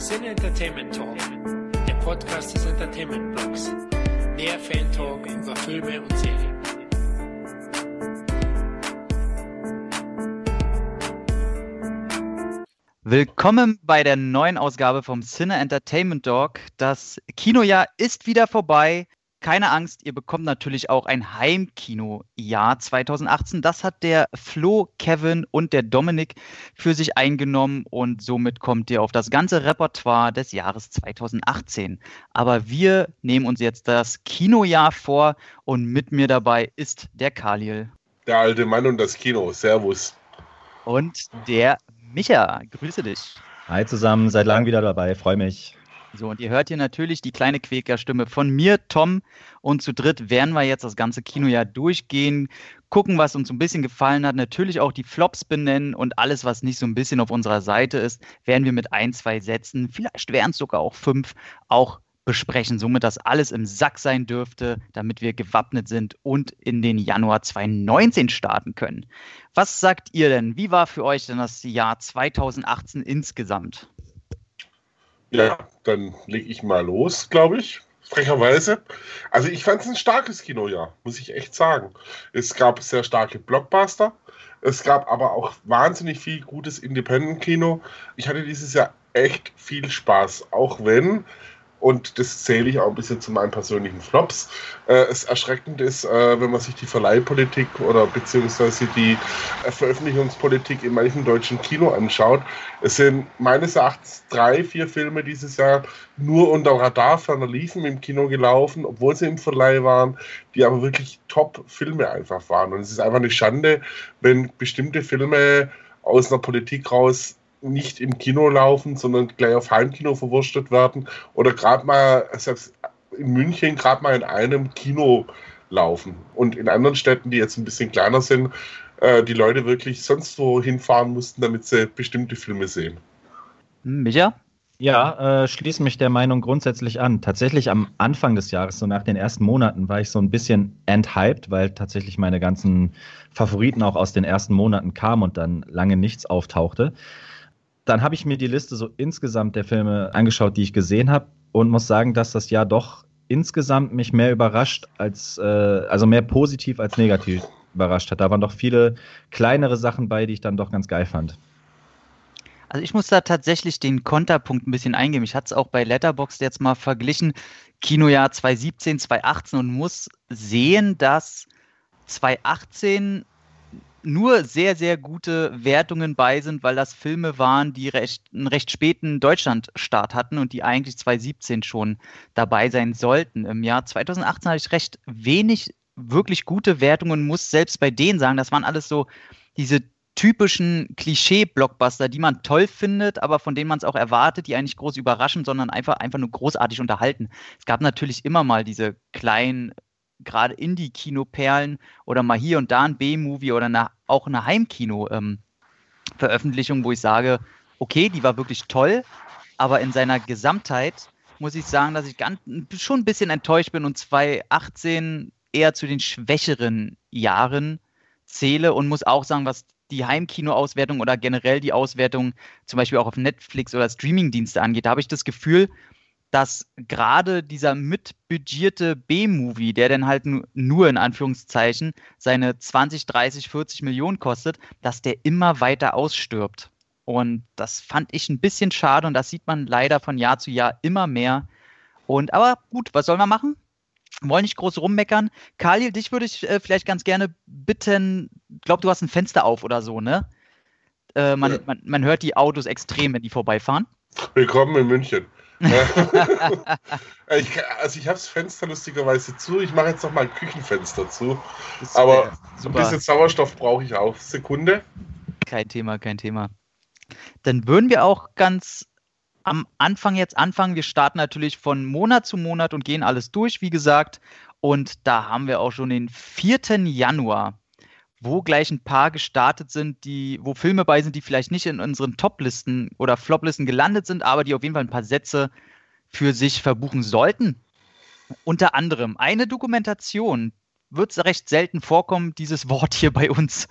Sin Entertainment Talk, der Podcast des Entertainment Blogs. Der Fan Talk über Filme und Serien. Willkommen bei der neuen Ausgabe vom Cine Entertainment Dog. Das Kinojahr ist wieder vorbei. Keine Angst, ihr bekommt natürlich auch ein Heimkino-Jahr 2018. Das hat der Flo, Kevin und der Dominik für sich eingenommen und somit kommt ihr auf das ganze Repertoire des Jahres 2018. Aber wir nehmen uns jetzt das Kinojahr vor und mit mir dabei ist der Khalil. Der alte Mann und das Kino. Servus. Und der Micha. Grüße dich. Hi zusammen, seit langem wieder dabei, freue mich. So, und ihr hört hier natürlich die kleine Quäkerstimme von mir, Tom. Und zu dritt werden wir jetzt das ganze Kinojahr durchgehen, gucken, was uns so ein bisschen gefallen hat, natürlich auch die Flops benennen und alles, was nicht so ein bisschen auf unserer Seite ist, werden wir mit ein, zwei Sätzen, vielleicht wären es sogar auch fünf, auch besprechen. Somit, dass alles im Sack sein dürfte, damit wir gewappnet sind und in den Januar 2019 starten können. Was sagt ihr denn? Wie war für euch denn das Jahr 2018 insgesamt? Ja, dann lege ich mal los, glaube ich. Frecherweise. Also ich fand es ein starkes Kinojahr, muss ich echt sagen. Es gab sehr starke Blockbuster. Es gab aber auch wahnsinnig viel gutes Independent-Kino. Ich hatte dieses Jahr echt viel Spaß, auch wenn und das zähle ich auch ein bisschen zu meinen persönlichen Flops. Äh, es erschreckend ist, äh, wenn man sich die Verleihpolitik oder beziehungsweise die äh, Veröffentlichungspolitik in manchen deutschen Kino anschaut. Es sind meines Erachtens drei, vier Filme dieses Jahr nur unter Radar ferner liefen im Kino gelaufen, obwohl sie im Verleih waren, die aber wirklich Top-Filme einfach waren. Und es ist einfach eine Schande, wenn bestimmte Filme aus einer Politik raus nicht im Kino laufen, sondern gleich auf Heimkino verwurstet werden oder gerade mal, selbst in München, gerade mal in einem Kino laufen. Und in anderen Städten, die jetzt ein bisschen kleiner sind, äh, die Leute wirklich sonst wo hinfahren mussten, damit sie bestimmte Filme sehen. Hm, Micha? Ja, äh, schließe mich der Meinung grundsätzlich an. Tatsächlich am Anfang des Jahres, so nach den ersten Monaten, war ich so ein bisschen enthyped, weil tatsächlich meine ganzen Favoriten auch aus den ersten Monaten kamen und dann lange nichts auftauchte dann habe ich mir die Liste so insgesamt der Filme angeschaut, die ich gesehen habe und muss sagen, dass das Jahr doch insgesamt mich mehr überrascht als, äh, also mehr positiv als negativ überrascht hat. Da waren doch viele kleinere Sachen bei, die ich dann doch ganz geil fand. Also ich muss da tatsächlich den Konterpunkt ein bisschen eingeben. Ich hatte es auch bei Letterboxd jetzt mal verglichen, Kinojahr 2017, 2018 und muss sehen, dass 2018 nur sehr, sehr gute Wertungen bei sind, weil das Filme waren, die recht, einen recht späten Deutschlandstart hatten und die eigentlich 2017 schon dabei sein sollten. Im Jahr 2018 hatte ich recht wenig wirklich gute Wertungen, muss selbst bei denen sagen, das waren alles so diese typischen Klischee-Blockbuster, die man toll findet, aber von denen man es auch erwartet, die eigentlich groß überraschen, sondern einfach, einfach nur großartig unterhalten. Es gab natürlich immer mal diese kleinen gerade Indie-Kino-Perlen oder mal hier und da ein B-Movie oder eine, auch eine Heimkino-Veröffentlichung, ähm, wo ich sage, okay, die war wirklich toll, aber in seiner Gesamtheit muss ich sagen, dass ich ganz, schon ein bisschen enttäuscht bin und 2018 eher zu den schwächeren Jahren zähle und muss auch sagen, was die Heimkino-Auswertung oder generell die Auswertung zum Beispiel auch auf Netflix oder Streamingdienste angeht, da habe ich das Gefühl, dass gerade dieser mitbudgierte B-Movie, der dann halt nur in Anführungszeichen seine 20, 30, 40 Millionen kostet, dass der immer weiter ausstirbt. Und das fand ich ein bisschen schade und das sieht man leider von Jahr zu Jahr immer mehr. Und aber gut, was soll man machen? Wollen nicht groß rummeckern. Khalil, dich würde ich äh, vielleicht ganz gerne bitten, ich glaube, du hast ein Fenster auf oder so, ne? Äh, man, ja. man, man hört die Autos extrem, wenn die vorbeifahren. Willkommen in München. ich, also ich habe das Fenster lustigerweise zu. Ich mache jetzt noch mal ein Küchenfenster zu. Aber äh, ein bisschen Sauerstoff brauche ich auch. Sekunde. Kein Thema, kein Thema. Dann würden wir auch ganz am Anfang jetzt anfangen. Wir starten natürlich von Monat zu Monat und gehen alles durch, wie gesagt. Und da haben wir auch schon den 4. Januar wo gleich ein paar gestartet sind, die, wo Filme bei sind, die vielleicht nicht in unseren Top-Listen oder Flop-Listen gelandet sind, aber die auf jeden Fall ein paar Sätze für sich verbuchen sollten. Unter anderem eine Dokumentation, wird es recht selten vorkommen, dieses Wort hier bei uns.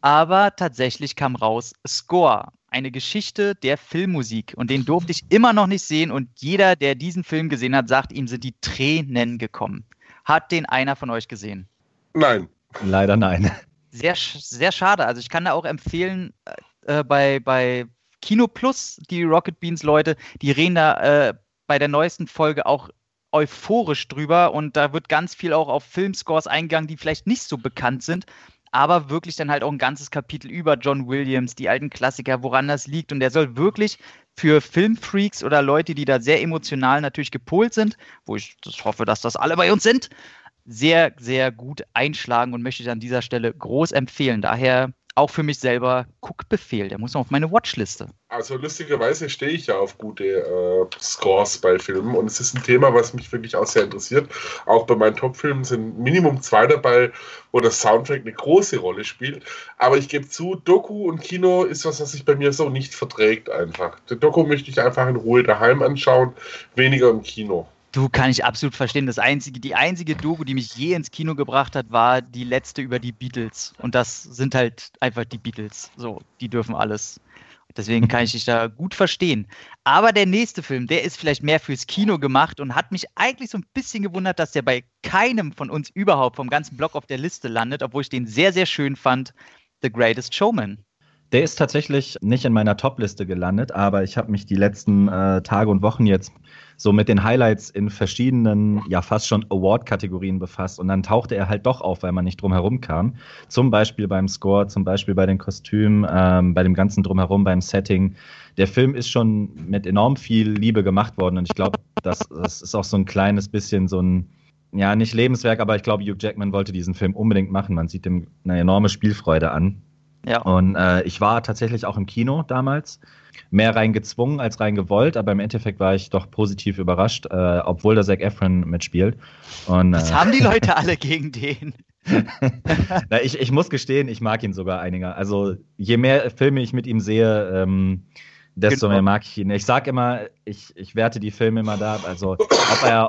Aber tatsächlich kam raus Score, eine Geschichte der Filmmusik. Und den durfte ich immer noch nicht sehen. Und jeder, der diesen Film gesehen hat, sagt, ihm sind die Tränen gekommen. Hat den einer von euch gesehen? Nein. Leider nein. Sehr, sehr schade. Also ich kann da auch empfehlen, äh, bei, bei Kino Plus, die Rocket Beans Leute, die reden da äh, bei der neuesten Folge auch euphorisch drüber und da wird ganz viel auch auf Filmscores eingegangen, die vielleicht nicht so bekannt sind, aber wirklich dann halt auch ein ganzes Kapitel über John Williams, die alten Klassiker, woran das liegt. Und der soll wirklich für Filmfreaks oder Leute, die da sehr emotional natürlich gepolt sind, wo ich hoffe, dass das alle bei uns sind, sehr, sehr gut einschlagen und möchte ich an dieser Stelle groß empfehlen. Daher auch für mich selber Guckbefehl. Der muss noch auf meine Watchliste. Also lustigerweise stehe ich ja auf gute äh, Scores bei Filmen und es ist ein Thema, was mich wirklich auch sehr interessiert. Auch bei meinen Top-Filmen sind Minimum zwei dabei, wo das Soundtrack eine große Rolle spielt. Aber ich gebe zu, Doku und Kino ist was, was sich bei mir so nicht verträgt einfach. Der Doku möchte ich einfach in Ruhe daheim anschauen, weniger im Kino. Du kann ich absolut verstehen. Das einzige, die einzige Doku, die mich je ins Kino gebracht hat, war die letzte über die Beatles. Und das sind halt einfach die Beatles. So, die dürfen alles. Deswegen kann ich dich da gut verstehen. Aber der nächste Film, der ist vielleicht mehr fürs Kino gemacht und hat mich eigentlich so ein bisschen gewundert, dass der bei keinem von uns überhaupt vom ganzen Block auf der Liste landet, obwohl ich den sehr, sehr schön fand. The Greatest Showman. Der ist tatsächlich nicht in meiner Top-Liste gelandet, aber ich habe mich die letzten äh, Tage und Wochen jetzt so mit den Highlights in verschiedenen, ja fast schon Award-Kategorien befasst. Und dann tauchte er halt doch auf, weil man nicht drum herum kam. Zum Beispiel beim Score, zum Beispiel bei den Kostümen, ähm, bei dem ganzen drumherum, beim Setting. Der Film ist schon mit enorm viel Liebe gemacht worden. Und ich glaube, das, das ist auch so ein kleines bisschen so ein, ja, nicht Lebenswerk, aber ich glaube, Hugh Jackman wollte diesen Film unbedingt machen. Man sieht ihm eine enorme Spielfreude an. Ja. Und äh, ich war tatsächlich auch im Kino damals. Mehr rein gezwungen als rein gewollt, aber im Endeffekt war ich doch positiv überrascht, äh, obwohl der Zac Efron mitspielt. Und, Was äh, haben die Leute alle gegen den? Na, ich, ich muss gestehen, ich mag ihn sogar einiger. Also je mehr Filme ich mit ihm sehe, ähm, desto genau. mehr mag ich ihn. Ich sag immer, ich, ich werte die Filme immer da, also ob er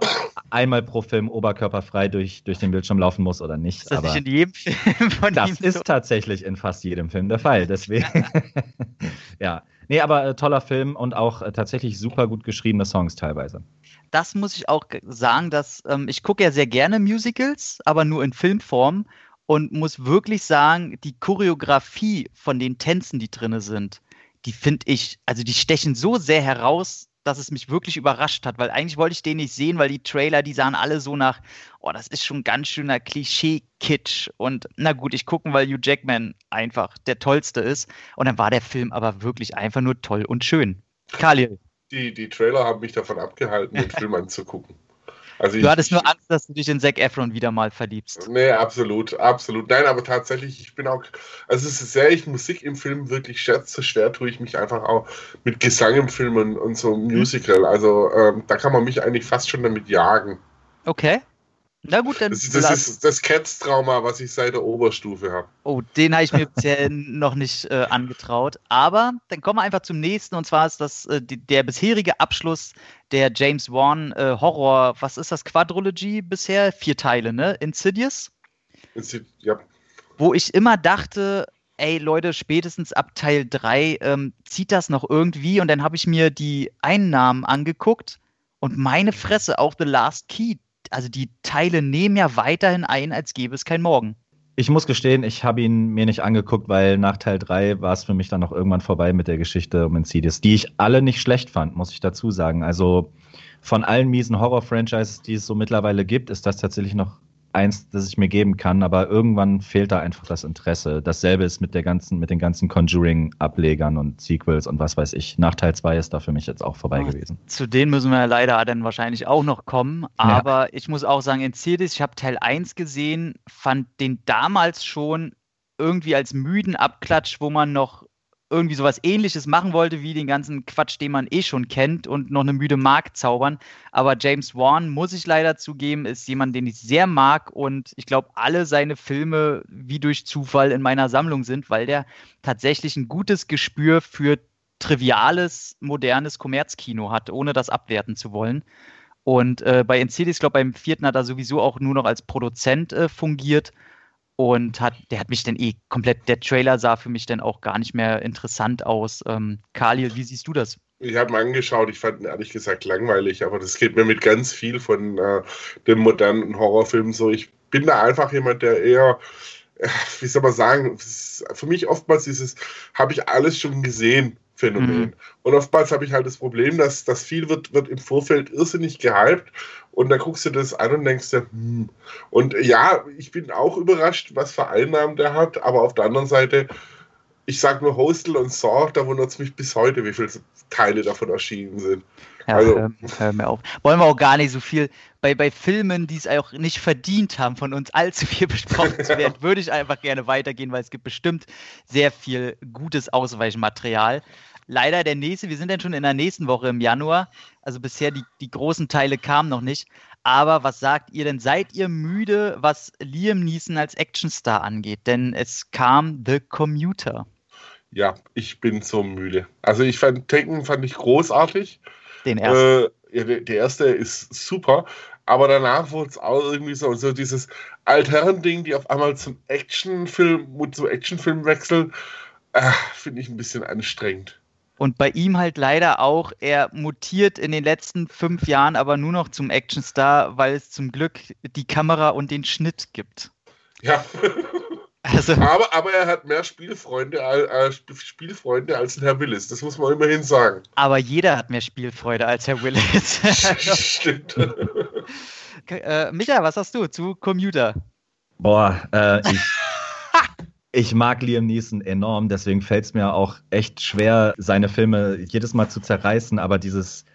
einmal pro Film oberkörperfrei durch, durch den Bildschirm laufen muss oder nicht. Ist das nicht in jedem Film von Das ist so? tatsächlich in fast jedem Film der Fall. Deswegen, ja. Nee, aber äh, toller Film und auch äh, tatsächlich super gut geschriebene Songs teilweise. Das muss ich auch sagen, dass ähm, ich gucke ja sehr gerne Musicals, aber nur in Filmform und muss wirklich sagen, die Choreografie von den Tänzen, die drin sind, die finde ich, also die stechen so sehr heraus, dass es mich wirklich überrascht hat, weil eigentlich wollte ich den nicht sehen, weil die Trailer, die sahen alle so nach, oh, das ist schon ganz schöner Klischee-Kitsch. Und na gut, ich gucke, weil Hugh Jackman einfach der Tollste ist. Und dann war der Film aber wirklich einfach nur toll und schön. Khalil. Die, die Trailer haben mich davon abgehalten, den Film anzugucken. Also du ich, hattest nur Angst, dass du dich in Zac Efron wieder mal verliebst. Nee, absolut, absolut. Nein, aber tatsächlich, ich bin auch, also es ist sehr, ich Musik im Film wirklich schätze, schwer tue ich mich einfach auch mit Gesang im Film und, und so Musical. Also ähm, da kann man mich eigentlich fast schon damit jagen. Okay. Na gut, dann. Das, das ist das Cats-Trauma, was ich seit der Oberstufe habe. Oh, den habe ich mir bisher noch nicht äh, angetraut. Aber dann kommen wir einfach zum nächsten und zwar ist das äh, die, der bisherige Abschluss der James Wan äh, Horror. Was ist das? Quadrology bisher? Vier Teile, ne? Insidious? Insidious, ja. Wo ich immer dachte, ey Leute, spätestens ab Teil 3 ähm, zieht das noch irgendwie und dann habe ich mir die Einnahmen angeguckt und meine Fresse, auch The Last Key also die Teile nehmen ja weiterhin ein, als gäbe es kein Morgen. Ich muss gestehen, ich habe ihn mir nicht angeguckt, weil nach Teil 3 war es für mich dann auch irgendwann vorbei mit der Geschichte um Insidious, die ich alle nicht schlecht fand, muss ich dazu sagen. Also von allen miesen Horror-Franchises, die es so mittlerweile gibt, ist das tatsächlich noch eins, das ich mir geben kann, aber irgendwann fehlt da einfach das Interesse. Dasselbe ist mit der ganzen, mit den ganzen Conjuring-Ablegern und Sequels und was weiß ich. Nach Teil 2 ist da für mich jetzt auch vorbei gewesen. Zu denen müssen wir ja leider dann wahrscheinlich auch noch kommen. Aber ja. ich muss auch sagen, in Cities, ich habe Teil 1 gesehen, fand den damals schon irgendwie als müden Abklatsch, wo man noch irgendwie sowas ähnliches machen wollte, wie den ganzen Quatsch, den man eh schon kennt und noch eine müde Mark zaubern. Aber James Wan, muss ich leider zugeben, ist jemand, den ich sehr mag und ich glaube, alle seine Filme wie durch Zufall in meiner Sammlung sind, weil der tatsächlich ein gutes Gespür für triviales, modernes Kommerzkino hat, ohne das abwerten zu wollen. Und äh, bei Insidious, ich glaube, beim vierten hat er sowieso auch nur noch als Produzent äh, fungiert. Und hat, der hat mich dann eh komplett, der Trailer sah für mich dann auch gar nicht mehr interessant aus. Ähm, Khalil, wie siehst du das? Ich habe ihn angeschaut, ich fand ihn ehrlich gesagt langweilig, aber das geht mir mit ganz viel von äh, dem modernen Horrorfilm so. Ich bin da einfach jemand, der eher, äh, wie soll man sagen, für mich oftmals dieses, habe ich alles schon gesehen. Phänomen. Mhm. Und oftmals habe ich halt das Problem, dass, dass viel wird, wird im Vorfeld irrsinnig gehypt und dann guckst du das an und denkst dir, hm. Und ja, ich bin auch überrascht, was für Einnahmen der hat, aber auf der anderen Seite, ich sage nur Hostel und Saw, da wundert es mich bis heute, wie viele Teile davon erschienen sind. Ja, also, hör, hör, mir auf. Wollen wir auch gar nicht so viel bei, bei Filmen, die es auch nicht verdient haben, von uns allzu viel besprochen zu werden, würde ich einfach gerne weitergehen, weil es gibt bestimmt sehr viel gutes Ausweichmaterial leider der nächste. Wir sind dann schon in der nächsten Woche im Januar. Also bisher die, die großen Teile kamen noch nicht. Aber was sagt ihr denn? Seid ihr müde, was Liam Neeson als Actionstar angeht? Denn es kam The Commuter. Ja, ich bin so müde. Also ich fand Taken fand ich großartig. Den ersten. Äh, ja, der, der, erste ist super, aber danach wurde es auch irgendwie so, so dieses Altherren-Ding, die auf einmal zum Actionfilm, zum Actionfilm wechseln, äh, finde ich ein bisschen anstrengend. Und bei ihm halt leider auch, er mutiert in den letzten fünf Jahren aber nur noch zum Actionstar, weil es zum Glück die Kamera und den Schnitt gibt. Ja. Also, aber, aber er hat mehr Spielfreunde, äh, Spielfreunde als Herr Willis, das muss man immerhin sagen. Aber jeder hat mehr Spielfreude als Herr Willis. Stimmt. äh, Micha, was hast du zu Commuter? Boah, äh, ich, ich mag Liam Neeson enorm, deswegen fällt es mir auch echt schwer, seine Filme jedes Mal zu zerreißen, aber dieses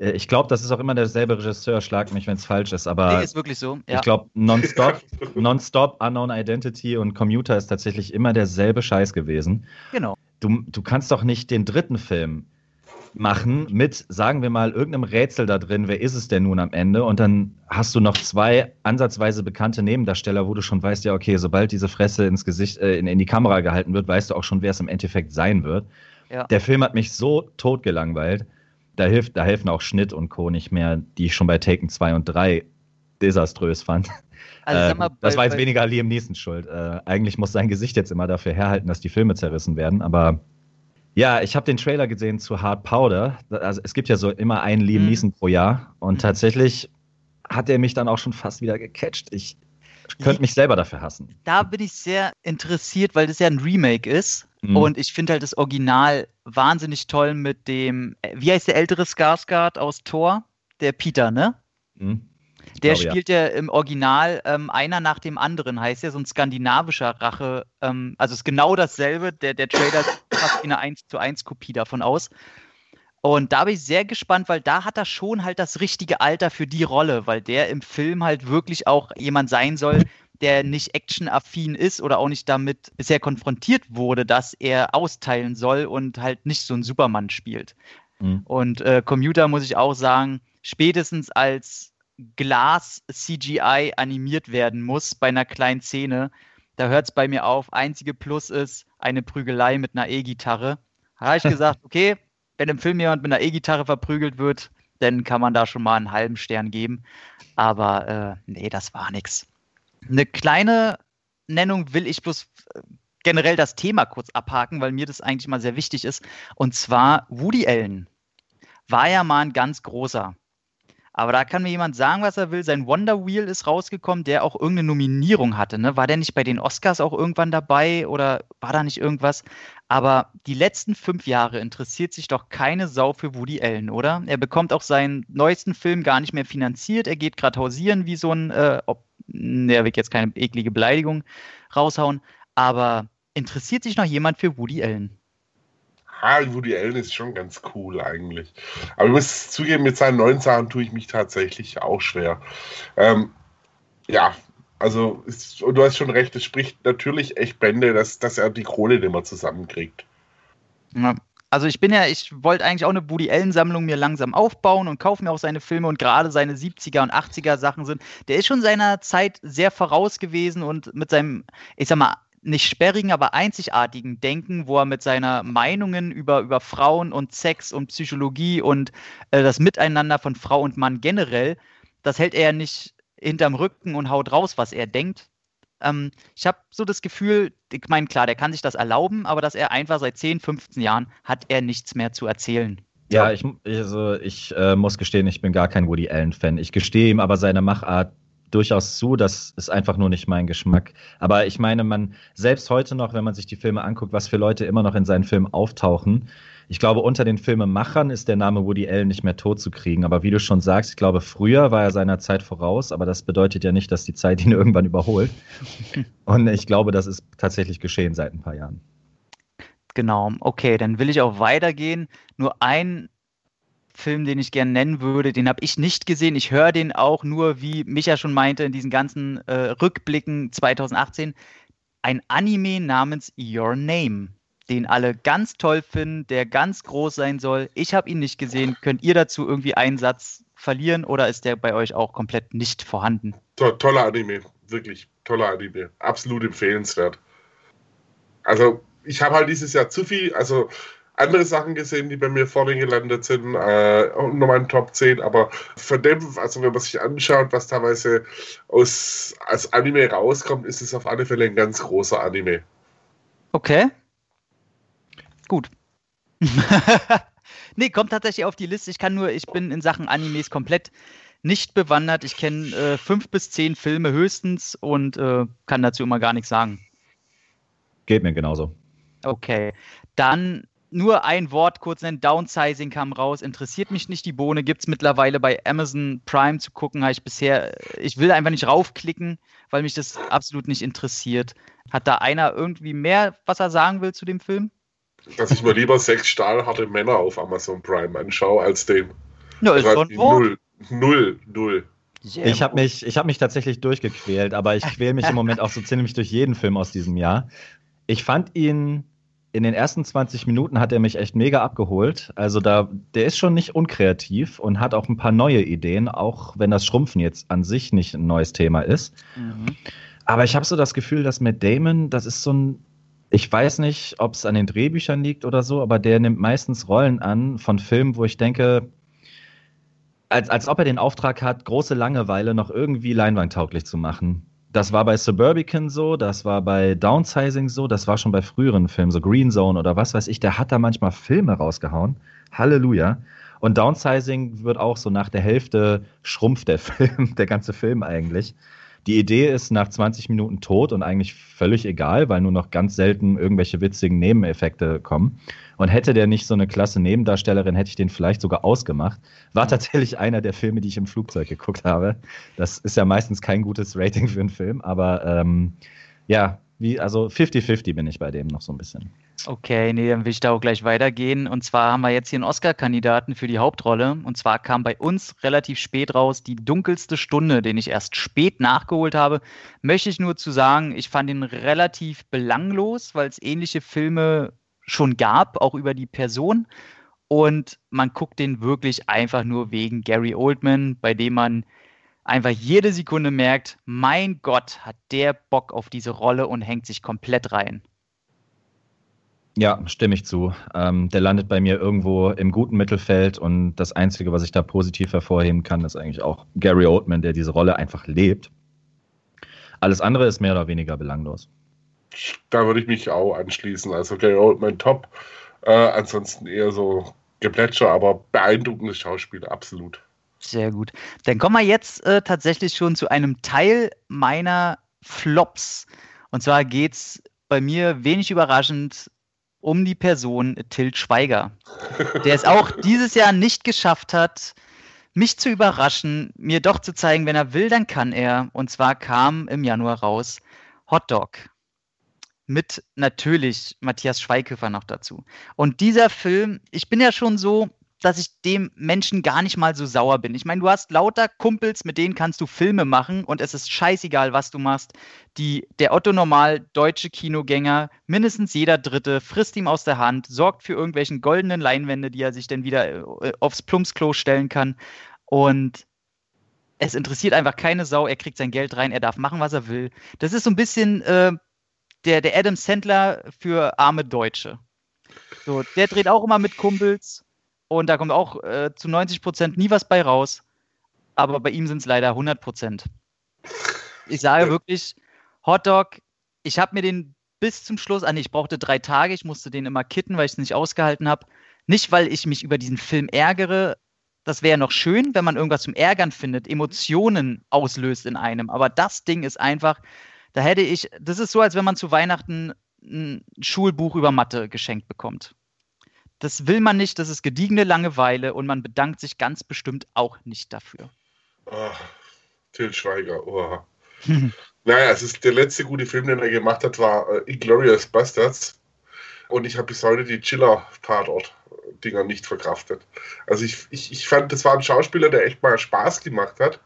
äh, ich glaube, das ist auch immer derselbe Regisseur, schlag mich, wenn es falsch ist, aber. Nee, ist wirklich so. Ja. Ich glaube, Nonstop, Nonstop, Unknown Identity und Commuter ist tatsächlich immer derselbe Scheiß gewesen. Genau. Du, du kannst doch nicht den dritten Film machen mit, sagen wir mal, irgendeinem Rätsel da drin, wer ist es denn nun am Ende? Und dann hast du noch zwei ansatzweise bekannte Nebendarsteller, wo du schon weißt, ja, okay, sobald diese Fresse ins Gesicht, äh, in, in, die Kamera gehalten wird, weißt du auch schon, wer es im Endeffekt sein wird. Ja. Der Film hat mich so tot gelangweilt. Da, hilft, da helfen auch Schnitt und Co. nicht mehr, die ich schon bei Taken 2 und 3 desaströs fand. Also, äh, mal, das war jetzt weniger Liam Neeson schuld. Äh, eigentlich muss sein Gesicht jetzt immer dafür herhalten, dass die Filme zerrissen werden, aber ja, ich habe den Trailer gesehen zu Hard Powder. Also es gibt ja so immer einen Liam mhm. Neeson pro Jahr und mhm. tatsächlich hat er mich dann auch schon fast wieder gecatcht. Ich könnte mich selber dafür hassen. Da bin ich sehr interessiert, weil das ja ein Remake ist. Mhm. Und ich finde halt das Original wahnsinnig toll mit dem, äh, wie heißt der ältere Skarsgård aus Thor? Der Peter, ne? Mhm. Der glaube, spielt ja. im Original ähm, einer nach dem anderen, heißt ja so ein skandinavischer Rache. Ähm, also ist genau dasselbe. Der, der Trailer fast eine 1 zu 1 Kopie davon aus. Und da bin ich sehr gespannt, weil da hat er schon halt das richtige Alter für die Rolle, weil der im Film halt wirklich auch jemand sein soll, der nicht actionaffin ist oder auch nicht damit bisher konfrontiert wurde, dass er austeilen soll und halt nicht so ein Supermann spielt. Mhm. Und äh, Commuter muss ich auch sagen, spätestens als Glas CGI animiert werden muss bei einer kleinen Szene, da hört es bei mir auf. Einzige Plus ist eine Prügelei mit einer E-Gitarre. Da habe ich gesagt, okay, wenn im Film jemand mit einer E-Gitarre verprügelt wird, dann kann man da schon mal einen halben Stern geben. Aber äh, nee, das war nichts. Eine kleine Nennung will ich bloß äh, generell das Thema kurz abhaken, weil mir das eigentlich mal sehr wichtig ist. Und zwar Woody Allen war ja mal ein ganz großer. Aber da kann mir jemand sagen, was er will. Sein Wonder Wheel ist rausgekommen, der auch irgendeine Nominierung hatte. Ne? War der nicht bei den Oscars auch irgendwann dabei oder war da nicht irgendwas? Aber die letzten fünf Jahre interessiert sich doch keine Sau für Woody Allen, oder? Er bekommt auch seinen neuesten Film gar nicht mehr finanziert. Er geht gerade hausieren wie so ein, äh, ob, der will jetzt keine eklige Beleidigung raushauen. Aber interessiert sich noch jemand für Woody Allen? Ah, Woody Allen ist schon ganz cool eigentlich. Aber ich muss zugeben, mit seinen neuen Sachen tue ich mich tatsächlich auch schwer. Ähm, ja, also ist, du hast schon recht, es spricht natürlich echt Bände, dass, dass er die nicht mehr zusammenkriegt. Ja. Also ich bin ja, ich wollte eigentlich auch eine Woody Allen-Sammlung mir langsam aufbauen und kaufe mir auch seine Filme und gerade seine 70er und 80er Sachen sind. Der ist schon seiner Zeit sehr voraus gewesen und mit seinem, ich sag mal, nicht sperrigen, aber einzigartigen Denken, wo er mit seiner Meinungen über, über Frauen und Sex und Psychologie und äh, das Miteinander von Frau und Mann generell, das hält er nicht hinterm Rücken und haut raus, was er denkt. Ähm, ich habe so das Gefühl, ich meine, klar, der kann sich das erlauben, aber dass er einfach seit 10, 15 Jahren hat er nichts mehr zu erzählen. Ja, ich, also ich äh, muss gestehen, ich bin gar kein Woody Allen-Fan. Ich gestehe ihm aber seine Machart durchaus zu, das ist einfach nur nicht mein Geschmack. Aber ich meine, man, selbst heute noch, wenn man sich die Filme anguckt, was für Leute immer noch in seinen Filmen auftauchen, ich glaube, unter den Filmemachern ist der Name Woody Allen nicht mehr tot zu kriegen. Aber wie du schon sagst, ich glaube, früher war er seiner Zeit voraus, aber das bedeutet ja nicht, dass die Zeit ihn irgendwann überholt. Und ich glaube, das ist tatsächlich geschehen seit ein paar Jahren. Genau, okay, dann will ich auch weitergehen. Nur ein Film, den ich gerne nennen würde, den habe ich nicht gesehen. Ich höre den auch nur, wie Micha schon meinte, in diesen ganzen äh, Rückblicken 2018. Ein Anime namens Your Name den alle ganz toll finden, der ganz groß sein soll. Ich habe ihn nicht gesehen. Könnt ihr dazu irgendwie einen Satz verlieren oder ist der bei euch auch komplett nicht vorhanden? To toller Anime, wirklich toller Anime. Absolut empfehlenswert. Also, ich habe halt dieses Jahr zu viel, also andere Sachen gesehen, die bei mir vorne gelandet sind, äh, nochmal in Top 10, aber von dem, also wenn man sich anschaut, was teilweise aus, als Anime rauskommt, ist es auf alle Fälle ein ganz großer Anime. Okay. Gut. nee, kommt tatsächlich auf die Liste. Ich kann nur, ich bin in Sachen Animes komplett nicht bewandert. Ich kenne äh, fünf bis zehn Filme höchstens und äh, kann dazu immer gar nichts sagen. Geht mir genauso. Okay. Dann nur ein Wort kurz nennen. Downsizing kam raus. Interessiert mich nicht die Bohne. Gibt es mittlerweile bei Amazon Prime zu gucken. Habe ich bisher, ich will einfach nicht raufklicken, weil mich das absolut nicht interessiert. Hat da einer irgendwie mehr, was er sagen will zu dem Film? dass ich mir lieber sechs stahlharte Männer auf Amazon Prime anschaue, als den. Ja, ist schon null, null, null. Sehr ich habe mich, hab mich tatsächlich durchgequält, aber ich quäle mich im Moment auch so ziemlich durch jeden Film aus diesem Jahr. Ich fand ihn in den ersten 20 Minuten hat er mich echt mega abgeholt. Also da, der ist schon nicht unkreativ und hat auch ein paar neue Ideen, auch wenn das Schrumpfen jetzt an sich nicht ein neues Thema ist. Mhm. Aber ich habe so das Gefühl, dass Matt Damon, das ist so ein ich weiß nicht, ob es an den Drehbüchern liegt oder so, aber der nimmt meistens Rollen an von Filmen, wo ich denke, als, als ob er den Auftrag hat, große Langeweile noch irgendwie leinwandtauglich zu machen. Das war bei Suburbican so, das war bei Downsizing so, das war schon bei früheren Filmen, so Green Zone oder was weiß ich. Der hat da manchmal Filme rausgehauen. Halleluja. Und Downsizing wird auch so nach der Hälfte schrumpft der Film, der ganze Film eigentlich. Die Idee ist nach 20 Minuten tot und eigentlich völlig egal, weil nur noch ganz selten irgendwelche witzigen Nebeneffekte kommen. Und hätte der nicht so eine klasse Nebendarstellerin, hätte ich den vielleicht sogar ausgemacht. War tatsächlich einer der Filme, die ich im Flugzeug geguckt habe. Das ist ja meistens kein gutes Rating für einen Film, aber ähm, ja, wie, also 50-50 bin ich bei dem noch so ein bisschen. Okay, nee, dann will ich da auch gleich weitergehen. Und zwar haben wir jetzt hier einen Oscar-Kandidaten für die Hauptrolle. Und zwar kam bei uns relativ spät raus die dunkelste Stunde, den ich erst spät nachgeholt habe. Möchte ich nur zu sagen, ich fand ihn relativ belanglos, weil es ähnliche Filme schon gab, auch über die Person. Und man guckt den wirklich einfach nur wegen Gary Oldman, bei dem man einfach jede Sekunde merkt, mein Gott, hat der Bock auf diese Rolle und hängt sich komplett rein. Ja, stimme ich zu. Ähm, der landet bei mir irgendwo im guten Mittelfeld und das Einzige, was ich da positiv hervorheben kann, ist eigentlich auch Gary Oldman, der diese Rolle einfach lebt. Alles andere ist mehr oder weniger belanglos. Da würde ich mich auch anschließen. Also Gary Oldman top. Äh, ansonsten eher so Geplätscher, aber beeindruckendes Schauspiel, absolut. Sehr gut. Dann kommen wir jetzt äh, tatsächlich schon zu einem Teil meiner Flops. Und zwar geht es bei mir wenig überraschend um die Person Tilt Schweiger, der es auch dieses Jahr nicht geschafft hat, mich zu überraschen, mir doch zu zeigen, wenn er will, dann kann er. Und zwar kam im Januar raus Hot Dog. Mit natürlich Matthias Schweighöfer noch dazu. Und dieser Film, ich bin ja schon so, dass ich dem Menschen gar nicht mal so sauer bin. Ich meine, du hast lauter Kumpels, mit denen kannst du Filme machen und es ist scheißegal, was du machst. Die, der Otto Normal deutsche Kinogänger, mindestens jeder Dritte, frisst ihm aus der Hand, sorgt für irgendwelchen goldenen Leinwände, die er sich dann wieder äh, aufs Plumpsklo stellen kann. Und es interessiert einfach keine Sau. Er kriegt sein Geld rein, er darf machen, was er will. Das ist so ein bisschen äh, der, der Adam Sandler für arme Deutsche. So, der dreht auch immer mit Kumpels und da kommt auch äh, zu 90 Prozent nie was bei raus. Aber bei ihm sind es leider 100 Prozent. Ich sage wirklich, Hotdog, ich habe mir den bis zum Schluss, ah nee, ich brauchte drei Tage, ich musste den immer kitten, weil ich es nicht ausgehalten habe. Nicht, weil ich mich über diesen Film ärgere, das wäre noch schön, wenn man irgendwas zum Ärgern findet, Emotionen auslöst in einem. Aber das Ding ist einfach, da hätte ich, das ist so, als wenn man zu Weihnachten ein Schulbuch über Mathe geschenkt bekommt. Das will man nicht, das ist gediegene Langeweile und man bedankt sich ganz bestimmt auch nicht dafür. Oh, Till Schweiger, oh. naja, es ist der letzte gute Film, den er gemacht hat, war äh, Inglorious Bastards. Und ich habe bis heute die Chiller-Tatort-Dinger nicht verkraftet. Also ich, ich, ich fand, das war ein Schauspieler, der echt mal Spaß gemacht hat.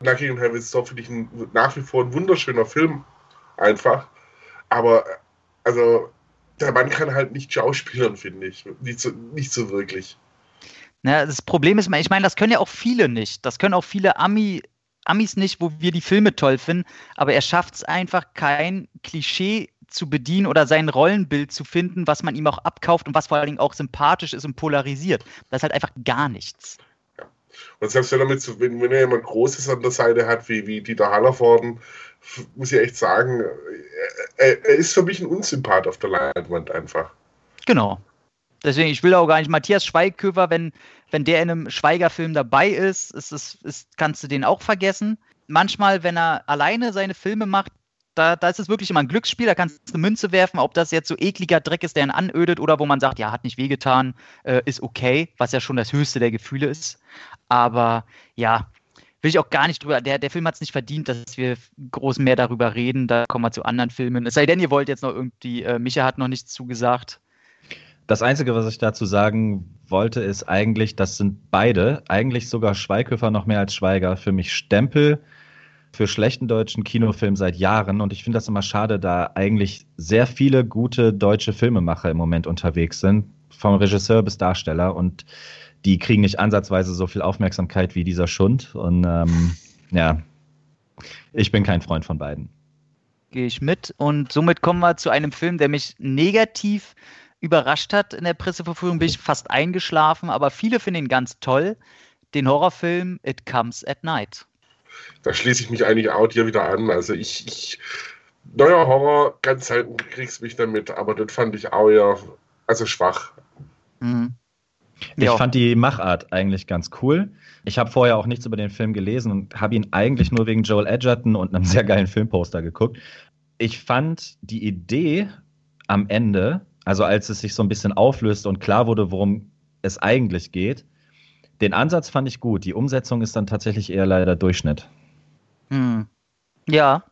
Knocking on Heaven's Door finde ich ein, nach wie vor ein wunderschöner Film. Einfach. Aber, also, der Mann kann halt nicht schauspielern, finde ich. Nicht so, nicht so wirklich. Na, das Problem ist, ich meine, das können ja auch viele nicht. Das können auch viele Ami, Amis nicht, wo wir die Filme toll finden. Aber er schafft es einfach, kein Klischee zu bedienen oder sein Rollenbild zu finden, was man ihm auch abkauft und was vor allen Dingen auch sympathisch ist und polarisiert. Das ist halt einfach gar nichts. Und selbst wenn er, mit, wenn, wenn er jemand Großes an der Seite hat, wie, wie Dieter Hallervorden, muss ich echt sagen, er, er, ist für mich ein Unsympath auf der Leinwand einfach. Genau. Deswegen, ich will auch gar nicht Matthias Schweighöfer, wenn, wenn der in einem Schweigerfilm dabei ist, ist, ist, ist, kannst du den auch vergessen. Manchmal, wenn er alleine seine Filme macht, da, da ist es wirklich immer ein Glücksspiel, da kannst du eine Münze werfen, ob das jetzt so ekliger Dreck ist, der ihn anödet oder wo man sagt, ja, hat nicht wehgetan, äh, ist okay, was ja schon das höchste der Gefühle ist. Aber ja, will ich auch gar nicht drüber. Der, der Film hat es nicht verdient, dass wir groß mehr darüber reden. Da kommen wir zu anderen Filmen. Es sei denn, ihr wollt jetzt noch irgendwie, äh, Micha hat noch nichts zugesagt. Das Einzige, was ich dazu sagen wollte, ist eigentlich, das sind beide, eigentlich sogar Schweighöfer noch mehr als Schweiger, für mich Stempel für schlechten deutschen Kinofilm seit Jahren. Und ich finde das immer schade, da eigentlich sehr viele gute deutsche Filmemacher im Moment unterwegs sind, vom Regisseur bis Darsteller. Und die kriegen nicht ansatzweise so viel Aufmerksamkeit wie dieser Schund. Und ähm, ja, ich bin kein Freund von beiden. Gehe ich mit. Und somit kommen wir zu einem Film, der mich negativ überrascht hat in der Presseverführung. Bin ich fast eingeschlafen, aber viele finden ihn ganz toll. Den Horrorfilm It Comes at Night. Da schließe ich mich eigentlich auch dir wieder an. Also ich, ich neuer Horror, ganz selten kriegst mich damit, aber das fand ich auch eher, also schwach. Mhm. Ich ja. fand die Machart eigentlich ganz cool. Ich habe vorher auch nichts über den Film gelesen und habe ihn eigentlich nur wegen Joel Edgerton und einem sehr geilen Filmposter geguckt. Ich fand die Idee am Ende, also als es sich so ein bisschen auflöst und klar wurde, worum es eigentlich geht, den Ansatz fand ich gut. Die Umsetzung ist dann tatsächlich eher leider Durchschnitt. Hm. Ja,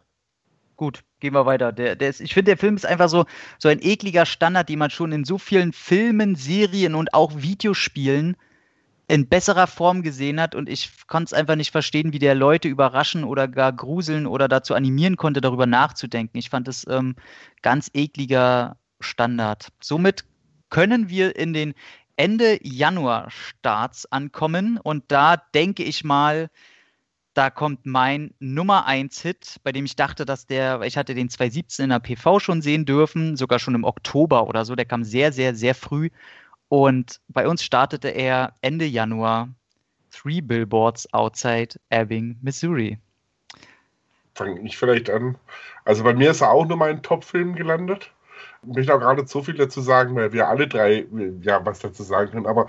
gut gehen wir weiter. Der, der ist, ich finde, der Film ist einfach so, so ein ekliger Standard, den man schon in so vielen Filmen, Serien und auch Videospielen in besserer Form gesehen hat. Und ich konnte es einfach nicht verstehen, wie der Leute überraschen oder gar gruseln oder dazu animieren konnte, darüber nachzudenken. Ich fand es ähm, ganz ekliger Standard. Somit können wir in den Ende Januar Starts ankommen und da denke ich mal, da kommt mein Nummer 1 Hit, bei dem ich dachte, dass der, ich hatte den 2017 in der PV schon sehen dürfen, sogar schon im Oktober oder so, der kam sehr, sehr, sehr früh. Und bei uns startete er Ende Januar Three Billboards Outside Ebbing, Missouri. Fange ich vielleicht an. Also bei mir ist er auch nur mein Top-Film gelandet. Ich möchte auch gerade so viel dazu sagen, weil wir alle drei ja was dazu sagen können, aber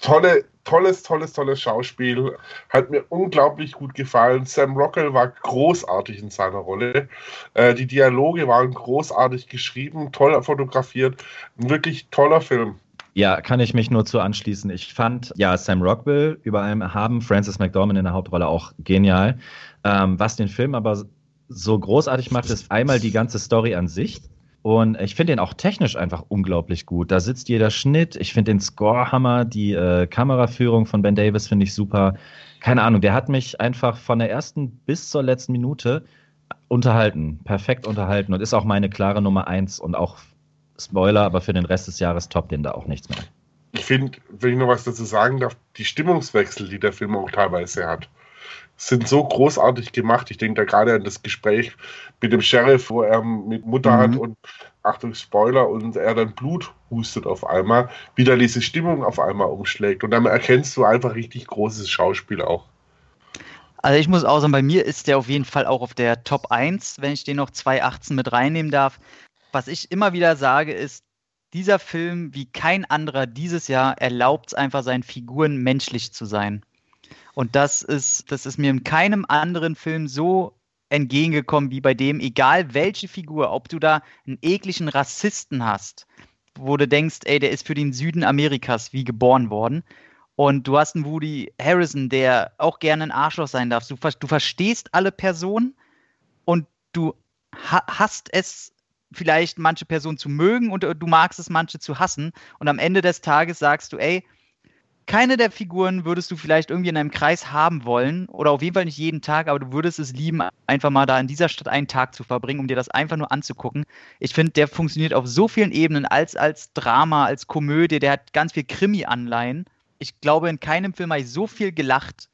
tolle, tolles, tolles, tolles Schauspiel. Hat mir unglaublich gut gefallen. Sam Rockwell war großartig in seiner Rolle. Äh, die Dialoge waren großartig geschrieben, toll fotografiert. Ein wirklich toller Film. Ja, kann ich mich nur zu anschließen. Ich fand, ja, Sam Rockwell über allem haben, Francis McDormand in der Hauptrolle auch genial. Ähm, was den Film aber so großartig macht, ist einmal die ganze Story an sich. Und ich finde den auch technisch einfach unglaublich gut. Da sitzt jeder Schnitt. Ich finde den Score Hammer. Die äh, Kameraführung von Ben Davis finde ich super. Keine Ahnung, der hat mich einfach von der ersten bis zur letzten Minute unterhalten. Perfekt unterhalten und ist auch meine klare Nummer eins und auch Spoiler, aber für den Rest des Jahres toppt den da auch nichts mehr. Ich finde, wenn ich noch was dazu sagen darf, die Stimmungswechsel, die der Film auch teilweise hat sind so großartig gemacht. Ich denke da gerade an das Gespräch mit dem Sheriff, wo er mit Mutter mhm. hat und Achtung, Spoiler, und er dann Blut hustet auf einmal, wie da diese Stimmung auf einmal umschlägt. Und dann erkennst du einfach richtig großes Schauspiel auch. Also ich muss auch sagen, bei mir ist der auf jeden Fall auch auf der Top 1, wenn ich den noch 2018 mit reinnehmen darf. Was ich immer wieder sage, ist, dieser Film, wie kein anderer dieses Jahr, erlaubt es einfach seinen Figuren menschlich zu sein. Und das ist, das ist mir in keinem anderen Film so entgegengekommen wie bei dem, egal welche Figur, ob du da einen ekligen Rassisten hast, wo du denkst, ey, der ist für den Süden Amerikas wie geboren worden. Und du hast einen Woody Harrison, der auch gerne ein Arschloch sein darf. Du, du verstehst alle Personen und du ha hast es vielleicht manche Personen zu mögen und du magst es manche zu hassen. Und am Ende des Tages sagst du, ey, keine der Figuren würdest du vielleicht irgendwie in einem Kreis haben wollen oder auf jeden Fall nicht jeden Tag, aber du würdest es lieben, einfach mal da in dieser Stadt einen Tag zu verbringen, um dir das einfach nur anzugucken. Ich finde, der funktioniert auf so vielen Ebenen als, als Drama, als Komödie, der hat ganz viel Krimi-Anleihen. Ich glaube, in keinem Film habe ich so viel gelacht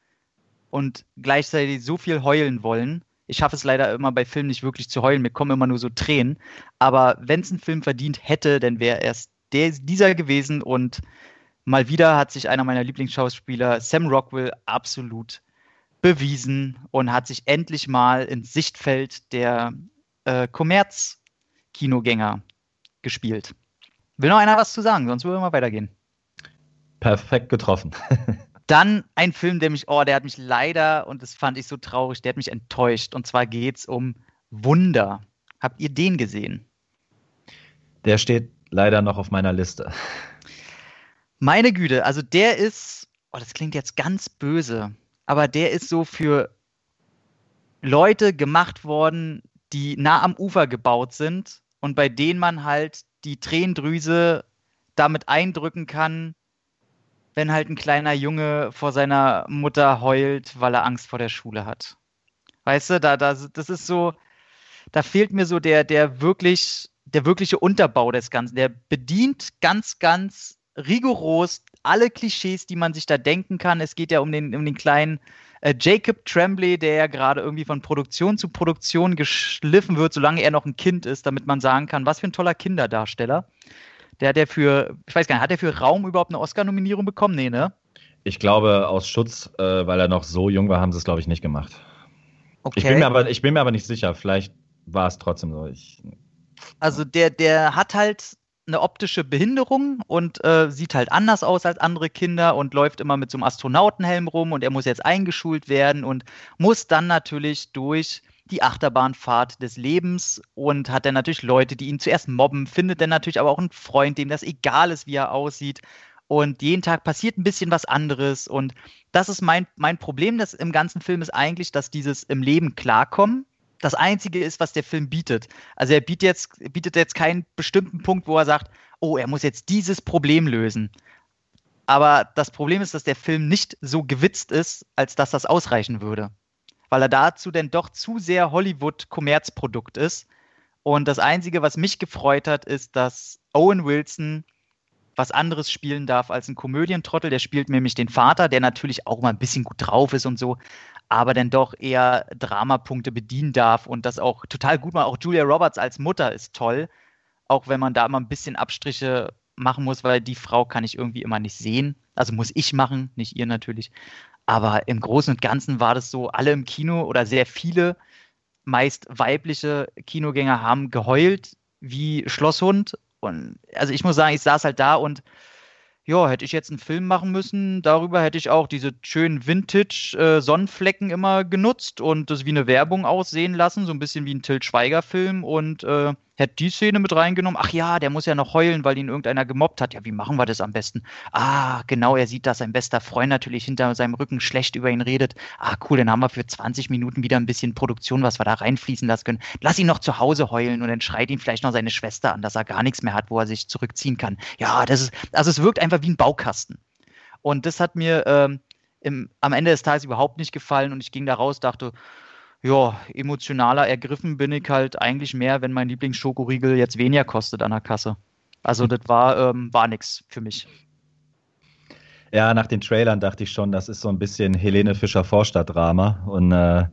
und gleichzeitig so viel heulen wollen. Ich schaffe es leider immer bei Filmen nicht wirklich zu heulen, mir kommen immer nur so Tränen. Aber wenn es ein Film verdient hätte, dann wäre es dieser gewesen und mal wieder hat sich einer meiner Lieblingsschauspieler, Sam Rockwell, absolut bewiesen und hat sich endlich mal ins Sichtfeld der äh, Kommerz-Kinogänger gespielt. Will noch einer was zu sagen, sonst würden wir mal weitergehen. Perfekt getroffen. Dann ein Film, der mich, oh, der hat mich leider, und das fand ich so traurig, der hat mich enttäuscht. Und zwar geht es um Wunder. Habt ihr den gesehen? Der steht leider noch auf meiner Liste. Meine Güte, also der ist, oh, das klingt jetzt ganz böse, aber der ist so für Leute gemacht worden, die nah am Ufer gebaut sind und bei denen man halt die Tränendrüse damit eindrücken kann, wenn halt ein kleiner Junge vor seiner Mutter heult, weil er Angst vor der Schule hat. Weißt du, da, da, das ist so, da fehlt mir so der, der wirklich, der wirkliche Unterbau des Ganzen. Der bedient ganz, ganz rigoros alle Klischees, die man sich da denken kann. Es geht ja um den, um den kleinen äh, Jacob Tremblay, der ja gerade irgendwie von Produktion zu Produktion geschliffen wird, solange er noch ein Kind ist, damit man sagen kann, was für ein toller Kinderdarsteller. Der hat ja für, ich weiß gar nicht, hat er für Raum überhaupt eine Oscar-Nominierung bekommen? Nee, ne? Ich glaube, aus Schutz, äh, weil er noch so jung war, haben sie es, glaube ich, nicht gemacht. Okay. Ich, bin mir aber, ich bin mir aber nicht sicher. Vielleicht war es trotzdem so. Ich, also der, der hat halt eine optische Behinderung und äh, sieht halt anders aus als andere Kinder und läuft immer mit so einem Astronautenhelm rum und er muss jetzt eingeschult werden und muss dann natürlich durch die Achterbahnfahrt des Lebens und hat dann natürlich Leute, die ihn zuerst mobben, findet dann natürlich aber auch einen Freund, dem das egal ist, wie er aussieht. Und jeden Tag passiert ein bisschen was anderes. Und das ist mein, mein Problem das im ganzen Film, ist eigentlich, dass dieses im Leben klarkommen das Einzige ist, was der Film bietet. Also er bietet jetzt, bietet jetzt keinen bestimmten Punkt, wo er sagt, oh, er muss jetzt dieses Problem lösen. Aber das Problem ist, dass der Film nicht so gewitzt ist, als dass das ausreichen würde. Weil er dazu denn doch zu sehr Hollywood-Kommerzprodukt ist. Und das Einzige, was mich gefreut hat, ist, dass Owen Wilson was anderes spielen darf als ein Komödientrottel. Der spielt nämlich den Vater, der natürlich auch mal ein bisschen gut drauf ist und so, aber dann doch eher Dramapunkte bedienen darf und das auch total gut macht. Auch Julia Roberts als Mutter ist toll, auch wenn man da immer ein bisschen Abstriche machen muss, weil die Frau kann ich irgendwie immer nicht sehen. Also muss ich machen, nicht ihr natürlich. Aber im Großen und Ganzen war das so, alle im Kino oder sehr viele, meist weibliche Kinogänger haben geheult wie Schlosshund. Und also ich muss sagen, ich saß halt da und ja, hätte ich jetzt einen Film machen müssen, darüber hätte ich auch diese schönen Vintage-Sonnenflecken äh, immer genutzt und das wie eine Werbung aussehen lassen, so ein bisschen wie ein Til Schweiger-Film und äh, hätte die Szene mit reingenommen. Ach ja, der muss ja noch heulen, weil ihn irgendeiner gemobbt hat. Ja, wie machen wir das am besten? Ah, genau, er sieht, dass sein bester Freund natürlich hinter seinem Rücken schlecht über ihn redet. Ah, cool, dann haben wir für 20 Minuten wieder ein bisschen Produktion, was wir da reinfließen lassen können. Lass ihn noch zu Hause heulen und dann schreit ihn vielleicht noch seine Schwester an, dass er gar nichts mehr hat, wo er sich zurückziehen kann. Ja, das ist, also es wirkt einfach wie ein Baukasten. Und das hat mir ähm, im, am Ende des Tages überhaupt nicht gefallen und ich ging da raus, dachte, ja, emotionaler ergriffen bin ich halt eigentlich mehr, wenn mein Lieblingsschokoriegel jetzt weniger kostet an der Kasse. Also das war, ähm, war nix für mich. Ja, nach den Trailern dachte ich schon, das ist so ein bisschen Helene Fischer Vorstadtdrama. Und äh,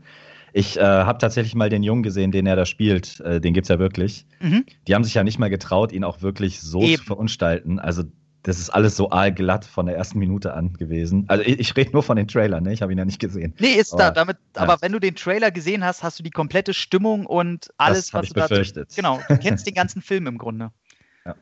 ich äh, habe tatsächlich mal den Jungen gesehen, den er da spielt. Äh, den gibt es ja wirklich. Mhm. Die haben sich ja nicht mal getraut, ihn auch wirklich so Eben. zu verunstalten. Also das ist alles so aalglatt von der ersten Minute an gewesen. Also ich, ich rede nur von den Trailern, ne? ich habe ihn ja nicht gesehen. Nee, ist Aber, da. Damit, ja. Aber wenn du den Trailer gesehen hast, hast du die komplette Stimmung und alles, das was ich du dazu. befürchtet. Genau, du kennst den ganzen Film im Grunde. Ja.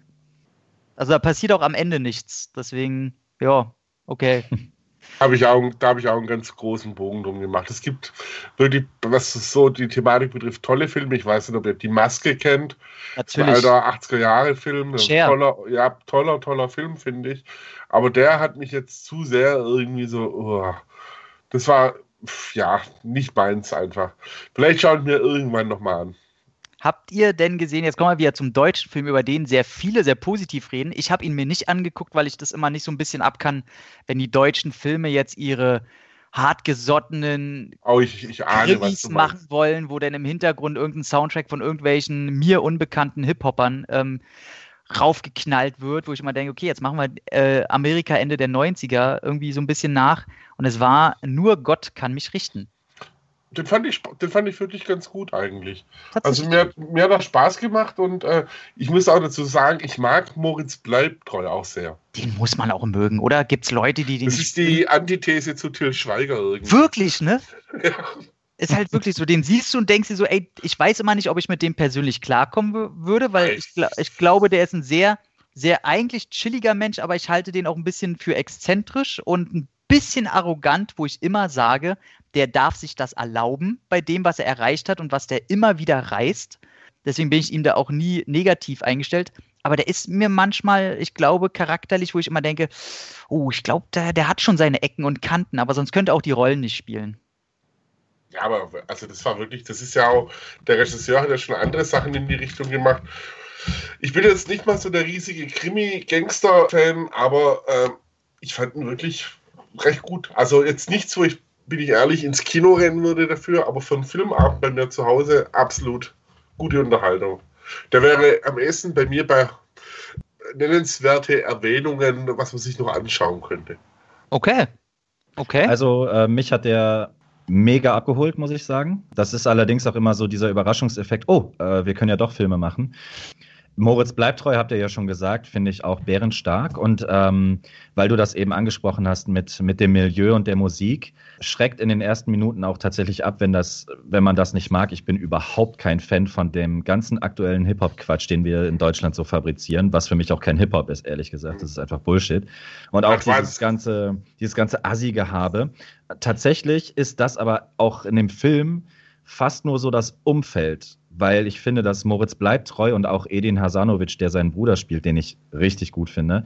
Also da passiert auch am Ende nichts. Deswegen, ja, okay. Hab ich auch, da habe ich auch einen ganz großen Bogen drum gemacht. Es gibt wirklich, was so die Thematik betrifft, tolle Filme. Ich weiß nicht, ob ihr die Maske kennt. Natürlich. alter 80er-Jahre-Film. Cher. Toller, ja, toller, toller Film, finde ich. Aber der hat mich jetzt zu sehr irgendwie so, oh, das war, ja, nicht meins einfach. Vielleicht schaue ich mir irgendwann nochmal an. Habt ihr denn gesehen, jetzt kommen wir wieder zum deutschen Film, über den sehr viele sehr positiv reden. Ich habe ihn mir nicht angeguckt, weil ich das immer nicht so ein bisschen ab kann, wenn die deutschen Filme jetzt ihre hartgesottenen Oh, ich, ich ahne, machen wollen, wo dann im Hintergrund irgendein Soundtrack von irgendwelchen mir unbekannten Hip-Hoppern ähm, raufgeknallt wird, wo ich immer denke, okay, jetzt machen wir äh, Amerika Ende der 90er irgendwie so ein bisschen nach. Und es war nur Gott kann mich richten. Den fand, ich, den fand ich wirklich ganz gut eigentlich. Also mir, hat- mir hat das Spaß gemacht und äh, ich muss auch dazu sagen, ich mag Moritz Bleibtreu auch sehr. den muss man auch mögen, oder? Gibt es Leute, die den Das ist die Antithese zu Till Schweiger irgendwie. Wirklich, ne? Ja. Ist halt wirklich so, den siehst du und denkst dir so, ey, ich weiß immer nicht, ob ich mit dem persönlich klarkommen wü- würde, weil ich, ich glaube, der ist ein sehr, sehr eigentlich chilliger Mensch, aber ich halte den auch ein bisschen für exzentrisch und ein bisschen arrogant, wo ich immer sage, der darf sich das erlauben bei dem, was er erreicht hat und was der immer wieder reißt. Deswegen bin ich ihm da auch nie negativ eingestellt. Aber der ist mir manchmal, ich glaube, charakterlich, wo ich immer denke, oh, ich glaube, der, der hat schon seine Ecken und Kanten, aber sonst könnte er auch die Rollen nicht spielen. Ja, aber also das war wirklich, das ist ja auch, der Regisseur hat ja schon andere Sachen in die Richtung gemacht. Ich bin jetzt nicht mal so der riesige Krimi-Gangster-Fan, aber ähm, ich fand ihn wirklich recht gut. Also jetzt nichts, wo ich, bin ich ehrlich, ins Kino rennen würde dafür, aber für einen Filmabend bei mir zu Hause absolut gute Unterhaltung. Der wäre am ehesten bei mir bei nennenswerte Erwähnungen, was man sich noch anschauen könnte. Okay. Okay. Also äh, mich hat der mega abgeholt, muss ich sagen. Das ist allerdings auch immer so dieser Überraschungseffekt, oh, äh, wir können ja doch Filme machen. Moritz Bleibtreu, habt ihr ja schon gesagt, finde ich auch bärenstark. Und ähm, weil du das eben angesprochen hast mit, mit dem Milieu und der Musik, schreckt in den ersten Minuten auch tatsächlich ab, wenn, das, wenn man das nicht mag. Ich bin überhaupt kein Fan von dem ganzen aktuellen Hip-Hop-Quatsch, den wir in Deutschland so fabrizieren, was für mich auch kein Hip-Hop ist, ehrlich gesagt. Das ist einfach Bullshit. Und auch dieses ganze, dieses ganze Assi-Gehabe. Tatsächlich ist das aber auch in dem Film fast nur so das Umfeld, weil ich finde, dass Moritz bleibt treu und auch Edin Hasanovic, der seinen Bruder spielt, den ich richtig gut finde,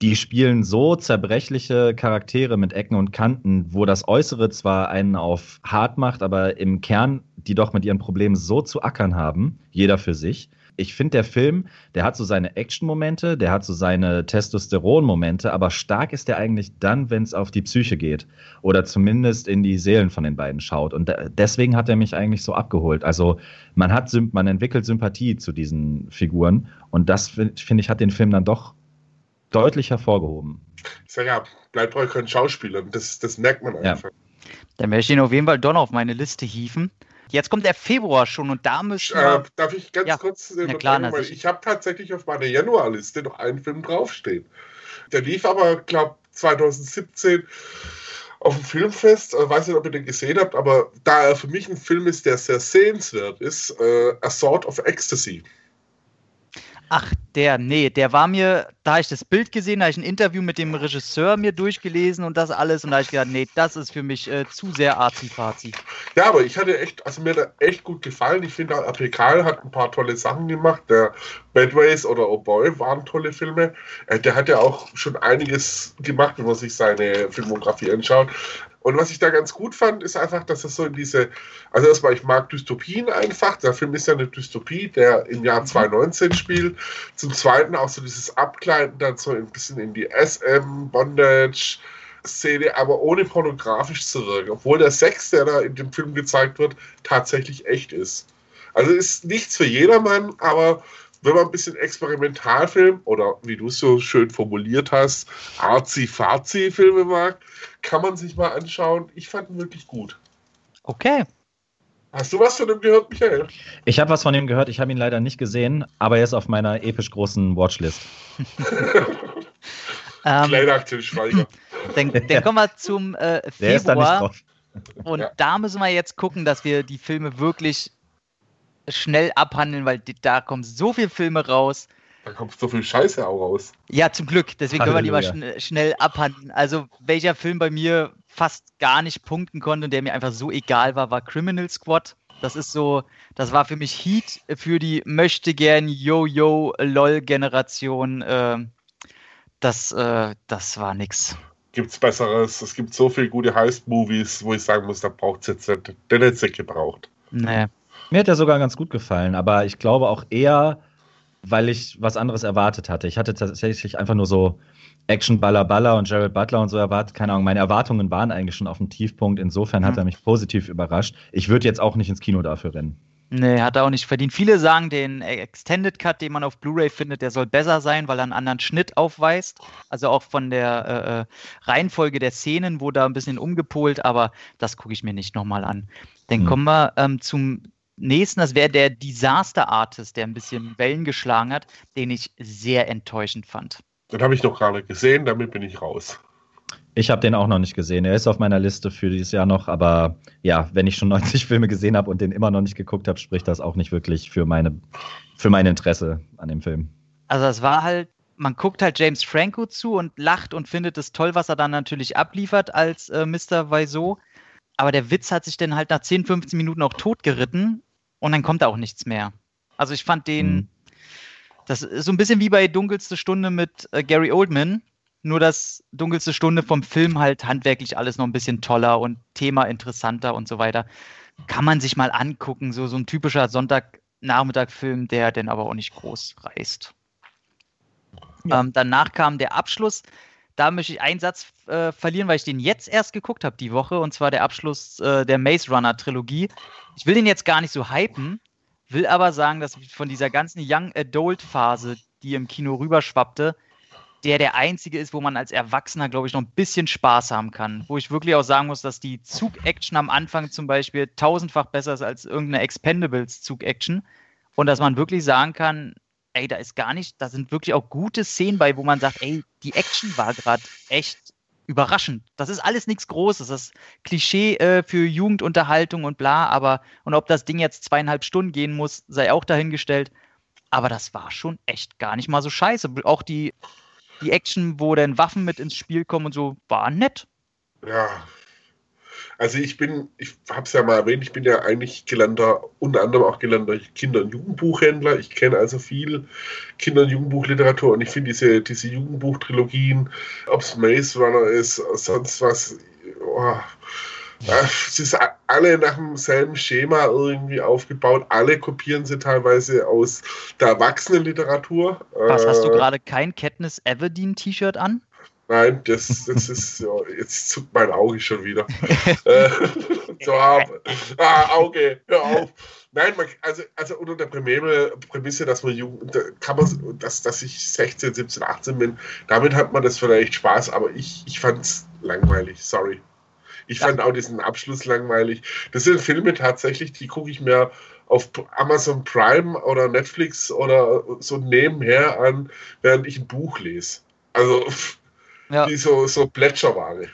die spielen so zerbrechliche Charaktere mit Ecken und Kanten, wo das Äußere zwar einen auf hart macht, aber im Kern die doch mit ihren Problemen so zu ackern haben, jeder für sich. Ich finde, der Film, der hat so seine Action-Momente, der hat so seine Testosteron-Momente, aber stark ist er eigentlich dann, wenn es auf die Psyche geht oder zumindest in die Seelen von den beiden schaut. Und de- deswegen hat er mich eigentlich so abgeholt. Also man hat, man entwickelt Sympathie zu diesen Figuren und das finde find ich hat den Film dann doch deutlich hervorgehoben. Ich sage ja, Bleibtreu können Schauspieler, das, das merkt man Ja. einfach. Dann werde ich den auf jeden Fall doch noch auf meine Liste hieven. Jetzt kommt der Februar schon und da müssen wir. Äh, darf ich ganz Ja. kurz äh, klar, sagen, ich habe tatsächlich auf meiner Januarliste noch einen Film draufstehen. Der lief aber, glaube 2017 auf dem Filmfest. Ich weiß nicht, ob ihr den gesehen habt, aber da er für mich ein Film ist, der sehr sehenswert ist, äh, A Sword of Ecstasy. Ach, der, nee, der war mir, da habe ich das Bild gesehen, da habe ich ein Interview mit dem Regisseur mir durchgelesen und das alles und da habe ich gedacht, nee, das ist für mich äh, zu sehr arzi-fazi. Ja, aber ich hatte echt, also mir hat er echt gut gefallen. Ich finde, Apikal hat ein paar tolle Sachen gemacht. Der Bad Ways oder Oh Boy waren tolle Filme. Äh, Der hat ja auch schon einiges gemacht, wenn man sich seine Filmografie anschaut. Und was ich da ganz gut fand, ist einfach, dass es so in diese, also erstmal, ich mag Dystopien einfach. Der Film ist ja eine Dystopie, der im Jahr 2019 spielt. Zum Zweiten auch so dieses Abgleiten dann so ein bisschen in die SM, Bondage, Szene, aber ohne pornografisch zu wirken. Obwohl der Sex, der da in dem Film gezeigt wird, tatsächlich echt ist. Also ist nichts für jedermann, aber wenn man ein bisschen Experimentalfilm oder wie du es so schön formuliert hast, Arzi-Fazi-Filme mag, kann man sich mal anschauen. Ich fand ihn wirklich gut. Okay. Hast du was von dem gehört, Michael? Ich habe was von ihm gehört, ich habe ihn leider nicht gesehen, aber er ist auf meiner episch großen Watchlist. Ähm, Kleiner Axel Schweiger. dann, dann kommen wir zum äh, Februar. Und Ja. da müssen wir jetzt gucken, dass wir die Filme wirklich schnell abhandeln, weil die, da kommen so viele Filme raus. Da kommt so viel Scheiße auch raus. Ja, zum Glück. Deswegen können wir die mal Halleluja. schn schnell abhandeln. Also, welcher Film bei mir fast gar nicht punkten konnte und der mir einfach so egal war, war Criminal Squad. Das ist so, das war für mich Heat für die möchte gern Yo-Yo-LOL-Generation. ähm, das, äh, das war nix. Gibt's Besseres? Es gibt so viele gute Heist-Movies, wo ich sagen muss, da braucht es jetzt nicht, der hätte es gebraucht. Nee. Mir hat er sogar ganz gut gefallen, aber ich glaube auch eher, weil ich was anderes erwartet hatte. Ich hatte tatsächlich einfach nur so Action Baller Baller und Jared Butler und so erwartet. Keine Ahnung, meine Erwartungen waren eigentlich schon auf dem Tiefpunkt. Insofern hat Mhm. er mich positiv überrascht. Ich würde jetzt auch nicht ins Kino dafür rennen. Nee, hat er auch nicht verdient. Viele sagen, den Extended Cut, den man auf Blu-ray findet, der soll besser sein, weil er einen anderen Schnitt aufweist. Also auch von der äh, äh, Reihenfolge der Szenen wurde da ein bisschen umgepolt, aber das gucke ich mir nicht nochmal an. Dann Hm. kommen wir ähm, zum nächsten, das wäre der Disaster Artist, der ein bisschen Wellen geschlagen hat, den ich sehr enttäuschend fand. Den habe ich noch gar nicht gesehen, damit bin ich raus. Ich habe den auch noch nicht gesehen. Er ist auf meiner Liste für dieses Jahr noch, aber ja, wenn ich schon 90 Filme gesehen habe und den immer noch nicht geguckt habe, spricht das auch nicht wirklich für meine für mein Interesse an dem Film. Also es war halt, man guckt halt James Franco zu und lacht und findet es toll, was er dann natürlich abliefert als äh, Mr. Wiseau. Aber der Witz hat sich dann halt nach 10, 15 Minuten auch totgeritten und dann kommt da auch nichts mehr. Also ich fand den, Mhm. das ist so ein bisschen wie bei Dunkelste Stunde mit äh, Gary Oldman, nur dass Dunkelste Stunde vom Film halt handwerklich alles noch ein bisschen toller und Thema interessanter und so weiter. Kann man sich mal angucken, so, so ein typischer Sonntagnachmittag-Film, der dann aber auch nicht groß reißt. Ja. Ähm, danach kam der Abschluss. Da möchte ich einen Satz äh, verlieren, weil ich den jetzt erst geguckt habe die Woche, und zwar der Abschluss äh, der Maze Runner Trilogie. Ich will den jetzt gar nicht so hypen, will aber sagen, dass von dieser ganzen Young Adult Phase, die im Kino rüberschwappte, der der einzige ist, wo man als Erwachsener, glaube ich, noch ein bisschen Spaß haben kann. Wo ich wirklich auch sagen muss, dass die Zug-Action am Anfang zum Beispiel tausendfach besser ist als irgendeine Expendables-Zug-Action. Und dass man wirklich sagen kann, ey, da ist gar nicht, da sind wirklich auch gute Szenen bei, wo man sagt, ey, die Action war gerade echt überraschend. Das ist alles nichts Großes. Das ist Klischee äh, für Jugendunterhaltung und bla, aber und ob das Ding jetzt zweieinhalb Stunden gehen muss, sei auch dahingestellt. Aber das war schon echt gar nicht mal so scheiße. Auch die, die Action, wo dann Waffen mit ins Spiel kommen und so, war nett. Ja. Also ich bin, ich habe es ja mal erwähnt, ich bin ja eigentlich gelernter, unter anderem auch gelernter Kinder- und Jugendbuchhändler. Ich kenne also viel Kinder- und Jugendbuchliteratur und ich finde diese, diese Jugendbuchtrilogien, ob es Maze Runner ist, sonst was, oh, äh, es ist alle nach demselben Schema irgendwie aufgebaut. Alle kopieren sie teilweise aus der Erwachsenenliteratur. Was, hast du Äh, gerade kein Katniss Everdeen T-Shirt an? Nein, das, das ist, ja, jetzt zuckt mein Auge schon wieder. äh, so, ah, ah, Auge, hör auf. Nein, man, also, also unter der Prämisse, dass man da kann man, dass, dass ich 16, 17, 18 bin, damit hat man das vielleicht Spaß, aber ich, ich fand es langweilig, sorry. Ich Ja. fand auch diesen Abschluss langweilig. Das sind Filme tatsächlich, die gucke ich mir auf Amazon Prime oder Netflix oder so nebenher an, während ich ein Buch lese. Also, Ja. die so, so Plätscherware.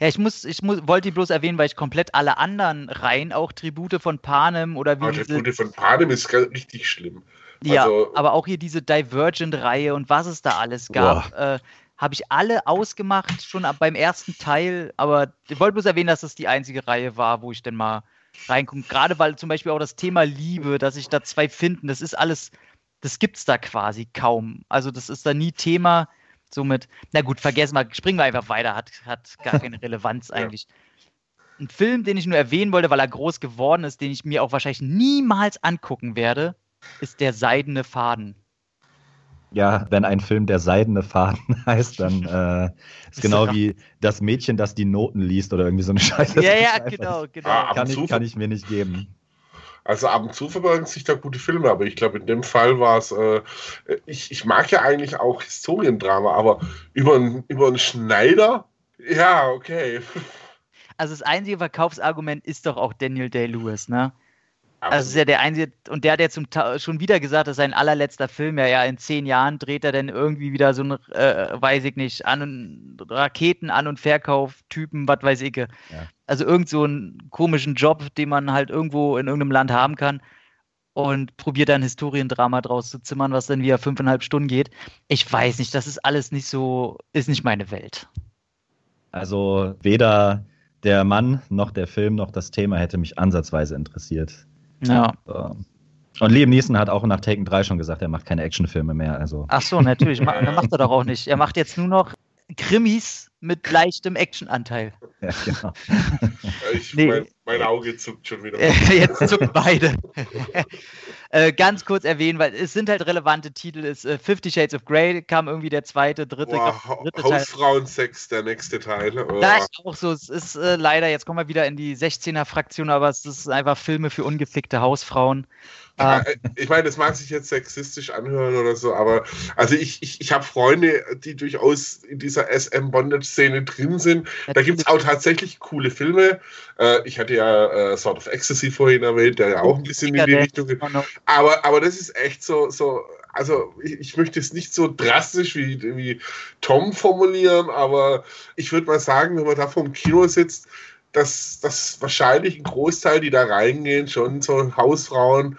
Ja, ich muss, ich muss, wollte die bloß erwähnen, weil ich komplett alle anderen Reihen, auch Tribute von Panem oder wie diese, Gute von Panem ist richtig schlimm. ja, also- aber auch hier diese Divergent-Reihe und was es da alles gab, äh, habe ich alle ausgemacht, schon ab beim ersten Teil, aber ich wollte bloß erwähnen, dass das die einzige Reihe war, wo ich dann mal reingucke. Gerade weil zum Beispiel auch das Thema Liebe, dass sich da zwei finden, das ist alles, das gibt's da quasi kaum. Also das ist da nie Thema. Somit, na gut, vergessen wir, springen wir einfach weiter, hat, hat gar keine Relevanz Ja. eigentlich. Ein Film, den ich nur erwähnen wollte, weil er groß geworden ist, den ich mir auch wahrscheinlich niemals angucken werde, ist der Seidene Faden. Ja, wenn ein Film der seidene Faden heißt, dann äh, ist Ist genau wie das Mädchen, das die Noten liest oder irgendwie so eine Scheiße. ja, ja, genau, genau. Ah, Kann ich, kann ich mir nicht geben. Also ab und zu verbergen sich da gute Filme, aber ich glaube, in dem Fall war es, äh, ich, ich mag ja eigentlich auch Historiendrama, aber über über einen Schneider, ja, okay. Also das einzige Verkaufsargument ist doch auch Daniel Day-Lewis, ne? Also ist ja der einzige, und der hat jetzt schon wieder gesagt, das ist sein allerletzter Film. Ja, ja, in zehn Jahren dreht er dann irgendwie wieder so ein, äh, weiß ich nicht, an Raketen an- und Verkauf-Typen, was weiß ich. Ja. Also irgend so einen komischen Job, den man halt irgendwo in irgendeinem Land haben kann und probiert dann Historiendrama draus zu zimmern, was dann wieder fünfeinhalb Stunden geht. Ich weiß nicht, das ist alles nicht so, ist nicht meine Welt. Also weder der Mann noch der Film noch das Thema hätte mich ansatzweise interessiert. Ja. Und Liam Neeson hat auch nach Taken 3 schon gesagt, er macht keine Actionfilme mehr. Also. Ach so, natürlich. er macht er doch auch nicht. Er macht jetzt nur noch Krimis mit leichtem Actionanteil. Ja, genau. Ich, nee. mein, mein, Auge zuckt schon wieder. Jetzt zucken beide. äh, ganz kurz erwähnen, weil es sind halt relevante Titel. Es, äh, Fifty Shades of Grey kam irgendwie der zweite, dritte, Boah, glaub, dritte Hausfrauensex, der nächste Teil. Oh. Da ist auch so. Es ist äh, leider, jetzt kommen wir wieder in die 16er-Fraktion, aber es ist einfach Filme für ungefickte Hausfrauen. Ja, äh, ich meine, das mag sich jetzt sexistisch anhören oder so, aber also ich, ich, ich habe Freunde, die durchaus in dieser SM-Bondage-Szene drin sind. Da gibt es auch tatsächlich coole Filme. Äh, ich hatte ja äh, Sort of Ecstasy vorhin erwähnt, der ja auch ein bisschen in die Richtung geht. Aber, aber das ist echt so, so also ich, ich, möchte es nicht so drastisch wie, wie Tom formulieren, aber ich würde mal sagen, wenn man da vor dem Kino sitzt, dass, dass wahrscheinlich ein Großteil, die da reingehen, schon so Hausfrauen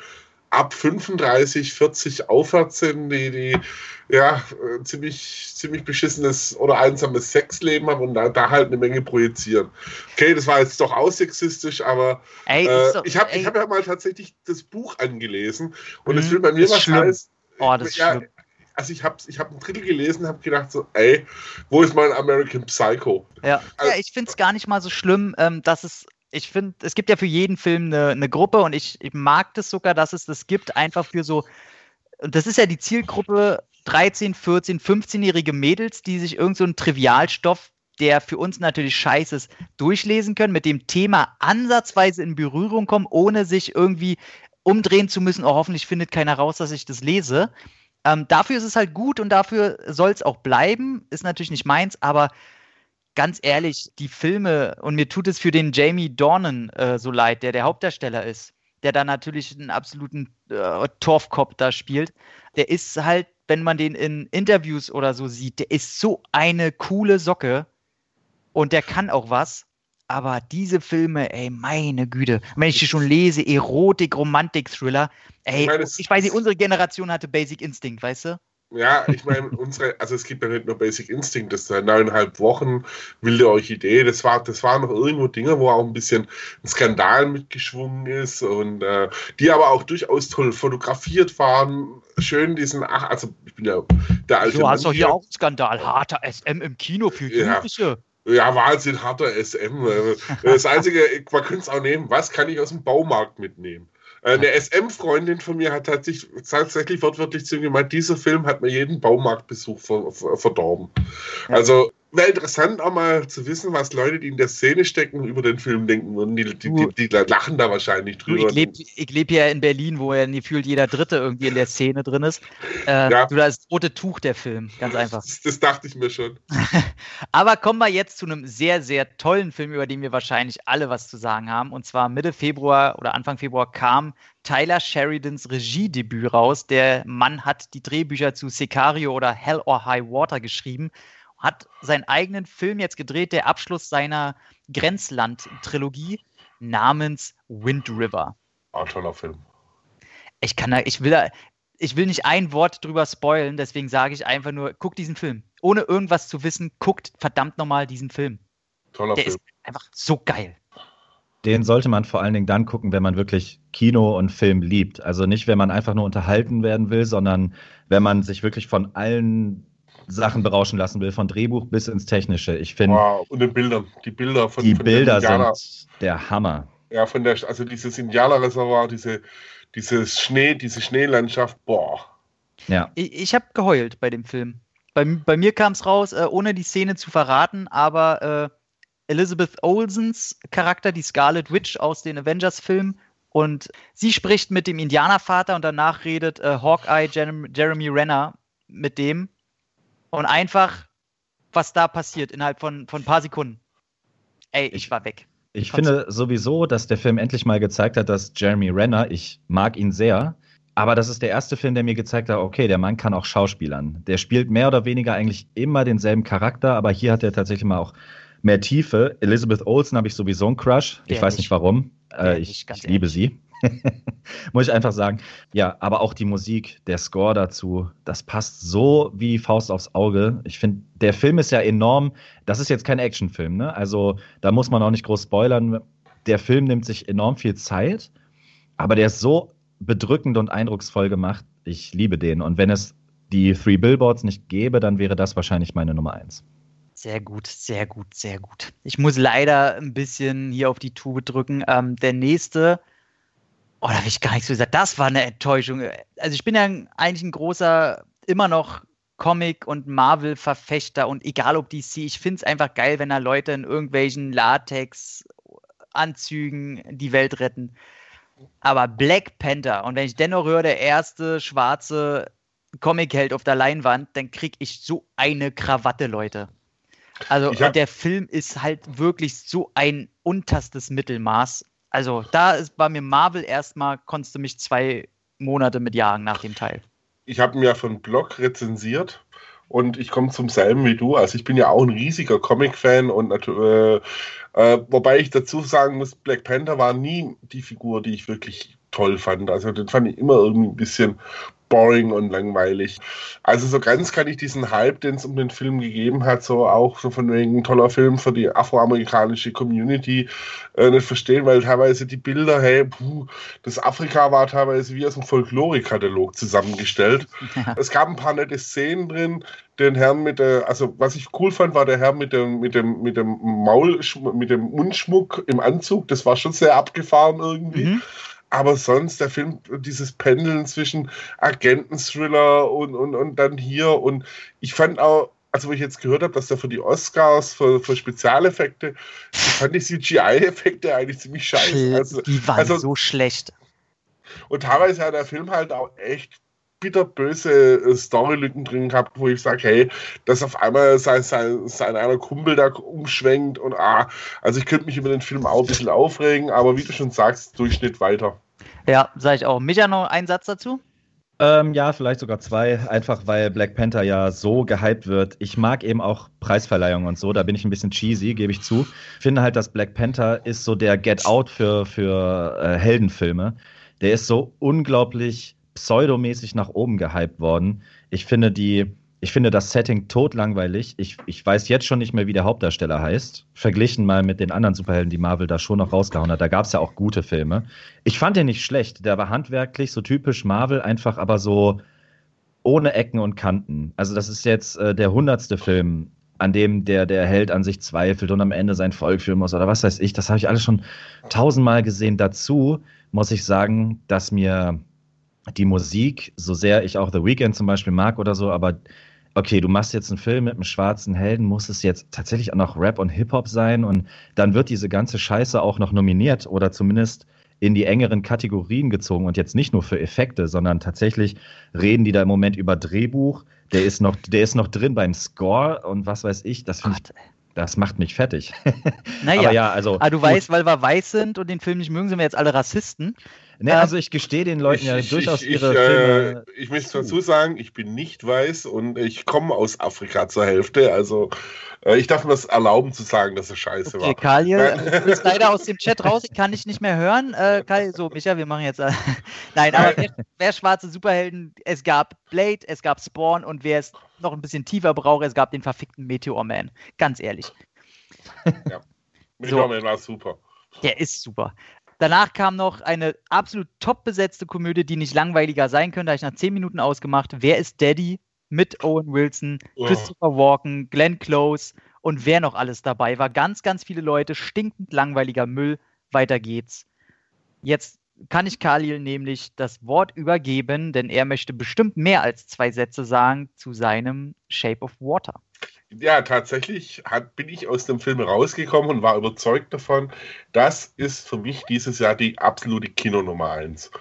ab 35, 40 aufwärts sind, die, die ja, ziemlich, ziemlich beschissenes oder einsames Sexleben haben und da, da halt eine Menge projizieren. Okay, das war jetzt doch aussexistisch, aber ey, äh, so, ich habe hab ja mal tatsächlich das Buch angelesen und es mhm, will bei mir was heißen. Oh, das ja, schlimm. Also ich habe ich hab ein Drittel gelesen, habe gedacht so, ey, wo ist mein American Psycho? Ja, also, ja ich finde es gar nicht mal so schlimm, ähm, dass es ich finde, es gibt ja für jeden Film eine, eine Gruppe und ich, ich, mag das sogar, dass es das gibt, einfach für so, und das ist ja die Zielgruppe 13, 14, 15-jährige Mädels, die sich irgendeinen so Trivialstoff, der für uns natürlich scheiße ist, durchlesen können, mit dem Thema ansatzweise in Berührung kommen, ohne sich irgendwie umdrehen zu müssen, oh, hoffentlich findet keiner raus, dass ich das lese. Ähm, dafür ist es halt gut und dafür soll es auch bleiben. Ist natürlich nicht meins, aber ganz ehrlich, die Filme, und mir tut es für den Jamie Dornan äh, so leid, der der Hauptdarsteller ist, der da natürlich einen absoluten äh, Torfkopf da spielt, der ist halt, wenn man den in Interviews oder so sieht, der ist so eine coole Socke und der kann auch was. Aber diese Filme, ey, meine Güte, wenn ich die schon lese, Erotik, Romantik, Thriller, ey, ich, meine, ich weiß nicht, unsere Generation hatte Basic Instinct, weißt du? Ja, ich meine, unsere, also es gibt ja nicht nur Basic Instinct, das ist neuneinhalb Wochen, wilde Orchidee, das war, das waren noch irgendwo Dinge, wo auch ein bisschen ein Skandal mitgeschwungen ist und äh, die aber auch durchaus toll fotografiert waren. Schön diesen, ach, also ich bin ja der alte. Du hast doch hier auch einen Skandal, harter SM im Kino für Jugendliche. Ja. Ja, Wahnsinn, harter SM. Das Einzige, man könnte es auch nehmen, was kann ich aus dem Baumarkt mitnehmen? Eine SM-Freundin von mir hat tatsächlich, tatsächlich wortwörtlich zu mir gemeint, dieser Film hat mir jeden Baumarktbesuch verdorben. Also wäre interessant auch mal zu wissen, was Leute, die in der Szene stecken, über den Film denken würden. Die, die, die, die lachen da wahrscheinlich drüber. Du, ich lebe leb ja in Berlin, wo ja gefühlt jeder Dritte irgendwie in der Szene drin ist. Äh, ja. Du, das rote Tuch der Film, ganz einfach. Das, das dachte ich mir schon. Aber kommen wir jetzt zu einem sehr, sehr tollen Film, über den wir wahrscheinlich alle was zu sagen haben. Und zwar Mitte Februar oder Anfang Februar kam Tyler Sheridans Regiedebüt raus. Der Mann hat die Drehbücher zu Sicario oder Hell or High Water geschrieben hat seinen eigenen Film jetzt gedreht, der Abschluss seiner Grenzland-Trilogie namens Wind River. Ein toller Film. Ich kann da, ich will da, ich will nicht ein Wort drüber spoilen, deswegen sage ich einfach nur, guckt diesen Film. Ohne irgendwas zu wissen, guckt verdammt nochmal diesen Film. Toller der Film. ist einfach so geil. Den sollte man vor allen Dingen dann gucken, wenn man wirklich Kino und Film liebt. Also nicht, wenn man einfach nur unterhalten werden will, sondern wenn man sich wirklich von allen Sachen berauschen lassen will, von Drehbuch bis ins Technische. Ich finde. Wow, und den Bildern. Die Bilder von Die von Bilder sind der Hammer. Ja, von der, also dieses Indianerreservoir, diese, dieses Schnee, diese Schneelandschaft, boah. Ja. Ich, ich habe geheult bei dem Film. Bei, bei mir kam es raus, äh, ohne die Szene zu verraten, aber äh, Elizabeth Olsens Charakter, die Scarlet Witch aus den Avengers-Filmen, und sie spricht mit dem Indianervater und danach redet äh, Hawkeye Jeremy Renner mit dem und einfach, was da passiert innerhalb von, von ein paar Sekunden. Ey, ich war weg. Ich finde sowieso, dass der Film endlich mal gezeigt hat, dass Jeremy Renner, ich mag ihn sehr, aber das ist der erste Film, der mir gezeigt hat, okay, der Mann kann auch Schauspielern. Der spielt mehr oder weniger eigentlich immer denselben Charakter, aber hier hat er tatsächlich mal auch mehr Tiefe. Elizabeth Olsen habe ich sowieso einen Crush. Ich weiß nicht warum. Äh, ich, ich liebe sie. Muss ich einfach sagen. Ja, aber auch die Musik, der Score dazu, das passt so wie Faust aufs Auge. Ich finde, der Film ist ja enorm. Das ist jetzt kein Actionfilm, ne? Also da muss man auch nicht groß spoilern. Der Film nimmt sich enorm viel Zeit, aber der ist so bedrückend und eindrucksvoll gemacht. Ich liebe den. Und wenn es die Three Billboards nicht gäbe, dann wäre das wahrscheinlich meine Nummer eins. Sehr gut, sehr gut, sehr gut. Ich muss leider ein bisschen hier auf die Tube drücken. Ähm, der nächste Oh, da habe ich gar nichts gesagt. Das war eine Enttäuschung. Also ich bin ja eigentlich ein großer, immer noch Comic- und Marvel-Verfechter und egal ob DC, ich finde es einfach geil, wenn da Leute in irgendwelchen Latex-Anzügen die Welt retten. Aber Black Panther, und wenn ich dennoch höre, der erste schwarze Comic-Held auf der Leinwand, dann kriege ich so eine Krawatte, Leute. Also der Film ist halt wirklich so ein unterstes Mittelmaß also da ist bei mir Marvel erstmal, konntest du mich zwei Monate mit jagen nach dem Teil. Ich habe ihn ja von Blog rezensiert und ich komme zum selben wie du. Also ich bin ja auch ein riesiger Comic-Fan und äh, äh, wobei ich dazu sagen muss, Black Panther war nie die Figur, die ich wirklich toll fand. Also den fand ich immer irgendwie ein bisschen boring und langweilig. Also so ganz kann ich diesen Hype, den es um den Film gegeben hat, so auch so von wegen toller Film für die afroamerikanische Community äh, nicht verstehen, weil teilweise die Bilder, hey, puh, das Afrika war teilweise wie aus einem Folklore-Katalog zusammengestellt. Ja. Es gab ein paar nette Szenen drin, den Herrn mit der, also was ich cool fand, war der Herr mit dem, mit dem, mit dem Maul, mit dem Mundschmuck im Anzug, das war schon sehr abgefahren irgendwie. Mhm. Aber sonst, der Film, dieses Pendeln zwischen Agenten-Thriller und, und, und dann hier. Und ich fand auch, also wo ich jetzt gehört habe, dass der für die Oscars, für, für Spezialeffekte, ich fand die CGI-Effekte eigentlich ziemlich scheiße. Also, die waren also, so schlecht. Und teilweise hat der Film halt auch echt bitterböse äh, Storylücken drin gehabt, wo ich sage, hey, dass auf einmal sein, sein, sein einer Kumpel da umschwenkt und ah, also ich könnte mich über den Film auch ein bisschen aufregen, aber wie du schon sagst, Durchschnitt weiter. Ja, sage ich auch. Micha, noch einen Satz dazu? Ähm, ja, vielleicht sogar zwei, einfach weil Black Panther ja so gehypt wird. Ich mag eben auch Preisverleihungen und so, da bin ich ein bisschen cheesy, gebe ich zu. Ich finde halt, dass Black Panther ist so der Get Out für, für äh, Heldenfilme. Der ist so unglaublich pseudomäßig nach oben gehypt worden. Ich finde die, ich finde das Setting totlangweilig. Ich, ich weiß jetzt schon nicht mehr, wie der Hauptdarsteller heißt. Verglichen mal mit den anderen Superhelden, die Marvel da schon noch rausgehauen hat. Da gab es ja auch gute Filme. Ich fand den nicht schlecht. Der war handwerklich, so typisch Marvel, einfach aber so ohne Ecken und Kanten. Also, das ist jetzt äh, der hundertste Film, an dem der, der Held an sich zweifelt und am Ende sein Volk führen muss oder was weiß ich. Das habe ich alles schon tausendmal gesehen. Dazu muss ich sagen, dass mir die Musik, so sehr ich auch The Weeknd zum Beispiel mag oder so, aber okay, du machst jetzt einen Film mit einem schwarzen Helden, muss es jetzt tatsächlich auch noch Rap und Hip-Hop sein und dann wird diese ganze Scheiße auch noch nominiert oder zumindest in die engeren Kategorien gezogen und jetzt nicht nur für Effekte, sondern tatsächlich reden die da im Moment über Drehbuch. Der ist noch, der ist noch drin beim Score und was weiß ich. Das finde ich, das macht mich fertig. Naja, aber ja, also. Aber du weißt, weil wir weiß sind und den Film nicht mögen, sind wir jetzt alle Rassisten. Ne, ähm, also ich gestehe den Leuten ich, ja ich, durchaus ich, ihre Filme. Äh, ich muss dazu sagen, ich bin nicht weiß und ich komme aus Afrika zur Hälfte. Also äh, ich darf mir das erlauben zu sagen, dass es scheiße okay, war. Kalje, du bist leider aus dem Chat raus, ich kann dich nicht mehr hören. Äh, Kalje, so, Micha, wir machen jetzt. Äh, Nein, aber wer, wer, schwarze Superhelden, es gab Blade, es gab Spawn und wer es noch ein bisschen tiefer braucht, es gab den verfickten Meteor Man. Ganz ehrlich. Ja. Meteor Man war super. Der ist super. Danach kam noch eine absolut top besetzte Komödie, die nicht langweiliger sein könnte. Da habe ich nach zehn Minuten ausgemacht. Wer ist Daddy? Mit Owen Wilson, oh. Christopher Walken, Glenn Close und wer noch alles dabei war. Ganz, ganz viele Leute, stinkend langweiliger Müll. Weiter geht's. Jetzt kann ich Khalil nämlich das Wort übergeben, denn er möchte bestimmt mehr als zwei Sätze sagen zu seinem Shape of Water ja, tatsächlich hat, bin ich aus dem Film rausgekommen und war überzeugt davon, das ist für mich dieses Jahr die absolute Kino Nummer eins.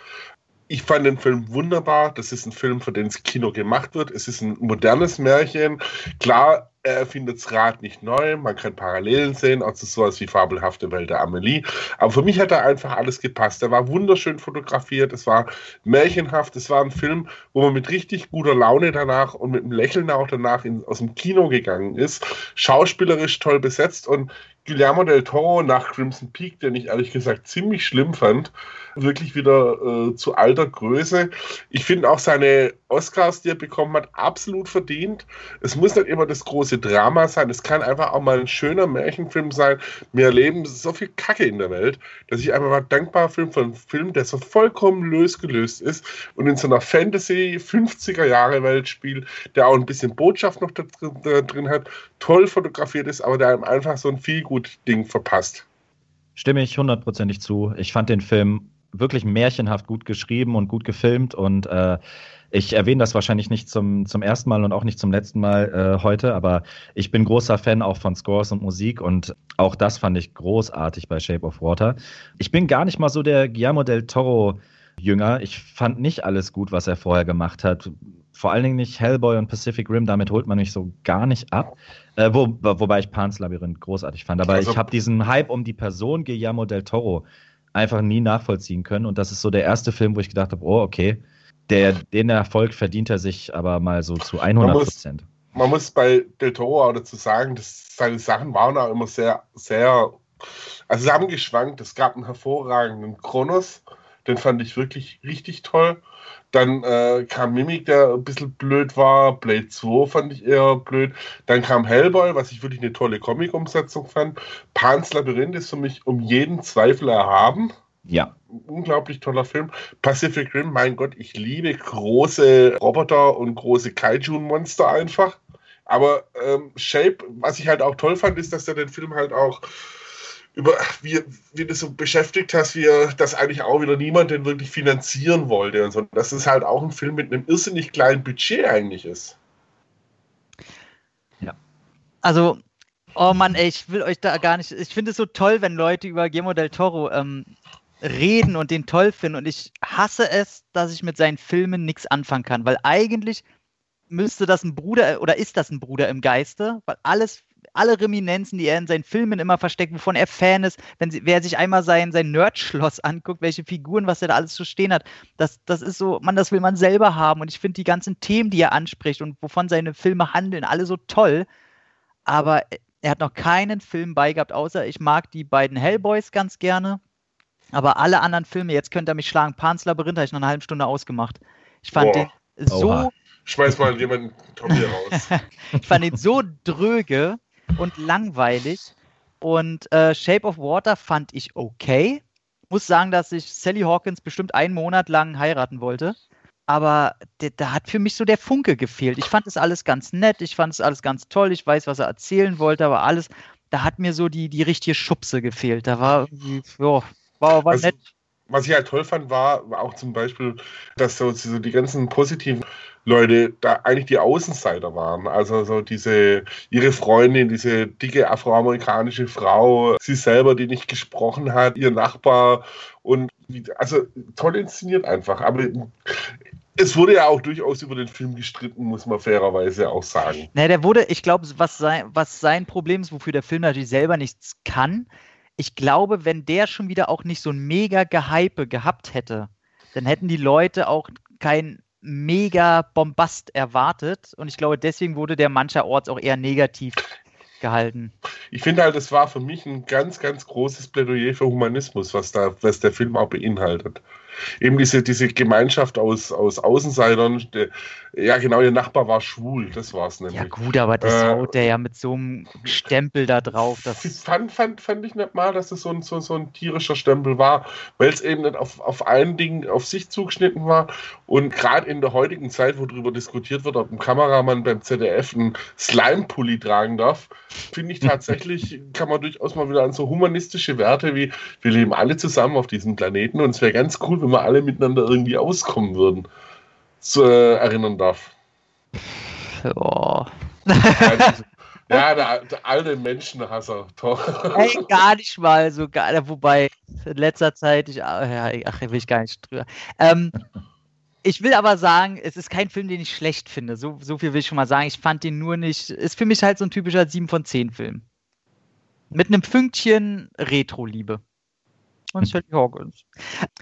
Ich fand den Film wunderbar. Das ist ein Film, für den das Kino gemacht wird. Es ist ein modernes Märchen. Klar, er erfindet das Rad nicht neu, man kann Parallelen sehen, auch zu sowas wie Fabelhafte Welt der Amelie. Aber für mich hat da einfach alles gepasst. Er war wunderschön fotografiert, es war märchenhaft, es war ein Film, wo man mit richtig guter Laune danach und mit einem Lächeln auch danach in, aus dem Kino gegangen ist. Schauspielerisch toll besetzt und Guillermo del Toro nach Crimson Peak, den ich ehrlich gesagt ziemlich schlimm fand, wirklich wieder äh, zu alter Größe. Ich finde auch seine Oscars, die er bekommen hat, absolut verdient. Es muss nicht immer das große Drama sein. Es kann einfach auch mal ein schöner Märchenfilm sein. Wir erleben so viel Kacke in der Welt, dass ich einfach mal dankbar bin für einen Film, der so vollkommen losgelöst ist und in so einer Fantasy 50er Jahre Welt spielt, der auch ein bisschen Botschaft noch da drin, da drin hat, toll fotografiert ist, aber der einem einfach so ein viel gut Ding verpasst. Stimme ich hundertprozentig zu. Ich fand den Film wirklich märchenhaft gut geschrieben und gut gefilmt und äh, ich erwähne das wahrscheinlich nicht zum, zum ersten Mal und auch nicht zum letzten Mal äh, heute, aber ich bin großer Fan auch von Scores und Musik und auch das fand ich großartig bei Shape of Water. Ich bin gar nicht mal so der Guillermo del Toro Jünger. Ich fand nicht alles gut, was er vorher gemacht hat. Vor allen Dingen nicht Hellboy und Pacific Rim, damit holt man mich so gar nicht ab. Äh, wo, wobei ich Pans Labyrinth großartig fand. Aber also, ich habe diesen Hype um die Person Guillermo del Toro einfach nie nachvollziehen können. Und das ist so der erste Film, wo ich gedacht habe, oh, okay, der, den Erfolg verdient er sich aber mal so zu 100 Prozent. Man, man, muss bei Del Toro auch dazu sagen, dass seine Sachen waren auch immer sehr, sehr, also sie haben geschwankt. Es gab einen hervorragenden Kronos, den fand ich wirklich richtig toll. Dann äh, kam Mimic, der ein bisschen blöd war. Blade 2 fand ich eher blöd. Dann kam Hellboy, was ich wirklich eine tolle Comic-Umsetzung fand. Pans Labyrinth ist für mich um jeden Zweifel erhaben. Ja. Unglaublich toller Film. Pacific Rim, mein Gott, ich liebe große Roboter und große Kaiju-Monster einfach. Aber ähm, Shape, was ich halt auch toll fand, ist, dass er den Film halt auch über wie, wie du so beschäftigt hast, wie das eigentlich auch wieder niemand den wirklich finanzieren wollte und so. Dass es halt auch ein Film mit einem irrsinnig kleinen Budget eigentlich ist. Ja. Also, oh Mann, ey, ich will euch da gar nicht. Ich finde es so toll, wenn Leute über Guillermo del Toro ähm, reden und den toll finden. Und ich hasse es, dass ich mit seinen Filmen nichts anfangen kann, weil eigentlich müsste das ein Bruder oder ist das ein Bruder im Geiste, weil alles alle Reminenzen, die er in seinen Filmen immer versteckt, wovon er Fan ist, wenn sie, wer sich einmal sein, sein Nerdschloss anguckt, welche Figuren, was er da alles zu stehen hat, das, das ist so, man, das will man selber haben. Und ich finde die ganzen Themen, die er anspricht und wovon seine Filme handeln, alle so toll. Aber er hat noch keinen Film beigehabt, außer ich mag die beiden Hellboys ganz gerne. Aber alle anderen Filme, jetzt könnt ihr mich schlagen, Pans Labyrinth habe ich noch eine halbe Stunde ausgemacht. Ich fand Boah. den so. Oha. Schmeiß mal jemanden Tommy raus. ich fand ihn so dröge und langweilig. Und äh, Shape of Water fand ich okay. Muss sagen, dass ich Sally Hawkins bestimmt einen Monat lang heiraten wollte. Aber da hat für mich so der Funke gefehlt. Ich fand es alles ganz nett, ich fand es alles ganz toll, ich weiß, was er erzählen wollte, aber alles, da hat mir so die, die richtige Schubse gefehlt. Da war irgendwie, ja, war, war also, nett. Was ich halt toll fand, war auch zum Beispiel, dass so, so die ganzen positiven Leute da eigentlich die Außenseiter waren. Also so diese, ihre Freundin, diese dicke afroamerikanische Frau, sie selber, die nicht gesprochen hat, ihr Nachbar und also toll inszeniert einfach. Aber es wurde ja auch durchaus über den Film gestritten, muss man fairerweise auch sagen. Na, der wurde, ich glaube, was sein, was sein Problem ist, wofür der Film natürlich selber nichts kann, ich glaube, wenn der schon wieder auch nicht so ein mega Gehype gehabt hätte, dann hätten die Leute auch kein mega Bombast erwartet. Und ich glaube, deswegen wurde der mancherorts auch eher negativ gehalten. Ich finde halt, es war für mich ein ganz, ganz großes Plädoyer für Humanismus, was, da, was der Film auch beinhaltet eben diese, diese Gemeinschaft aus, aus Außenseitern. Der, ja, genau, ihr Nachbar war schwul, das war es nämlich. Ja, gut, aber das äh, haut der ja mit so einem Stempel da drauf. Das fand, fand, fand ich nicht mal, dass es so ein, so, so ein tierischer Stempel war, weil es eben nicht auf, auf ein Ding auf sich zugeschnitten war. Und gerade in der heutigen Zeit, wo darüber diskutiert wird, ob ein Kameramann beim ZDF einen Slime-Pulli tragen darf, finde ich tatsächlich, kann man durchaus mal wieder an so humanistische Werte wie wir leben alle zusammen auf diesem Planeten und es wäre ganz cool, wenn wir alle miteinander irgendwie auskommen würden, zu, äh, erinnern darf. Ja. Ja, der, der alte Menschenhasser. Hey, gar nicht mal so gar, wobei in letzter Zeit ich ach, ja, ach will ich gar nicht drüber. Ähm, Ich will aber sagen, es ist kein Film, den ich schlecht finde. So, so viel will ich schon mal sagen. Ich fand den nur nicht. Ist für mich halt so ein typischer 7 von 10 Film. Mit einem Fünkchen Retro-Liebe. Und Sally Hawkins.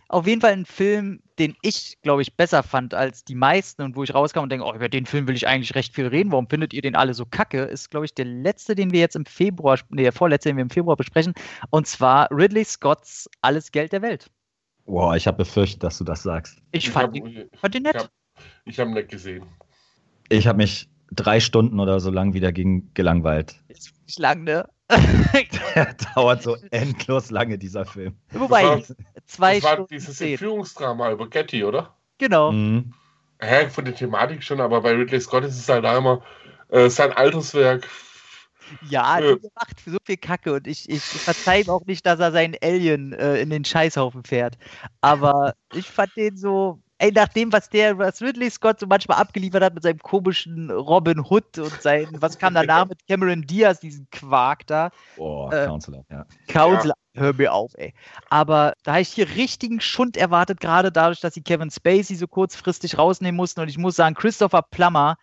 Auf jeden Fall ein Film, den ich, glaube ich, besser fand als die meisten und wo ich rauskam und denke, oh, über den Film will ich eigentlich recht viel reden. Warum findet ihr den alle so kacke? Ist, glaube ich, der letzte, den wir jetzt im Februar, nee, der vorletzte, den wir im Februar besprechen. Und zwar Ridley Scotts Alles Geld der Welt. Boah, ich habe befürchtet, dass du das sagst. Ich fand, hab- den, fand den nett. Ich habe ihn nicht gesehen. Ich habe mich drei Stunden oder so lang wieder gegen gelangweilt. Ist nicht lang, ne? Der dauert so endlos lange, dieser Film. Wobei, Das zwei das war Stunden dieses zehn. Entführungsdrama über Getty, oder? Genau. Mhm. Hä, von der Thematik schon, aber bei Ridley Scott ist es halt immer äh, sein Alterswerk. Ja, Äh. der macht so viel Kacke und ich, ich verzeihe ihm auch nicht, dass er seinen Alien äh, in den Scheißhaufen fährt. Aber ich fand den so, ey, nach dem, was der, was Ridley Scott so manchmal abgeliefert hat mit seinem komischen Robin Hood und sein, was kam danach mit Cameron Diaz, diesen Quark da, Boah, Äh, Counselor, ja. Counsel, hör mir auf, ey. Aber da habe ich hier richtigen Schund erwartet, gerade dadurch, dass sie Kevin Spacey so kurzfristig rausnehmen mussten. Und ich muss sagen, Christopher Plummer,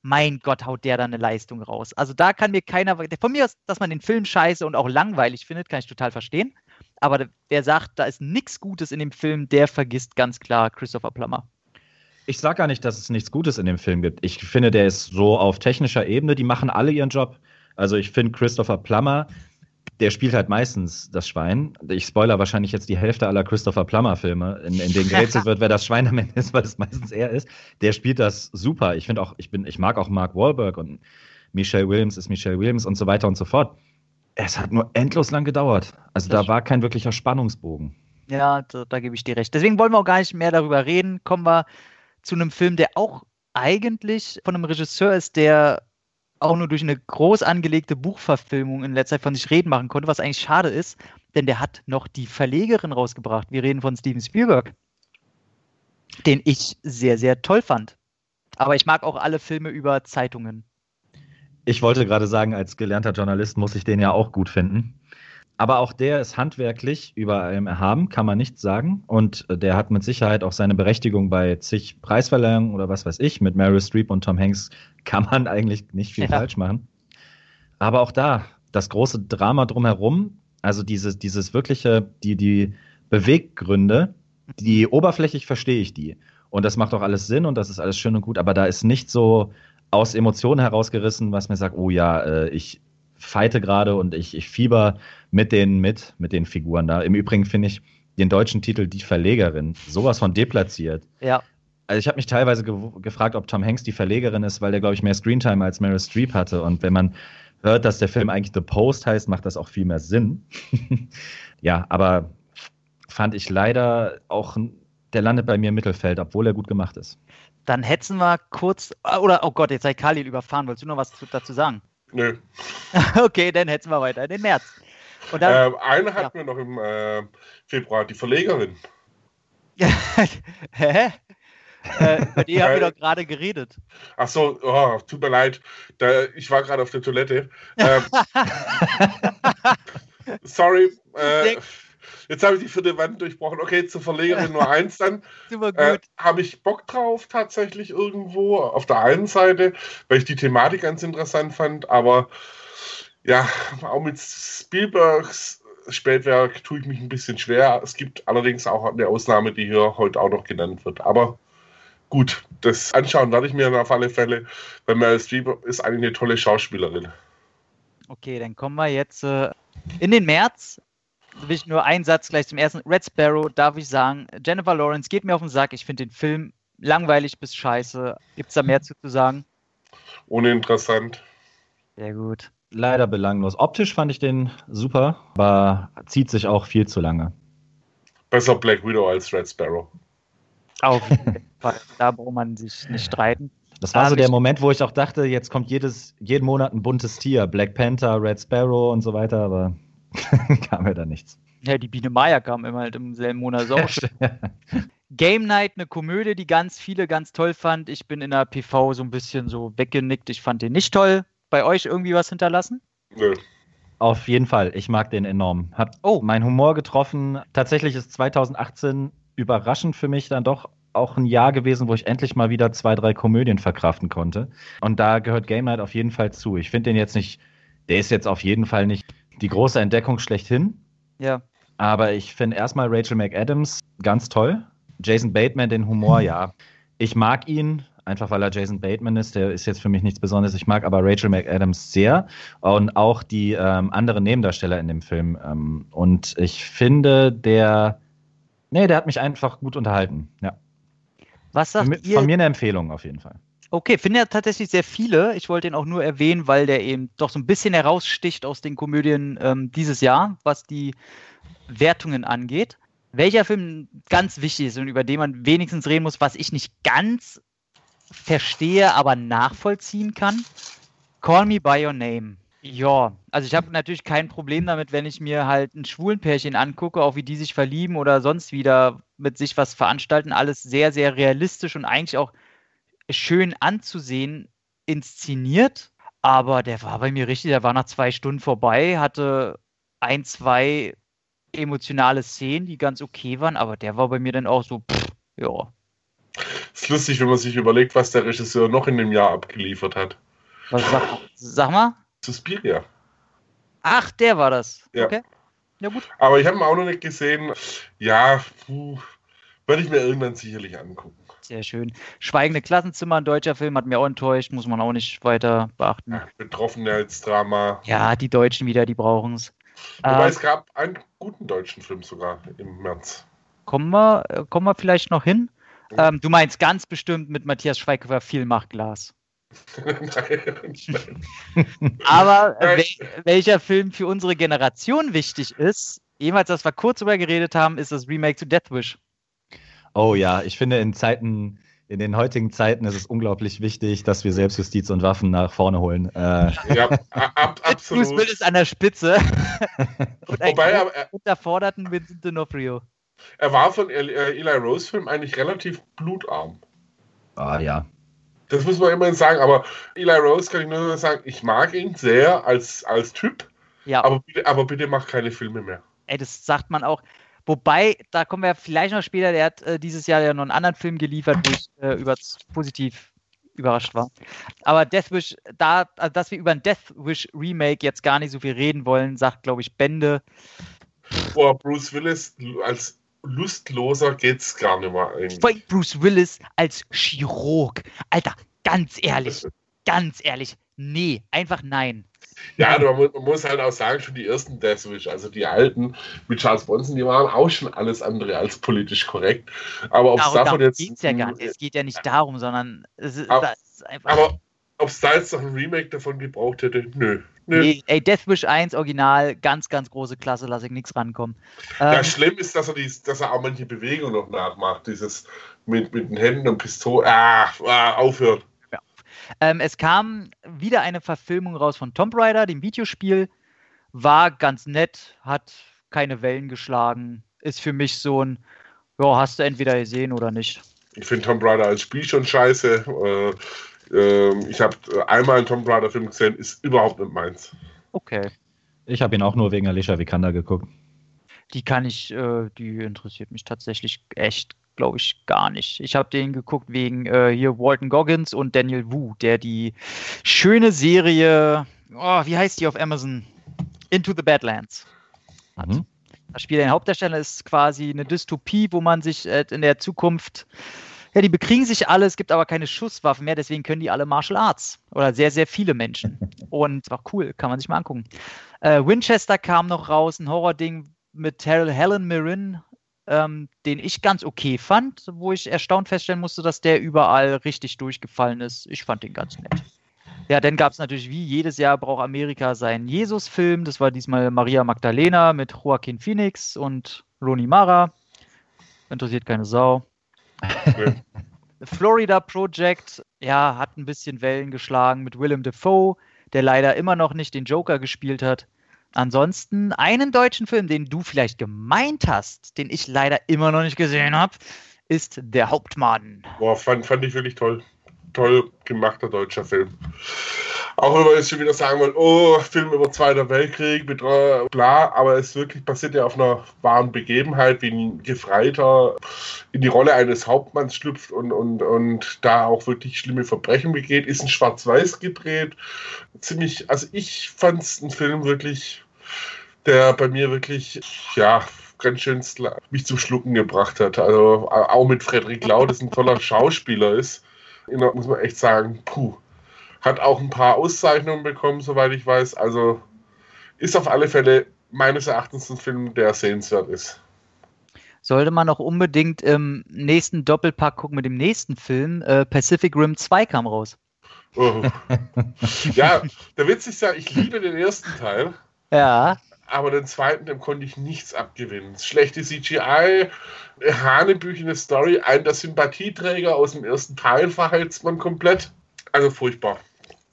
mein Gott, haut der da eine Leistung raus. Also da kann mir keiner, von mir aus, dass man den Film scheiße und auch langweilig findet, kann ich total verstehen. Aber wer sagt, da ist nichts Gutes in dem Film, der vergisst ganz klar Christopher Plummer. Ich sag gar nicht, dass es nichts Gutes in dem Film gibt. Ich finde, der ist so auf technischer Ebene, die machen alle ihren Job. Also ich finde Christopher Plummer, der spielt halt meistens das Schwein. Ich spoiler wahrscheinlich jetzt die Hälfte aller Christopher Plummer-Filme, in, in denen gerätselt wird, wer das Schwein am Ende ist, weil es meistens er ist. Der spielt das super. Ich finde auch, ich bin, ich mag auch Mark Wahlberg und Michelle Williams ist Michelle Williams und so weiter und so fort. Es hat nur endlos lang gedauert. Also Das da war kein wirklicher Spannungsbogen. Ja, da, da gebe ich dir recht. Deswegen wollen wir auch gar nicht mehr darüber reden. Kommen wir zu einem Film, der auch eigentlich von einem Regisseur ist, der auch nur durch eine groß angelegte Buchverfilmung in letzter Zeit von sich reden machen konnte, was eigentlich schade ist, denn der hat noch die Verlegerin rausgebracht. Wir reden von Steven Spielberg, den ich sehr, sehr toll fand. Aber ich mag auch alle Filme über Zeitungen. Ich wollte gerade sagen, als gelernter Journalist muss ich den ja auch gut finden. Aber auch der ist handwerklich über allem erhaben, kann man nicht sagen. Und äh, der hat mit Sicherheit auch seine Berechtigung bei zig Preisverleihungen oder was weiß ich. Mit Meryl Streep und Tom Hanks kann man eigentlich nicht viel Ja. falsch machen. Aber auch da, das große Drama drumherum, also dieses, dieses wirkliche, die, die Beweggründe, die oberflächlich verstehe ich die. Und das macht auch alles Sinn und das ist alles schön und gut, aber da ist nicht so aus Emotionen herausgerissen, was mir sagt, oh ja, äh, ich fighte gerade und ich, ich fieber mit denen mit, mit den Figuren da. Im Übrigen finde ich den deutschen Titel Die Verlegerin sowas von deplatziert. Ja, Also ich habe mich teilweise ge gefragt, ob Tom Hanks die Verlegerin ist, weil der, glaube ich, mehr Screentime als Meryl Streep hatte. Und wenn man hört, dass der Film eigentlich The Post heißt, macht das auch viel mehr Sinn. ja, aber fand ich leider auch, der landet bei mir im Mittelfeld, obwohl er gut gemacht ist. Dann hetzen wir kurz, oder, oh Gott, jetzt sei Khalil überfahren. Wolltest du noch was zu, dazu sagen? Nö. okay, dann hetzen wir weiter in den März. Und dann, Ähm, eine hatten wir noch im äh, Februar, die Verlegerin. Hä? äh, über die haben wir Weil- doch gerade geredet. Ach so, oh, tut mir leid. Da, ich war gerade auf der Toilette. Ähm, sorry. Äh, jetzt habe ich die vierte Wand durchbrochen. Okay, zur Verlegerin nur eins dann. Super gut. Äh, habe ich Bock drauf tatsächlich irgendwo auf der einen Seite, weil ich die Thematik ganz interessant fand, aber ja, auch mit Spielbergs Spätwerk tue ich mich ein bisschen schwer. Es gibt allerdings auch eine Ausnahme, die hier heute auch noch genannt wird. Aber gut, das anschauen werde ich mir dann auf alle Fälle, weil Meryl Streep ist eigentlich eine tolle Schauspielerin. Okay, dann kommen wir jetzt äh, in den März. Will ich nur einen Satz gleich zum ersten. Red Sparrow, darf ich sagen. Jennifer Lawrence geht mir auf den Sack. Ich finde den Film langweilig bis scheiße. Gibt es da mehr zu, zu sagen? Uninteressant. Sehr gut. Leider belanglos. Optisch fand ich den super, aber zieht sich auch viel zu lange. Besser Black Widow als Red Sparrow. Auf jeden Fall. Da braucht man sich nicht streiten. Das war so hab der Moment, wo ich auch dachte, jetzt kommt jedes, jeden Monat ein buntes Tier. Black Panther, Red Sparrow und so weiter, aber kam ja da nichts. Ja, die Biene Maya kam immer halt im selben Monat. Schön. Game Night, eine Komödie, die ganz viele ganz toll fand. Ich bin in der PV so ein bisschen so weggenickt. Ich fand den nicht toll. Bei euch irgendwie was hinterlassen? Nö. Auf jeden Fall, ich mag den enorm. Hat Oh. meinen Humor getroffen. Tatsächlich ist 2018 überraschend für mich dann doch auch ein Jahr gewesen, wo ich endlich mal wieder zwei, drei Komödien verkraften konnte. Und da gehört Game Night auf jeden Fall zu. Ich finde den jetzt nicht, der ist jetzt auf jeden Fall nicht die große Entdeckung schlechthin. Ja. Aber ich finde erstmal Rachel McAdams ganz toll. Jason Bateman, den Humor, ja. Ich mag ihn, einfach weil er Jason Bateman ist. Der ist jetzt für mich nichts Besonderes. Ich mag aber Rachel McAdams sehr und auch die ähm, anderen Nebendarsteller in dem Film. Ähm, und ich finde, der, nee, der hat mich einfach gut unterhalten. Ja. Was sagt Von, ihr? von mir eine Empfehlung auf jeden Fall. Okay, finde ja tatsächlich sehr viele. Ich wollte ihn auch nur erwähnen, weil der eben doch so ein bisschen heraussticht aus den Komödien ähm, dieses Jahr, was die Wertungen angeht. Welcher Film ganz wichtig ist und über den man wenigstens reden muss, was ich nicht ganz verstehe, aber nachvollziehen kann? Call Me By Your Name. Ja, also ich habe natürlich kein Problem damit, wenn ich mir halt ein Schwulenpärchen angucke, auch wie die sich verlieben oder sonst wieder mit sich was veranstalten. Alles sehr, sehr realistisch und eigentlich auch schön anzusehen inszeniert. Aber der war bei mir richtig, der war nach zwei Stunden vorbei, hatte ein, zwei emotionale Szenen, die ganz okay waren, aber der war bei mir dann auch so, pff, ja. Ist lustig, wenn man sich überlegt, was der Regisseur noch in dem Jahr abgeliefert hat. Was sag, sag mal? Suspiria. Ach, der war das. Ja. Okay. Ja, gut. Aber ich habe ihn auch noch nicht gesehen. Ja, puh, werde ich mir irgendwann sicherlich angucken. Sehr schön. Schweigende Klassenzimmer, ein deutscher Film, hat mir auch enttäuscht, muss man auch nicht weiter beachten. Ja, Betroffenheitsdrama. Ja, die Deutschen wieder, die brauchen es. Wobei Äh, es gab einen guten deutschen Film sogar im März. kommen, wir, äh, kommen wir vielleicht noch hin? Ja. Ähm, du meinst ganz bestimmt mit Matthias Schweighöfer viel macht Glas. Nein. Aber Nein. wel welcher Film für unsere Generation wichtig ist, jemals, dass wir kurz drüber geredet haben, ist das Remake zu Death Wish. Oh ja, ich finde in Zeiten, in den heutigen Zeiten ist es unglaublich wichtig, dass wir Selbstjustiz und Waffen nach vorne holen. Äh, ja, ab, absolut. Willis an der Spitze. und ein Wobei aber, er, unterforderten Vincent D'Onofrio. er war von äh, Eli Rose Film eigentlich relativ blutarm. ah ja. Das muss man immerhin sagen, aber Eli Rose kann ich nur sagen, ich mag ihn sehr als, als Typ, Ja, aber bitte, aber bitte mach keine Filme mehr. ey, das sagt man auch. Wobei, da kommen wir vielleicht noch später, der hat äh, dieses Jahr ja noch einen anderen Film geliefert, wo ich äh, über positiv überrascht war. Aber Death Wish, da, also, dass wir über ein Death Wish Remake jetzt gar nicht so viel reden wollen, sagt, glaube ich, Bände. Boah, Bruce Willis als lustloser geht's gar nicht mehr eigentlich. Bruce Willis als Chirurg. Alter, ganz ehrlich, ganz ehrlich, nee, einfach nein. Ja, aber man, man muss halt auch sagen, schon die ersten Death Wish, also die alten mit Charles Bronson, die waren auch schon alles andere als politisch korrekt. Aber ob es davon jetzt. geht es ja gar nicht. Es geht ja nicht darum, sondern es ist, Aber- ist einfach. Aber ob es da jetzt noch ein Remake davon gebraucht hätte, nö. nö. Nee, ey, Death Wish 1 Original, ganz, ganz große Klasse, lasse ich nichts rankommen. Ja, Ähm, schlimm ist, dass er, dies, dass er auch manche Bewegungen noch nachmacht. Dieses mit, mit den Händen und Pistolen. Ah, ah, aufhört. Ähm, es kam wieder eine Verfilmung raus von Tomb Raider, dem Videospiel. War ganz nett, hat keine Wellen geschlagen. Ist für mich so ein, ja, hast du entweder gesehen oder nicht. Ich finde Tomb Raider als Spiel schon scheiße. Äh, ähm, ich habe einmal einen Tomb Raider Film gesehen, ist überhaupt nicht meins. Okay. Ich habe ihn auch nur wegen Alicia Vikander geguckt. Die kann ich, äh, die interessiert mich tatsächlich echt, glaube ich, gar nicht. Ich habe den geguckt wegen äh, hier Walton Goggins und Daniel Wu, der die schöne Serie, oh, wie heißt die auf Amazon? Into the Badlands. Hat. Mhm. Das Spiel der Hauptdarsteller ist quasi eine Dystopie, wo man sich äh, in der Zukunft, ja, die bekriegen sich alle, es gibt aber keine Schusswaffen mehr, deswegen können die alle Martial Arts. Oder sehr, sehr viele Menschen. Und war cool, kann man sich mal angucken. Äh, Winchester kam noch raus, ein Horror-Ding mit Hel Helen Mirren, ähm, den ich ganz okay fand, wo ich erstaunt feststellen musste, dass der überall richtig durchgefallen ist. Ich fand den ganz nett. Ja, dann gab es natürlich wie jedes Jahr braucht Amerika seinen Jesus-Film. Das war diesmal Maria Magdalena mit Joaquin Phoenix und Rooney Mara. Interessiert keine Sau. Florida Project, ja, hat ein bisschen Wellen geschlagen mit Willem Dafoe, der leider immer noch nicht den Joker gespielt hat. Ansonsten einen deutschen Film, den du vielleicht gemeint hast, den ich leider immer noch nicht gesehen habe, ist Der Hauptmann. Boah, fand, fand ich wirklich toll. toll gemachter deutscher Film. Auch wenn man jetzt schon wieder sagen will, oh, Film über Zweiter Weltkrieg, mit äh, aber es wirklich basiert ja auf einer wahren Begebenheit, wie ein Gefreiter in die Rolle eines Hauptmanns schlüpft und, und, und da auch wirklich schlimme Verbrechen begeht, ist ein Schwarz-Weiß gedreht. Ziemlich, also ich fand es ein Film wirklich, der bei mir wirklich, ja, ganz schön mich zum Schlucken gebracht hat. Also auch mit Frederik Lau, das ein toller Schauspieler ist, muss man echt sagen, puh hat auch ein paar Auszeichnungen bekommen, soweit ich weiß. Also ist auf alle Fälle meines Erachtens ein Film, der sehenswert ist. Sollte man auch unbedingt im nächsten Doppelpack gucken mit dem nächsten Film. Äh, Pacific Rim 2 kam raus. Oh. ja, der Witz ist ja, ich liebe den ersten Teil. Ja. Aber den zweiten, dem konnte ich nichts abgewinnen. Schlechte CGI, hanebüchene Story, ein der Sympathieträger aus dem ersten Teil verheizt man komplett. Also furchtbar.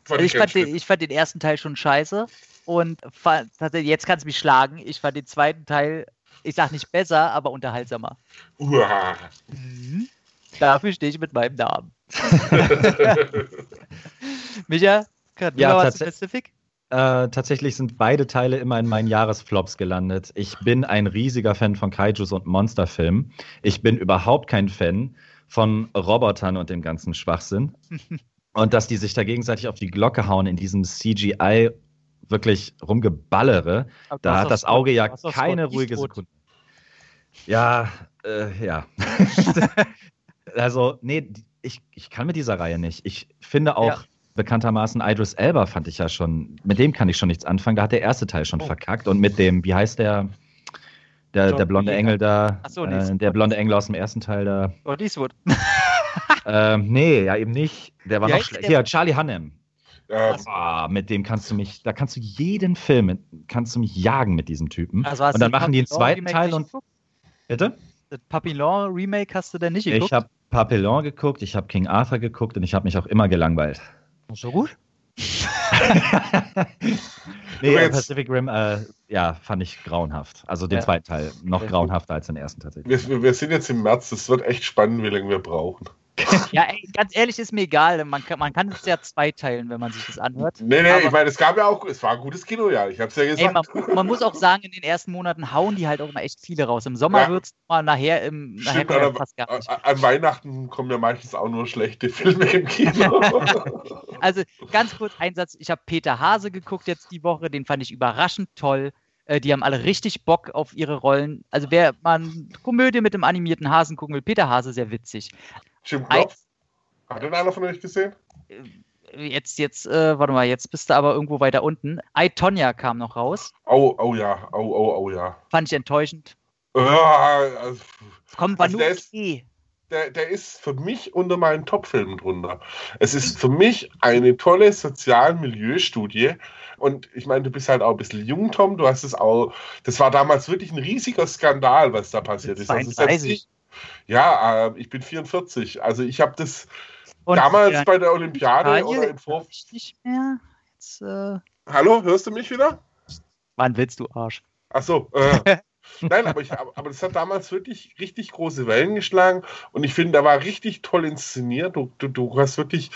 Fand ich, fand den, ich fand den ersten Teil schon scheiße und fand, jetzt kannst du mich schlagen. Ich fand den zweiten Teil, ich sag nicht besser, aber unterhaltsamer. Uah. Mhm. Dafür stehe ich mit meinem Namen. Micha, kann ja, was Pacific? Äh, tatsächlich sind beide Teile immer in meinen Jahresflops gelandet. Ich bin ein riesiger Fan von Kaijus und Monsterfilmen. Ich bin überhaupt kein Fan von Robotern und dem ganzen Schwachsinn. Und dass die sich da gegenseitig auf die Glocke hauen in diesem CGI wirklich rumgeballere, okay, da hat das Auge ja keine ruhige Sekunde. Ja, äh, ja. also, nee, ich, ich kann mit dieser Reihe nicht. Ich finde auch ja. Bekanntermaßen Idris Elba fand ich ja schon, mit dem kann ich schon nichts anfangen. Da hat der erste Teil schon oh. verkackt. Und mit dem, wie heißt der, der, der blonde Engel da, so, äh, der blonde Engel aus dem ersten Teil da. Oh, Eastwood. ähm, nee, ja, eben nicht. Der war ja, noch schlecht. Hier, Charlie Hannem. Ja. Oh, mit dem kannst du mich, da kannst du jeden Film, kannst du mich jagen mit diesem Typen. Also und dann machen die einen zweiten Teil und. Bitte? Das Papillon Remake hast du denn nicht geguckt? Ich habe Papillon geguckt, ich habe King Arthur geguckt und ich habe mich auch immer gelangweilt. So gut? nee, Pacific Rim, äh, ja, fand ich grauenhaft. Also den ja. zweiten Teil noch grauenhafter als den ersten tatsächlich. Wir, wir, sind jetzt im März, es wird echt spannend, wie lange wir brauchen. Ja, ey, ganz ehrlich, ist mir egal. Man kann, man kann es ja zweiteilen, wenn man sich das anhört. Nee, nee, Aber, ich meine, es gab ja auch, es war ein gutes Kino, ja. Ich hab's ja gesagt. Ey, man, man, muss auch sagen, in den ersten Monaten hauen die halt auch immer echt viele raus. Im Sommer ja. wird es mal nachher im nachher Stimmt, fast gar nicht. An Weihnachten kommen ja meistens auch nur schlechte Filme im Kino. also ganz kurz Einsatz. Ich habe Peter Hase geguckt jetzt die Woche, den fand ich überraschend toll. Äh, die haben alle richtig Bock auf ihre Rollen. Also wer mal eine Komödie mit dem animierten Hasen gucken will, Peter Hase sehr witzig. Jim Knopf? Hat den einer von euch gesehen? Äh, jetzt, jetzt, äh, warte mal, jetzt bist du aber irgendwo weiter unten. I, Tonya kam noch raus. Oh, oh ja, oh, oh, oh ja. Fand ich enttäuschend. Ja, also, Komm, war also nur okay. Der, der, ist für mich unter meinen Top-Filmen drunter. Es ist für mich eine tolle Sozial-Milieustudie. Und ich meine, du bist halt auch ein bisschen jung, Tom. Du hast es auch. Das war damals wirklich ein riesiger Skandal, was da passiert ist. Also 32. Ja, äh, ich bin 44. Also ich habe das Und damals bei der Olympiade oder im Vorfeld. Nicht mehr. Jetzt, äh... Hallo, hörst du mich wieder? Wann willst du Arsch? Ach so. Äh, Nein, aber, ich, aber das hat damals wirklich richtig große Wellen geschlagen und ich finde, da war richtig toll inszeniert. Du, du, du hast wirklich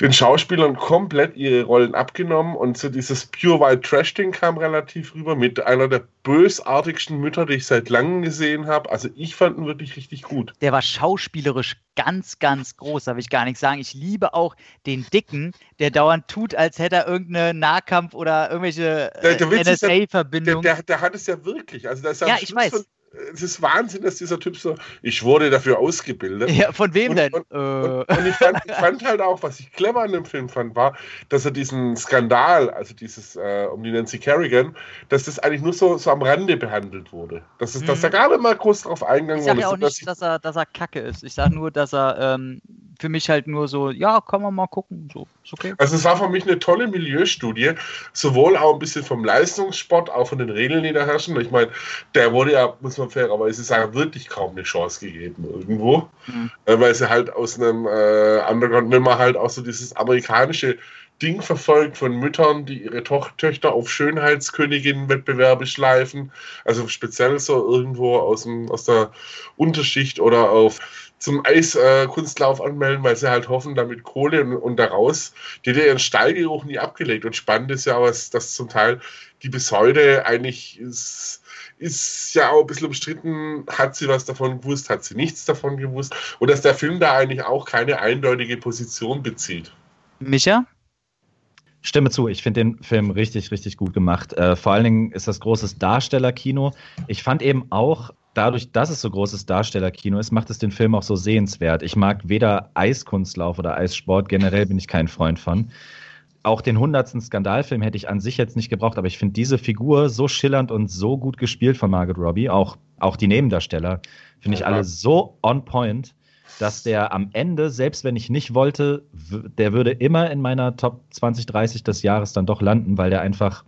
den Schauspielern komplett ihre Rollen abgenommen und so dieses Pure White Trash-Ding kam relativ rüber mit einer der bösartigsten Mütter, die ich seit langem gesehen habe. Also ich fand ihn wirklich richtig gut. Der war schauspielerisch ganz, ganz groß, darf ich gar nicht sagen. Ich liebe auch den Dicken, der dauernd tut, als hätte er irgendeine Nahkampf- oder irgendwelche äh, NSA-Verbindung. Der, der, der, hat es ja wirklich. Also da ist ja, ich weiß. Von, es ist Wahnsinn, dass dieser Typ so, ich wurde dafür ausgebildet. Ja, von wem und, denn? Und, äh. und, und ich, fand, ich, fand, halt auch, was ich clever an dem Film fand, war, dass er diesen Skandal, also dieses äh, um die Nancy Kerrigan, dass das eigentlich nur so, so am Rande behandelt wurde. Dass, es, mhm. dass da gar nicht mal groß drauf eingegangen wurde. Ich sage ja auch nicht, dass, er, dass er kacke ist. Ich sage nur, dass er ähm, für mich halt nur so, ja, kann man mal gucken. So, ist okay. Also es war für mich eine tolle Milieustudie, sowohl auch ein bisschen vom Leistungssport, auch von den Regeln, die da herrschen. Ich meine, der wurde ja, muss man fairerweise sagen, wirklich kaum eine Chance gegeben irgendwo, mhm. äh, weil sie halt aus einem äh, Underground nimmer halt auch so dieses amerikanische Ding verfolgt von Müttern, die ihre Toch Töchter auf Schönheitskönigin-Wettbewerbe schleifen. Also speziell so irgendwo aus, dem, aus der Unterschicht oder auf zum Eiskunstlauf äh, anmelden, weil sie halt hoffen, damit Kohle und, und daraus, die hat ihren Stallgeruch nie abgelegt. Und spannend ist ja, was das zum Teil, die bis heute eigentlich ist, ist ja auch ein bisschen umstritten, hat sie was davon gewusst, hat sie nichts davon gewusst. Und dass der Film da eigentlich auch keine eindeutige Position bezieht. Micha? Stimme zu, ich finde den Film richtig, richtig gut gemacht. Äh, vor allen Dingen ist das großes Darstellerkino. Ich fand eben auch, dadurch, dass es so großes Darstellerkino ist, macht es den Film auch so sehenswert. Ich mag weder Eiskunstlauf oder Eissport, generell bin ich kein Freund von. Auch den hundertsten Skandalfilm hätte ich an sich jetzt nicht gebraucht, aber ich finde diese Figur so schillernd und so gut gespielt von Margaret Robbie, auch, auch die Nebendarsteller, finde ich alle so on point, dass der am Ende, selbst wenn ich nicht wollte, der würde immer in meiner Top 20, 30 des Jahres dann doch landen, weil der einfach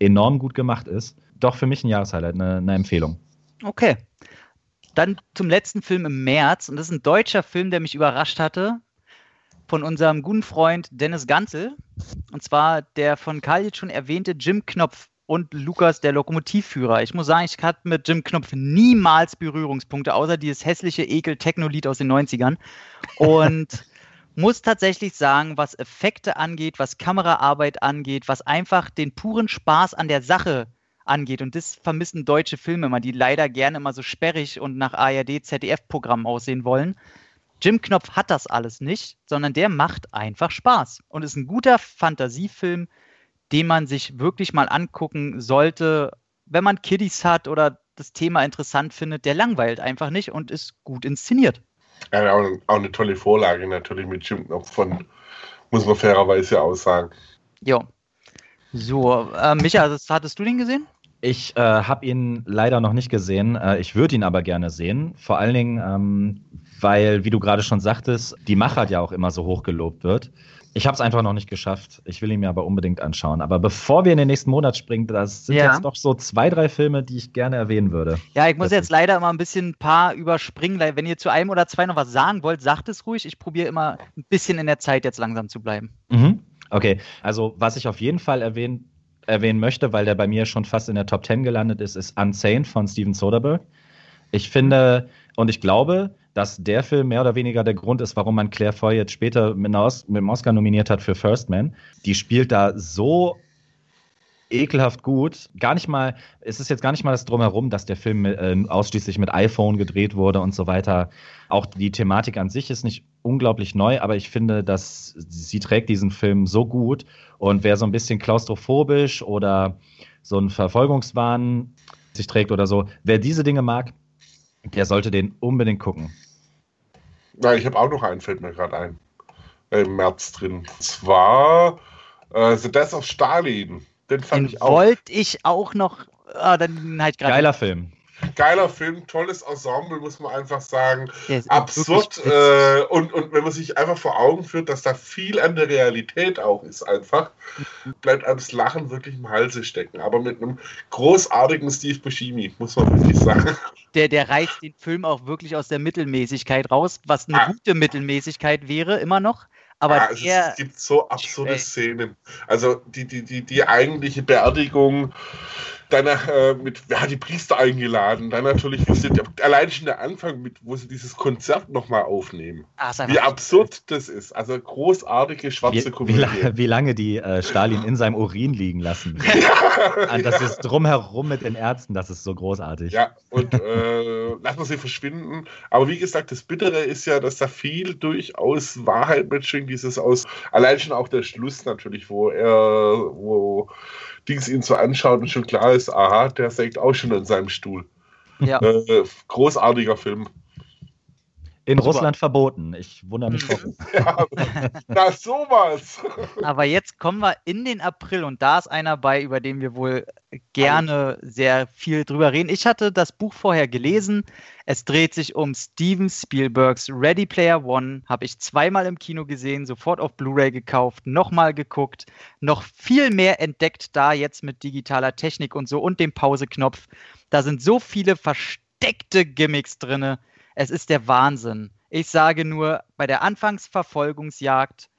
enorm gut gemacht ist. Doch für mich ein Jahreshighlight, eine, eine Empfehlung. Okay. Dann zum letzten Film im März. Und das ist ein deutscher Film, der mich überrascht hatte. Von unserem guten Freund Dennis Ganzel. Und zwar der von Karl jetzt schon erwähnte Jim Knopf und Lukas, der Lokomotivführer. Ich muss sagen, ich hatte mit Jim Knopf niemals Berührungspunkte, außer dieses hässliche Ekel-Techno-Lied aus den 90ern. Und muss tatsächlich sagen, was Effekte angeht, was Kameraarbeit angeht, was einfach den puren Spaß an der Sache angeht. Und das vermissen deutsche Filme immer, die leider gerne immer so sperrig und nach ARD, ZDF-Programmen aussehen wollen. Jim Knopf hat das alles nicht, sondern der macht einfach Spaß und ist ein guter Fantasiefilm, den man sich wirklich mal angucken sollte, wenn man Kiddies hat oder das Thema interessant findet. Der langweilt einfach nicht und ist gut inszeniert. Ja, auch, auch eine tolle Vorlage natürlich mit Jim Knopf von, muss man fairerweise auch sagen. Jo. So, äh, Micha, hattest du den gesehen? Ich äh, habe ihn leider noch nicht gesehen. Äh, ich würde ihn aber gerne sehen. Vor allen Dingen, ähm, weil, wie du gerade schon sagtest, die Machart ja auch immer so hoch gelobt wird. Ich habe es einfach noch nicht geschafft. Ich will ihn mir aber unbedingt anschauen. Aber bevor wir in den nächsten Monat springen, das sind ja. jetzt doch so zwei, drei Filme, die ich gerne erwähnen würde. Ja, ich muss jetzt leider immer ein bisschen ein paar überspringen. Wenn ihr zu einem oder zwei noch was sagen wollt, sagt es ruhig. Ich probiere immer ein bisschen in der Zeit jetzt langsam zu bleiben. Mhm. Okay, also was ich auf jeden Fall erwähnen, erwähnen möchte, weil der bei mir schon fast in der Top 10 gelandet ist, ist Unsane von Steven Soderbergh. Ich finde und ich glaube, dass der Film mehr oder weniger der Grund ist, warum man Claire Foy jetzt später mit, mit dem Oscar nominiert hat für First Man. Die spielt da so ekelhaft gut. Gar nicht mal, es ist jetzt gar nicht mal das Drumherum, dass der Film äh, ausschließlich mit iPhone gedreht wurde und so weiter. Auch die Thematik an sich ist nicht unglaublich neu, aber ich finde, dass sie trägt diesen Film so gut. Und wer so ein bisschen klaustrophobisch oder so einen Verfolgungswahn sich trägt oder so, wer diese Dinge mag, der sollte den unbedingt gucken. Ja, ich habe auch noch einen, fällt mir gerade ein. Im März drin. Und zwar äh, The Death of Stalin. Den fand den ich auch. Wollte ich auch noch. Ah, dann halt Geiler Film geiler Film, tolles Ensemble, muss man einfach sagen. Absurd. Äh, und, und wenn man sich einfach vor Augen führt, dass da viel an der Realität auch ist, einfach, bleibt einem das Lachen wirklich im Halse stecken. Aber mit einem großartigen Steve Buscemi, muss man wirklich sagen. Der, der reißt den Film auch wirklich aus der Mittelmäßigkeit raus, was eine ah. gute Mittelmäßigkeit wäre, immer noch. Aber ja, es, es, gibt so absurde Szenen. Also die, die, die, die eigentliche Beerdigung dann äh, mit, wer hat die Priester eingeladen? Dann natürlich, allein schon der Anfang, mit, wo sie dieses Konzert nochmal aufnehmen. Ah, wie absurd das ist. Also großartige schwarze wie, Komödie. Wie, wie, lange die äh, Stalin in seinem Urin liegen lassen. ja. Das ist drumherum mit den Ärzten, das ist so großartig. Ja, und äh, lassen wir sie verschwinden. Aber wie gesagt, das Bittere ist ja, dass da viel durchaus Wahrheit mitschwingt, dieses aus, allein schon auch der Schluss natürlich, wo er, wo Dings ihn so anschaut und schon klar ist, aha, der sägt auch schon an seinem Stuhl. Ja. Äh, großartiger Film. In Super. Russland verboten. Ich wundere mich warum. ja, na sowas. Aber jetzt kommen wir in den April und da ist einer bei, über den wir wohl gerne sehr viel drüber reden. Ich hatte das Buch vorher gelesen. Es dreht sich um Steven Spielbergs Ready Player One. Habe ich zweimal im Kino gesehen, sofort auf Blu-ray gekauft, nochmal geguckt, noch viel mehr entdeckt da jetzt mit digitaler Technik und so und dem Pauseknopf. Da sind so viele versteckte Gimmicks drinne es ist der Wahnsinn. Ich sage nur, bei der Anfangsverfolgungsjagd,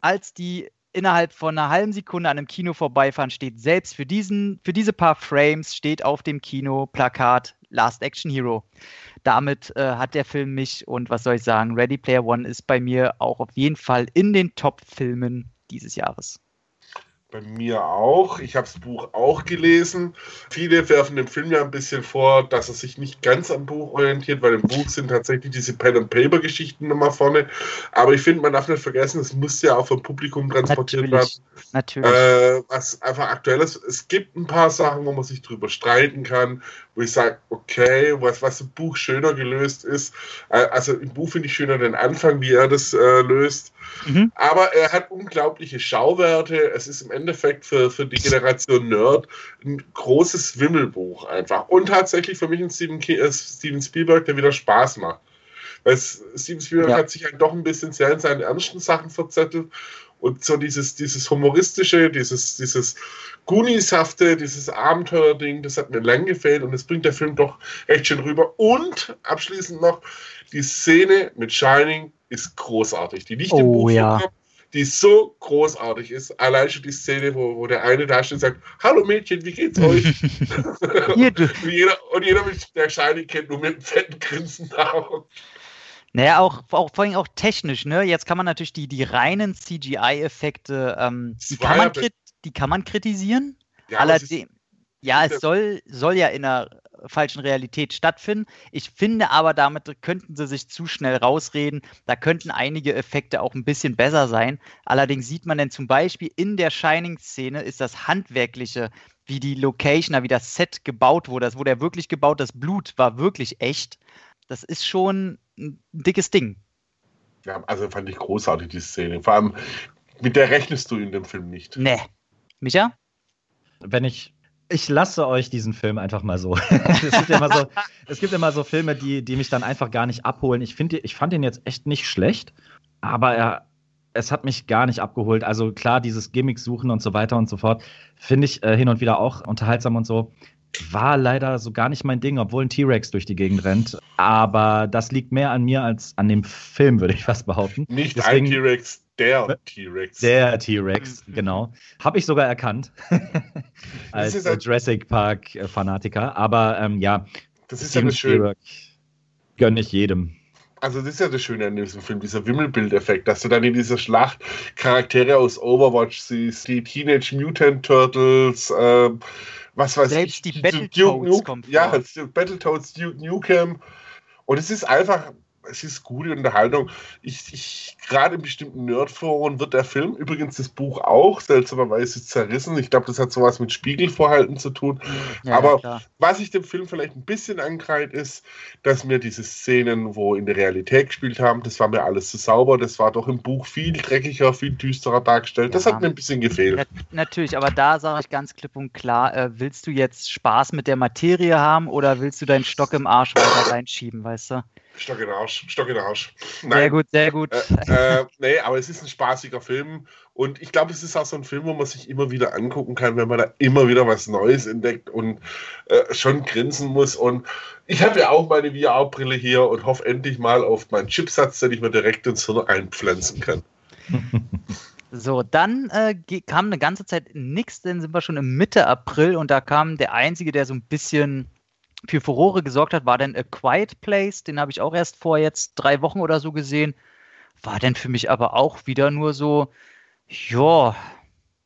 als die innerhalb von einer halben Sekunde an einem Kino vorbeifahren, steht selbst für, diesen, für diese paar Frames, steht auf dem Kinoplakat Last Action Hero. Damit äh, hat der Film mich und was soll ich sagen, Ready Player One ist bei mir auch auf jeden Fall in den Top-Filmen dieses Jahres. Bei mir auch. Ich habe das Buch auch gelesen. Viele werfen dem Film ja ein bisschen vor, dass er sich nicht ganz am Buch orientiert, weil im Buch sind tatsächlich diese Pen-and-Paper-Geschichten nochmal vorne. Aber ich finde, man darf nicht vergessen, es muss ja auch vom Publikum transportiert Natürlich. werden. Natürlich. Äh, was einfach aktuell ist. Es gibt ein paar Sachen, wo man sich drüber streiten kann, wo ich sage, okay, was, was im Buch schöner gelöst ist. Äh, also im Buch finde ich schöner den Anfang, wie er das äh, löst. Mhm. Aber er hat unglaubliche Schauwerte. Es ist im Endeffekt für, für die Generation Nerd ein großes Wimmelbuch einfach. Und tatsächlich für mich ein Steven, äh, Steven Spielberg, der wieder Spaß macht. Weil Steven Spielberg Ja. hat sich halt doch ein bisschen sehr in seinen ernsten Sachen verzettelt. Und so dieses, dieses humoristische, dieses, dieses Goonieshafte, dieses Abenteuerding, das hat mir lang gefehlt und das bringt der Film doch recht schön rüber. Und abschließend noch, die Szene mit Shining ist großartig. Die nicht im Oh, Buch ja. die so großartig ist. Allein schon die Szene, wo, wo der eine da steht und sagt, Hallo Mädchen, wie geht's euch? Und, jeder, und jeder, der Shining kennt, nur mit einem fetten Grinsen da. Naja, auch, auch vor allem auch technisch, ne? Jetzt kann man natürlich die, die reinen CGI-Effekte, ähm, die, kann man die kann man kritisieren. Ja, Allerdings, ja, es soll, soll ja in einer falschen Realität stattfinden. Ich finde aber, damit könnten sie sich zu schnell rausreden. Da könnten einige Effekte auch ein bisschen besser sein. Allerdings sieht man denn zum Beispiel in der Shining-Szene ist das Handwerkliche, wie die Location, wie das Set gebaut wurde. Das wurde ja wirklich gebaut, das Blut war wirklich echt. Das ist schon ein dickes Ding. ja, also fand ich großartig, die Szene. Vor allem, mit der rechnest du in dem Film nicht. Ne. Micha? wenn ich. Ich lasse euch diesen Film einfach mal so. es, gibt immer so es gibt immer so Filme, die, die mich dann einfach gar nicht abholen. Ich, finde, ich fand ihn jetzt echt nicht schlecht, aber er, es hat mich gar nicht abgeholt. Also klar, dieses Gimmick suchen und so weiter und so fort, finde ich äh, hin und wieder auch unterhaltsam und so. War leider so gar nicht mein Ding, obwohl ein T-Rex durch die Gegend rennt. Aber das liegt mehr an mir als an dem Film, würde ich fast behaupten. Nicht Deswegen- ein T-Rex, der? T-Rex. Der T-Rex, genau. Habe ich sogar erkannt. Als ist äh, ein- Jurassic Park-Fanatiker. Aber ähm, ja, das ist ja das Schöne. Gönne ich jedem. Also das ist ja das Schöne an diesem Film, dieser Wimmelbildeffekt, dass du dann in dieser Schlacht Charaktere aus Overwatch siehst, die Teenage Mutant Turtles, ähm, was weiß Selbst ich. die Duke Battletoads kommen Ja, die Battletoads, Duke Nukem. Und es ist einfach, es ist gute Unterhaltung. Ich, ich gerade in bestimmten Nerdforen wird der Film, übrigens das Buch auch, seltsamerweise zerrissen. Ich glaube, das hat sowas mit Spiegelvorhalten zu tun. Ja, Aber- ja. Was ich dem Film vielleicht ein bisschen angreift, ist, dass mir diese Szenen, wo in der Realität gespielt haben, das war mir alles zu sauber. Das war doch im Buch viel dreckiger, viel düsterer dargestellt. Das Ja. hat mir ein bisschen gefehlt. Na, natürlich, aber da sage ich ganz klipp und klar, äh, willst du jetzt Spaß mit der Materie haben oder willst du deinen Stock im Arsch weiter reinschieben, weißt du? Stock in den Arsch, Stock in den Arsch. Sehr gut, sehr gut. Äh, äh, nee, aber es ist ein spaßiger Film. Und ich glaube, es ist auch so ein Film, wo man sich immer wieder angucken kann, wenn man da immer wieder was Neues entdeckt und äh, schon grinsen muss. Und ich habe ja auch meine VR-Brille hier und hoffe endlich mal auf meinen Chipsatz, den ich mir direkt ins Hirn einpflanzen kann. So, dann äh, kam eine ganze Zeit nichts, denn sind wir schon im Mitte April und da kam der einzige, der so ein bisschen für Furore gesorgt hat, war dann A Quiet Place. Den habe ich auch erst vor jetzt drei Wochen oder so gesehen. War dann für mich aber auch wieder nur so, ja,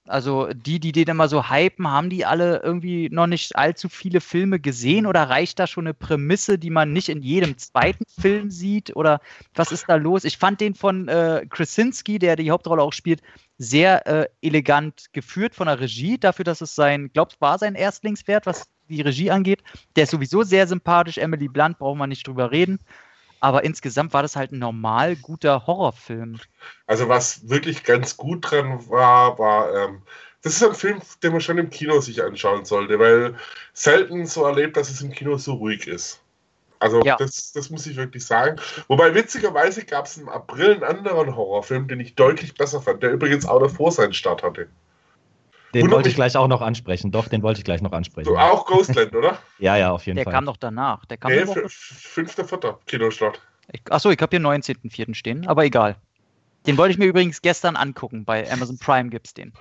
also die, die den immer so hypen, haben die alle irgendwie noch nicht allzu viele Filme gesehen oder reicht da schon eine Prämisse, die man nicht in jedem zweiten Film sieht? Oder was ist da los? Ich fand den von äh, Krasinski, der die Hauptrolle auch spielt, sehr äh, elegant geführt von der Regie, dafür, dass es sein, glaubt, war sein Erstlingswert, was die Regie angeht. Der ist sowieso sehr sympathisch. Emily Blunt, brauchen wir nicht drüber reden. Aber insgesamt war das halt ein normal guter Horrorfilm. Also was wirklich ganz gut dran war, war, ähm, das ist ein Film, den man schon im Kino sich anschauen sollte, weil selten so erlebt, dass es im Kino so ruhig ist. Also Ja. das, das muss ich wirklich sagen. Wobei witzigerweise gab es im April einen anderen Horrorfilm, den ich deutlich besser fand, der übrigens auch davor seinen Start hatte. Den wollte ich gleich auch noch ansprechen. Doch, den wollte ich gleich noch ansprechen. So, auch Ghostland, oder? Ja, ja, auf jeden Der Fall. kam noch danach. Der kam Nee, f- fünfter, vierter Kinostart. Achso, ich habe hier 19.04. stehen, aber egal. Den wollte ich mir übrigens gestern angucken. Bei Amazon Prime gibt es den.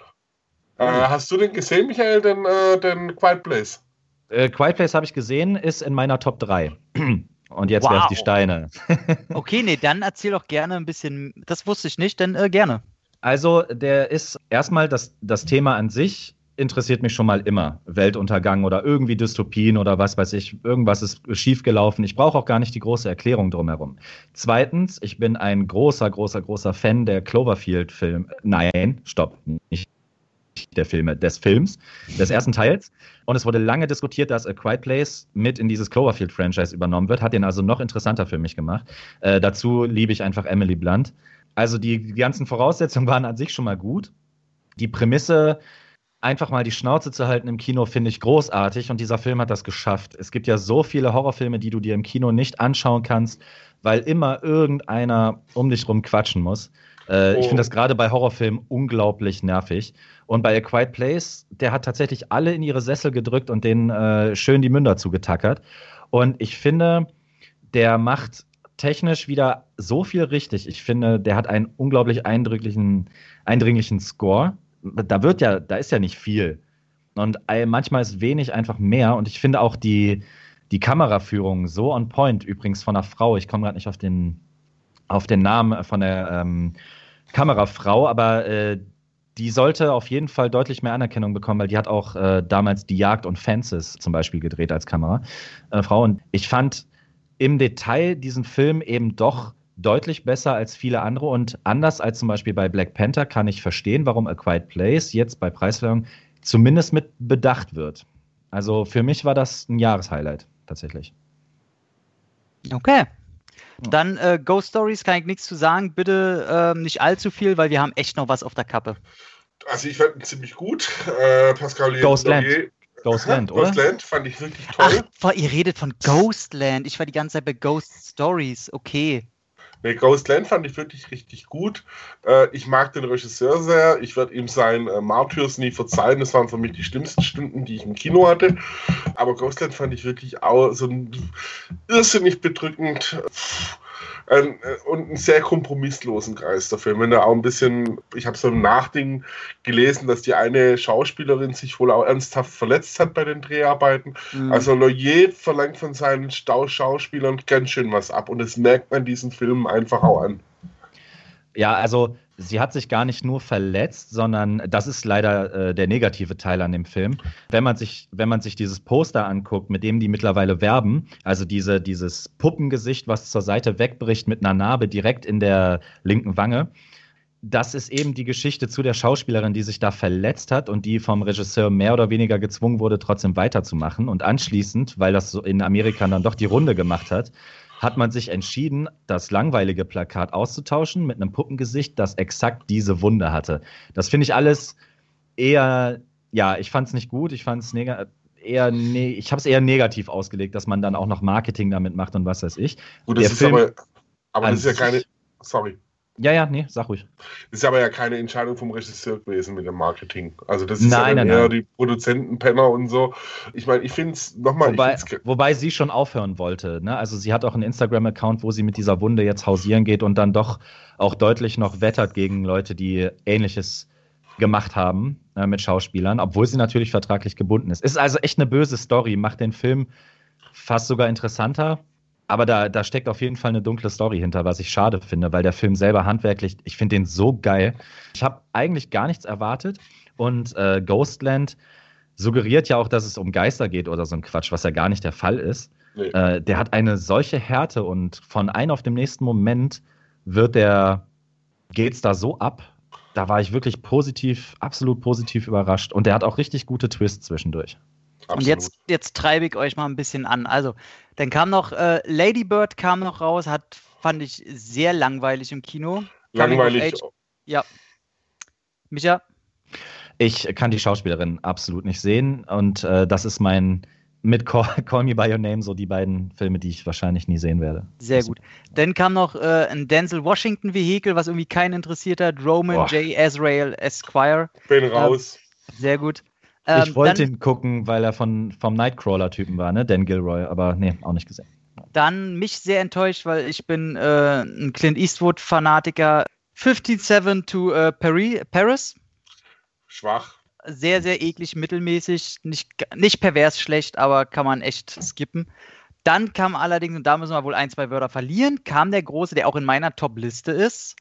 Äh, hast du den gesehen, Michael, den, äh, den Quiet Place? Äh, Quiet Place habe ich gesehen, ist in meiner Top 3. Und jetzt Wow. werft die Steine. Okay, nee, dann erzähl doch gerne ein bisschen. Das wusste ich nicht, denn äh, gerne. Also, der ist erstmal das, das Thema an sich interessiert mich schon mal immer. Weltuntergang oder irgendwie Dystopien oder was weiß ich. Irgendwas ist schiefgelaufen. Ich brauche auch gar nicht die große Erklärung drumherum. Zweitens, ich bin ein großer, großer, großer Fan der Cloverfield-Film. Nein, stopp. Nicht der Filme, des Films, des ersten Teils. Und es wurde lange diskutiert, dass A Quiet Place mit in dieses Cloverfield-Franchise übernommen wird. Hat den also noch interessanter für mich gemacht. Äh, dazu liebe ich einfach Emily Blunt. Also die, die ganzen Voraussetzungen waren an sich schon mal gut. Die Prämisse, einfach mal die Schnauze zu halten im Kino, finde ich großartig. Und dieser Film hat das geschafft. Es gibt ja so viele Horrorfilme, die du dir im Kino nicht anschauen kannst, weil immer irgendeiner um dich rum quatschen muss. Äh, Ich Oh. finde das gerade bei Horrorfilmen unglaublich nervig. Und bei A Quiet Place, der hat tatsächlich alle in ihre Sessel gedrückt und denen äh, schön die Münder zugetackert. Und ich finde, der macht technisch wieder so viel richtig. Ich finde, der hat einen unglaublich eindrücklichen, eindringlichen Score. Da wird ja, da ist ja nicht viel. Und äh, manchmal ist wenig einfach mehr. Und ich finde auch die, die Kameraführung so on point, übrigens von einer Frau. Ich komme gerade nicht auf den, auf den Namen von der ähm, Kamerafrau, aber äh, die sollte auf jeden Fall deutlich mehr Anerkennung bekommen, weil die hat auch äh, damals Die Jagd und Fences zum Beispiel gedreht als Kamerafrau. Äh, und ich fand im Detail diesen Film eben doch deutlich besser als viele andere und anders als zum Beispiel bei Black Panther kann ich verstehen, warum A Quiet Place jetzt bei Preisverleihung zumindest mit bedacht wird. Also für mich war das ein Jahreshighlight tatsächlich. Okay. Dann äh, Ghost Stories kann ich nichts zu sagen. Bitte ähm, nicht allzu viel, weil wir haben echt noch was auf der Kappe. Also ich fand ihn ziemlich gut. Äh, Pascal Ghostland. Ghostland, oder? Ghostland fand ich wirklich Ach, toll. vor- ihr redet von Ghostland. Ich war die ganze Zeit bei Ghost Stories. Okay. Nee, Ghostland fand ich wirklich richtig gut. Äh, ich mag den Regisseur sehr. Ich werde ihm sein äh, Martyrs nie verzeihen. Das waren für mich die schlimmsten Stunden, die ich im Kino hatte. Aber Ghostland fand ich wirklich auch so ein irrsinnig bedrückend. Ein, äh, und einen sehr kompromisslosen Kreis der Film. Wenn er auch ein bisschen, ich habe so ein Nachding gelesen, dass die eine Schauspielerin sich wohl auch ernsthaft verletzt hat bei den Dreharbeiten. Mhm. Also Loyer verlangt von seinen Stau Schauspielern ganz schön was ab und das merkt man diesen Filmen einfach auch an. Ja, also sie hat sich gar nicht nur verletzt, sondern das ist leider äh, der negative Teil an dem Film. Wenn man sich, wenn man sich dieses Poster anguckt, mit dem die mittlerweile werben, also diese, dieses Puppengesicht, was zur Seite wegbricht mit einer Narbe direkt in der linken Wange, das ist eben die Geschichte zu der Schauspielerin, die sich da verletzt hat und die vom Regisseur mehr oder weniger gezwungen wurde, trotzdem weiterzumachen. Und anschließend, weil das so in Amerika dann doch die Runde gemacht hat, hat man sich entschieden, das langweilige Plakat auszutauschen mit einem Puppengesicht, das exakt diese Wunde hatte. Das finde ich alles eher, ja, ich fand es nicht gut, ich fand es eher, ne ich habe es eher negativ ausgelegt, dass man dann auch noch Marketing damit macht und was weiß ich. Gut, Der das ist Film aber, aber das ist ja keine, sorry, Ja, ja, nee, sag ruhig. das ist aber ja keine Entscheidung vom Regisseur gewesen mit dem Marketing. Also das ist ja Nein, dann nein, eher nein. die Produzentenpenner und so. Ich meine, ich finde es nochmal, Wobei, wobei sie schon aufhören wollte. Ne? Also sie hat auch einen Instagram-Account, wo sie mit dieser Wunde jetzt hausieren geht und dann doch auch deutlich noch wettert gegen Leute, die Ähnliches gemacht haben äh, mit Schauspielern, obwohl sie natürlich vertraglich gebunden ist. Ist also echt eine böse Story, macht den Film fast sogar interessanter. Aber da, da steckt auf jeden Fall eine dunkle Story hinter, was ich schade finde, weil der Film selber handwerklich, ich finde den so geil. Ich habe eigentlich gar nichts erwartet und äh, Ghostland suggeriert ja auch, dass es um Geister geht oder so ein Quatsch, was ja gar nicht der Fall ist. nee. Äh, der hat eine solche Härte und von einem auf dem nächsten Moment wird der, geht's da so ab. Da war ich wirklich positiv, absolut positiv überrascht. Und der hat auch richtig gute Twists zwischendurch. Absolut. Und jetzt, jetzt treibe ich euch mal ein bisschen an. Also, dann kam noch äh, Lady Bird kam noch raus, hat, fand ich, sehr langweilig im Kino. Langweilig. Age. Micha, Ich kann die Schauspielerin absolut nicht sehen. Und äh, das ist mein, mit Call, Call Me By Your Name, so die beiden Filme, die ich wahrscheinlich nie sehen werde. sehr gut. Dann kam noch äh, ein Denzel Washington-Vehikel, was irgendwie keinen interessiert hat. Roman Boah. J. Azrael Esquire. Bin raus. Sehr gut. Ich Ähm, wollte dann, ihn gucken, weil er von, vom Nightcrawler-Typen war, ne? Dan Gilroy, aber nee, auch nicht gesehen. dann mich sehr enttäuscht, weil ich bin äh, ein Clint Eastwood-Fanatiker. 57 to äh, Paris, Paris. Schwach. Sehr, sehr eklig, mittelmäßig. Nicht, nicht pervers schlecht, aber kann man echt skippen. Dann kam allerdings, und da müssen wir wohl ein, zwei Wörter verlieren, kam der große, der auch in meiner Top-Liste ist.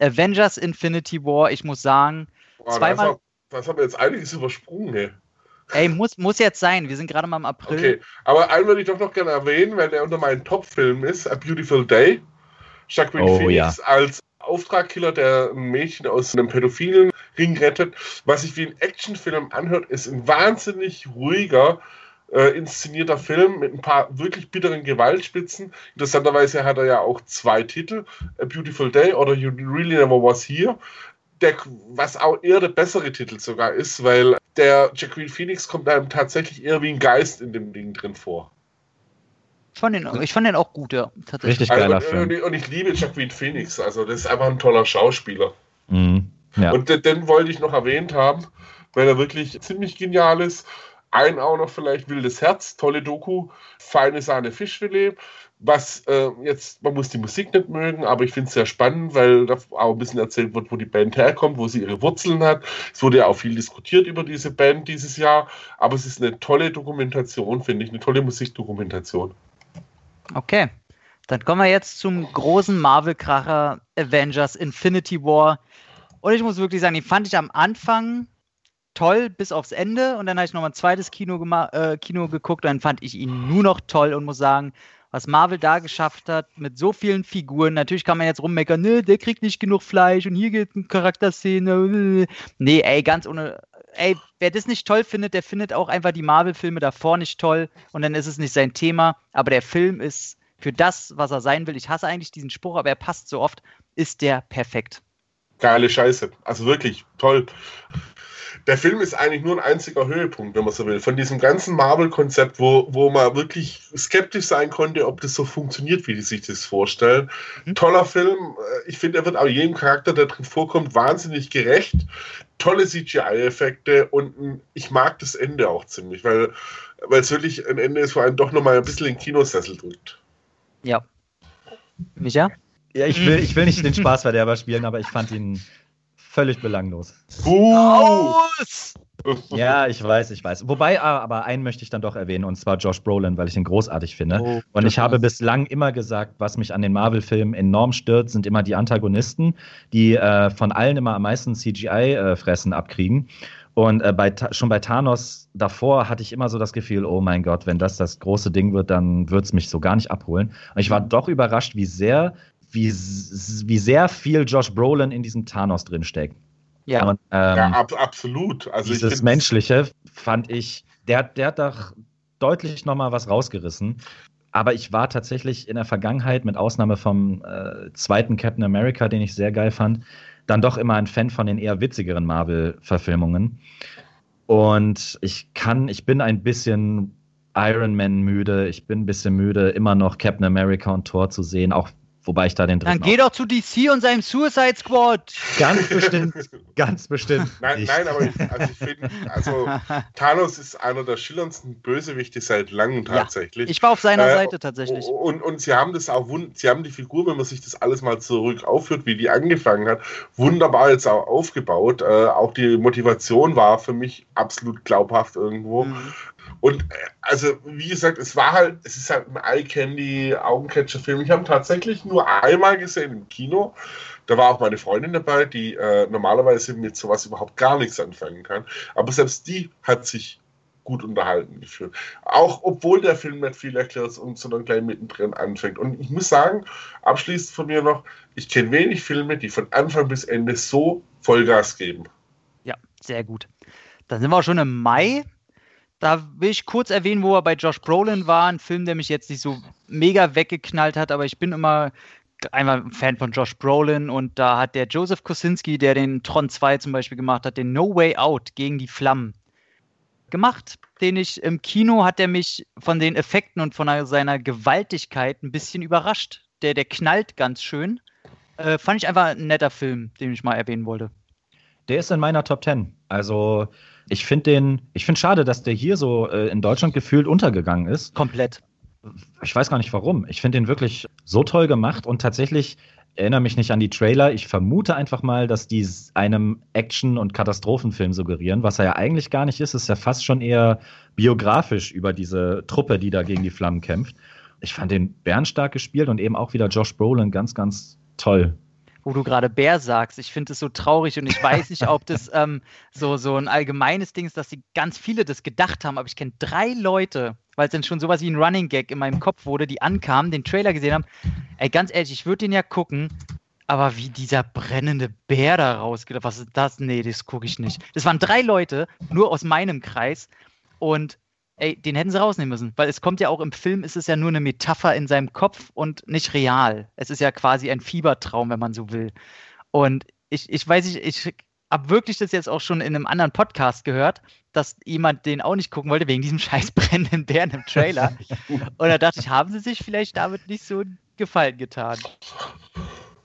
Avengers Infinity War. Ich muss sagen, Boah, zweimal. Das, haben wir jetzt einiges übersprungen. Ey. Ey, muss, muss jetzt sein. Wir sind gerade mal im April. Okay, aber einen würde ich doch noch gerne erwähnen, weil der unter meinen Top-Filmen ist: A Beautiful Day. Jacqueline Oh, Phoenix als Auftragkiller, der ein Mädchen aus einem pädophilen Ring rettet. Was sich wie ein Actionfilm anhört, ist ein wahnsinnig ruhiger, äh, inszenierter Film mit ein paar wirklich bitteren Gewaltspitzen. Interessanterweise hat er ja auch zwei Titel: A Beautiful Day oder You Really Never Was Here. Der, was auch eher der bessere Titel sogar ist, weil der Jacqueline Phoenix kommt einem tatsächlich eher wie ein Geist in dem Ding drin vor. Ich fand, den, ich fand den auch gut, ja. Tatsächlich. Richtig geiler Also, und, Film. und, ich liebe Jacqueline Phoenix, also das ist einfach ein toller Schauspieler. Mhm. Ja. Und den, den wollte ich noch erwähnt haben, weil er wirklich ziemlich genial ist. Ein auch noch vielleicht Wildes Herz, tolle Doku, feine Sahne Fischfilet. Was äh, jetzt, man muss die Musik nicht mögen, aber ich finde es sehr spannend, weil da auch ein bisschen erzählt wird, wo die Band herkommt, wo sie ihre Wurzeln hat. Es wurde ja auch viel diskutiert über diese Band dieses Jahr, aber es ist eine tolle Dokumentation, finde ich, eine tolle Musikdokumentation. Okay. Dann kommen wir jetzt zum großen Marvel-Kracher Avengers Infinity War. Und ich muss wirklich sagen, den fand ich am Anfang toll bis aufs Ende. Und dann habe ich nochmal ein zweites Kino, äh, Kino geguckt. Und dann fand ich ihn nur noch toll und muss sagen, was Marvel da geschafft hat mit so vielen Figuren. Natürlich kann man jetzt rummeckern, ne, der kriegt nicht genug Fleisch und hier geht eine Charakterszene. Nee, ey, ganz ohne. Ey, wer das nicht toll findet, der findet auch einfach die Marvel-Filme davor nicht toll und dann ist es nicht sein Thema. Aber der Film ist für das, was er sein will. Ich hasse eigentlich diesen Spruch, aber er passt so oft. Ist der perfekt. Geile Scheiße. Also wirklich toll. Der Film ist eigentlich nur ein einziger Höhepunkt, wenn man so will, von diesem ganzen Marvel-Konzept, wo, wo man wirklich skeptisch sein konnte, ob das so funktioniert, wie die sich das vorstellen. Mhm. Toller Film. Äh, Ich finde, er wird auch jedem Charakter, der drin vorkommt, wahnsinnig gerecht. Tolle CGI-Effekte und ein- ich mag das Ende auch ziemlich, weil weil es wirklich ein Ende ist, wo einen doch nochmal ein bisschen in den Kinosessel drückt. Ja. Micha? ja, ich will, ich will nicht den Spaßverderber spielen, aber ich fand ihn völlig belanglos. Aus! Ja, ich weiß, ich weiß. Wobei, ah, aber einen möchte ich dann doch erwähnen, und zwar Josh Brolin, weil ich ihn großartig finde. Oh, Und ich habe bislang immer gesagt, was mich an den Marvel-Filmen enorm stört, sind immer die Antagonisten, die äh, von allen immer am meisten CGI-Fressen abkriegen. Und äh, bei, schon bei Thanos davor hatte ich immer so das Gefühl, oh mein Gott, wenn das das große Ding wird, dann wird es mich so gar nicht abholen. Und ich war doch überrascht, wie sehr, wie, wie sehr viel Josh Brolin in diesem Thanos drinsteckt. Ja. Und, ähm, Ja, ab, absolut. Also dieses Menschliche fand ich, der, hat- der hat doch deutlich nochmal was rausgerissen. Aber ich war tatsächlich in der Vergangenheit, mit Ausnahme vom äh, zweiten Captain America, den ich sehr geil fand, dann doch immer ein Fan von den eher witzigeren Marvel-Verfilmungen. Und ich kann, ich bin ein bisschen Iron Man müde, ich bin ein bisschen müde, immer noch Captain America und Thor zu sehen, auch wobei ich da den Dann dritten geh doch zu DC und seinem Suicide Squad. ganz bestimmt, ganz bestimmt. Nein, nicht. nein, aber ich, also ich finde, also Thanos ist einer der schillerndsten Bösewichte seit langem Ja, tatsächlich. Ich war auf seiner Äh, Seite tatsächlich. Und, und sie haben das auch, wund- sie haben die Figur, wenn man sich das alles mal zurück aufführt, wie die angefangen hat, wunderbar jetzt auch aufgebaut. Äh, auch die Motivation war für mich absolut glaubhaft irgendwo. Mhm. Und also, wie gesagt, es war halt, es ist halt ein Eye-Candy, Augencatcher-Film. Ich habe ihn tatsächlich nur einmal gesehen im Kino. Da war auch meine Freundin dabei, die äh, normalerweise mit sowas überhaupt gar nichts anfangen kann. Aber selbst die hat sich gut unterhalten gefühlt. Auch obwohl der Film nicht viel erklärt und sondern gleich mittendrin anfängt. Und ich muss sagen, abschließend von mir noch, ich kenne wenig Filme, die von Anfang bis Ende so Vollgas geben. Ja, sehr gut. Dann sind wir schon im Mai. Da will ich kurz erwähnen, wo er bei Josh Brolin war. Ein Film, der mich jetzt nicht so mega weggeknallt hat, aber ich bin immer einmal ein Fan von Josh Brolin und da hat der Joseph Kosinski, der den Tron 2 zum Beispiel gemacht hat, den No Way Out gegen die Flammen gemacht. Den ich im Kino hat er mich von den Effekten und von seiner Gewaltigkeit ein bisschen überrascht. Der, der knallt ganz schön. Äh, fand ich einfach ein netter Film, den ich mal erwähnen wollte. Der ist in meiner Top 10. Also, ich finde den, ich finde schade, dass der hier so äh, in Deutschland gefühlt untergegangen ist. Komplett. Ich weiß gar nicht warum. Ich finde den wirklich so toll gemacht und tatsächlich erinnere mich nicht an die Trailer. Ich vermute einfach mal, dass die einem Action- und Katastrophenfilm suggerieren, was er ja eigentlich gar nicht ist. Es ist ja fast schon eher biografisch über diese Truppe, die da gegen die Flammen kämpft. Ich fand den bärenstark gespielt und eben auch wieder Josh Brolin ganz, ganz toll wo du gerade Bär sagst. Ich finde es so traurig und ich weiß nicht, ob das ähm, so, so ein allgemeines Ding ist, dass sie ganz viele das gedacht haben, aber ich kenne drei Leute, weil es dann schon sowas wie ein Running Gag in meinem Kopf wurde, die ankamen, den Trailer gesehen haben. Ey, ganz ehrlich, ich würde den ja gucken, aber wie dieser brennende Bär da rausgeht, was ist das? Nee, das gucke ich nicht. Das waren drei Leute, nur aus meinem Kreis und ey, den hätten sie rausnehmen müssen, weil es kommt ja auch im Film, ist es ja nur eine Metapher in seinem Kopf und nicht real. Es ist ja quasi ein Fiebertraum, wenn man so will. Und ich, ich weiß nicht, ich habe wirklich das jetzt auch schon in einem anderen Podcast gehört, dass jemand den auch nicht gucken wollte, wegen diesem scheiß brennenden Bären im Trailer. und da dachte ich, haben sie sich vielleicht damit nicht so Gefallen getan.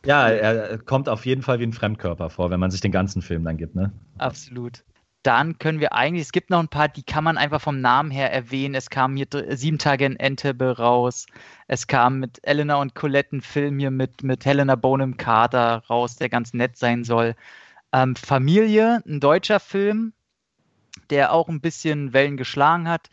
Ja, er kommt auf jeden Fall wie ein Fremdkörper vor, wenn man sich den ganzen Film dann gibt, ne? Absolut dann können wir eigentlich, es gibt noch ein paar, die kann man einfach vom Namen her erwähnen. Es kam hier sieben Tage in Entebbe raus. Es kam mit Elena und Colette ein Film hier mit, mit Helena Bonham Carter raus, der ganz nett sein soll. Ähm, Familie, ein deutscher Film, der auch ein bisschen Wellen geschlagen hat,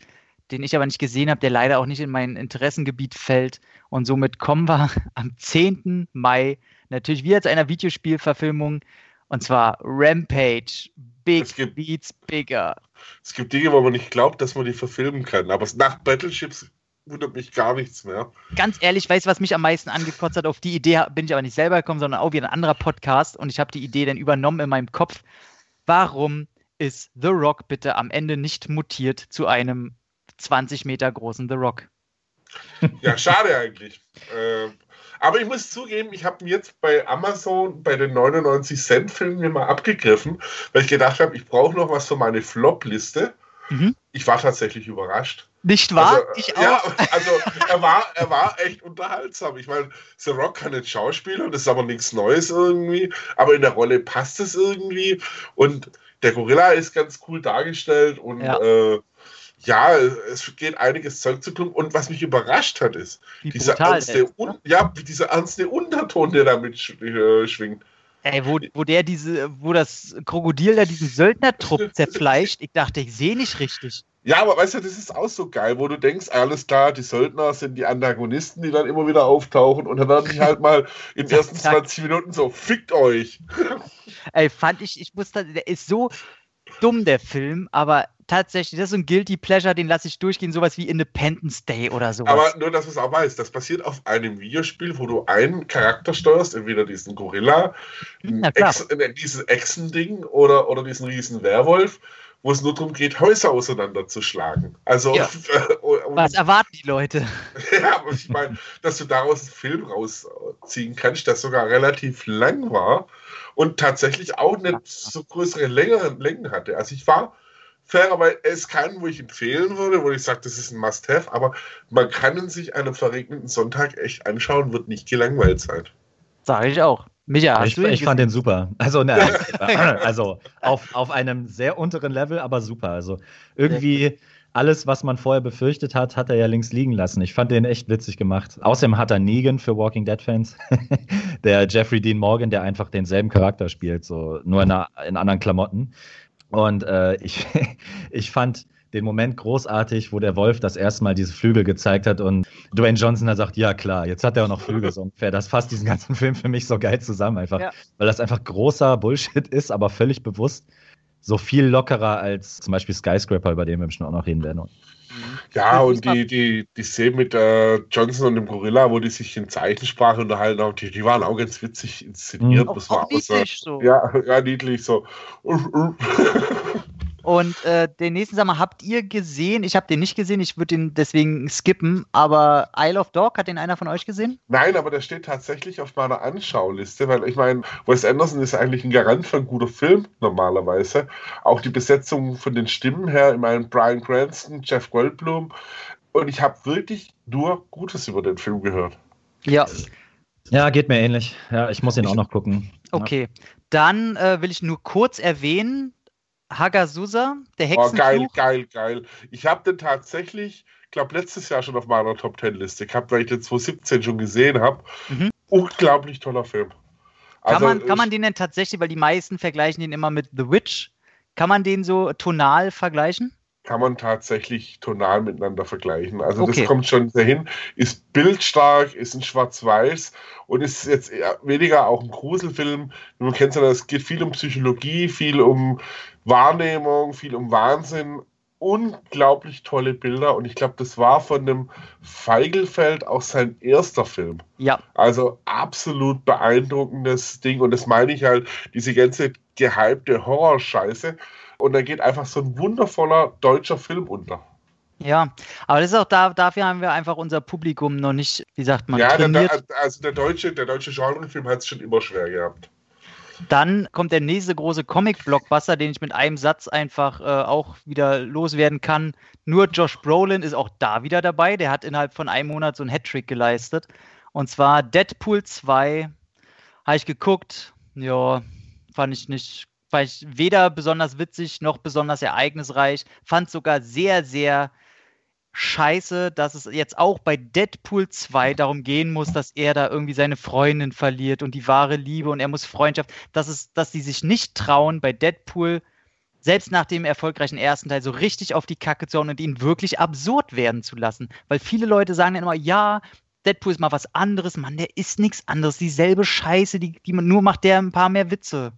den ich aber nicht gesehen habe, der leider auch nicht in mein Interessengebiet fällt. Und somit kommen wir am 10. Mai natürlich wieder zu einer Videospielverfilmung und zwar Rampage Big gibt, Beats Bigger. Es gibt Dinge, wo man nicht glaubt, dass man die verfilmen kann. Aber nach Battleships wundert mich gar nichts mehr. Ganz ehrlich, weißt du, was mich am meisten angekotzt hat? Auf die Idee bin ich aber nicht selber gekommen, sondern auch wieder ein anderer Podcast. Und ich habe die Idee dann übernommen in meinem Kopf. Warum ist The Rock bitte am Ende nicht mutiert zu einem 20 Meter großen The Rock? Ja, schade eigentlich. äh, aber ich muss zugeben, ich habe mir jetzt bei Amazon bei den 99 Cent Filmen mir mal abgegriffen, weil ich gedacht habe, ich brauche noch was für meine Flop-Liste. Mhm. Ich war tatsächlich überrascht. Nicht wahr? Also, ich auch. Ja, also er war, er war echt unterhaltsam. Ich meine, The Rock kann nicht schauspielern, das ist aber nichts Neues irgendwie, aber in der Rolle passt es irgendwie und der Gorilla ist ganz cool dargestellt und ja. äh, ja, es geht einiges Zeug zu tun. Und was mich überrascht hat, ist Wie dieser ernste, ist, ne? ja, dieser ernste Unterton, der damit sch äh, schwingt. Ey, wo, wo der diese, wo das Krokodil da diesen Söldnertrupp zerfleischt, ich dachte, ich sehe nicht richtig. Ja, aber weißt du, das ist auch so geil, wo du denkst, alles klar, die Söldner sind die Antagonisten, die dann immer wieder auftauchen und dann werden die halt mal in den ersten 20 Minuten so, fickt euch. Ey, fand ich, ich muss da, der ist so dumm, der Film, aber tatsächlich, das ist so ein Guilty Pleasure, den lasse ich durchgehen, sowas wie Independence Day oder sowas. Aber nur, dass du es auch weißt, das passiert auf einem Videospiel, wo du einen Charakter steuerst, entweder diesen Gorilla, ja, Ex, äh, dieses Echsending oder, oder diesen riesen Werwolf, wo es nur darum geht, Häuser auseinanderzuschlagen. Also, ja. was erwarten die Leute? ja, aber ich meine, dass du daraus einen Film rausziehen kannst, der sogar relativ lang war und tatsächlich auch nicht so größere Längen hatte. Also ich war fairerweise, er ist keinen, wo ich empfehlen würde, wo ich sage, das ist ein Must-Have, aber man kann sich einen verregneten Sonntag echt anschauen, wird nicht gelangweilt sein. Sage ich auch. Micha, ich, ich fand den super. Also, ne, also auf, auf einem sehr unteren Level, aber super. Also irgendwie alles, was man vorher befürchtet hat, hat er ja links liegen lassen. Ich fand den echt witzig gemacht. Außerdem hat er Negan für Walking Dead Fans, der Jeffrey Dean Morgan, der einfach denselben Charakter spielt, so nur in, in anderen Klamotten. Und äh, ich, ich fand den Moment großartig, wo der Wolf das erste Mal diese Flügel gezeigt hat und Dwayne Johnson da sagt, ja klar, jetzt hat er auch noch Flügel so ungefähr. Das fasst diesen ganzen Film für mich so geil zusammen einfach, ja. weil das einfach großer Bullshit ist, aber völlig bewusst so viel lockerer als zum Beispiel Skyscraper, über den wir bestimmt auch noch reden werden. Ja, und die, die, die Szene mit äh, Johnson und dem Gorilla, wo die sich in Zeichensprache unterhalten haben, die, die waren auch ganz witzig inszeniert. Mhm. Das war auch niedlich so. Ja, ja, niedlich so. Und äh, den nächsten Sommer habt ihr gesehen? Ich habe den nicht gesehen, ich würde den deswegen skippen, aber Isle of Dog, hat den einer von euch gesehen? Nein, aber der steht tatsächlich auf meiner Anschauliste, weil ich meine, Wes Anderson ist eigentlich ein Garant für einen guten Film normalerweise. Auch die Besetzung von den Stimmen her, ich meine, Brian Cranston, Jeff Goldblum. Und ich habe wirklich nur Gutes über den Film gehört. Ja. Ja, geht mir ähnlich. Ja, ich muss ihn auch noch gucken. Okay, ja. dann äh, will ich nur kurz erwähnen, Hagasusa, der Hexenfluch. Oh, geil, geil, geil. Ich habe den tatsächlich, ich glaube, letztes Jahr schon auf meiner Top Ten Liste gehabt, weil ich den 2017 schon gesehen habe. Mhm. unglaublich toller Film. Kann, Also, man, kann man den denn tatsächlich, weil die meisten vergleichen den immer mit The Witch, kann man den so tonal vergleichen? Kann man tatsächlich tonal miteinander vergleichen. Also Okay. das kommt schon dahin, ist bildstark, ist ein Schwarz-Weiß und ist jetzt eher weniger auch ein Gruselfilm. Man kennt es ja, es geht viel um Psychologie, viel um Wahrnehmung, viel um Wahnsinn. Unglaublich tolle Bilder und ich glaube, das war von dem Feigelfeld auch sein erster Film. Ja, Also absolut beeindruckendes Ding. Und das meine ich halt, diese ganze gehypte Horrorscheiße. Und da geht einfach so ein wundervoller deutscher Film unter. ja. Aber das ist auch da, dafür haben wir einfach unser Publikum noch nicht, wie sagt man, ja, trainiert. der, also der deutsche, der deutsche Genrefilm hat es schon immer schwer gehabt. Dann kommt der nächste große Comic-Blockbuster, den ich mit einem Satz einfach äh, auch wieder loswerden kann. Nur Josh Brolin ist auch da wieder dabei. Der hat innerhalb von einem Monat so einen Hattrick geleistet. Und zwar Deadpool 2. Habe ich geguckt. Ja, fand ich nicht, fand ich weder besonders witzig noch besonders ereignisreich. Fand sogar sehr, sehr scheiße, dass es jetzt auch bei Deadpool 2 darum gehen muss, dass er da irgendwie seine Freundin verliert und die wahre Liebe und er muss Freundschaft, dass es, dass die sich nicht trauen, bei Deadpool selbst nach dem erfolgreichen ersten Teil so richtig auf die Kacke zu hauen und ihn wirklich absurd werden zu lassen. Weil viele Leute sagen dann immer, ja, Deadpool ist mal was anderes, Mann, der ist nichts anderes, dieselbe Scheiße, die, die man nur macht der ein paar mehr Witze.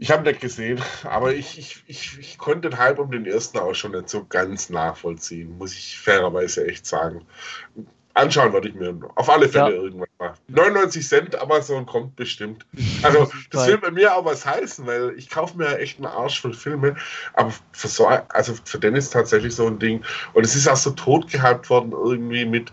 Ich habe nicht gesehen, aber ich, ich, ich, ich konnte den Hype um den ersten auch schon nicht so ganz nachvollziehen, muss ich fairerweise echt sagen. Anschauen würde ich mir auf alle Fälle Ja. irgendwann mal. 99 Cent Amazon kommt bestimmt. Also das will bei mir auch was heißen, weil ich kaufe mir echt einen Arsch voll Filme, aber für so, also für den ist tatsächlich so ein Ding und es ist auch so tot gehypt worden irgendwie mit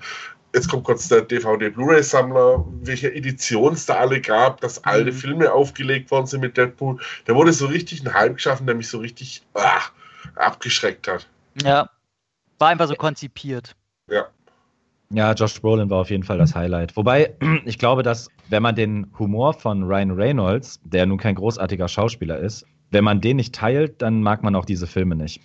Jetzt kommt kurz der DVD-Blu-ray-Sammler, welche Edition es da alle gab, dass alte Mhm. Filme aufgelegt worden sind mit Deadpool. Da wurde so richtig ein Hype geschaffen, der mich so richtig ah, abgeschreckt hat. Ja, war einfach so konzipiert. Ja. Ja, Josh Brolin war auf jeden Fall das Highlight. Wobei, ich glaube, dass, wenn man den Humor von Ryan Reynolds, der nun kein großartiger Schauspieler ist, wenn man den nicht teilt, dann mag man auch diese Filme nicht.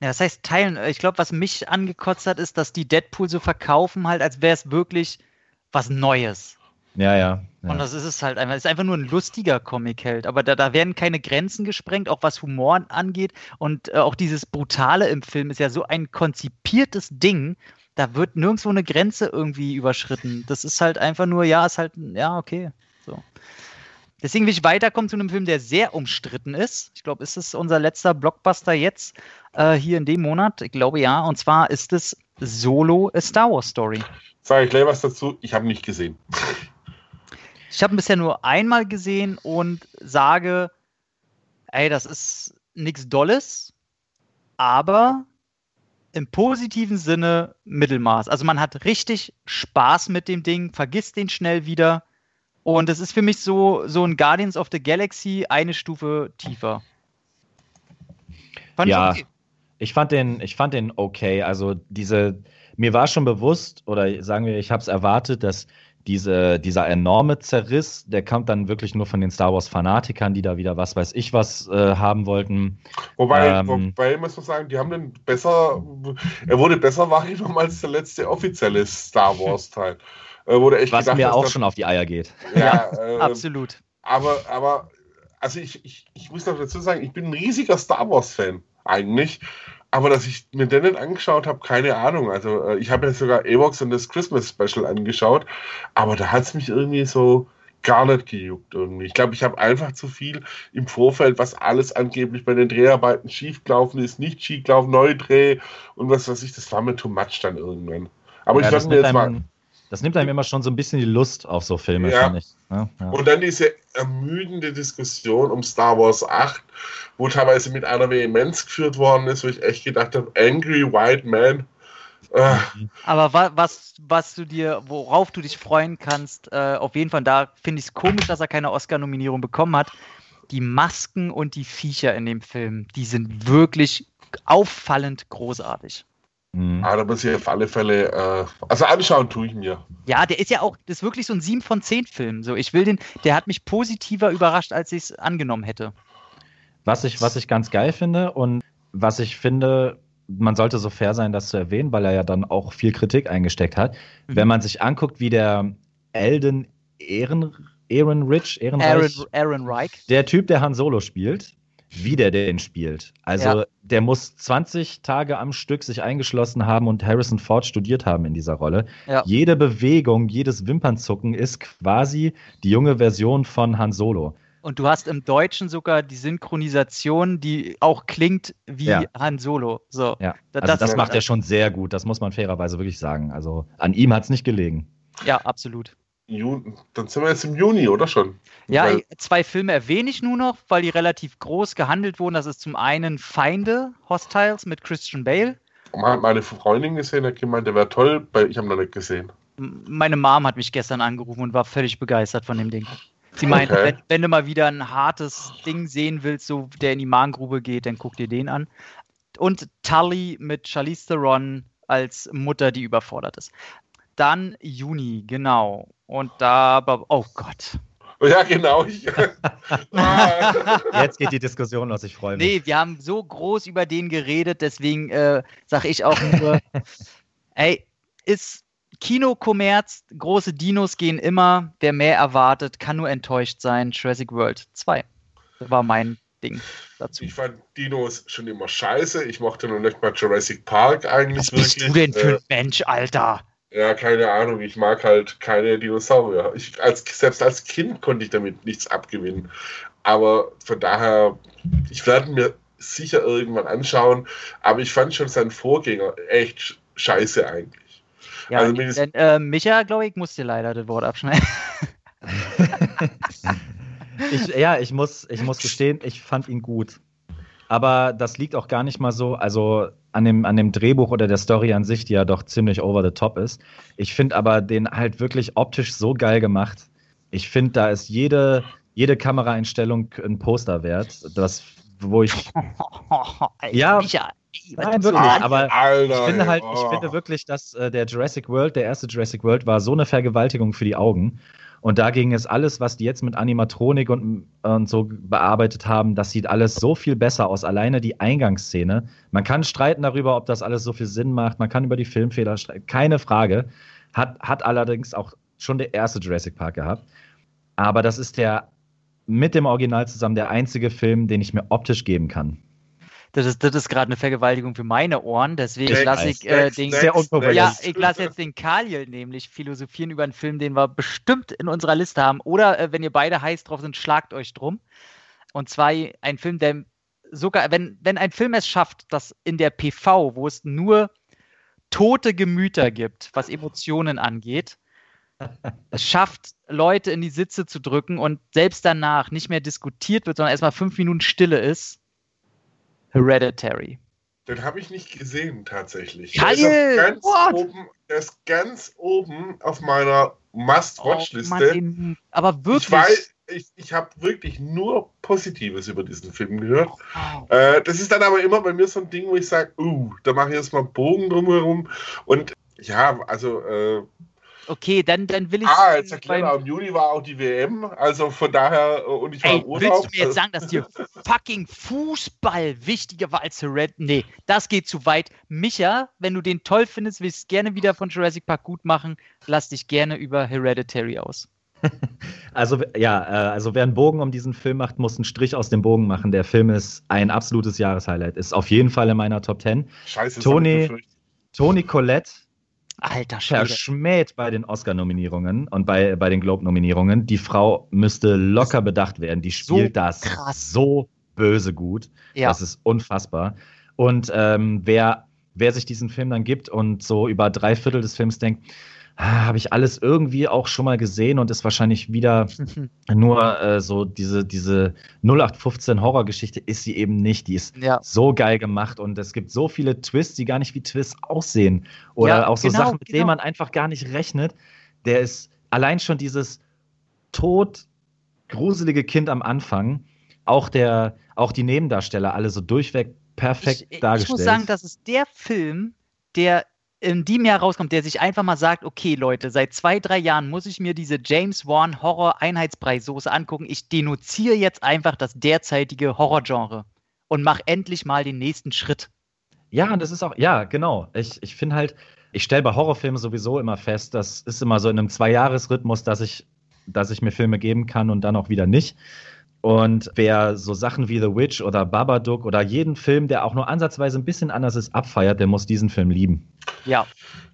Ja, das heißt teilen. Ich glaube, was mich angekotzt hat, ist, dass die Deadpool so verkaufen, halt, als wäre es wirklich was Neues. Ja, ja. ja. Und das ist es halt einfach. Es ist einfach nur ein lustiger Comic-Held. Aber da, da werden keine Grenzen gesprengt, auch was Humor angeht. Und äh, auch dieses Brutale im Film ist ja so ein konzipiertes Ding. Da wird nirgendwo eine Grenze irgendwie überschritten. Das ist halt einfach nur, ja, ist halt, ja, okay. Deswegen will ich weiterkommen zu einem Film, der sehr umstritten ist. Ich glaube, ist es unser letzter Blockbuster jetzt äh, hier in dem Monat? Ich glaube ja. Und zwar ist es Solo A Star Wars Story. Sage ich gleich was dazu, ich habe nicht gesehen. Ich habe ihn bisher nur einmal gesehen und sage, ey, das ist nichts Dolles, aber im positiven Sinne Mittelmaß. Also man hat richtig Spaß mit dem Ding, vergisst den schnell wieder. Und es ist für mich so, so ein Guardians of the Galaxy eine Stufe tiefer. Fand ich Ja. okay. Ich fand den, ich fand den okay. Also diese, mir war schon bewusst, oder sagen wir, ich habe es erwartet, dass diese, dieser enorme Zerriss, der kommt dann wirklich nur von den Star Wars-Fanatikern, die da wieder was weiß ich was äh, haben wollten. Wobei, Ähm. wobei muss man sagen, die haben den besser, er wurde besser wahrgenommen als der letzte offizielle Star Wars Äh, wurde echt Was gedacht, mir auch das- schon auf die Eier geht. Ja, äh, Absolut. aber, aber, also ich, ich, ich muss noch dazu sagen, ich bin ein riesiger Star Wars-Fan, eigentlich. Aber dass ich mir den nicht angeschaut habe, keine Ahnung. Also äh, ich habe ja sogar Evox und das Christmas Special angeschaut, aber da hat es mich irgendwie so gar nicht gejuckt irgendwie. Ich glaube, ich habe einfach zu viel im Vorfeld, was alles angeblich bei den Dreharbeiten schiefgelaufen ist, nicht schiefgelaufen, Neudreh und was weiß ich, das war mir too much dann irgendwann. Aber Ja, ich werde mir jetzt mal... das nimmt einem immer schon so ein bisschen die Lust auf so Filme, Ja. finde ich. Ja, ja. Und dann diese ermüdende Diskussion um Star Wars 8, wo teilweise mit einer Vehemenz geführt worden ist, wo ich echt gedacht habe, Angry White Man. Äh, Aber wa was, was du dir, worauf du dich freuen kannst, äh, auf jeden Fall, da finde ich es komisch, dass er keine Oscar-Nominierung bekommen hat. Die Masken und die Viecher in dem Film, die sind wirklich auffallend großartig. Mhm. aber da muss ich auf alle Fälle, äh, also anschauen tue ich mir. Ja, der ist ja auch, das ist wirklich so ein 7 von 10 Film. So, ich will den, der hat mich positiver überrascht, als ich es angenommen hätte. Was ich, was ich ganz geil finde und was ich finde, man sollte so fair sein, das zu erwähnen, weil er ja dann auch viel Kritik eingesteckt hat. Mhm. Wenn man sich anguckt, wie der Alden Ehren, Ehrenrich, Ehrenreich, Aaron, Aaron Reich. der Typ, der Han Solo spielt, wie der den spielt. Also Ja. der muss 20 Tage am Stück sich eingeschlossen haben und Harrison Ford studiert haben in dieser Rolle. Ja. Jede Bewegung, jedes Wimpernzucken ist quasi die junge Version von Han Solo. Und du hast im Deutschen sogar die Synchronisation, die auch klingt wie Ja. Han Solo. So. Ja, also das- das, macht er schon sehr gut, das muss man fairerweise wirklich sagen. Also an ihm hat es nicht gelegen. Ja, absolut. Juni, dann sind wir jetzt im Juni, oder schon? Ja, Weil- zwei Filme erwähne ich nur noch, weil die relativ groß gehandelt wurden. Das ist zum einen Feinde, Hostiles mit Christian Bale. Mal meine Freundin gesehen, hat gemeint, der wäre toll, weil ich habe noch nicht gesehen. Meine Mom hat mich gestern angerufen und war völlig begeistert von dem Ding. Sie meinte, Okay. wenn, wenn du mal wieder ein hartes Ding sehen willst, so der in die Magengrube geht, dann guck dir den an. Und Tully mit Charlize Theron als Mutter, die überfordert ist. Dann Juni, genau. Und da, aber- oh Gott. Ja, genau. Ah, Jetzt geht die Diskussion los, ich freue mich. Nee, wir haben so groß über den geredet, deswegen äh, sage ich auch nur, ey, ist Kinokommerz, große Dinos gehen immer, wer mehr erwartet, kann nur enttäuscht sein. Jurassic World 2 Das war mein Ding dazu. ich fand Dinos schon immer scheiße. Ich mochte noch nicht mal Jurassic Park eigentlich Was bist wirklich. du denn für Äh, ein Mensch, Alter? Ja, keine Ahnung. Ich mag halt keine Dinosaurier. Ich, als, selbst als Kind konnte ich damit nichts abgewinnen. Aber von daher, ich werde mir sicher irgendwann anschauen. Aber ich fand schon seinen Vorgänger echt sch- scheiße eigentlich. Ja, also denn, äh, Micha, glaube ich, muss dir leider das Wort abschneiden. Ich, ja, ich muss, ich muss gestehen, ich fand ihn gut. Aber das liegt auch gar nicht mal so, also an dem, an dem Drehbuch oder der Story an sich, die ja doch ziemlich over the top ist. Ich finde aber den halt wirklich optisch so geil gemacht. Ich finde, da ist jede, jede Kameraeinstellung ein Poster wert. Das, wo ich. Ja, Nein, wirklich, aber Alter, Ich finde halt, ich finde wirklich, dass äh, der Jurassic World, der erste Jurassic World, war so eine Vergewaltigung für die Augen. Und dagegen ist alles, was die jetzt mit Animatronik und, und so bearbeitet haben, das sieht alles so viel besser aus. Alleine die Eingangsszene. Man kann streiten darüber, ob das alles so viel Sinn macht. Man kann über die Filmfehler streiten. Keine Frage. Hat, hat allerdings auch schon der erste Jurassic Park gehabt. Aber das ist der mit dem Original zusammen der einzige Film, den ich mir optisch geben kann. Das ist, das ist gerade eine Vergewaltigung für meine Ohren, deswegen lasse ich äh, den. Sehr. Ja, ich lasse jetzt den Kaliel nämlich philosophieren über einen Film, den wir bestimmt in unserer Liste haben. Oder äh, wenn ihr beide heiß drauf sind, schlagt euch drum. Und zwar ein Film, der sogar, wenn, wenn ein Film es schafft, dass in der PV, wo es nur tote Gemüter gibt, was Emotionen angeht, es schafft, Leute in die Sitze zu drücken und selbst danach nicht mehr diskutiert wird, sondern erstmal fünf Minuten Stille ist. Hereditary. Den habe ich nicht gesehen, tatsächlich. Geil! Der ist, oben, der ist ganz oben auf meiner Oh, Must-Watch-Liste. den- aber wirklich. ich weiß, ich, ich habe wirklich nur Positives über diesen Film gehört. Wow. Äh, das ist dann aber immer bei mir so ein Ding, wo ich sage, uh, da mache ich jetzt mal einen Bogen drumherum. Und ja, also, äh, Okay, dann, dann will ich. ah, jetzt erklärt er, im Juni war auch die WM, also von daher, äh, und ich war Ey, im Urlaub. willst du mir jetzt sagen, dass dir fucking Fußball wichtiger war als Red? Nee, das geht zu weit. Micha, wenn du den toll findest, willst es gerne wieder von Jurassic Park gut machen, lass dich gerne über Hereditary aus. Also ja, äh, also wer einen Bogen um diesen Film macht, muss einen Strich aus dem Bogen machen. Der Film ist ein absolutes Jahreshighlight. Ist auf jeden Fall in meiner Top 10. Scheiße, befürchtet. Toni Collette Alter Schwede. verschmäht bei den Oscar-Nominierungen und bei, bei den Globe-Nominierungen. Die Frau müsste locker bedacht werden. Die So spielt das krass. so böse gut. Ja. Das ist unfassbar. Und ähm, wer, wer sich diesen Film dann gibt und so über drei Viertel des Films denkt, ah, habe ich alles irgendwie auch schon mal gesehen und ist wahrscheinlich wieder nur äh, so diese, diese 0815 Horrorgeschichte ist sie eben nicht. Die ist ja. so geil gemacht und es gibt so viele Twists, die gar nicht wie Twists aussehen. Oder Ja, auch so genau, Sachen, mit genau. denen man einfach gar nicht rechnet. Der ist allein schon dieses tot gruselige Kind am Anfang, auch der, auch die Nebendarsteller, alle so durchweg perfekt ich, dargestellt. ich muss sagen, das ist der Film, der in diesem Jahr rauskommt, der sich einfach mal sagt, okay Leute, seit zwei, drei Jahren muss ich mir diese James Wan Horror Einheitspreissoße angucken. Ich denunziere jetzt einfach das derzeitige Horrorgenre und mach endlich mal den nächsten Schritt. Ja, und das ist auch, ja, genau. Ich, ich finde halt, Ich stelle bei Horrorfilmen sowieso immer fest, das ist immer so in einem Zwei-Jahres-Rhythmus, dass ich, dass ich mir Filme geben kann und dann auch wieder nicht. Und wer so Sachen wie The Witch oder Babadook oder jeden Film, der auch nur ansatzweise ein bisschen anders ist, abfeiert, der muss diesen Film lieben. Ja.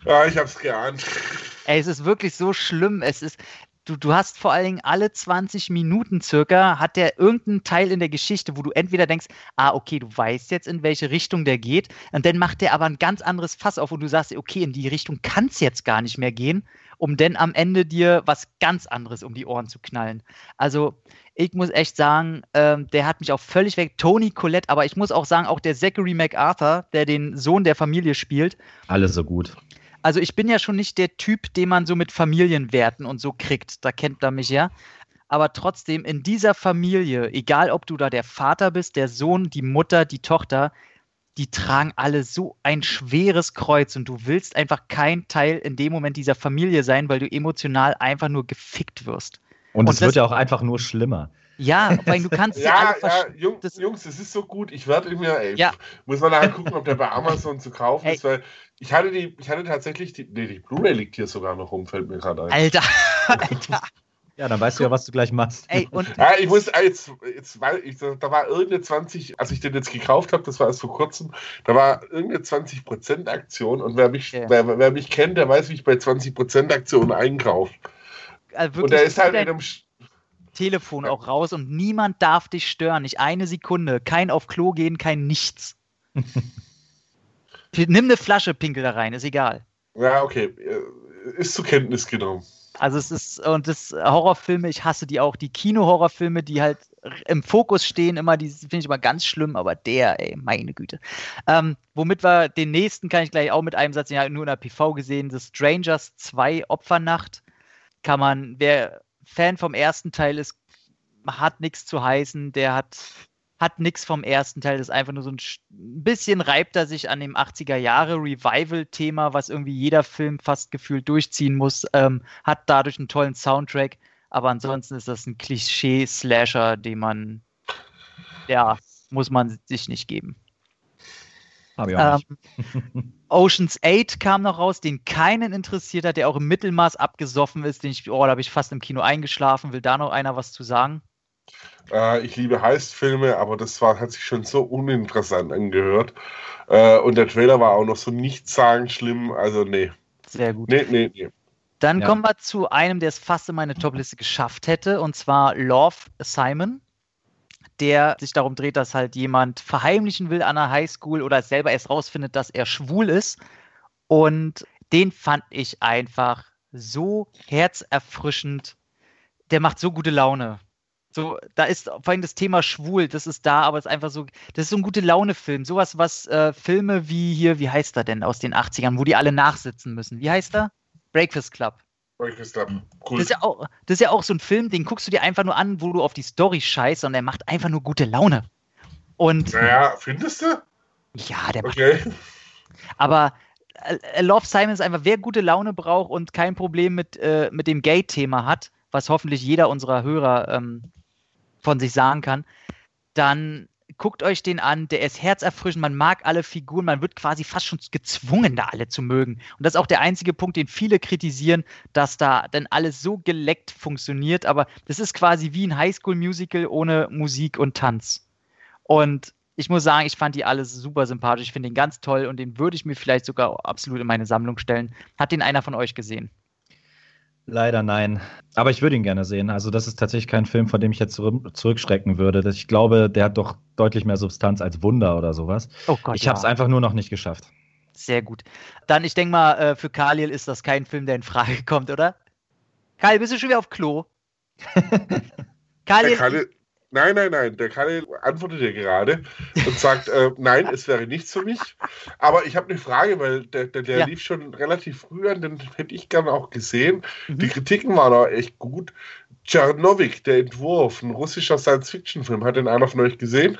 Ja, ich hab's geahnt. Ey, es ist wirklich so schlimm. Es ist, du, du hast vor allen Dingen alle 20 Minuten circa, hat der irgendeinen Teil in der Geschichte, wo du entweder denkst, ah, okay, du weißt jetzt, in welche Richtung der geht, und dann macht der aber ein ganz anderes Fass auf, wo du sagst, okay, in die Richtung kann es jetzt gar nicht mehr gehen, um dann am Ende dir was ganz anderes um die Ohren zu knallen. Also, ich muss echt sagen, ähm, der hat mich auch völlig weg. Tony Collette, aber ich muss auch sagen, auch der Zachary MacArthur, der den Sohn der Familie spielt. Alle so gut. Also ich bin ja schon nicht der Typ, den man so mit Familienwerten und so kriegt. Da kennt er mich ja. Aber trotzdem, in dieser Familie, egal ob du da der Vater bist, der Sohn, die Mutter, die Tochter, die tragen alle so ein schweres Kreuz und du willst einfach kein Teil in dem Moment dieser Familie sein, weil du emotional einfach nur gefickt wirst. Und, Und es wird das- ja auch einfach nur schlimmer. Ja, weil du kannst Ja, alle ja, verstehen. Jung, das- Jungs, es ist so gut. Ich werde mir, ey, Ja. muss man nachher gucken, ob der bei Amazon zu kaufen Ey. ist, weil ich hatte die, ich hatte tatsächlich die, nee, die Blu-ray liegt hier sogar noch rum, fällt mir gerade ein. Alter, Alter. Ja, dann weißt du ja, was du gleich machst. Ey, und Ja, ich muss jetzt, jetzt weil ich, da war irgendeine 20, als ich den jetzt gekauft habe, das war erst vor kurzem, da war irgendeine 20% Aktion und wer mich, Okay. wer, wer mich kennt, der weiß, wie ich bei 20% Aktionen einkaufe. äh, Und der ist halt in einem, Telefon auch raus und niemand darf dich stören. Nicht eine Sekunde. Kein auf Klo gehen, kein nichts. Nimm eine Flasche, pinkel da rein, ist egal. ja, okay, äh, ist zur Kenntnis genommen. Also es ist, und das Horrorfilme, ich hasse die auch. Die Kino-Horrorfilme, die halt im Fokus stehen, immer, die finde ich immer ganz schlimm, aber der, ey, meine Güte. Ähm, womit wir den nächsten kann ich gleich auch mit einem Satz, den ich nur in der PV gesehen, The Strangers 2 Opfernacht. Kann man, wer Fan vom ersten Teil ist, hat nichts zu heißen, der hat, hat nichts vom ersten Teil, das ist einfach nur so ein ein bisschen reibt er sich an dem 80er Jahre Revival-Thema, was irgendwie jeder Film fast gefühlt durchziehen muss, ähm, hat dadurch einen tollen Soundtrack, aber ansonsten ist das ein Klischee-Slasher, den man, ja, muss man sich nicht geben. Hab ich auch nicht. Ähm, Oceans 8 kam noch raus, den keinen interessiert hat, der auch im Mittelmaß abgesoffen ist, den ich, oh, da habe ich fast im Kino eingeschlafen. Will da noch einer was zu sagen? Äh, ich liebe Heist-Filme, aber das war, hat sich schon so uninteressant angehört. Äh, und der Trailer war auch noch so nichtssagend schlimm. Also, nee. Sehr gut. Nee, nee, nee. Dann Ja. kommen wir zu einem, der es fast in meine Topliste geschafft hätte, und zwar Love Simon, der sich darum dreht, dass halt jemand verheimlichen will an der Highschool oder selber erst rausfindet, dass er schwul ist. Und den fand ich einfach so herzerfrischend. Der macht so gute Laune. So, da ist vor allem das Thema schwul, das ist da, aber es ist einfach so, das ist so ein gute Laune-Film. Sowas, was äh, Filme wie hier, wie heißt er denn aus den 80ern, wo die alle nachsitzen müssen. Wie heißt er? Breakfast Club. Breakfast Club. Cool. Das ist, ja auch, das ist ja auch so ein Film, den guckst du dir einfach nur an, wo du auf die Story scheißt und der macht einfach nur gute Laune. Und Naja, findest du? ja, der macht, Okay. aber äh, äh, Love Simon ist einfach, wer gute Laune braucht und kein Problem mit, äh, mit dem Gay-Thema hat, was hoffentlich jeder unserer Hörer ähm, von sich sagen kann, dann guckt euch den an, der ist herzerfrischend, man mag alle Figuren, man wird quasi fast schon gezwungen, da alle zu mögen. Und das ist auch der einzige Punkt, den viele kritisieren, dass da dann alles so geleckt funktioniert, aber das ist quasi wie ein Highschool-Musical ohne Musik und Tanz. Und ich muss sagen, ich fand die alle super sympathisch, ich finde den ganz toll und den würde ich mir vielleicht sogar absolut in meine Sammlung stellen. Hat den einer von euch gesehen? Leider nein. Aber ich würde ihn gerne sehen. Also, das ist tatsächlich kein Film, von dem ich jetzt zurück, zurückschrecken würde. Ich glaube, der hat doch deutlich mehr Substanz als Wunder oder sowas. Oh Gott, ich habe es einfach nur noch nicht geschafft. Sehr gut. Dann, ich denke mal, äh, für Khalil ist das kein Film, der in Frage kommt, oder? Khalil, bist du schon wieder auf Klo? Khalil, Kalle, nein, nein, nein. Der Kalle antwortet dir gerade und sagt, äh, nein, es wäre nichts für mich. Aber ich habe eine Frage, weil der, der, der Ja. lief schon relativ früh an, den hätte ich gerne auch gesehen. Mhm. Die Kritiken waren auch echt gut. Tschernowik, der Entwurf, ein russischer Science-Fiction-Film, hat den einer von euch gesehen?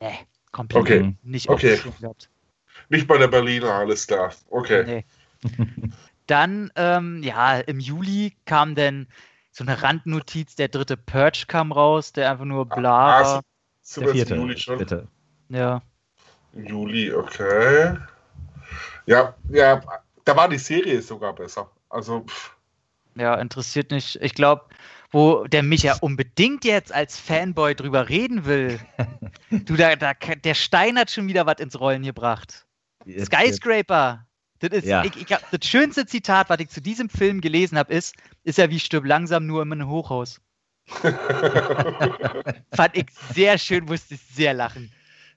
nee, komplett Okay. nicht Okay. Nicht bei der Berliner, alles klar. Okay. Nee. Dann, ähm, ja, im Juli kam dann so eine Randnotiz, der dritte Purge kam raus, der einfach nur bla Ah, war. Sind Der vierte, im Juli schon? bitte. Ja. Im Juli, okay. Ja, ja, da war die Serie sogar besser. Also, pff. Ja, interessiert nicht. Ich glaube, wo der mich ja unbedingt jetzt als Fanboy drüber reden will. du, da, da, der Stein hat schon wieder was ins Rollen gebracht. Jetzt- Skyscraper. Das, ist, Ja. ich, ich, glaub, das schönste Zitat, was ich zu diesem Film gelesen habe, ist, ist ja wie stirb langsam nur in einem Hochhaus. Fand ich sehr schön, musste ich sehr lachen.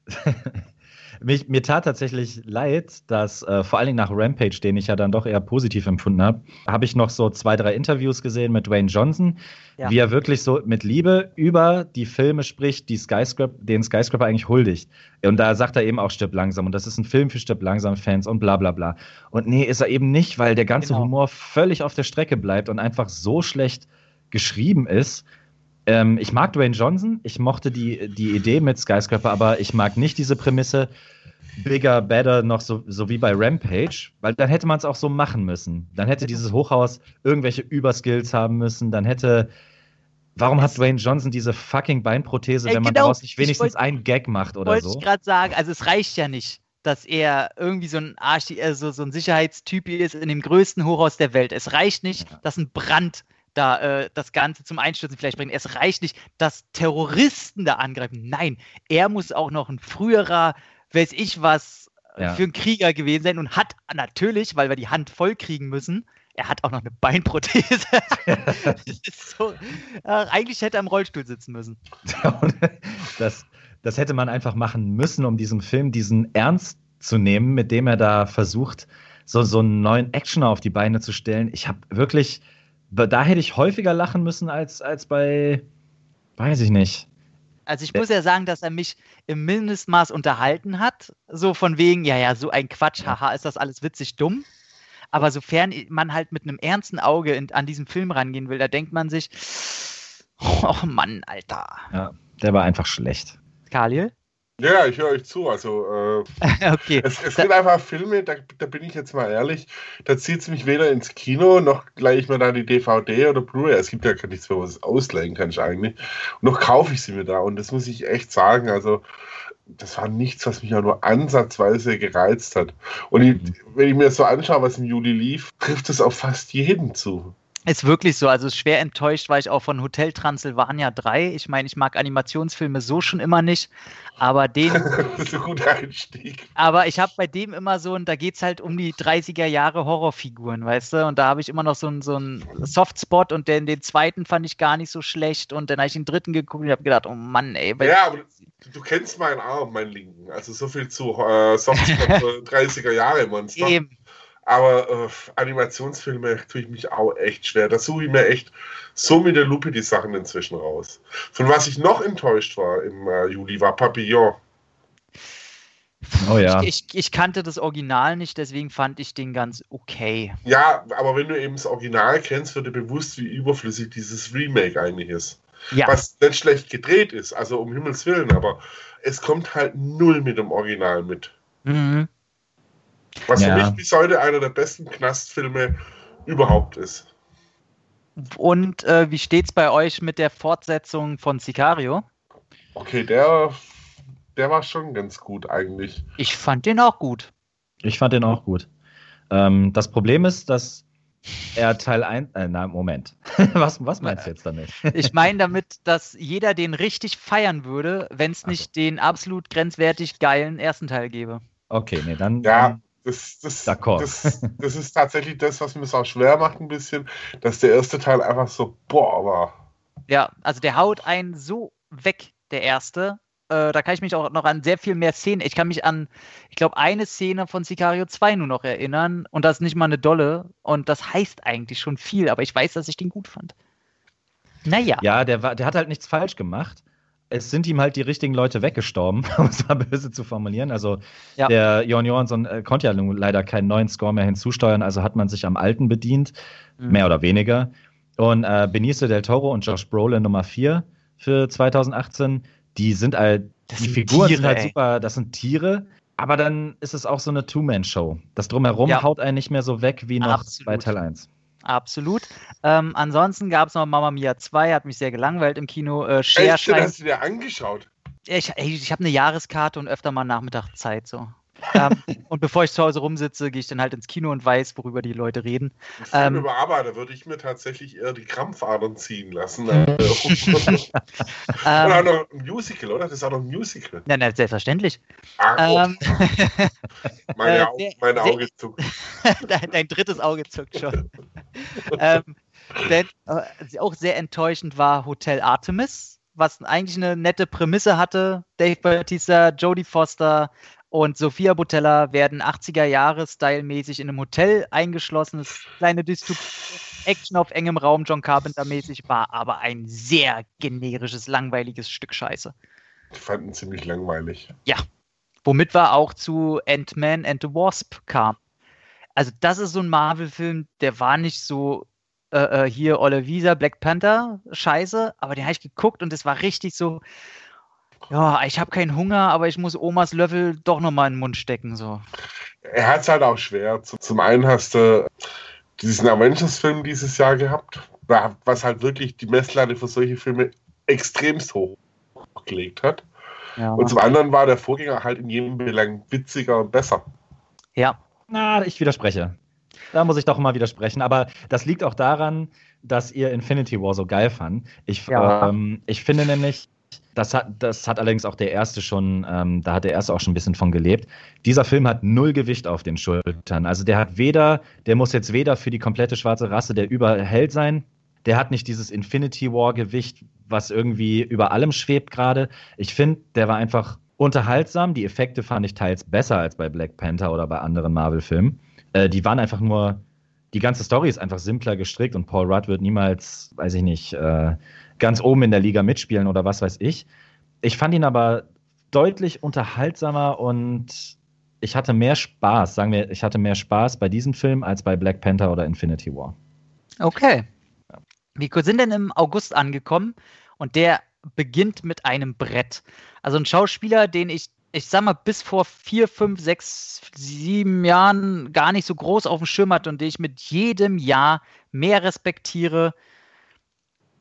Mich, mir tat tatsächlich leid, dass äh, vor allen Dingen nach Rampage, den ich ja dann doch eher positiv empfunden habe, habe ich noch so zwei, drei Interviews gesehen mit Dwayne Johnson, Ja. wie er wirklich so mit Liebe über die Filme spricht, die Skyscraper, den Skyscraper eigentlich huldigt. Und da sagt er eben auch Stirb langsam und das ist ein Film für Stirb langsam Fans und bla bla bla. Und nee, ist er eben nicht, weil der ganze Genau. Humor völlig auf der Strecke bleibt und einfach so schlecht geschrieben ist. Ähm, ich mag Dwayne Johnson, ich mochte die, die Idee mit Skyscraper, aber ich mag nicht diese Prämisse, bigger, better, noch so, so wie bei Rampage, weil dann hätte man es auch so machen müssen. Dann hätte dieses Hochhaus irgendwelche Überskills haben müssen, dann hätte. Warum hat Dwayne Johnson diese fucking Beinprothese, Ey, wenn man genau, daraus nicht ich wenigstens wollt- einen Gag macht oder Wollte so? ich gerade sagen, also es reicht ja nicht, dass er irgendwie so ein Arsch, äh, so, so ein Sicherheitstyp ist in dem größten Hochhaus der Welt. Es reicht nicht, Ja. dass ein Brand da äh, das Ganze zum Einstürzen vielleicht bringt. Es reicht nicht, dass Terroristen da angreifen. Nein, er muss auch noch ein früherer, weiß ich was, äh, Ja. für einen Krieger gewesen sein und hat natürlich, weil wir die Hand voll kriegen müssen, er hat auch noch eine Beinprothese. so, äh, eigentlich hätte er im Rollstuhl sitzen müssen. Das, das hätte man einfach machen müssen, um diesem Film diesen Ernst zu nehmen, mit dem er da versucht, so, so einen neuen Action auf die Beine zu stellen. Ich habe wirklich, da hätte ich häufiger lachen müssen als, als bei, weiß ich nicht. Also ich muss ja sagen, dass er mich im Mindestmaß unterhalten hat. So von wegen, ja, ja, so ein Quatsch, haha, ist das alles witzig dumm. Aber sofern man halt mit einem ernsten Auge in, an diesen Film rangehen will, da denkt man sich, oh Mann, Alter. Ja, der war einfach schlecht. Khalil? Ja, ich höre euch zu. Also, äh, okay. es, es gibt einfach Filme, da, da bin ich jetzt mal ehrlich, da zieht es mich weder ins Kino, noch gleich mir da die DVD oder Blu-ray. Es gibt ja gar nichts mehr, was es ausleihen kann, ich eigentlich. Und noch kaufe ich sie mir da. Und das muss ich echt sagen. Also, das war nichts, was mich auch nur ansatzweise gereizt hat. Und ich, wenn ich mir das so anschaue, was im Juli lief, trifft es auf fast jeden zu. Ist wirklich so. Also schwer enttäuscht war ich auch von Hotel Transylvania 3. Ich meine, ich mag Animationsfilme so schon immer nicht. Aber den das ist ein guter Einstieg. Aber ich habe bei dem immer so, und da geht es halt um die 30er Jahre Horrorfiguren, weißt du? Und da habe ich immer noch so einen so einen Softspot und den, den zweiten fand ich gar nicht so schlecht. Und dann habe ich den dritten geguckt und habe gedacht, oh Mann, ey. Ja, aber du, kennst meinen Arm, meinen linken. Also so viel zu äh, Softspot äh, 30er Jahre Monster. Eben. Aber äh, Animationsfilme tue ich mich auch echt schwer. Da suche ich mir echt so mit der Lupe die Sachen inzwischen raus. Von was ich noch enttäuscht war im äh, Juli, war Papillon. Oh ja. Ich, ich, ich kannte das Original nicht, deswegen fand ich den ganz okay. Ja, aber wenn du eben das Original kennst, wird dir bewusst, wie überflüssig dieses Remake eigentlich ist. Ja, Was nicht schlecht gedreht ist, also um Himmels Willen, aber es kommt halt null mit dem Original mit. mhm. Was Ja. für mich bis heute einer der besten Knastfilme überhaupt ist. Und äh, wie steht's bei euch mit der Fortsetzung von Sicario? Okay, der, der war schon ganz gut eigentlich. Ich fand den auch gut. Ich fand den auch gut. Ähm, das Problem ist, dass er Teil 1. Äh, na, Moment. was, was meinst du jetzt damit? Ich meine damit, dass jeder den richtig feiern würde, wenn es nicht den absolut grenzwertig geilen ersten Teil gäbe. Okay, nee, dann. Ja, das, das, das, das ist tatsächlich das, was mir es auch schwer macht, ein bisschen, dass der erste Teil einfach so, boah, war. Ja, also der haut einen so weg, der erste. Äh, da kann ich mich auch noch an sehr viel mehr Szenen. Ich kann mich an, ich glaube, eine Szene von Sicario 2 nur noch erinnern. Und das ist nicht mal eine dolle. Und das heißt eigentlich schon viel, aber ich weiß, dass ich den gut fand. Naja. Ja, der, war, der hat halt nichts falsch gemacht. Es sind ihm halt die richtigen Leute weggestorben, um es mal böse zu formulieren. Also Ja. der Jon Johansson äh, konnte ja nun leider keinen neuen Score mehr hinzusteuern, also hat man sich am alten bedient, Mhm. mehr oder weniger. Und äh, Benicio del Toro und Josh Brolin Nummer 4 für 2018, die sind halt, Das die sind Figuren sind Tiere, halt ey. super, das sind Tiere, aber dann ist es auch so eine Two-Man-Show. Das Drumherum Ja. haut einen nicht mehr so weg wie noch Absolut. bei Teil 1. Absolut. Ähm, ansonsten gab es noch Mamma Mia 2, hat mich sehr gelangweilt im Kino. Äh, Cher Echt, hast du dir angeschaut? ich, ich habe eine Jahreskarte und öfter mal Nachmittag Zeit. So. Ähm, und bevor ich zu Hause rumsitze, gehe ich dann halt ins Kino und weiß, worüber die Leute reden. Ähm, über Arbeiter würde ich mir tatsächlich eher die Krampfadern ziehen lassen. oder auch noch ein Musical, oder? Das ist auch noch ein Musical. Nein, nein, selbstverständlich. Ah, ähm, meine, Au mein Auge zuckt. dein, dein, drittes Auge zuckt schon. ähm, denn, äh, auch sehr enttäuschend war Hotel Artemis, was eigentlich eine nette Prämisse hatte. Dave Bautista, Jodie Foster, und Sophia Butella werden 80er Jahre stylmäßig in einem Hotel eingeschlossen. Das kleine Dystopie, Action auf engem Raum, John Carpenter mäßig, war aber ein sehr generisches, langweiliges Stück Scheiße. Ich fand ihn ziemlich langweilig. Ja. Womit wir auch zu Ant-Man and the Wasp kam. Also, das ist so ein Marvel-Film, der war nicht so äh, äh hier Olle Black Panther, scheiße, aber den habe ich geguckt und es war richtig so, ja, ich habe keinen Hunger, aber ich muss Omas Löffel doch nochmal in den Mund stecken. So. Er hat es halt auch schwer. Zum einen hast du diesen Avengers-Film dieses Jahr gehabt, was halt wirklich die Messlatte für solche Filme extremst hochgelegt hat. Ja. Und zum anderen war der Vorgänger halt in jedem Belang witziger und besser. Ja. Na, ich widerspreche. Da muss ich doch mal widersprechen. Aber das liegt auch daran, dass ihr Infinity War so geil fand. Ich, ja. ähm, ich finde nämlich, das hat, das hat allerdings auch der erste schon, ähm, da hat der erste auch schon ein bisschen von gelebt. Dieser Film hat null Gewicht auf den Schultern. Also der hat weder, der muss jetzt weder für die komplette schwarze Rasse der Überheld sein, der hat nicht dieses Infinity War-Gewicht, was irgendwie über allem schwebt gerade. Ich finde, der war einfach unterhaltsam. Die Effekte fand ich teils besser als bei Black Panther oder bei anderen Marvel-Filmen. Äh, die waren einfach nur, die ganze Story ist einfach simpler gestrickt und Paul Rudd wird niemals, weiß ich nicht, äh, ganz oben in der Liga mitspielen oder was weiß ich. Ich fand ihn aber deutlich unterhaltsamer und ich hatte mehr Spaß, sagen wir, ich hatte mehr Spaß bei diesem Film als bei Black Panther oder Infinity War. Okay. Wir sind denn im August angekommen und der beginnt mit einem Brett. Also ein Schauspieler, den ich, ich sag mal, bis vor vier, fünf, sechs, sieben Jahren gar nicht so groß auf dem Schirm hatte und den ich mit jedem Jahr mehr respektiere,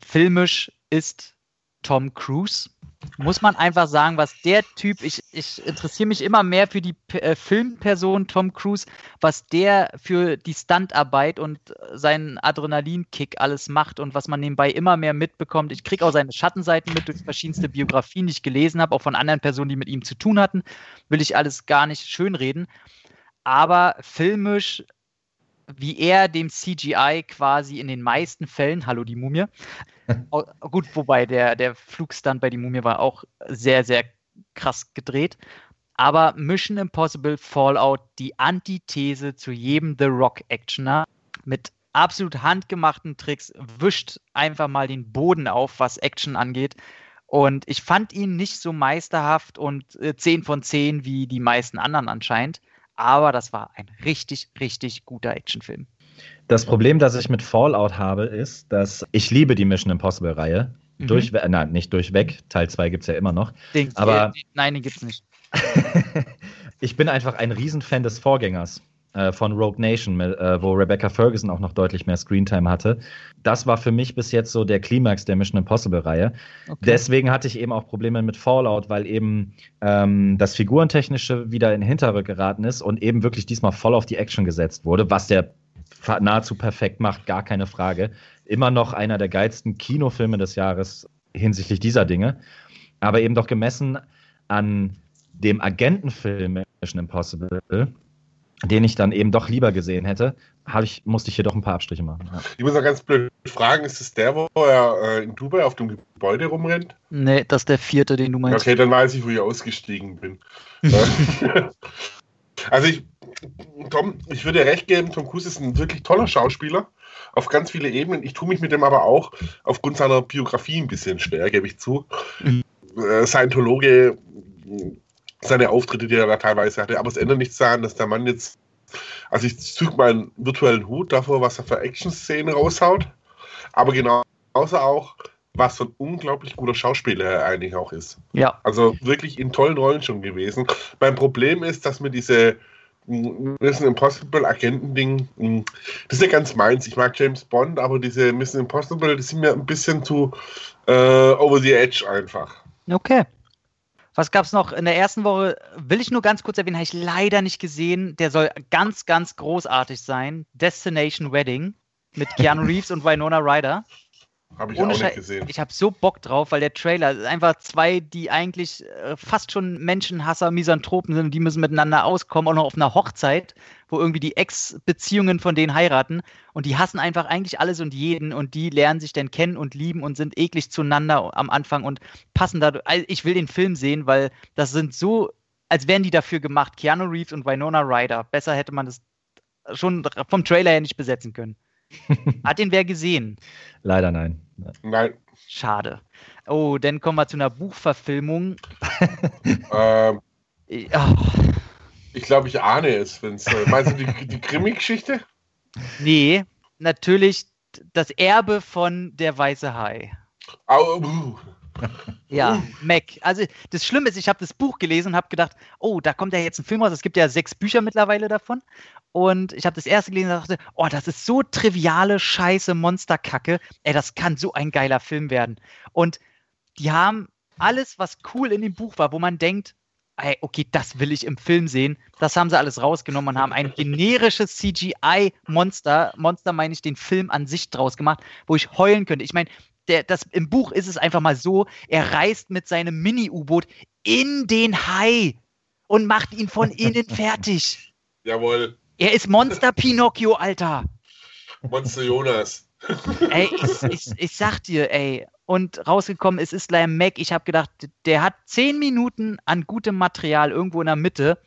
filmisch ist Tom Cruise. Muss man einfach sagen, was der Typ, ich, ich interessiere mich immer mehr für die äh, Filmperson Tom Cruise, was der für die Stuntarbeit und seinen Adrenalinkick alles macht und was man nebenbei immer mehr mitbekommt. Ich kriege auch seine Schattenseiten mit durch verschiedenste Biografien, die ich gelesen habe, auch von anderen Personen, die mit ihm zu tun hatten. Will ich alles gar nicht schönreden. Aber filmisch wie er dem CGI quasi in den meisten Fällen, hallo die Mumie, gut, wobei der, der Flugstand bei die Mumie war auch sehr, sehr krass gedreht. Aber Mission Impossible Fallout, die Antithese zu jedem The Rock Actioner mit absolut handgemachten Tricks, wischt einfach mal den Boden auf, was Action angeht. Und ich fand ihn nicht so meisterhaft und äh, 10 von 10 wie die meisten anderen anscheinend aber das war ein richtig, richtig guter Actionfilm. Das Problem, das ich mit Fallout habe, ist, dass ich liebe die Mission Impossible-Reihe. Mhm. Durchweg, äh, nein, nicht durchweg. Teil 2 gibt es ja immer noch. Den, aber den, nein, den gibt es nicht. ich bin einfach ein Riesenfan des Vorgängers äh, von Rogue Nation, äh, wo Rebecca Ferguson auch noch deutlich mehr Screentime hatte. Das war für mich bis jetzt so der Klimax der Mission Impossible-Reihe. Okay. Deswegen hatte ich eben auch Probleme mit Fallout, weil eben ähm, das Figurentechnische wieder in Hinterrück geraten ist und eben wirklich diesmal voll auf die Action gesetzt wurde, was der nahezu perfekt macht, gar keine Frage. Immer noch einer der geilsten Kinofilme des Jahres hinsichtlich dieser Dinge. Aber eben doch gemessen an dem Agentenfilm Mission Impossible den ich dann eben doch lieber gesehen hätte, ich, musste ich hier doch ein paar Abstriche machen. Ja. Ich muss auch ganz blöd fragen, ist es der, wo er äh, in Dubai auf dem Gebäude rumrennt? Nee, das ist der vierte, den du meinst. Okay, dann weiß ich, wo ich ausgestiegen bin. also ich, Tom, ich würde dir recht geben, Tom Cruise ist ein wirklich toller Schauspieler auf ganz viele Ebenen. Ich tue mich mit dem aber auch aufgrund seiner Biografie ein bisschen schwer, gebe ich zu. Mhm. Äh, Scientologe seine Auftritte, die er da teilweise hatte. Aber es ändert nichts daran, dass der Mann jetzt, also ich züge meinen virtuellen Hut davor, was er für Action-Szenen raushaut, aber genauso auch, was für ein unglaublich guter Schauspieler er eigentlich auch ist. Ja. Also wirklich in tollen Rollen schon gewesen. Mein Problem ist, dass mir diese Mission Impossible Agenten-Ding, hm, das ist ja ganz meins. Ich mag James Bond, aber diese Mission Impossible, die sind mir ein bisschen zu äh, over the edge einfach. Okay. Was gab es noch? In der ersten Woche will ich nur ganz kurz erwähnen, habe ich leider nicht gesehen. Der soll ganz, ganz großartig sein. Destination Wedding mit Keanu Reeves und Winona Ryder. Habe ich Ohne auch nicht gesehen. Ich habe so Bock drauf, weil der Trailer ist einfach zwei, die eigentlich äh, fast schon Menschenhasser, Misanthropen sind und die müssen miteinander auskommen, auch noch auf einer Hochzeit, wo irgendwie die Ex-Beziehungen von denen heiraten und die hassen einfach eigentlich alles und jeden und die lernen sich dann kennen und lieben und sind eklig zueinander am Anfang und passen da. Also ich will den Film sehen, weil das sind so, als wären die dafür gemacht. Keanu Reeves und Winona Ryder. Besser hätte man das schon vom Trailer her nicht besetzen können. Hat den wer gesehen? Leider nein. Nein. Schade. Oh, dann kommen wir zu einer Buchverfilmung. Ähm, Ich- ah, ich glaube, ich ahne es. Wenn's, äh, meinst du die, die Krimi-Geschichte? nee, natürlich das Erbe von der Weiße Hai. Au, uh. Ja, Mac. Also das Schlimme ist, ich habe das Buch gelesen und habe gedacht, oh, da kommt ja jetzt ein Film raus. Es gibt ja sechs Bücher mittlerweile davon. Und ich habe das erste gelesen und dachte, oh, das ist so triviale Scheiße, Monsterkacke. Ey, das kann so ein geiler Film werden. Und die haben alles, was cool in dem Buch war, wo man denkt, ey, okay, das will ich im Film sehen. Das haben sie alles rausgenommen und haben ein generisches CGI-Monster, Monster meine ich, den Film an sich draus gemacht, wo ich heulen könnte. Ich meine, der, das, im Buch ist es einfach mal so, er reist mit seinem Mini-U-Boot in den Hai und macht ihn von innen fertig. Jawohl. Er ist Monster Pinocchio, Alter. Monster Jonas. Ey, ich, ich, ich sag dir, ey. Und rausgekommen ist Islam Mac. Ich habe gedacht, der hat zehn Minuten an gutem Material irgendwo in der Mitte,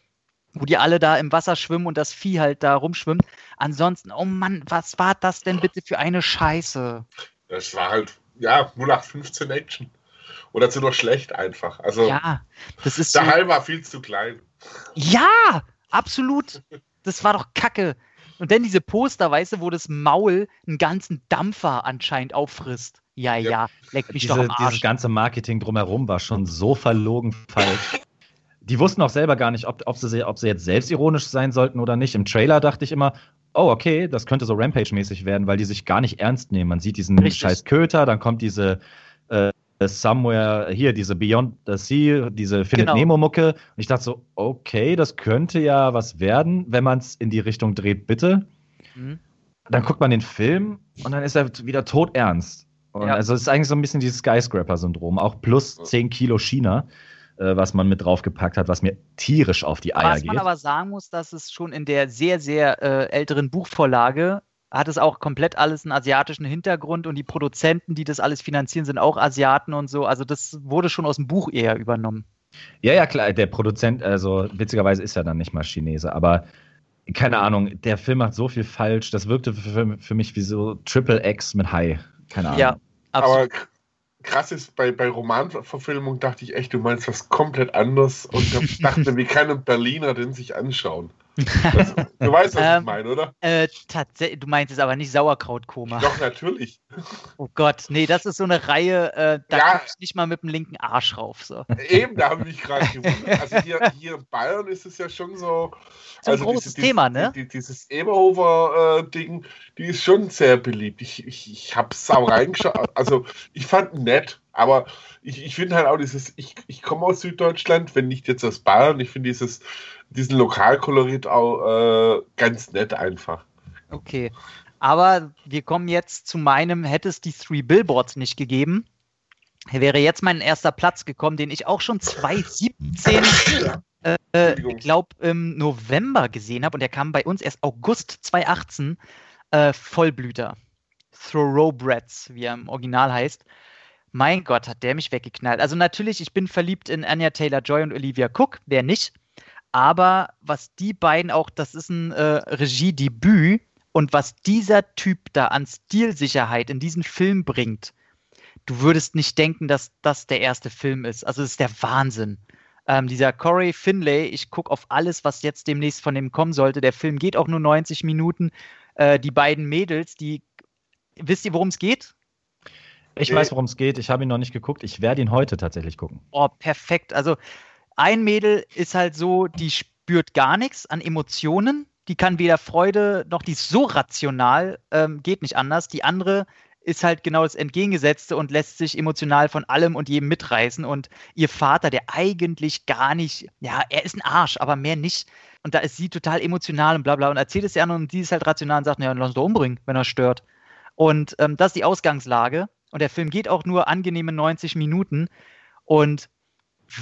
wo die alle da im Wasser schwimmen und das Vieh halt da rumschwimmt. Ansonsten, oh Mann, was war das denn bitte für eine Scheiße? Das war halt, ja, 0815 Action. Oder zu noch schlecht einfach. Also, Ja, das ist so. der Hai war viel zu klein. Ja, absolut. Das war doch Kacke. Und dann diese Poster, weißt du, wo das Maul einen ganzen Dampfer anscheinend auffrisst. Ja, ja, Ja. leck mich Diese, doch am dieses Arsch. ganze Marketing drumherum war schon so verlogen falsch. Die wussten auch selber gar nicht, ob, ob, sie, ob sie jetzt selbstironisch sein sollten oder nicht. Im Trailer dachte ich immer, oh, okay, das könnte so Rampage-mäßig werden, weil die sich gar nicht ernst nehmen. Man sieht diesen Richtig. scheiß Köter, dann kommt diese äh, Somewhere, hier, diese Beyond the Sea, diese Findet Genau. Nemo-Mucke. Und ich dachte so, okay, das könnte ja was werden, wenn man es in die Richtung dreht, bitte. Mhm. Dann guckt man den Film und dann ist er wieder todernst. Und Ja. Also es ist eigentlich so ein bisschen dieses Skyscraper-Syndrom, auch plus 10 Kilo China, äh, was man mit draufgepackt hat, was mir tierisch auf die Eier Was man geht. aber sagen muss, dass es schon in der sehr, sehr äh, älteren Buchvorlage hat es auch komplett alles einen asiatischen Hintergrund und die Produzenten, die das alles finanzieren, sind auch Asiaten und so. Also das wurde schon aus dem Buch eher übernommen. Ja, ja, klar, der Produzent, also witzigerweise ist er dann nicht mal Chinese, aber keine Ahnung, der Film macht so viel falsch, das wirkte für, für mich wie so Triple X mit High. Keine Ahnung. Ja, absolut. Aber krass ist, bei, bei Romanverfilmung dachte ich echt, du meinst was komplett anderes und dachte, wie kann ein Berliner den sich anschauen? Das, du weißt, was Ähm, ich meine, oder? Äh, tatsächlich, du meinst es aber nicht Sauerkrautkoma. Doch, natürlich. Oh Gott, nee, das ist so eine Reihe, äh, da Ja. ich nicht mal mit dem linken Arsch rauf. So. Eben, da habe ich mich gerade gewundert. Also hier, hier in Bayern ist es ja schon so. So ein also großes Thema, ne? Die, die, dieses Eberhofer-Ding, die ist schon sehr beliebt. Ich, ich, ich habe es auch reingeschaut. Also ich fand nett, aber ich, ich finde halt auch dieses, ich, ich komme aus Süddeutschland, wenn nicht jetzt aus Bayern. Ich finde dieses, diesen Lokalkolorit auch äh, ganz nett einfach. Okay. Aber wir kommen jetzt zu meinem, hätte es die Three Billboards nicht gegeben, wäre jetzt mein erster Platz gekommen, den ich auch schon 2017, äh, ich glaube, im November gesehen habe. Und der kam bei uns erst August 2018. Äh, Vollblüter. Thoroughbreds, wie er im Original heißt. Mein Gott, hat der mich weggeknallt. Also natürlich, ich bin verliebt in Anya Taylor-Joy und Olivia Cook, wer nicht. Aber was die beiden auch, das ist ein äh, Regiedebüt und was dieser Typ da an Stilsicherheit in diesen Film bringt, du würdest nicht denken, dass das der erste Film ist. Also es ist der Wahnsinn. Ähm, dieser Corey Finlay, ich gucke auf alles, was jetzt demnächst von dem kommen sollte. Der Film geht auch nur 90 Minuten. Äh, die beiden Mädels, die, wisst ihr, worum es geht? Ich weiß, worum es geht. Ich habe ihn noch nicht geguckt. Ich werde ihn heute tatsächlich gucken. Oh, perfekt. Also ein Mädel ist halt so, die spürt gar nichts an Emotionen. Die kann weder Freude noch die ist so rational, ähm, geht nicht anders. Die andere ist halt genau das Entgegengesetzte und lässt sich emotional von allem und jedem mitreißen. Und ihr Vater, der eigentlich gar nicht, ja, er ist ein Arsch, aber mehr nicht. Und da ist sie total emotional und bla bla und erzählt es ja und die ist halt rational und sagt, naja, lass uns doch umbringen, wenn er stört. Und ähm, das ist die Ausgangslage. Und der Film geht auch nur angenehme 90 Minuten. Und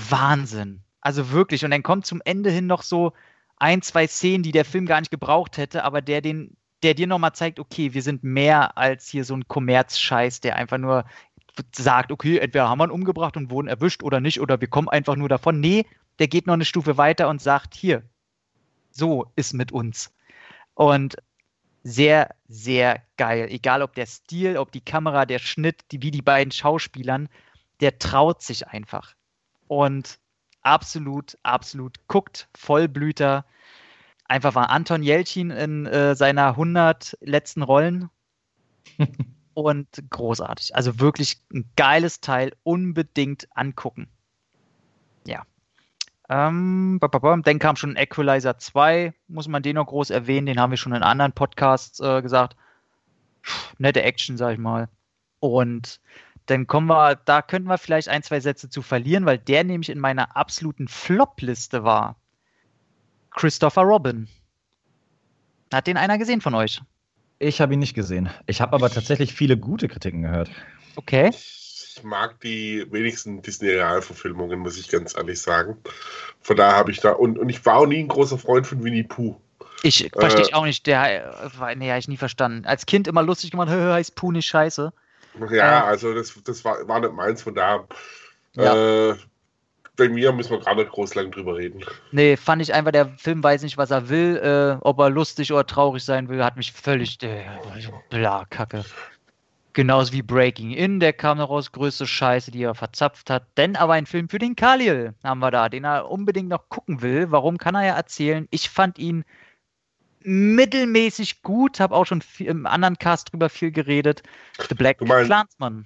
Wahnsinn. Also wirklich. Und dann kommt zum Ende hin noch so ein, zwei Szenen, die der Film gar nicht gebraucht hätte, aber der den, der dir nochmal zeigt, okay, wir sind mehr als hier so ein Kommerzscheiß, der einfach nur sagt, okay, entweder haben wir ihn umgebracht und wurden erwischt oder nicht, oder wir kommen einfach nur davon. Nee, der geht noch eine Stufe weiter und sagt, hier, so ist mit uns. Und sehr, sehr geil. Egal ob der Stil, ob die Kamera, der Schnitt, die, wie die beiden Schauspielern, der traut sich einfach. Und absolut, absolut guckt, Vollblüter. Einfach war Anton Jelchin in äh, seiner 100 letzten Rollen. und großartig. Also wirklich ein geiles Teil, unbedingt angucken. Ja. Ähm, dann kam schon Equalizer 2, muss man den noch groß erwähnen, den haben wir schon in anderen Podcasts äh, gesagt. Nette Action, sag ich mal. Und dann kommen wir, da könnten wir vielleicht ein, zwei Sätze zu verlieren, weil der nämlich in meiner absoluten Flop-Liste war. Christopher Robin. Hat den einer gesehen von euch? Ich habe ihn nicht gesehen. Ich habe aber tatsächlich viele gute Kritiken gehört. Okay. Ich mag die wenigsten Disney-Realverfilmungen, muss ich ganz ehrlich sagen. Von daher habe ich da, und, und ich war auch nie ein großer Freund von Winnie Pooh. Ich verstehe äh, auch nicht, der, äh, nee, habe ich nie verstanden. Als Kind immer lustig gemacht, heißt Pooh nicht scheiße. Ja, also das, das war, war nicht meins, von daher. Ja. Äh, bei mir müssen wir nicht groß lang drüber reden. Nee, fand ich einfach, der Film weiß nicht, was er will, äh, ob er lustig oder traurig sein will, hat mich völlig, äh, bla, kacke. Genauso wie Breaking In, der kam noch raus, größte Scheiße, die er verzapft hat. Denn aber ein Film für den Khalil haben wir da, den er unbedingt noch gucken will. Warum kann er ja erzählen? Ich fand ihn mittelmäßig gut, habe auch schon viel, im anderen Cast drüber viel geredet. The Black Clansman.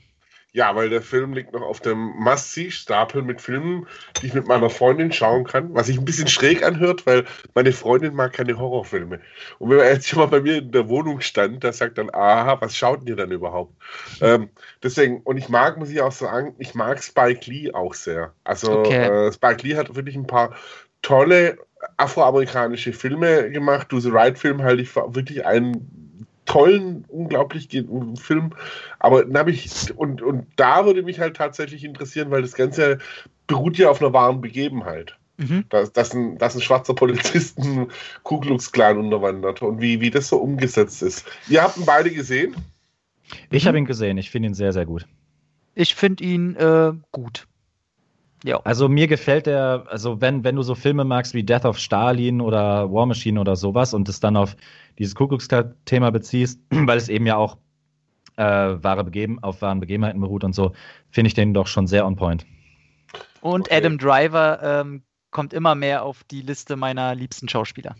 Ja, weil der Film liegt noch auf dem Must-See-Stapel mit Filmen, die ich mit meiner Freundin schauen kann, was sich ein bisschen schräg anhört, weil meine Freundin mag keine Horrorfilme. Und wenn er jetzt schon mal bei mir in der Wohnung stand, da sagt dann, aha, was schaut ihr dann überhaupt? Ähm, deswegen, und ich mag, muss ich auch sagen, ich mag Spike Lee auch sehr. Also okay. äh, Spike Lee hat wirklich ein paar tolle afroamerikanische Filme gemacht. Do the Right Film halte ich wirklich einen tollen, unglaublich Film. Aber dann habe ich, und, und da würde mich halt tatsächlich interessieren, weil das Ganze beruht ja auf einer wahren Begebenheit. Mhm. Dass, dass, ein, dass ein schwarzer Polizist einen Ku Klux Klan unterwandert und wie, wie das so umgesetzt ist. Ihr habt ihn beide gesehen? Ich mhm. habe ihn gesehen. Ich finde ihn sehr, sehr gut. Ich finde ihn äh, gut. Ja. Also mir gefällt der, also wenn, wenn du so Filme magst wie Death of Stalin oder War Machine oder sowas und es dann auf dieses Kuckucksklan-Thema beziehst, weil es eben ja auch äh, wahre Begeben, auf wahren Begebenheiten beruht und so, finde ich den doch schon sehr on point. Und okay. Adam Driver ähm, kommt immer mehr auf die Liste meiner liebsten Schauspieler.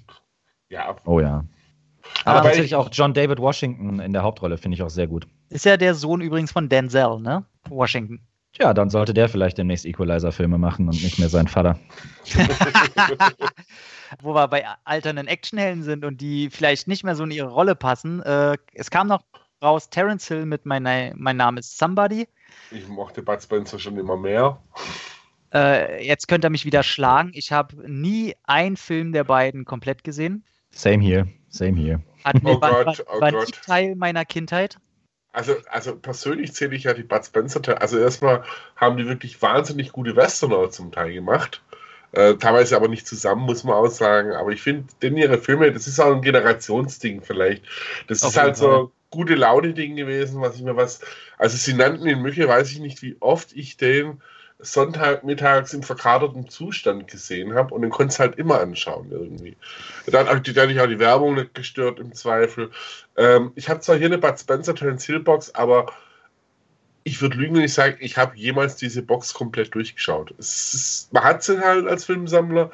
Ja. Oh ja. Aber, Aber tatsächlich auch John David Washington in der Hauptrolle finde ich auch sehr gut. Ist ja der Sohn übrigens von Denzel, ne? Washington. Tja, dann sollte der vielleicht demnächst Equalizer-Filme machen und nicht mehr sein Vater. Wo wir bei alternden Actionhelden sind und die vielleicht nicht mehr so in ihre Rolle passen. Äh, es kam noch raus Terence Hill mit mein, mein Name ist Somebody. Ich mochte Bud Spencer schon immer mehr. Äh, jetzt könnt ihr mich wieder schlagen. Ich habe nie einen Film der beiden komplett gesehen. Same here, same here. Hat, oh war, Gott, oh war, war Gott. Teil meiner Kindheit. Also, also persönlich zähle ich ja die Bud Spencer. Also erstmal haben die wirklich wahnsinnig gute Westerner zum Teil gemacht. Äh, teilweise aber nicht zusammen, muss man auch sagen. Aber ich finde, denn ihre Filme, das ist auch ein Generationsding vielleicht. Das Auf ist halt Fall. so gute Laune-Ding gewesen, was ich mir was. Also sie nannten ihn Müche, weiß ich nicht, wie oft ich den Sonntagmittags im verkaterten Zustand gesehen habe und den konntest halt immer anschauen irgendwie. Dann hat dich auch die Werbung nicht gestört im Zweifel. Ähm, ich habe zwar hier eine Bud Spencer Terence Hill Box, aber ich würde lügen, wenn ich sage, ich habe jemals diese Box komplett durchgeschaut. Ist, man hat sie halt als Filmsammler,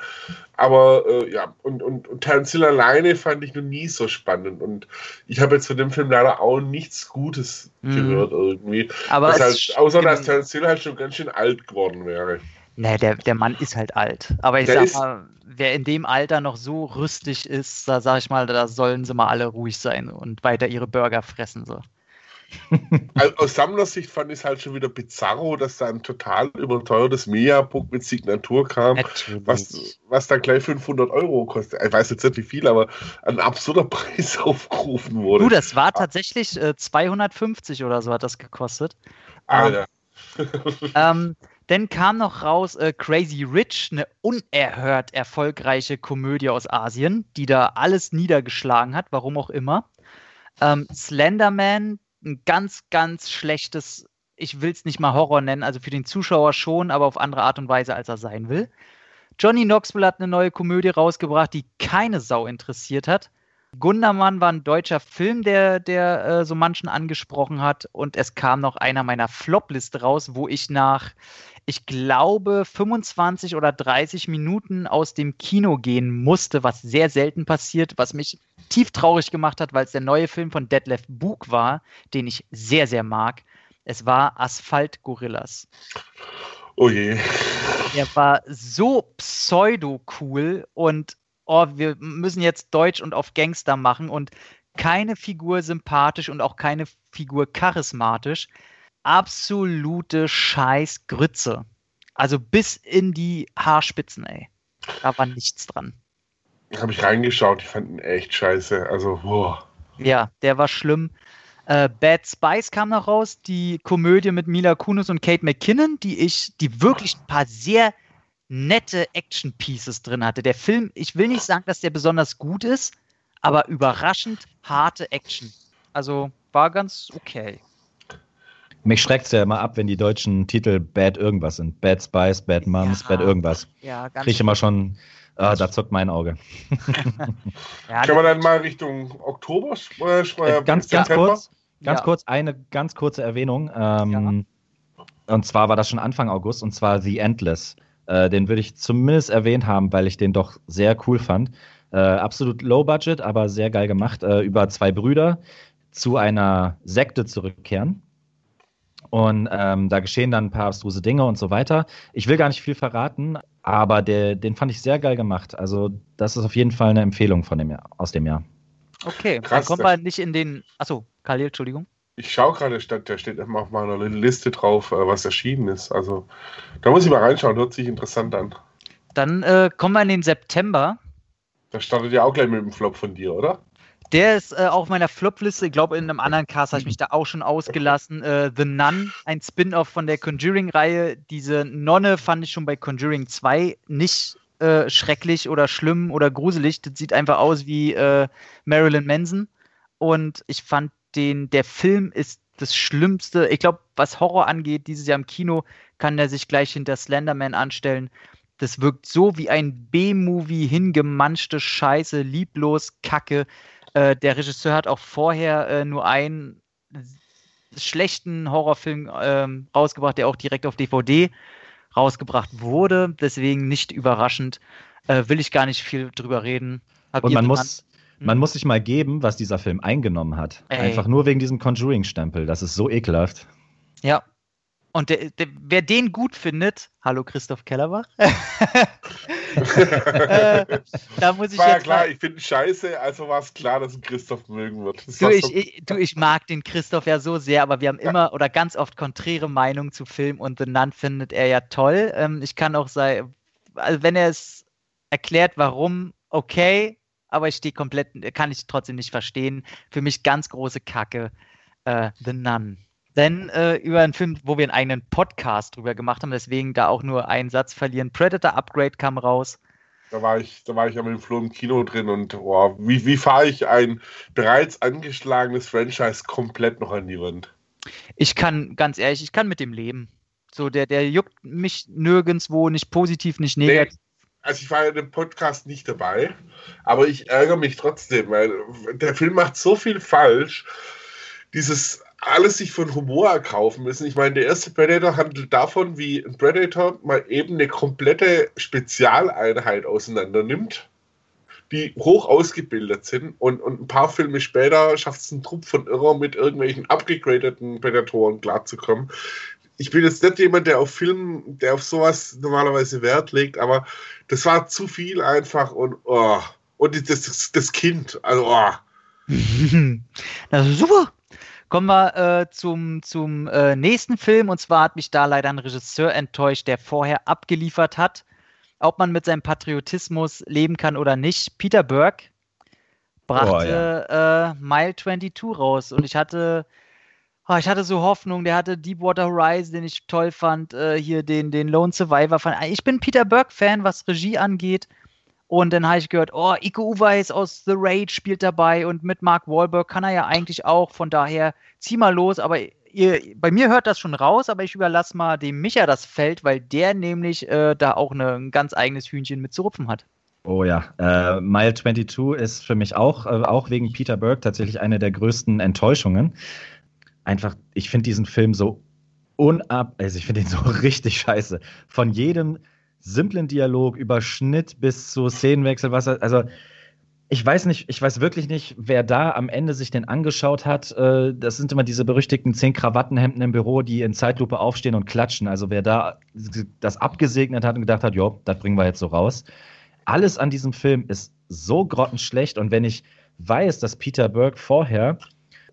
aber äh, ja, und, und, und Terence Hill alleine fand ich noch nie so spannend. Und ich habe jetzt von dem Film leider auch nichts Gutes mhm. gehört irgendwie. Aber das halt, außer dass Terence Hill halt schon ganz schön alt geworden wäre. Nee, der, der Mann ist halt alt. Aber ich der sag mal, wer in dem Alter noch so rüstig ist, da sag ich mal, da sollen sie mal alle ruhig sein und weiter ihre Burger fressen. So. Also aus Sammlersicht fand ich es halt schon wieder bizarro, dass da ein total überteuertes Mia-Book mit Signatur kam, was, was dann gleich 500 Euro kostet. Ich weiß jetzt nicht wie viel, aber ein absurder Preis aufgerufen wurde. Du, das war tatsächlich äh, 250 oder so hat das gekostet. Alter. Ähm, dann kam noch raus äh, Crazy Rich, eine unerhört erfolgreiche Komödie aus Asien, die da alles niedergeschlagen hat, warum auch immer. Ähm, Slenderman, ein ganz, ganz schlechtes, ich will es nicht mal Horror nennen, also für den Zuschauer schon, aber auf andere Art und Weise, als er sein will. Johnny Knoxville hat eine neue Komödie rausgebracht, die keine Sau interessiert hat. Gundermann war ein deutscher Film, der, der äh, so manchen angesprochen hat. Und es kam noch einer meiner Flop-Liste raus, wo ich nach, ich glaube, 25 oder 30 Minuten aus dem Kino gehen musste, was sehr selten passiert, was mich tief traurig gemacht hat, weil es der neue Film von Detlef Bug war, den ich sehr, sehr mag. Es war Asphalt Gorillas. Oh je. Er war so pseudo-cool und oh, wir müssen jetzt Deutsch und auf Gangster machen und keine Figur sympathisch und auch keine Figur charismatisch. Absolute Scheißgrütze. Also bis in die Haarspitzen, ey. Da war nichts dran. Habe ich reingeschaut, ich fand ihn echt scheiße. Also, boah. Ja, der war schlimm. Äh, Bad Spice kam noch raus, die Komödie mit Mila Kunis und Kate McKinnon, die ich, die wirklich ein paar sehr nette Action-Pieces drin hatte. Der Film, ich will nicht sagen, dass der besonders gut ist, aber überraschend harte Action. Also war ganz okay. Mich schreckt es ja immer ab, wenn die deutschen Titel Bad irgendwas sind. Bad Spice, Bad Moms, Ja. Bad irgendwas. Ja, ganz Kriege ich immer schon, äh, da zuckt mein Auge. ja, Kann man dann mal Richtung Oktober äh, Äh, ganz, ganz September? kurz, ganz Ja. kurz, eine ganz kurze Erwähnung. Ähm, Und zwar war das schon Anfang August und zwar The Endless. Äh, den würde ich zumindest erwähnt haben, weil ich den doch sehr cool fand. Äh, absolut low budget, aber sehr geil gemacht. Äh, über zwei Brüder zu einer Sekte zurückkehren. Und ähm, da geschehen dann ein paar abstruse Dinge und so weiter. Ich will gar nicht viel verraten, aber der, den fand ich sehr geil gemacht. Also, das ist auf jeden Fall eine Empfehlung von dem Jahr, aus dem Jahr. Okay, Krass, dann kommen wir nicht in den. Achso, Khalil, Entschuldigung. Ich schaue gerade, statt, da steht immer auf meiner Liste drauf, äh, was erschienen ist. Also, da muss ich mal reinschauen, hört sich interessant an. Dann äh, kommen wir in den September. Da startet ja auch gleich mit dem Flop von dir, oder? Der ist äh, auf meiner Flop-Liste. Ich glaube, in einem anderen Cast habe ich mich da auch schon ausgelassen. Äh, The Nun, ein Spin-off von der Conjuring-Reihe. Diese Nonne fand ich schon bei Conjuring 2 nicht äh, schrecklich oder schlimm oder gruselig. Das sieht einfach aus wie äh, Marilyn Manson. Und ich fand den, der Film ist das Schlimmste. Ich glaube, was Horror angeht, dieses Jahr im Kino, kann der sich gleich hinter Slenderman anstellen. Das wirkt so wie ein B-Movie, hingemanschte Scheiße, lieblos, Kacke. Äh, der Regisseur hat auch vorher äh, nur einen schlechten Horrorfilm ähm, rausgebracht, der auch direkt auf DVD rausgebracht wurde. Deswegen nicht überraschend. Äh, will ich gar nicht viel drüber reden. Habt Und man muss, man muss sich mal geben, was dieser Film eingenommen hat. Ey. Einfach nur wegen diesem Conjuring-Stempel. Das ist so ekelhaft. Ja. Und der, der, wer den gut findet, hallo Christoph Kellerbach, äh, da muss ich War ja jetzt klar, mal, ich finde ihn scheiße, also war es klar, dass ihn Christoph mögen wird. Du ich, so- ich, du, ich mag den Christoph ja so sehr, aber wir haben immer oder ganz oft konträre Meinungen zu Film und The Nun findet er ja toll. Ähm, ich kann auch sagen, also wenn er es erklärt, warum, okay, aber ich stehe komplett, kann ich trotzdem nicht verstehen. Für mich ganz große Kacke, äh, The Nun. Denn äh, über einen Film, wo wir einen eigenen Podcast drüber gemacht haben, deswegen da auch nur einen Satz verlieren. Predator Upgrade kam raus. Da war ich, da war ich ja mit dem Flo im Kino drin und oh, wie, wie fahre ich ein bereits angeschlagenes Franchise komplett noch an die Wand? Ich kann, ganz ehrlich, ich kann mit dem leben. So, der, der juckt mich nirgendwo, nicht positiv, nicht negativ. Also ich war in dem Podcast nicht dabei, aber ich ärgere mich trotzdem, weil der Film macht so viel falsch. Dieses alles sich von Humor erkaufen müssen. Ich meine, der erste Predator handelt davon, wie ein Predator mal eben eine komplette Spezialeinheit auseinander nimmt, die hoch ausgebildet sind und, und ein paar Filme später schafft es ein Trupp von Irrer mit irgendwelchen abgegradeten Predatoren klarzukommen. Ich bin jetzt nicht jemand, der auf Filmen, der auf sowas normalerweise Wert legt, aber das war zu viel einfach und oh. und das, das, das Kind, also oh. das ist super. Kommen wir äh, zum, zum äh, nächsten Film. Und zwar hat mich da leider ein Regisseur enttäuscht, der vorher abgeliefert hat. Ob man mit seinem Patriotismus leben kann oder nicht. Peter Burke brachte Oh, ja. äh, Mile 22 raus. Und ich hatte, oh, ich hatte so Hoffnung. Der hatte Deepwater Horizon, den ich toll fand. Äh, hier den, den Lone Survivor. Fand. Ich bin Peter Burke-Fan, was Regie angeht. Und dann habe ich gehört, oh, Iko Uweis aus The Raid spielt dabei und mit Mark Wahlberg kann er ja eigentlich auch. Von daher, zieh mal los. Aber ihr, bei mir hört das schon raus, aber ich überlasse mal dem Micha das Feld, weil der nämlich äh, da auch eine, ein ganz eigenes Hühnchen mit zu rupfen hat. Oh ja, äh, Mile 22 ist für mich auch, äh, auch wegen Peter Burke tatsächlich eine der größten Enttäuschungen. Einfach, ich finde diesen Film so unab, also ich finde ihn so richtig scheiße. Von jedem simplen Dialog über Schnitt bis zu Szenenwechsel, was also ich weiß nicht, ich weiß wirklich nicht, wer da am Ende sich den angeschaut hat. Äh, Das sind immer diese berüchtigten zehn Krawattenhemden im Büro, die in Zeitlupe aufstehen und klatschen. Also wer da das abgesegnet hat und gedacht hat, jo, das bringen wir jetzt so raus. Alles an diesem Film ist so grottenschlecht und wenn ich weiß, dass Peter Burke vorher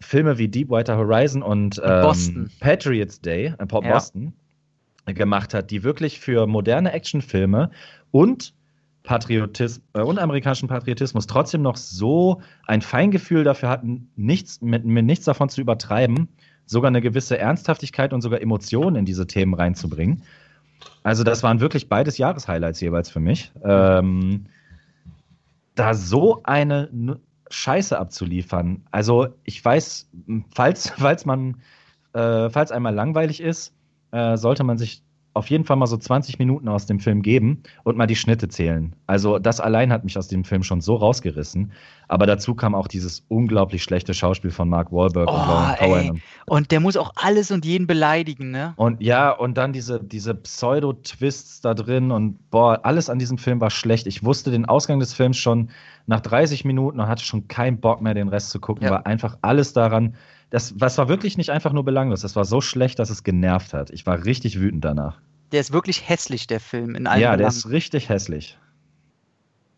Filme wie Deepwater Horizon und ähm, Boston. Patriots Day, äh, Pop Ja. Boston, gemacht hat, die wirklich für moderne Actionfilme und Patriotismus äh, und amerikanischen Patriotismus trotzdem noch so ein Feingefühl dafür hatten, nichts mit, mit nichts davon zu übertreiben, sogar eine gewisse Ernsthaftigkeit und sogar Emotionen in diese Themen reinzubringen. Also das waren wirklich beides Jahreshighlights jeweils für mich. Ähm, da so eine Scheiße abzuliefern. Also ich weiß, falls, falls man, äh, falls einmal langweilig ist, äh, sollte man sich auf jeden Fall mal so 20 Minuten aus dem Film geben und mal die Schnitte zählen. Also das allein hat mich aus dem Film schon so rausgerissen. Aber dazu kam auch dieses unglaublich schlechte Schauspiel von Mark Wahlberg und Oh, Lauren ey. Cohen. Und der muss auch alles und jeden beleidigen, ne? Und ja, und dann diese, diese Pseudo-Twists da drin und boah, alles an diesem Film war schlecht. Ich wusste den Ausgang des Films schon nach 30 Minuten und hatte schon keinen Bock mehr, den Rest zu gucken, Ja. weil einfach alles daran, das, was war wirklich nicht einfach nur belanglos, das war so schlecht, dass es genervt hat. Ich war richtig wütend danach. Der ist wirklich hässlich, der Film, in allen Ja, der Belangen. ist richtig hässlich.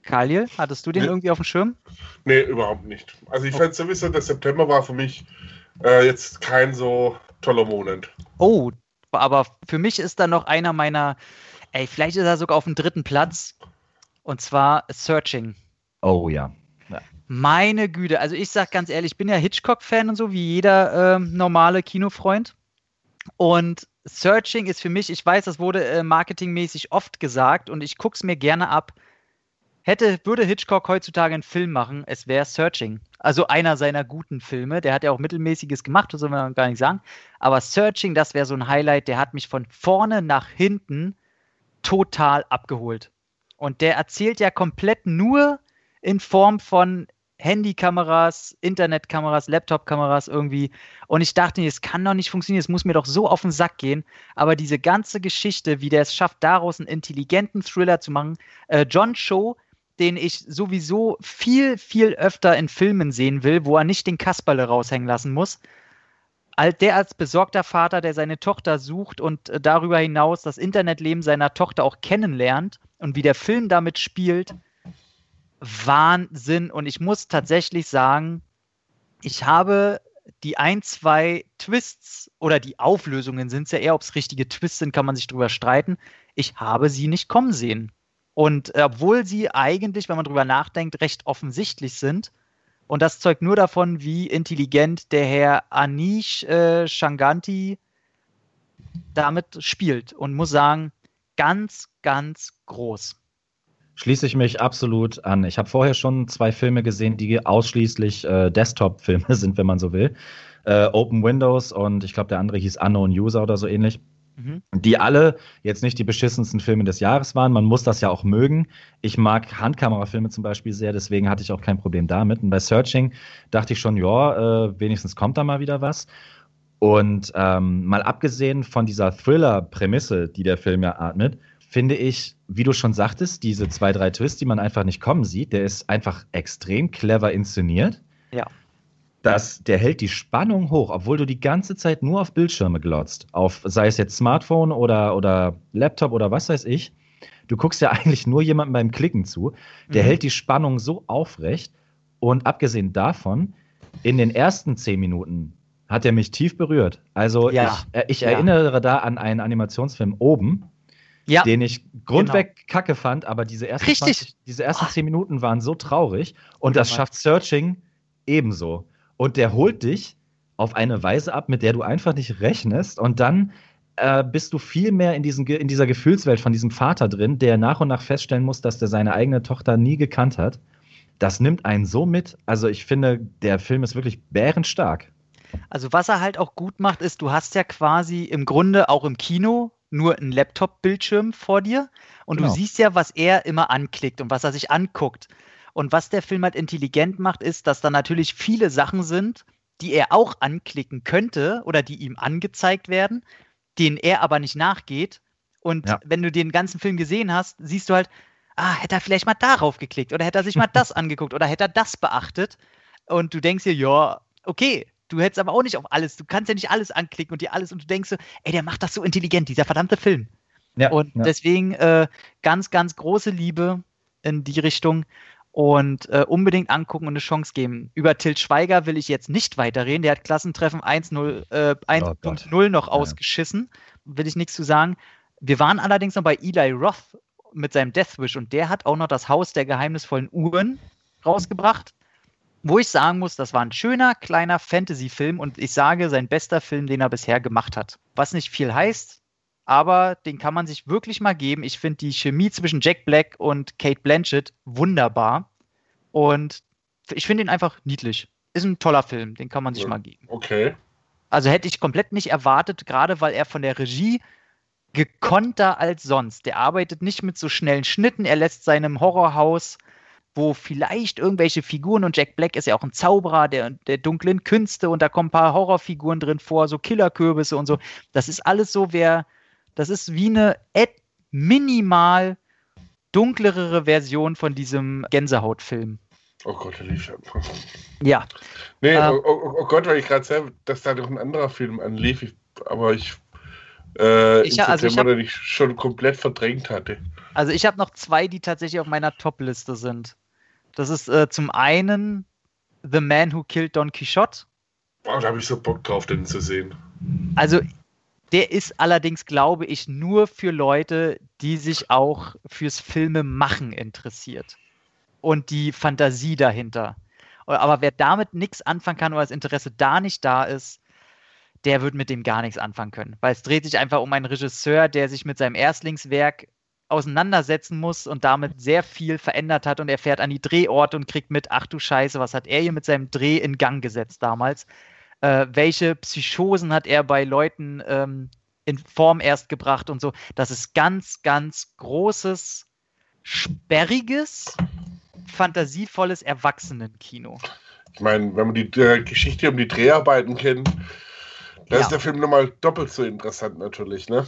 Khalil, hattest du den Nee. irgendwie auf dem Schirm? Nee, überhaupt nicht. Also ich fand sowieso, der September war für mich äh, jetzt kein so toller Monat. Oh, aber für mich ist da noch einer meiner, ey, vielleicht ist er sogar auf dem dritten Platz. Und zwar Searching. Oh ja. Meine Güte, also ich sag ganz ehrlich, ich bin ja Hitchcock-Fan und so, wie jeder ähm, normale Kinofreund. Und Searching ist für mich, ich weiß, das wurde äh, marketingmäßig oft gesagt und ich guck's mir gerne ab. Hätte, würde Hitchcock heutzutage einen Film machen, es wäre Searching. Also einer seiner guten Filme. Der hat ja auch Mittelmäßiges gemacht, das soll man gar nicht sagen. Aber Searching, das wäre so ein Highlight, der hat mich von vorne nach hinten total abgeholt. Und der erzählt ja komplett nur in Form von Handykameras, Internetkameras, Laptopkameras irgendwie. Und ich dachte, es kann doch nicht funktionieren, es muss mir doch so auf den Sack gehen. Aber diese ganze Geschichte, wie der es schafft, daraus einen intelligenten Thriller zu machen. Äh, John Cho, den ich sowieso viel, viel öfter in Filmen sehen will, wo er nicht den Kasperle raushängen lassen muss. Der als besorgter Vater, der seine Tochter sucht und äh, darüber hinaus das Internetleben seiner Tochter auch kennenlernt und wie der Film damit spielt, Wahnsinn. Und ich muss tatsächlich sagen, ich habe die ein, zwei Twists oder die Auflösungen sind es ja eher, ob es richtige Twists sind, kann man sich drüber streiten. Ich habe sie nicht kommen sehen. Und äh, obwohl sie eigentlich, wenn man drüber nachdenkt, recht offensichtlich sind, und das zeugt nur davon, wie intelligent der Herr Anish äh, Shanganti damit spielt und muss sagen, ganz, ganz groß. Schließe ich mich absolut an. Ich habe vorher schon zwei Filme gesehen, die ausschließlich äh, Desktop-Filme sind, wenn man so will. Äh, Open Windows und ich glaube, der andere hieß Unknown User oder so ähnlich. Mhm. Die alle jetzt nicht die beschissensten Filme des Jahres waren. Man muss das ja auch mögen. Ich mag Handkamerafilme zum Beispiel sehr, deswegen hatte ich auch kein Problem damit. Und bei Searching dachte ich schon, ja, äh, wenigstens kommt da mal wieder was. Und ähm, mal abgesehen von dieser Thriller-Prämisse, die der Film ja atmet, finde ich, wie du schon sagtest, diese zwei, drei Twists, die man einfach nicht kommen sieht, der ist einfach extrem clever inszeniert. Ja. Das, der hält die Spannung hoch, obwohl du die ganze Zeit nur auf Bildschirme glotzt. Auf, sei es jetzt Smartphone oder, oder Laptop oder was weiß ich. Du guckst ja eigentlich nur jemandem beim Klicken zu. Der Mhm. hält die Spannung so aufrecht. Und abgesehen davon, in den ersten zehn Minuten hat er mich tief berührt. Also Ja. ich, äh, ich Ja. erinnere da an einen Animationsfilm oben, Ja, den ich grundweg kacke fand, aber diese ersten, Richtig. 20, diese ersten Ah. 10 Minuten waren so traurig und das schafft Searching ebenso. Und der holt dich auf eine Weise ab, mit der du einfach nicht rechnest und dann äh, bist du viel mehr in, diesen, in dieser Gefühlswelt von diesem Vater drin, der nach und nach feststellen muss, dass der seine eigene Tochter nie gekannt hat. Das nimmt einen so mit. Also ich finde, der Film ist wirklich bärenstark. Also was er halt auch gut macht, ist, du hast ja quasi im Grunde auch im Kino nur einen Laptop-Bildschirm vor dir und Genau. du siehst ja, was er immer anklickt und was er sich anguckt. Und was der Film halt intelligent macht, ist, dass da natürlich viele Sachen sind, die er auch anklicken könnte oder die ihm angezeigt werden, denen er aber nicht nachgeht. Und Ja. wenn du den ganzen Film gesehen hast, siehst du halt, ah, hätte er vielleicht mal darauf geklickt oder hätte er sich mal das angeguckt oder hätte er das beachtet. Und du denkst dir, ja, okay, du hättest aber auch nicht auf alles, du kannst ja nicht alles anklicken und dir alles und du denkst so, ey, der macht das so intelligent, dieser verdammte Film. Ja, Und ja. deswegen äh, ganz, ganz große Liebe in die Richtung und äh, unbedingt angucken und eine Chance geben. Über Til Schweiger will ich jetzt nicht weiterreden. Der hat Klassentreffen 1.0 äh, Oh Gott. 1.0 noch Ja. ausgeschissen. Will ich nichts zu sagen. Wir waren allerdings noch bei Eli Roth mit seinem Deathwish und der hat auch noch das Haus der geheimnisvollen Uhren rausgebracht. Wo ich sagen muss, das war ein schöner, kleiner Fantasy-Film und ich sage, sein bester Film, den er bisher gemacht hat. Was nicht viel heißt, aber den kann man sich wirklich mal geben. Ich finde die Chemie zwischen Jack Black und Kate Blanchett wunderbar. Und ich finde ihn einfach niedlich. Ist ein toller Film, den kann man sich Ja. mal geben. Okay. Also hätte ich komplett nicht erwartet, gerade weil er von der Regie gekonter als sonst. Der arbeitet nicht mit so schnellen Schnitten. Er lässt seinem Horrorhaus, wo vielleicht irgendwelche Figuren und Jack Black ist ja auch ein Zauberer der, der dunklen Künste und da kommen ein paar Horrorfiguren drin vor, so Killerkürbisse und so. Das ist alles so, wer, das ist wie eine et minimal dunklere Version von diesem Gänsehautfilm. Oh Gott, der lief. Ja, Nee, Ähm. oh, oh, oh Gott, weil ich gerade sehe, dass da noch ein anderer Film anlief, ich, aber ich, äh, Ich- also ich September hab- den ich schon komplett verdrängt hatte. Also ich habe noch zwei, die tatsächlich auf meiner Top-Liste sind. Das ist äh, zum einen The Man Who Killed Don Quixote. Oh, da habe ich so Bock drauf, den zu sehen. Also der ist allerdings, glaube ich, nur für Leute, die sich auch fürs Filme machen interessiert. Und die Fantasie dahinter. Aber wer damit nichts anfangen kann oder das Interesse da nicht da ist, der wird mit dem gar nichts anfangen können. Weil es dreht sich einfach um einen Regisseur, der sich mit seinem Erstlingswerk auseinandersetzen muss und damit sehr viel verändert hat und er fährt an die Drehorte und kriegt mit, ach du Scheiße, was hat er hier mit seinem Dreh in Gang gesetzt damals? Äh, welche Psychosen hat er bei Leuten ähm, in Form erst gebracht und so? Das ist ganz, ganz großes, sperriges, fantasievolles Erwachsenenkino. Ich meine, wenn man die äh, Geschichte um die Dreharbeiten kennt, da Ja. ist der Film nochmal doppelt so interessant natürlich, ne?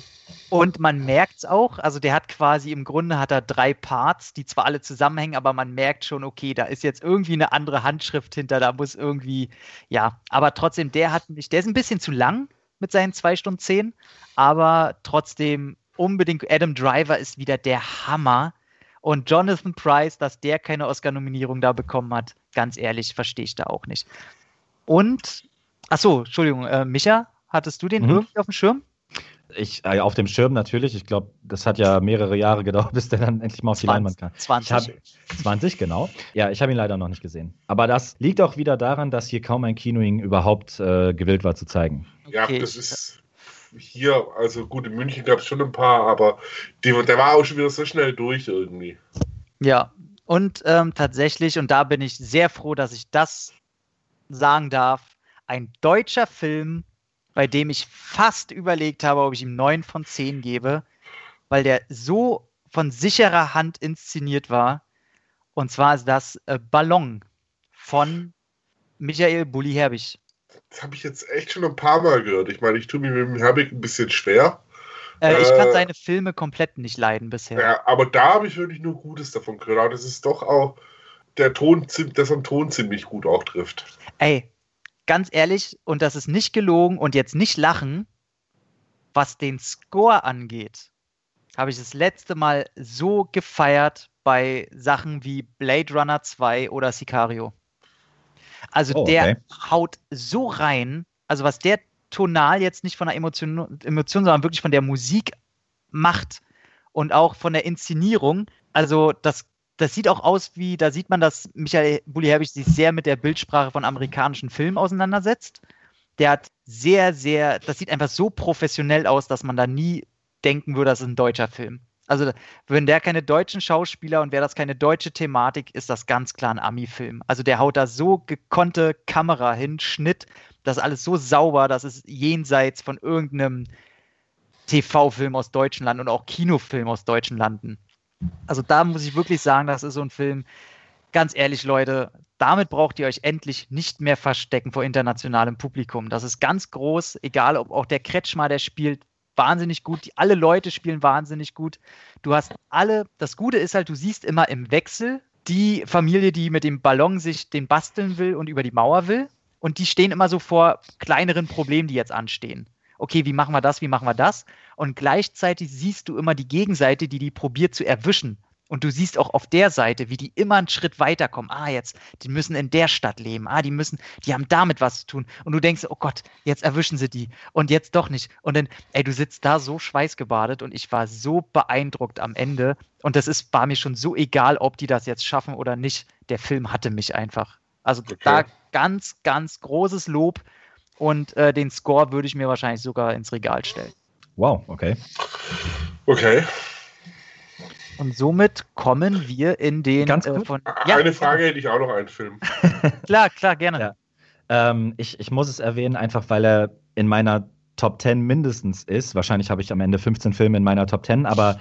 Und man merkt es auch, also der hat quasi im Grunde hat er drei Parts, die zwar alle zusammenhängen, aber man merkt schon, okay, da ist jetzt irgendwie eine andere Handschrift hinter, da muss irgendwie, ja, aber trotzdem, der hat mich, der ist ein bisschen zu lang mit seinen zwei Stunden zehn, aber trotzdem unbedingt, Adam Driver ist wieder der Hammer. Und Jonathan Price, dass der keine Oscar-Nominierung da bekommen hat, ganz ehrlich, verstehe ich da auch nicht. Und, ach so, Entschuldigung, äh, Micha, hattest du den Mhm. irgendwie auf dem Schirm? Ich, äh, auf dem Schirm natürlich. Ich glaube, das hat ja mehrere Jahre gedauert, bis der dann endlich mal auf die Leinwand kam. 20. Ich hab, 20, genau. Ja, ich habe ihn leider noch nicht gesehen. Aber das liegt auch wieder daran, dass hier kaum ein Kino ihn überhaupt äh, gewillt war zu zeigen. Ja, Okay. das ist hier, also gut, in München gab es schon ein paar, aber die, der war auch schon wieder so schnell durch irgendwie. Ja, und ähm, tatsächlich, und da bin ich sehr froh, dass ich das sagen darf, ein deutscher Film, bei dem ich fast überlegt habe, ob ich ihm 9 von 10 gebe, weil der so von sicherer Hand inszeniert war. Und zwar ist das äh, Ballon von Michael Bulli Herbig. Das habe ich jetzt echt schon ein paar Mal gehört. Ich meine, ich tue mir mit dem Herbig ein bisschen schwer. Äh, ich kann Äh, seine Filme komplett nicht leiden bisher. Ja, aber da habe ich wirklich nur Gutes davon gehört. Aber das ist doch auch der Ton, dass er den Ton ziemlich gut auch trifft. Ey, ganz ehrlich, und das ist nicht gelogen und jetzt nicht lachen, was den Score angeht, habe ich das letzte Mal so gefeiert bei Sachen wie Blade Runner 2 oder Sicario. Also Oh, der okay. haut so rein, also was der tonal jetzt nicht von der Emotion, Emotion sondern wirklich von der Musik macht und auch von der Inszenierung, also das, das sieht auch aus wie, da sieht man, dass Michael Bulli-Herbig sich sehr mit der Bildsprache von amerikanischen Filmen auseinandersetzt. Der hat sehr, sehr, das sieht einfach so professionell aus, dass man da nie denken würde, das ist ein deutscher Film. Also, wenn der keine deutschen Schauspieler und wäre das keine deutsche Thematik, ist das ganz klar ein Ami-Film. Also, der haut da so gekonnte Kamera hin, Schnitt, das ist alles so sauber, dass es jenseits von irgendeinem TV-Film aus deutschen Landen und auch Kinofilm aus deutschen Landen. Also, da muss ich wirklich sagen, das ist so ein Film, ganz ehrlich, Leute, damit braucht ihr euch endlich nicht mehr verstecken vor internationalem Publikum. Das ist ganz groß, egal ob auch der Kretschmer, der spielt wahnsinnig gut. Die, alle Leute spielen wahnsinnig gut. Du hast alle, das Gute ist halt, du siehst immer im Wechsel die Familie, die mit dem Ballon sich den basteln will und über die Mauer will. Und die stehen immer so vor kleineren Problemen, die jetzt anstehen. Okay, wie machen wir das, wie machen wir das? Und gleichzeitig siehst du immer die Gegenseite, die die probiert zu erwischen und du siehst auch auf der Seite, wie die immer einen Schritt weiterkommen. Ah, jetzt, die müssen in der Stadt leben. Ah, die müssen, die haben damit was zu tun. Und du denkst, oh Gott, jetzt erwischen sie die. Und jetzt doch nicht. Und dann, ey, du sitzt da so schweißgebadet und ich war so beeindruckt am Ende. Und das ist, war mir schon so egal, ob die das jetzt schaffen oder nicht. Der Film hatte mich einfach. Also okay. da ganz, ganz großes Lob. Und äh, den Score würde ich mir wahrscheinlich sogar ins Regal stellen. Wow, okay. Okay. Und somit kommen wir in den. Ganz äh, von, ja, Eine Frage hätte ich auch noch einen Film. klar, klar, gerne. Ja. Ähm, ich, ich muss es erwähnen, einfach weil er in meiner Top 10 mindestens ist. Wahrscheinlich habe ich am Ende 15 Filme in meiner Top 10, aber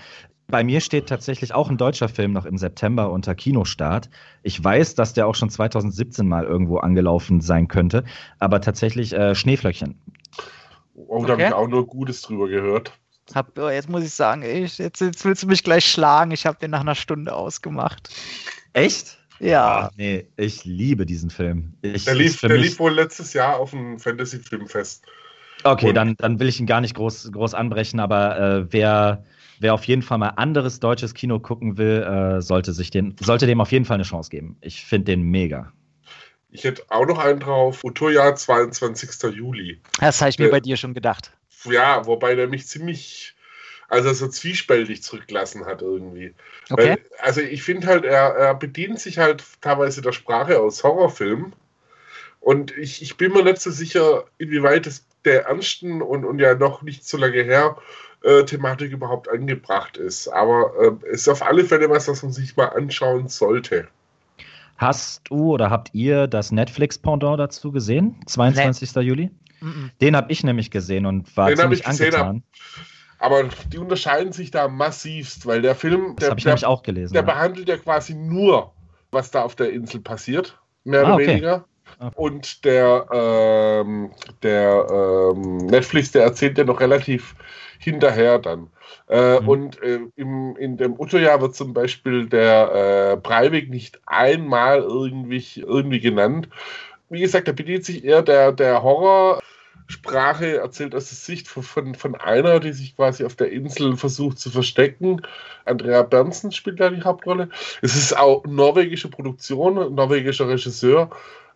bei mir steht tatsächlich auch ein deutscher Film noch im September unter Kinostart. Ich weiß, dass der auch schon 2017 mal irgendwo angelaufen sein könnte, aber tatsächlich äh, Schneeflöckchen. Oh, da okay. habe ich auch nur Gutes drüber gehört. Hab, oh, jetzt muss ich sagen, ich, jetzt, jetzt, willst du mich gleich schlagen. Ich habe den nach einer Stunde ausgemacht. Echt? Ja. Ach, nee, ich liebe diesen Film. Ich, der lief, der lief wohl letztes Jahr auf dem Fantasy-Filmfest. Okay, dann, dann will ich ihn gar nicht groß, groß anbrechen, aber äh, wer, wer auf jeden Fall mal anderes deutsches Kino gucken will, äh, sollte, sich den, sollte dem auf jeden Fall eine Chance geben. Ich finde den mega. Ich hätte auch noch einen drauf. Utoya, 22. Juli. Das habe ich mir äh, bei dir schon gedacht ja, wobei der mich ziemlich, also so zwiespältig zurückgelassen hat irgendwie. Okay. Weil, also ich finde halt, er, er bedient sich halt teilweise der Sprache aus Horrorfilmen. Und ich, ich bin mir nicht so sicher, inwieweit es der ernsten und, und ja noch nicht so lange her äh, Thematik überhaupt angebracht ist. Aber äh, es ist auf alle Fälle was, was man sich mal anschauen sollte. Hast du oder habt ihr das Netflix-Pendant dazu gesehen? 22. Nee. Juli? Den habe ich nämlich gesehen und war Den ziemlich angetan. aber die unterscheiden sich da massivst, weil der Film, das der, ich der, auch gelesen, der ja. behandelt ja quasi nur, was da auf der Insel passiert, mehr ah, oder okay. weniger. Okay. Und der, ähm, der ähm, Netflix, der erzählt ja noch relativ hinterher dann. Äh, mhm. Und äh, im, in dem Uttoja wird zum Beispiel der äh, Breivik nicht einmal irgendwie, irgendwie genannt wie gesagt, da bedient sich eher der, der Horrorsprache, erzählt aus der Sicht von, von, von, einer, die sich quasi auf der Insel versucht zu verstecken. Andrea Bernsen spielt da die Hauptrolle. Es ist auch norwegische Produktion, norwegischer Regisseur.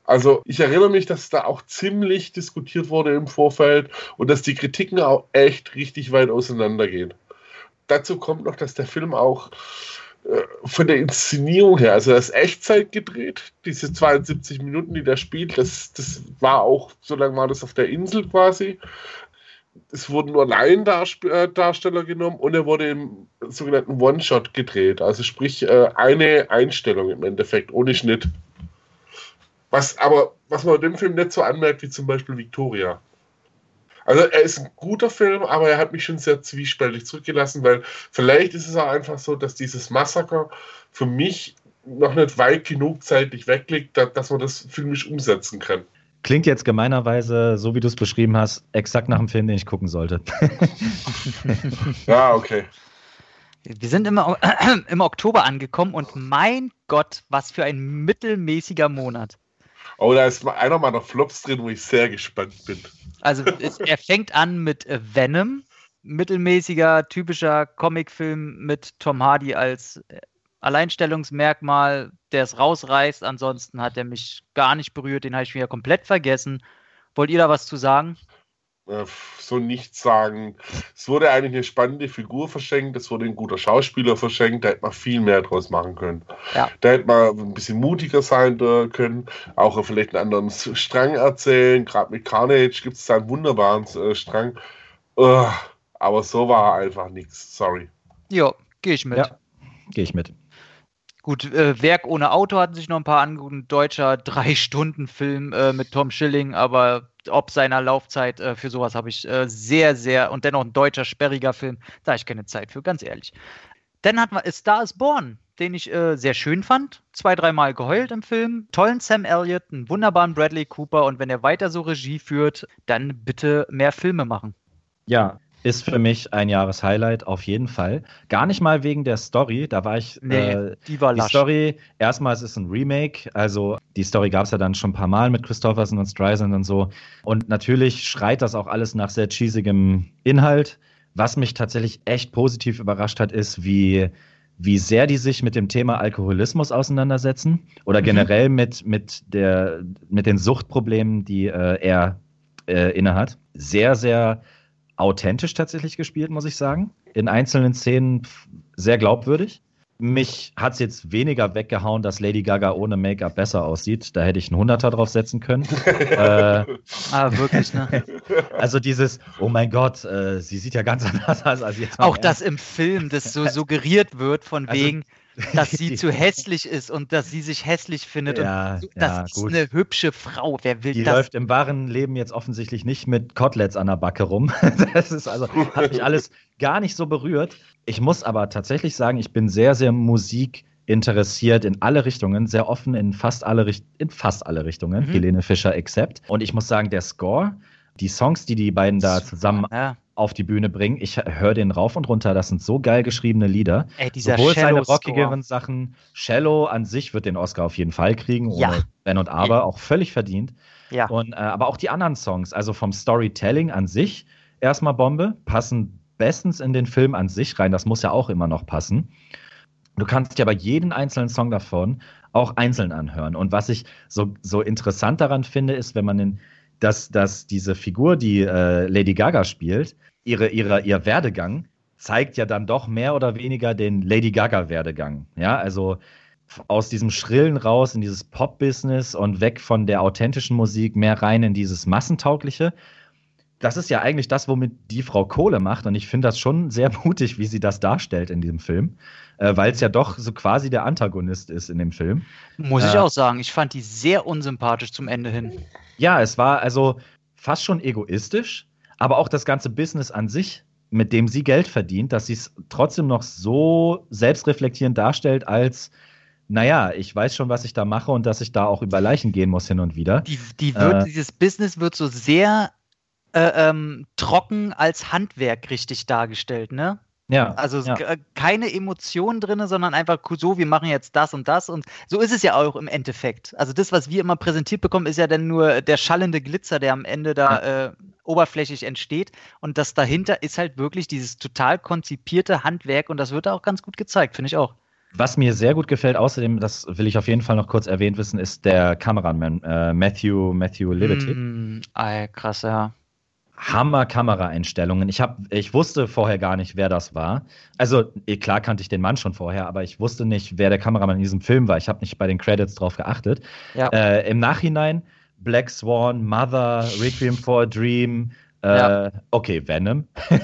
Also ich erinnere mich, dass da auch ziemlich diskutiert wurde im Vorfeld und dass die Kritiken auch echt richtig weit auseinandergehen. Dazu kommt noch, dass der Film auch äh, von der Inszenierung her, also das Echtzeit gedreht, diese 72 Minuten, die der spielt, das, das war auch, so lange war das auf der Insel quasi. Es wurden nur Laiendarsteller äh, genommen und er wurde im sogenannten One-Shot gedreht, also sprich äh, eine Einstellung im Endeffekt, ohne Schnitt. Was aber, was man dem Film nicht so anmerkt, wie zum Beispiel Victoria. Also er ist ein guter Film, aber er hat mich schon sehr zwiespältig zurückgelassen, weil vielleicht ist es auch einfach so, dass dieses Massaker für mich noch nicht weit genug zeitlich wegliegt, dass man das filmisch umsetzen kann. Klingt jetzt gemeinerweise, so wie du es beschrieben hast, exakt nach dem Film, den ich gucken sollte. ja, okay. Wir sind im, im Oktober angekommen und mein Gott, was für ein mittelmäßiger Monat. Oh, da ist einer meiner Flops drin, wo ich sehr gespannt bin. Also er fängt an mit Venom, mittelmäßiger, typischer Comicfilm mit Tom Hardy als äh, Alleinstellungsmerkmal, der es rausreißt. Ansonsten hat er mich gar nicht berührt, den habe ich wieder komplett vergessen. Wollt ihr da was zu sagen? Äh, so nichts sagen. Es wurde eigentlich eine spannende Figur verschenkt, es wurde ein guter Schauspieler verschenkt, da hätte man viel mehr draus machen können. Ja. Da hätte man ein bisschen mutiger sein können, auch vielleicht einen anderen Strang erzählen. Gerade mit Carnage gibt es da einen wunderbaren äh, Strang. Uh, aber so war einfach nichts. Sorry. Ja, gehe ich mit. Ja, gehe ich mit. Gut, äh, Werk ohne Auto hatten sich noch ein paar angeguckt. Ein deutscher Drei-Stunden-Film äh, mit Tom Schilling, aber ob seiner Laufzeit äh, für sowas habe ich äh, sehr, sehr und dennoch ein deutscher, sperriger Film, da habe ich keine Zeit für, ganz ehrlich. Dann hatten wir A Star is Born, den ich äh, sehr schön fand. Zwei, dreimal geheult im Film. Tollen Sam Elliott, einen wunderbaren Bradley Cooper und wenn er weiter so Regie führt, dann bitte mehr Filme machen. Ja, ist für mich ein Jahreshighlight auf jeden Fall. Gar nicht mal wegen der Story, da war ich. Nee, äh, die war die lasch. Story, erstmal es ist ein Remake, also die Story gab es ja dann schon ein paar Mal mit Christopherson und Streisand und so. Und natürlich schreit das auch alles nach sehr cheesigem Inhalt. Was mich tatsächlich echt positiv überrascht hat, ist, wie, wie sehr die sich mit dem Thema Alkoholismus auseinandersetzen oder Mhm. generell mit, mit, der, mit den Suchtproblemen, die äh, er äh, innehat. Sehr, sehr authentisch tatsächlich gespielt, muss ich sagen. In einzelnen Szenen sehr glaubwürdig. Mich hat es jetzt weniger weggehauen, dass Lady Gaga ohne Make-up besser aussieht. Da hätte ich einen Hunderter drauf setzen können. äh, Ah, wirklich, ne? also dieses, oh mein Gott, äh, sie sieht ja ganz anders aus als jetzt. Auch im dass im Film das so suggeriert wird, von Also- wegen, dass sie zu hässlich ist und dass sie sich hässlich findet. Ja, und so, ja, das ist gut. eine hübsche Frau. Wer will Die das? läuft im wahren Leben jetzt offensichtlich nicht mit Koteletts an der Backe rum. Das ist also, hat mich alles gar nicht so berührt. Ich muss aber tatsächlich sagen, ich bin sehr, sehr Musik interessiert in alle Richtungen, sehr offen in fast alle, Richt in fast alle Richtungen, Mhm. Helene Fischer except. Und ich muss sagen, der Score, die Songs, die die beiden da zusammen Ja. Auf die Bühne bringen, ich höre den rauf und runter, das sind so geil geschriebene Lieder. Ey, dieser Sowohl seine rockigeren Sachen, Shallow an sich wird den Oscar auf jeden Fall kriegen, ohne Ja. Wenn und Aber, auch völlig verdient. Ja. Und, äh, aber auch die anderen Songs, also vom Storytelling an sich, erstmal Bombe, passen bestens in den Film an sich rein. Das muss ja auch immer noch passen. Du kannst dir aber jeden einzelnen Song davon auch einzeln anhören. Und was ich so, so interessant daran finde, ist, wenn man den, dass, dass diese Figur, die äh, Lady Gaga spielt, ihre, ihre, ihr Werdegang zeigt ja dann doch mehr oder weniger den Lady Gaga-Werdegang. Ja, also aus diesem Schrillen raus in dieses Pop-Business und weg von der authentischen Musik mehr rein in dieses Massentaugliche. Das ist ja eigentlich das, womit die Frau Kohle macht. Und ich finde das schon sehr mutig, wie sie das darstellt in diesem Film. Äh, Weil es ja doch so quasi der Antagonist ist in dem Film. Muss ich Äh, auch sagen. Ich fand die sehr unsympathisch zum Ende hin. Ja, es war also fast schon egoistisch, aber auch das ganze Business an sich, mit dem sie Geld verdient, dass sie es trotzdem noch so selbstreflektierend darstellt, als, naja, ich weiß schon, was ich da mache und dass ich da auch über Leichen gehen muss hin und wieder. Die, die wird, Äh. dieses Business wird so sehr äh, ähm, trocken als Handwerk richtig dargestellt, ne? Ja, Also ja. k- keine Emotionen drin, sondern einfach so, wir machen jetzt das und das. Und so ist es ja auch im Endeffekt. Also das, was wir immer präsentiert bekommen, ist ja dann nur der schallende Glitzer, der am Ende da äh, oberflächlich entsteht. Und das dahinter ist halt wirklich dieses total konzipierte Handwerk und das wird da auch ganz gut gezeigt, finde ich auch. Was mir sehr gut gefällt, außerdem, das will ich auf jeden Fall noch kurz erwähnt wissen, ist der Kameramann, äh, Matthew, Matthew Liberty. Mm, ey, krass, ja. Hammer Kameraeinstellungen. Ich hab, ich wusste vorher gar nicht, wer das war. Also eh, klar kannte ich den Mann schon vorher, aber ich wusste nicht, wer der Kameramann in diesem Film war. Ich habe nicht bei den Credits drauf geachtet. Ja. Äh, Im Nachhinein Black Swan, Mother, Requiem for a Dream. Äh, Ja. Okay, Venom. äh,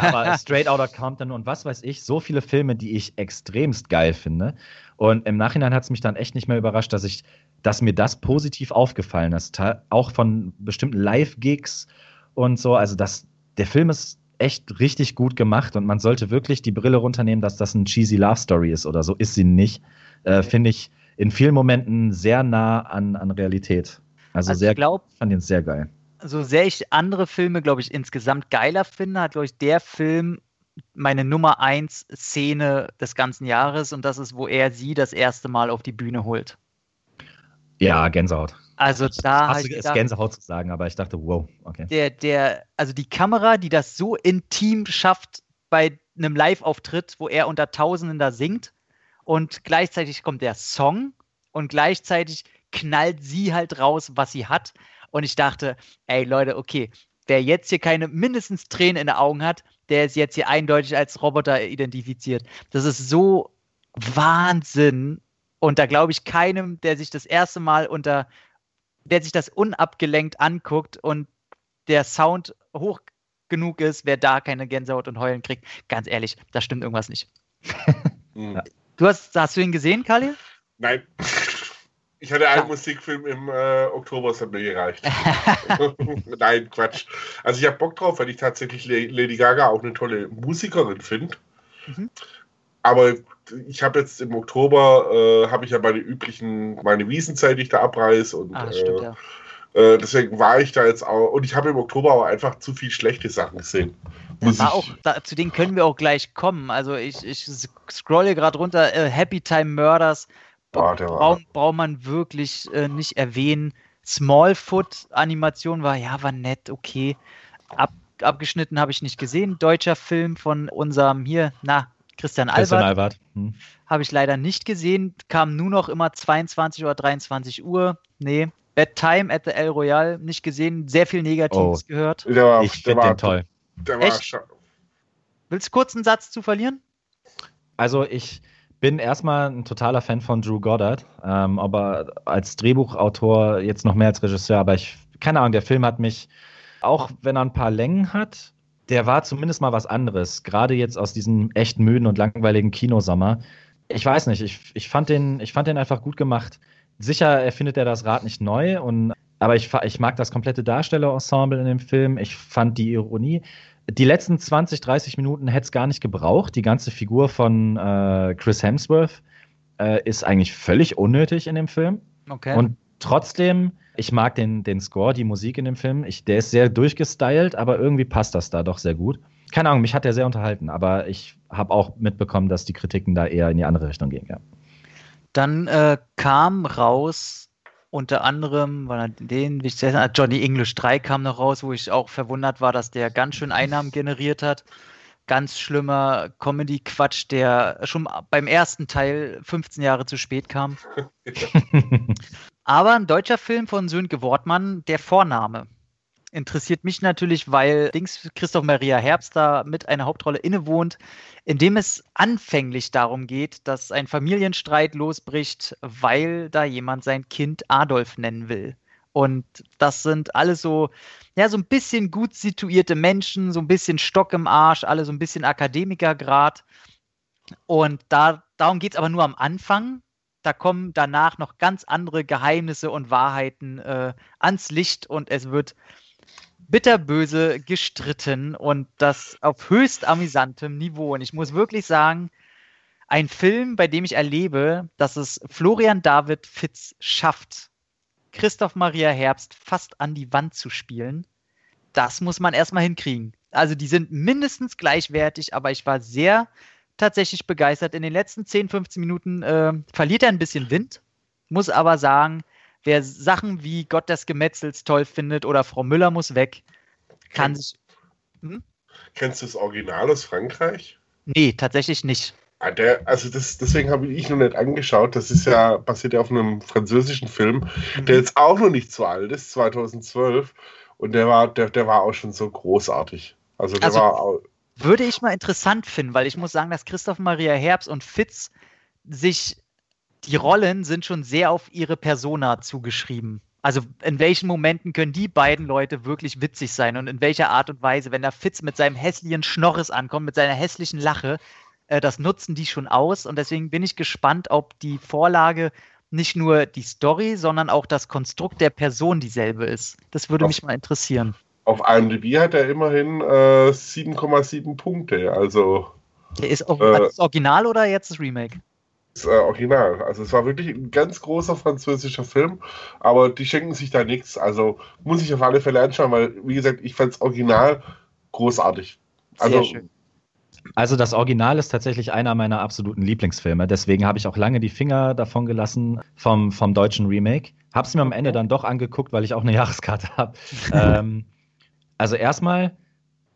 aber Straight Outta Compton und was weiß ich, so viele Filme, die ich extremst geil finde. Und im Nachhinein hat es mich dann echt nicht mehr überrascht, dass ich, dass mir das positiv aufgefallen ist. Auch von bestimmten Live-Gigs und so. Also das, der Film ist echt richtig gut gemacht und man sollte wirklich die Brille runternehmen, dass das ein cheesy Love Story ist oder so. Ist sie nicht. Äh, Finde ich in vielen Momenten sehr nah an, an Realität. Also, Also sehr, ich glaube, fand den sehr geil. so sehr ich andere Filme, glaube ich, insgesamt geiler finde, hat, glaube ich, der Film meine Nummer eins Szene des ganzen Jahres und das ist, wo er sie das erste Mal auf die Bühne holt. Ja, Gänsehaut. Also da Hasse halt es gedacht, Gänsehaut zu sagen, aber ich dachte, wow, okay. der, der, also die Kamera, die das so intim schafft bei einem Live-Auftritt, wo er unter Tausenden da singt und gleichzeitig kommt der Song und gleichzeitig knallt sie halt raus, was sie hat. Und ich dachte, ey Leute, okay, wer jetzt hier keine mindestens Tränen in den Augen hat, der ist jetzt hier eindeutig als Roboter identifiziert. Das ist so Wahnsinn. Und da glaube ich keinem, der sich das erste Mal unter, der sich das unabgelenkt anguckt und der Sound hoch genug ist, wer da keine Gänsehaut und Heulen kriegt. Ganz ehrlich, da stimmt irgendwas nicht. Hm. Du hast, hast du ihn gesehen, Kali? Nein. Ich hatte einen Ja. Musikfilm im äh, Oktober, das hat mir gereicht. Nein, Quatsch. Also ich habe Bock drauf, weil ich tatsächlich Lady Gaga auch eine tolle Musikerin finde. Mhm. Aber ich habe jetzt im Oktober, äh, habe ich ja meine üblichen, meine Wiesenzeit, die ich da abreiß. Und Ah, stimmt, äh, ja. äh, deswegen war ich da jetzt auch, und ich habe im Oktober auch einfach zu viel schlechte Sachen gesehen. Ich- auch, da, zu denen können wir auch gleich kommen. Also ich, ich scrolle gerade runter, äh, Happy Time Murders war- braucht braucht man wirklich äh, nicht erwähnen. Smallfoot-Animation war, ja, war nett, okay. Ab, abgeschnitten habe ich nicht gesehen. Deutscher Film von unserem hier, na, Christian Christian Albert, Albert. Hm. habe ich leider nicht gesehen. Kam nur noch immer 22 oder 23 Uhr. Nee. Bad Time at the El Royale, nicht gesehen. Sehr viel Negatives Oh. gehört. Der war, Ich finde den toll. Der war Echt? scha- Willst du kurz einen Satz zu verlieren? Also ich bin erstmal ein totaler Fan von Drew Goddard, ähm, aber als Drehbuchautor jetzt noch mehr als Regisseur, aber ich, keine Ahnung, der Film hat mich, auch wenn er ein paar Längen hat, der war zumindest mal was anderes, gerade jetzt aus diesem echt müden und langweiligen Kinosommer. Ich weiß nicht, ich, ich, fand den, ich fand den einfach gut gemacht. Sicher erfindet er das Rad nicht neu, und, aber ich, ich mag das komplette Darstellerensemble in dem Film. Ich fand die Ironie. Die letzten 20, 30 Minuten hätte es gar nicht gebraucht. Die ganze Figur von äh, Chris Hemsworth äh, ist eigentlich völlig unnötig in dem Film. Okay. Und trotzdem, ich mag den, den Score, die Musik in dem Film. Ich, der ist sehr durchgestylt, aber irgendwie passt das da doch sehr gut. Keine Ahnung, mich hat der sehr unterhalten, aber ich habe auch mitbekommen, dass die Kritiken da eher in die andere Richtung gehen. Ja. Dann äh, kam raus, unter anderem, weil den, wie ich Johnny English 3 kam noch raus, wo ich auch verwundert war, dass der ganz schön Einnahmen generiert hat. Ganz schlimmer Comedy-Quatsch, der schon beim ersten Teil 15 Jahre zu spät kam. Aber ein deutscher Film von Sönke Wortmann, der Vorname. Interessiert mich natürlich, weil Dings Christoph Maria Herbst da mit einer Hauptrolle innewohnt, in dem es anfänglich darum geht, dass ein Familienstreit losbricht, weil da jemand sein Kind Adolf nennen will. Und das sind alles so, ja, so ein bisschen gut situierte Menschen, so ein bisschen Stock im Arsch, alle so ein bisschen Akademikergrad. Und da, darum geht es aber nur am Anfang. Da kommen danach noch ganz andere Geheimnisse und Wahrheiten äh, ans Licht und es wird bitterböse gestritten und das auf höchst amüsantem Niveau. Und ich muss wirklich sagen, ein Film, bei dem ich erlebe, dass es Florian David Fitz schafft, Christoph Maria Herbst fast an die Wand zu spielen, das muss man erstmal hinkriegen. Also die sind mindestens gleichwertig, aber ich war sehr tatsächlich begeistert. In den letzten 10, 15 Minuten äh, verliert er ein bisschen Wind, muss aber sagen, wer Sachen wie Gott des Gemetzels toll findet oder Frau Müller muss weg, kann sich. Kennst du das Original aus Frankreich? Nee, tatsächlich nicht. Ah, der, also das, deswegen habe ich noch nicht angeschaut. Das ist ja basiert ja auf einem französischen Film, der jetzt auch noch nicht so alt ist, 2012. Und der war, der, der war auch schon so großartig. Also der Also- war auch, Würde ich mal interessant finden, weil ich muss sagen, dass Christoph Maria Herbst und Fitz sich, die Rollen sind schon sehr auf ihre Persona zugeschrieben. Also in welchen Momenten können die beiden Leute wirklich witzig sein und in welcher Art und Weise, wenn der Fitz mit seinem hässlichen Schnorres ankommt, mit seiner hässlichen Lache, äh, das nutzen die schon aus und deswegen bin ich gespannt, ob die Vorlage nicht nur die Story, sondern auch das Konstrukt der Person dieselbe ist. Das würde mich mal interessieren. Auf IMDb hat er immerhin äh, 7,7 Punkte. Also Der ist auch Äh, das Original oder jetzt das Remake? das äh, Original. Also es war wirklich ein ganz großer französischer Film, aber die schenken sich da nichts. Also muss ich auf alle Fälle anschauen, weil, wie gesagt, ich fand das Original großartig. Sehr Also schön. Also das Original ist tatsächlich einer meiner absoluten Lieblingsfilme. Deswegen habe ich auch lange die Finger davon gelassen vom, vom deutschen Remake. Habe es mir am Ende dann doch angeguckt, weil ich auch eine Jahreskarte habe. ähm, also erstmal,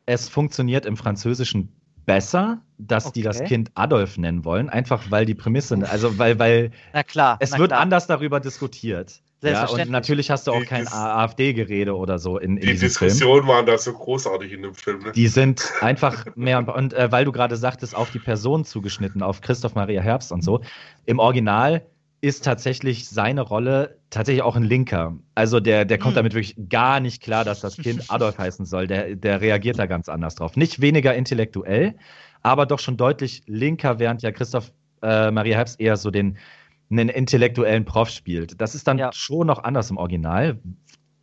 es funktioniert im Französischen besser, dass die das Okay. Kind Adolf nennen wollen, einfach weil die Prämisse, also weil, weil Na klar. es na wird klar. anders darüber diskutiert. Ja, und natürlich hast du auch kein AfD-Gerede oder so in, in Die diesem Film. Diskussionen waren da so großartig in dem Film. Ne? Die sind einfach mehr und, und äh, weil du gerade sagtest, auf die Person zugeschnitten, auf Christoph Maria Herbst und so. Im Original ist tatsächlich seine Rolle tatsächlich auch ein Linker. Also der, der kommt Hm. damit wirklich gar nicht klar, dass das Kind Adolf heißen soll. Der, der reagiert da ganz anders drauf. Nicht weniger intellektuell, aber doch schon deutlich linker, während ja Christoph äh, Maria Herbst eher so den einen intellektuellen Prof spielt. Das ist dann Ja. schon noch anders im Original.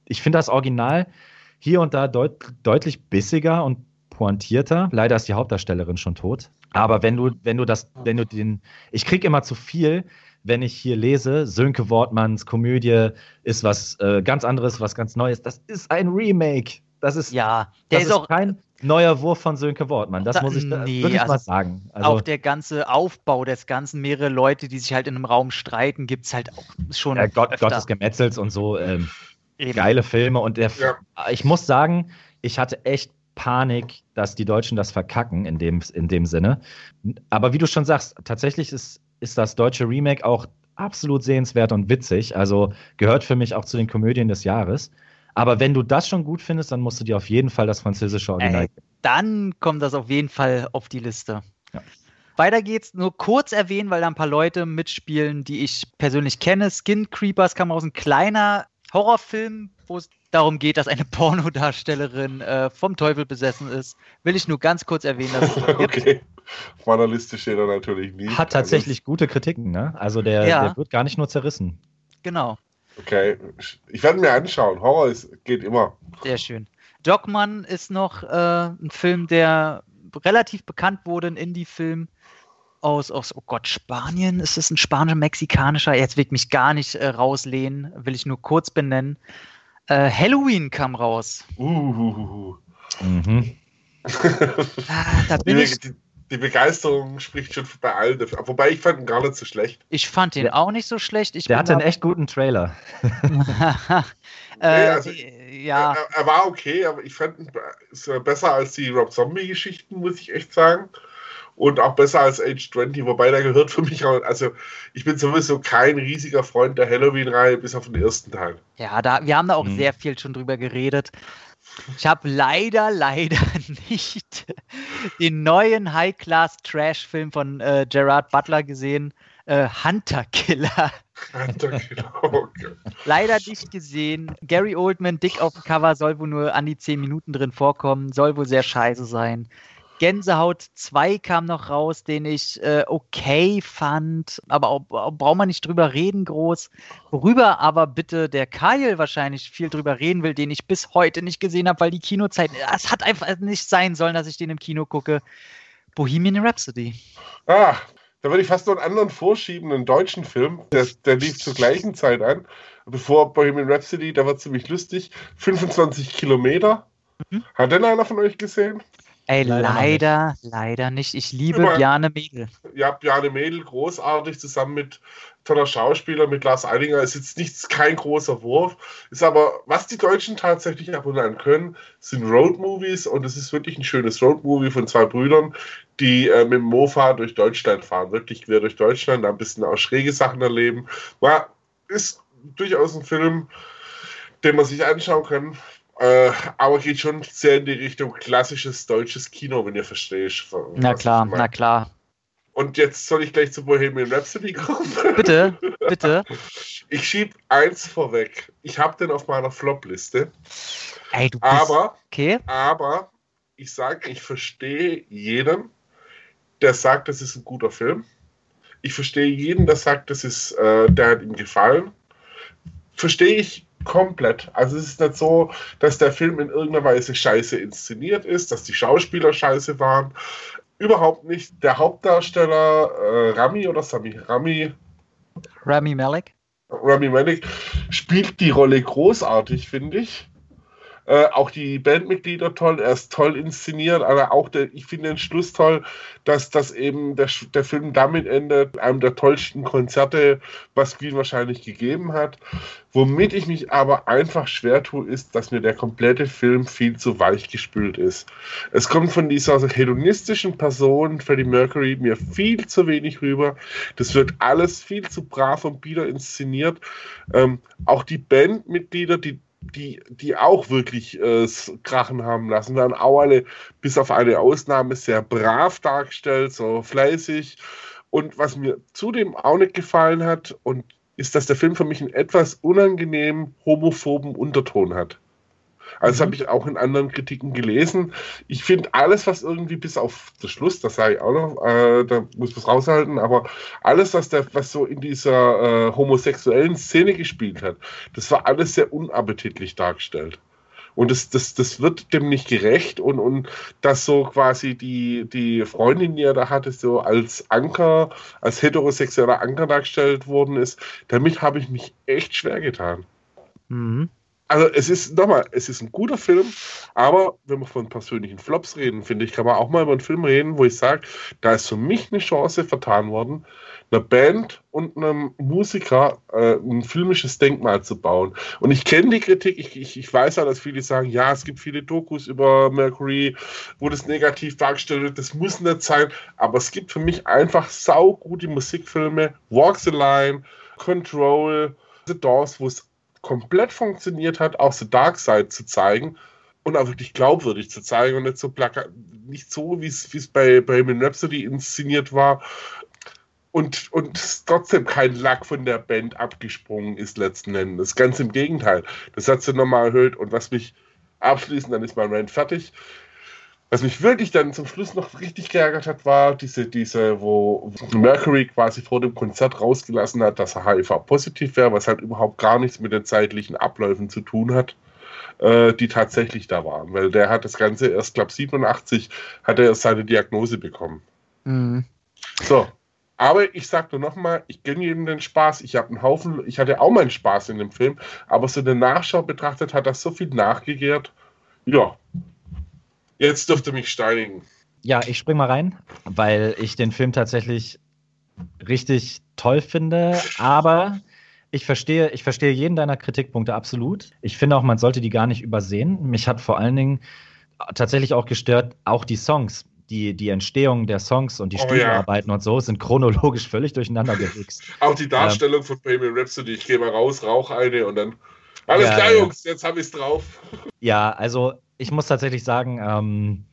Ich finde das Original hier und da deut deutlich bissiger und pointierter. Leider ist die Hauptdarstellerin schon tot. Aber wenn du, wenn du das, wenn du den, ich krieg immer zu viel, wenn ich hier lese, Sönke Wortmanns Komödie ist was äh, ganz anderes, was ganz Neues. Das ist ein Remake. Das ist, Ja, der das ist auch kein neuer Wurf von Sönke Wortmann. Das Da- muss ich da nee, wirklich also mal sagen. Also, auch der ganze Aufbau des Ganzen, mehrere Leute, die sich halt in einem Raum streiten, gibt es halt auch schon. äh, Gott, öfter. Gottes Gemetzels und so. Ähm, geile Filme und der, Ja. ich muss sagen, ich hatte echt Panik, dass die Deutschen das verkacken in dem, in dem Sinne. Aber wie du schon sagst, tatsächlich ist, ist das deutsche Remake auch absolut sehenswert und witzig. Also gehört für mich auch zu den Komödien des Jahres. Aber wenn du das schon gut findest, dann musst du dir auf jeden Fall das französische Original Ey, dann kommt das auf jeden Fall auf die Liste. Ja. Weiter geht's, nur kurz erwähnen, weil da ein paar Leute mitspielen, die ich persönlich kenne. Skin Creepers kam raus, ein kleiner Horrorfilm, wo es darum geht, dass eine Pornodarstellerin äh, vom Teufel besessen ist. Will ich nur ganz kurz erwähnen, dass es. Okay. Auf meiner Liste steht er natürlich nie. Hat tatsächlich gute Kritiken, ne? Also der, Ja. der wird gar nicht nur zerrissen. Genau, Also, okay. Ich werde mir anschauen. Horror ist, geht immer. sehr schön. Dogman ist noch äh, ein Film, der relativ bekannt wurde, ein Indie-Film aus, aus, oh Gott, Spanien? Ist es ein spanischer-mexikanischer? Jetzt will ich mich gar nicht äh, rauslehnen, will ich nur kurz benennen. Äh, Halloween kam raus. Uh, Mhm. Ah, da bin die, ich, die, die Begeisterung spricht schon bei allen. dafür. Wobei ich fand ihn gar nicht so schlecht. ich fand Der- auch nicht so schlecht. Ich Der hatte einen echt guten Trailer. äh, also- die- ja, Er, er war okay, aber ich fand ihn besser als die Rob Zombie-Geschichten, muss ich echt sagen. Und auch besser als Age 20, wobei der gehört für mich auch. Also, ich bin sowieso kein riesiger Freund der Halloween-Reihe, bis auf den ersten Teil. ja, da, wir haben da auch Mhm. sehr viel schon drüber geredet. Ich habe leider, leider nicht den neuen High-Class-Trash-Film von äh, Gerard Butler gesehen, äh, Hunter Killer. okay. Leider nicht gesehen. Gary Oldman, dick auf dem Cover, soll wohl nur an die 10 Minuten drin vorkommen, soll wohl sehr scheiße sein. Gänsehaut 2 kam noch raus, den ich äh, okay fand, aber auch, auch braucht man nicht drüber reden groß. Worüber aber bitte der Kyle wahrscheinlich viel drüber reden will, den ich bis heute nicht gesehen habe, weil die Kinozeit, es hat einfach nicht sein sollen, dass ich den im Kino gucke. Bohemian Rhapsody. Ah, da würde ich fast noch einen anderen vorschieben, einen deutschen Film. Der, der lief zur gleichen Zeit an. Bevor Bohemian Rhapsody, der war ziemlich lustig. 25 Kilometer. Mhm. Hat denn einer von euch gesehen? Ey, Leider leider, leider nicht. Ich liebe Über- Bjarne Mädel. Ja, Bjarne Mädel, großartig, zusammen mit toller Schauspieler, mit Lars Eidinger. Ist jetzt nichts, kein großer Wurf. Ist aber, was die Deutschen tatsächlich ab und an können, sind Roadmovies. Und es ist wirklich ein schönes Roadmovie von zwei Brüdern, die äh, mit dem Mofa durch Deutschland fahren. Wirklich quer durch Deutschland, da ein bisschen auch schräge Sachen erleben. War, ist durchaus ein Film, den man sich anschauen kann. Äh, aber geht schon sehr in die Richtung klassisches deutsches Kino, wenn ihr versteht. Na klar, na klar. Und jetzt soll ich gleich zu Bohemian Rhapsody kommen. Bitte, bitte. Ich schieb eins vorweg. Ich habe den auf meiner Flop-Liste. Ey, du bist Aber, okay. aber, ich sage, ich verstehe jeden, der sagt, das ist ein guter Film. Ich verstehe jeden, der sagt, das ist, äh, der hat ihm gefallen. Verstehe ich komplett. Also es ist nicht so, dass der Film in irgendeiner Weise scheiße inszeniert ist, dass die Schauspieler scheiße waren. Überhaupt nicht. Der Hauptdarsteller äh, Rami oder Sami Rami Rami Malek. Rami Malek spielt die Rolle großartig, finde ich. Äh, auch die Bandmitglieder toll, er ist toll inszeniert, aber auch der, ich finde den Schluss toll, dass, dass eben der, der Film damit endet, einem der tollsten Konzerte, was Queen wahrscheinlich gegeben hat. Womit ich mich aber einfach schwer tue, ist, dass mir der komplette Film viel zu weich gespült ist. Es kommt von dieser hedonistischen Person, Freddie Mercury, mir viel zu wenig rüber. Das wird alles viel zu brav und bieder inszeniert. Ähm, auch die Bandmitglieder, die die, die auch wirklich äh, Krachen haben lassen, werden auch alle bis auf eine Ausnahme sehr brav dargestellt, so fleißig. Und was mir zudem auch nicht gefallen hat, und ist, dass der Film für mich einen etwas unangenehmen homophoben Unterton hat. Also das mhm. habe ich auch in anderen Kritiken gelesen. Ich finde alles, was irgendwie bis auf den Schluss, das sage ich auch noch, äh, da muss man es raushalten, aber alles, was, der, was so in dieser äh, homosexuellen Szene gespielt hat, das war alles sehr unappetitlich dargestellt. Und das, das, das wird dem nicht gerecht und, und dass so quasi die, die Freundin, die er da hatte, so als Anker, als heterosexueller Anker dargestellt worden ist, damit habe ich mich echt schwer getan. Mhm also es ist, nochmal, es ist ein guter Film, aber wenn wir von persönlichen Flops reden, finde ich, kann man auch mal über einen Film reden, wo ich sage, da ist für mich eine Chance vertan worden, einer Band und einem Musiker äh, ein filmisches Denkmal zu bauen. Und ich kenne die Kritik, ich, ich, ich weiß ja, dass viele sagen, ja, es gibt viele Dokus über Mercury, wo das negativ dargestellt wird, das muss nicht sein, aber es gibt für mich einfach saugute Musikfilme, Walk the Line, Control, The Doors, wo es komplett funktioniert hat, auch The Dark Side zu zeigen und auch wirklich glaubwürdig zu zeigen und nicht so nicht so, wie es bei Bohemian Rhapsody inszeniert war und, und trotzdem kein Lack von der Band abgesprungen ist letzten Endes. Ganz im Gegenteil. Das hat sie nochmal erhöht und was mich abschließend, dann ist mein Rant fertig, was mich wirklich dann zum Schluss noch richtig geärgert hat, war diese, diese, wo Mercury quasi vor dem Konzert rausgelassen hat, dass er HIV-positiv wäre, was halt überhaupt gar nichts mit den zeitlichen Abläufen zu tun hat, äh, die tatsächlich da waren. Weil der hat das Ganze erst, glaube 87 hat er erst seine Diagnose bekommen. Mhm. So. Aber ich sag nur nochmal, ich gönne jedem den Spaß. Ich habe einen Haufen, ich hatte auch meinen Spaß in dem Film, aber so eine Nachschau betrachtet hat das so viel nachgegehrt. Ja, Jetzt dürft ihr mich steinigen. Ja, ich spring mal rein, weil ich den Film tatsächlich richtig toll finde, aber ich verstehe, ich verstehe jeden deiner Kritikpunkte absolut. Ich finde auch, man sollte die gar nicht übersehen. Mich hat vor allen Dingen tatsächlich auch gestört, auch die Songs. Die, die Entstehung der Songs und die oh, Studioarbeiten ja. und so sind chronologisch völlig durcheinander gewichst. auch die Darstellung ähm, von Bohemian Rhapsody, ich gehe mal raus, rauche eine und dann alles ja, klar, Jungs, jetzt habe ich es drauf. Ja, also ich muss tatsächlich sagen, ähm,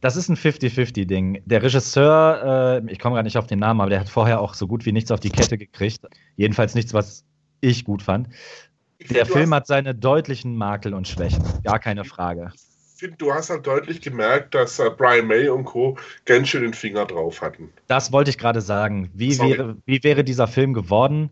das ist ein 50-50-Ding. Der Regisseur, äh, ich komme gerade nicht auf den Namen, aber der hat vorher auch so gut wie nichts auf die Kette gekriegt. Jedenfalls nichts, was ich gut fand. Der Film hat seine deutlichen Makel und Schwächen, gar keine Frage. Ich finde, du hast halt deutlich gemerkt, dass äh, Brian May und Co. ganz schön den Finger drauf hatten. Das wollte ich gerade sagen. Wie wäre, wie wäre dieser Film geworden,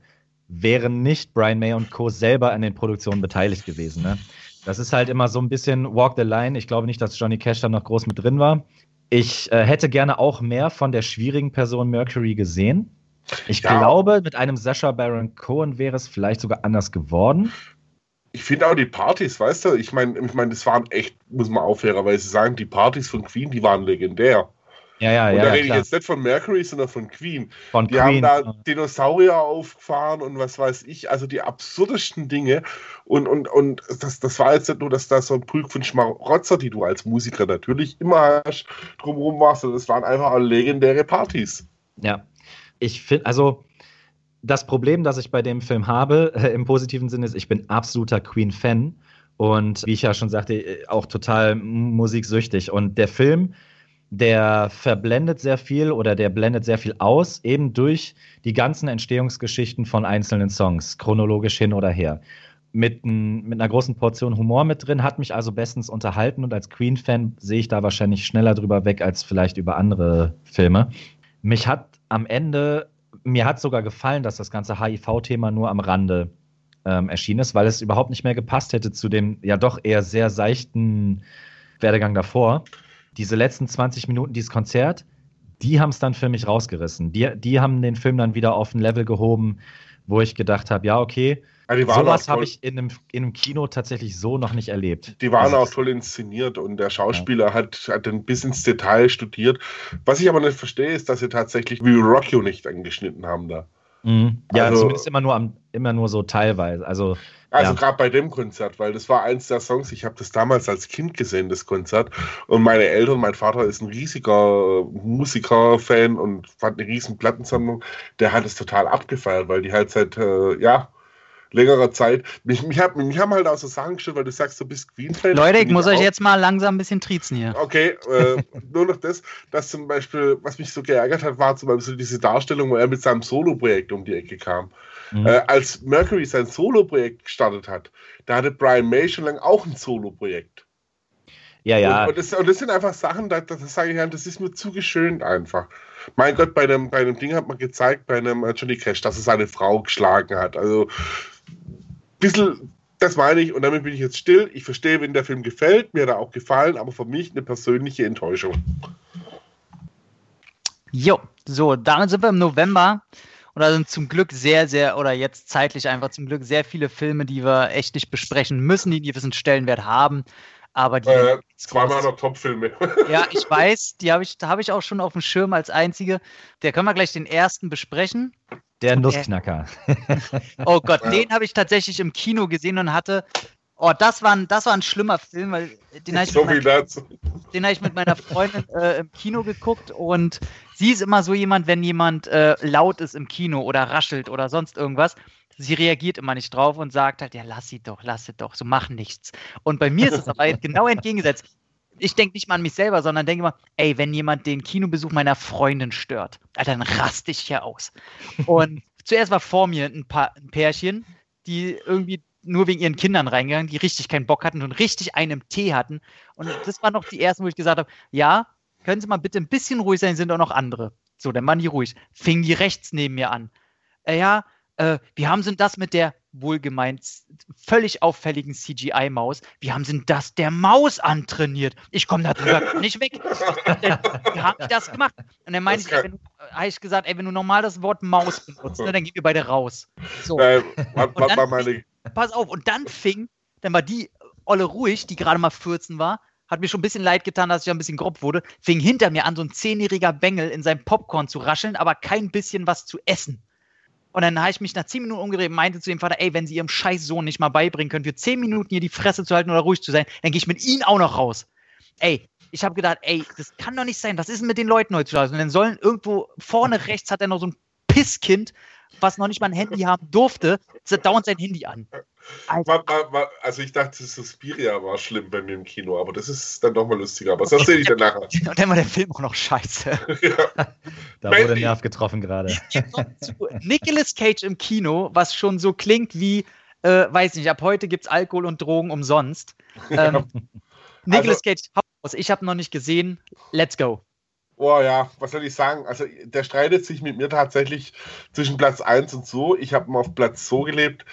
wären nicht Brian May und Co. selber an den Produktionen beteiligt gewesen? Ne? Das ist halt immer so ein bisschen Walk the Line. Ich glaube nicht, dass Johnny Cash da noch groß mit drin war. Ich äh, hätte gerne auch mehr von der schwierigen Person Mercury gesehen. Ich ja. glaube, mit einem Sasha Baron Cohen wäre es vielleicht sogar anders geworden. Ich finde auch die Partys, weißt du, ich meine, ich mein, das waren echt, muss man auch fairerweise sagen, die Partys von Queen, die waren legendär. Ja, ja, und ja. da rede ich jetzt nicht von Mercury, sondern von Queen. Von die Queen. haben da Dinosaurier aufgefahren und was weiß ich, also die absurdesten Dinge. Und, und, und das, das war jetzt nicht nur, dass da so ein Pulk von Schmarotzer, die du als Musiker natürlich immer hast, drumherum warst, sondern es waren einfach legendäre Partys. Ja, ich finde, also das Problem, das ich bei dem Film habe, äh, im positiven Sinne, ist, ich bin absoluter Queen-Fan und wie ich ja schon sagte, äh, auch total musiksüchtig. Und der Film der verblendet sehr viel oder der blendet sehr viel aus, eben durch die ganzen Entstehungsgeschichten von einzelnen Songs, chronologisch hin oder her. Mit, ein, mit einer großen Portion Humor mit drin, hat mich also bestens unterhalten und als Queen-Fan sehe ich da wahrscheinlich schneller drüber weg als vielleicht über andere Filme. Mich hat am Ende, mir hat sogar gefallen, dass das ganze HIV-Thema nur am Rande ähm, erschienen ist, weil es überhaupt nicht mehr gepasst hätte zu dem ja doch eher sehr seichten Werdegang davor diese letzten 20 Minuten, dieses Konzert, die haben es dann für mich rausgerissen. Die, die haben den Film dann wieder auf ein Level gehoben, wo ich gedacht habe, ja, okay, Ja, waren Sowas habe ich in einem, in einem Kino tatsächlich so noch nicht erlebt. Die waren Also, auch toll inszeniert und der Schauspieler hat, hat ein bis ins Detail studiert. Was ich aber nicht verstehe, ist, dass sie tatsächlich wie Rockio nicht angeschnitten haben da. Mhm. Ja, Also- zumindest immer nur, am, immer nur so teilweise. Also, Also Ja. gerade bei dem Konzert, weil das war eins der Songs, ich habe das damals als Kind gesehen, das Konzert. Und meine Eltern, mein Vater ist ein riesiger äh, Musiker-Fan und fand eine riesen Plattensammlung. Der hat es total abgefeiert, weil die halt seit, äh, ja, längerer Zeit, mich, mich, hab, mich haben halt auch so Sachen gestellt, weil du sagst, du bist Queen-Fan. Leute, ich muss euch auch. jetzt mal langsam ein bisschen triezen hier. Okay, äh, nur noch das, dass zum Beispiel, was mich so geärgert hat, war zum Beispiel diese Darstellung, wo er mit seinem Solo-Projekt um die Ecke kam. Mhm. Äh, als Mercury sein Solo-Projekt gestartet hat, da hatte Brian May schon lange auch ein Solo-Projekt. ja, ja. Und, und, das, und das sind einfach Sachen, da, da, das sage ich ja, das ist mir zu geschönt einfach. Mein Gott, bei einem, bei einem Ding hat man gezeigt, bei einem Johnny Cash, dass er seine Frau geschlagen hat. Also, bisschen, das meine ich, und damit bin ich jetzt still. Ich verstehe, wenn der Film gefällt, mir hat er auch gefallen, aber für mich eine persönliche Enttäuschung. Jo, so, damit sind wir im November. Und da sind zum Glück sehr, sehr, oder jetzt zeitlich einfach zum Glück sehr viele Filme, die wir echt nicht besprechen müssen, die einen gewissen Stellenwert haben. Aber die. Äh, zwei meiner Top-Filme. ja, ich weiß, die habe ich, da habe ich auch schon auf dem Schirm als einzige. Der können wir gleich den ersten besprechen. Der Nussknacker. Oh Gott, Ja. den habe ich tatsächlich im Kino gesehen und hatte. Oh, das war ein, das war ein schlimmer Film, weil den habe ich, so hab ich mit meiner Freundin äh, im Kino geguckt und sie ist immer so jemand, wenn jemand äh, laut ist im Kino oder raschelt oder sonst irgendwas, sie reagiert immer nicht drauf und sagt halt, ja, lass sie doch, lass sie doch, so mach nichts. Und bei mir ist es aber genau entgegengesetzt. Ich denke nicht mal an mich selber, sondern denke immer, ey, wenn jemand den Kinobesuch meiner Freundin stört, Alter, dann raste ich hier aus. Und zuerst war vor mir ein, paar, ein Pärchen, die irgendwie nur wegen ihren Kindern reingegangen, die richtig keinen Bock hatten und richtig einen im Tee hatten. Und das waren noch die ersten, wo ich gesagt habe, ja, können Sie mal bitte ein bisschen ruhig sein, sind auch noch andere. So, dann waren die ruhig. Fingen die rechts neben mir an. Äh, ja, äh, wie haben Sie denn das mit der wohlgemeint völlig auffälligen CGI-Maus? Wie haben Sie denn das der Maus antrainiert? Ich komme da drüber nicht weg. Wie haben die das gemacht? Und dann meinte ich, kann- du, habe ich gesagt, ey, wenn du normal das Wort Maus benutzt, ne, dann gehen wir beide raus. So Äh, dann- war meine. pass auf. Und dann fing, dann war die Olle ruhig, die gerade mal 14 war, hat mir schon ein bisschen leid getan, dass ich ein bisschen grob wurde, fing hinter mir an, so ein zehnjähriger Bengel in seinem Popcorn zu rascheln, aber kein bisschen was zu essen. Und dann habe ich mich nach 10 Minuten umgedreht und meinte zu dem Vater, ey, wenn Sie Ihrem scheiß Sohn nicht mal beibringen können, für 10 Minuten hier die Fresse zu halten oder ruhig zu sein, dann gehe ich mit Ihnen auch noch raus. Ey, ich habe gedacht, ey, das kann doch nicht sein. Was ist denn mit den Leuten heutzutage? Und dann sollen irgendwo vorne rechts hat er noch so ein Pisskind, was noch nicht mal ein Handy haben durfte, dauernd sein Handy an. Alter, war, also ich dachte, Suspiria war schlimm bei mir im Kino, aber das ist dann doch mal lustiger. Aber das erzähle ich dann nachher. Und dann war der Film auch noch scheiße. ja. Da Mandy. wurde Nerv getroffen gerade. Nicolas Cage im Kino, was schon so klingt wie, äh, weiß nicht, ab heute gibt es Alkohol und Drogen umsonst. Ähm, Nicolas Also- Cage, hau raus. ich habe noch nicht gesehen. Let's go. Boah, ja, was soll ich sagen? Also, der streitet sich mit mir tatsächlich zwischen Platz 1 und so. Ich habe ihn auf Platz so gelebt,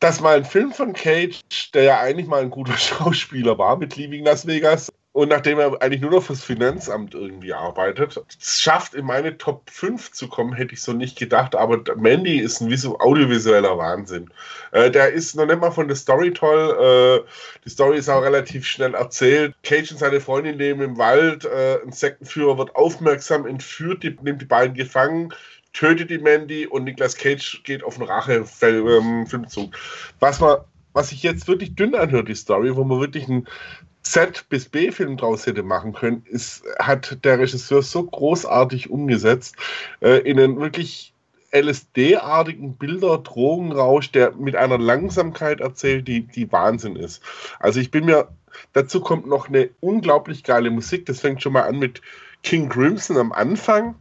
dass mal ein Film von Cage, der ja eigentlich mal ein guter Schauspieler war mit Leaving Las Vegas, und nachdem er eigentlich nur noch fürs Finanzamt irgendwie arbeitet, es schafft, in meine Top 5 zu kommen, hätte ich so nicht gedacht. Aber Mandy ist ein visu audiovisueller Wahnsinn. Äh, der ist noch nicht mal von der Story toll. Äh, die Story ist auch relativ schnell erzählt. Cage und seine Freundin leben im Wald. Äh, ein Sektenführer wird aufmerksam entführt, die, nimmt die beiden gefangen, tötet die Mandy und Nicolas Cage geht auf einen Rache-Filmzug. Was, man, was sich jetzt wirklich dünn anhört, die Story, wo man wirklich einen Z- bis B-Film draus hätte machen können, ist, hat der Regisseur so großartig umgesetzt, äh, in einen wirklich LSD-artigen Bilder, Drogenrausch, der mit einer Langsamkeit erzählt, die, die Wahnsinn ist. Also ich bin mir, dazu kommt noch eine unglaublich geile Musik, das fängt schon mal an mit King Crimson am Anfang.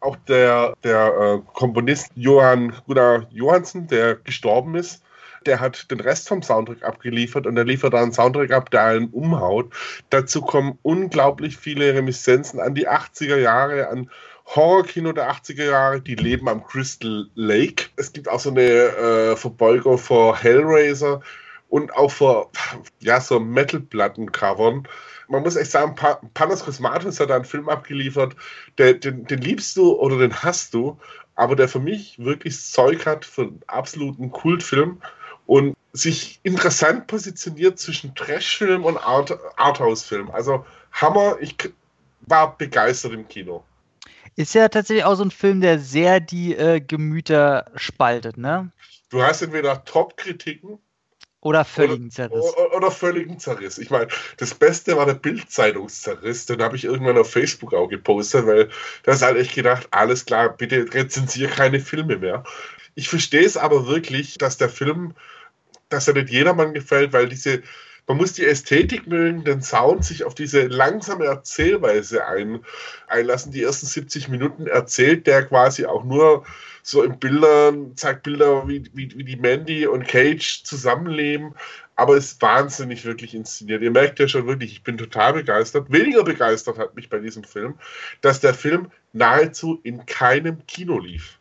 Auch der, der äh, Komponist Johann Gunnar Johansen, der gestorben ist, der hat den Rest vom Soundtrack abgeliefert und er liefert da einen Soundtrack ab, der einen umhaut. Dazu kommen unglaublich viele Reminiszenzen an die 80er Jahre, an Horrorkino der 80er Jahre, die leben am Crystal Lake. Es gibt auch so eine äh, Verbeugung vor Hellraiser und auch vor ja, so Metal-Platten-Covern. Man muss echt sagen, pa Panos Cosmatos hat da einen Film abgeliefert, der, den, den liebst du oder den hast du. aber der für mich wirklich Zeug hat für einen absoluten Kultfilm und sich interessant positioniert zwischen Trashfilm und Art Arthouse-Film. Also Hammer, ich war begeistert im Kino. Ist ja tatsächlich auch so ein Film, der sehr die äh, Gemüter spaltet, ne? Du hast entweder Top-Kritiken oder völligen Zerriss. Oder, oder, völligen Zerriss. Ich meine, das Beste war der Bildzeitungszerriss. Den habe ich irgendwann auf Facebook auch gepostet, weil da ist halt echt gedacht, alles klar, bitte rezensiere keine Filme mehr. Ich verstehe es aber wirklich, dass der Film, dass er nicht jedermann gefällt, weil diese, man muss die Ästhetik mögen, den Sound, sich auf diese langsame Erzählweise ein, einlassen. Die ersten 70 Minuten erzählt der quasi auch nur so in Bildern, zeigt Bilder, wie, wie, wie die Mandy und Cage zusammenleben, aber ist wahnsinnig wirklich inszeniert. Ihr merkt ja schon wirklich, ich bin total begeistert. Weniger begeistert hat mich bei diesem Film, dass der Film nahezu in keinem Kino lief.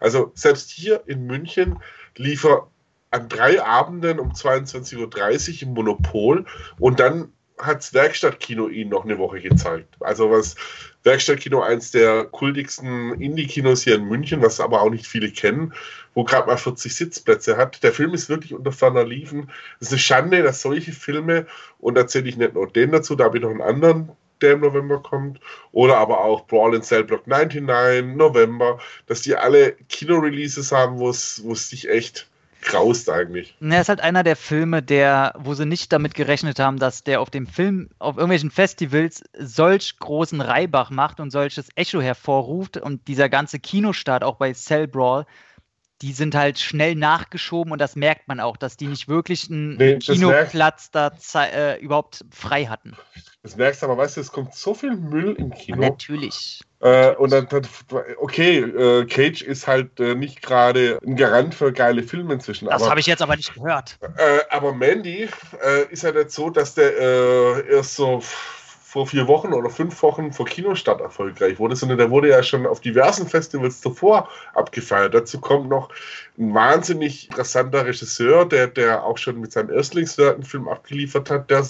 Also selbst hier in München lief er an drei Abenden um 22.30 Uhr im Monopol und dann hat das Werkstattkino ihn noch eine Woche gezeigt. Also was Werkstattkino eins der kultigsten Indie-Kinos hier in München, was aber auch nicht viele kennen, wo gerade mal 40 Sitzplätze hat. Der Film ist wirklich unter ferner Liefen. Es ist eine Schande, dass solche Filme, und da zähle ich nicht nur den dazu, da habe ich noch einen anderen, der im November kommt, oder aber auch Brawl in Cell Block 99, November, dass die alle Kino-Releases haben, wo es sich echt graust eigentlich. Er ist halt einer der Filme, der, wo sie nicht damit gerechnet haben, dass der auf dem Film, auf irgendwelchen Festivals solch großen Reibach macht und solches Echo hervorruft und dieser ganze Kinostart auch bei Cell Brawl, die sind halt schnell nachgeschoben und das merkt man auch, dass die nicht wirklich einen nee, Kinoplatz da äh, überhaupt frei hatten. Das merkst du aber, weißt du, es kommt so viel Müll im Kino. Natürlich. Äh, und dann, okay, äh, Cage ist halt äh, nicht gerade ein Garant für geile Filme inzwischen. Das habe ich jetzt aber nicht gehört. Äh, aber Mandy äh, ist ja nicht so, dass der erst so vor vier Wochen oder fünf Wochen vor Kinostart erfolgreich wurde, sondern der wurde ja schon auf diversen Festivals zuvor abgefeiert. Dazu kommt noch ein wahnsinnig interessanter Regisseur, der, der auch schon mit seinem Erstlingswerk einen Film abgeliefert hat, der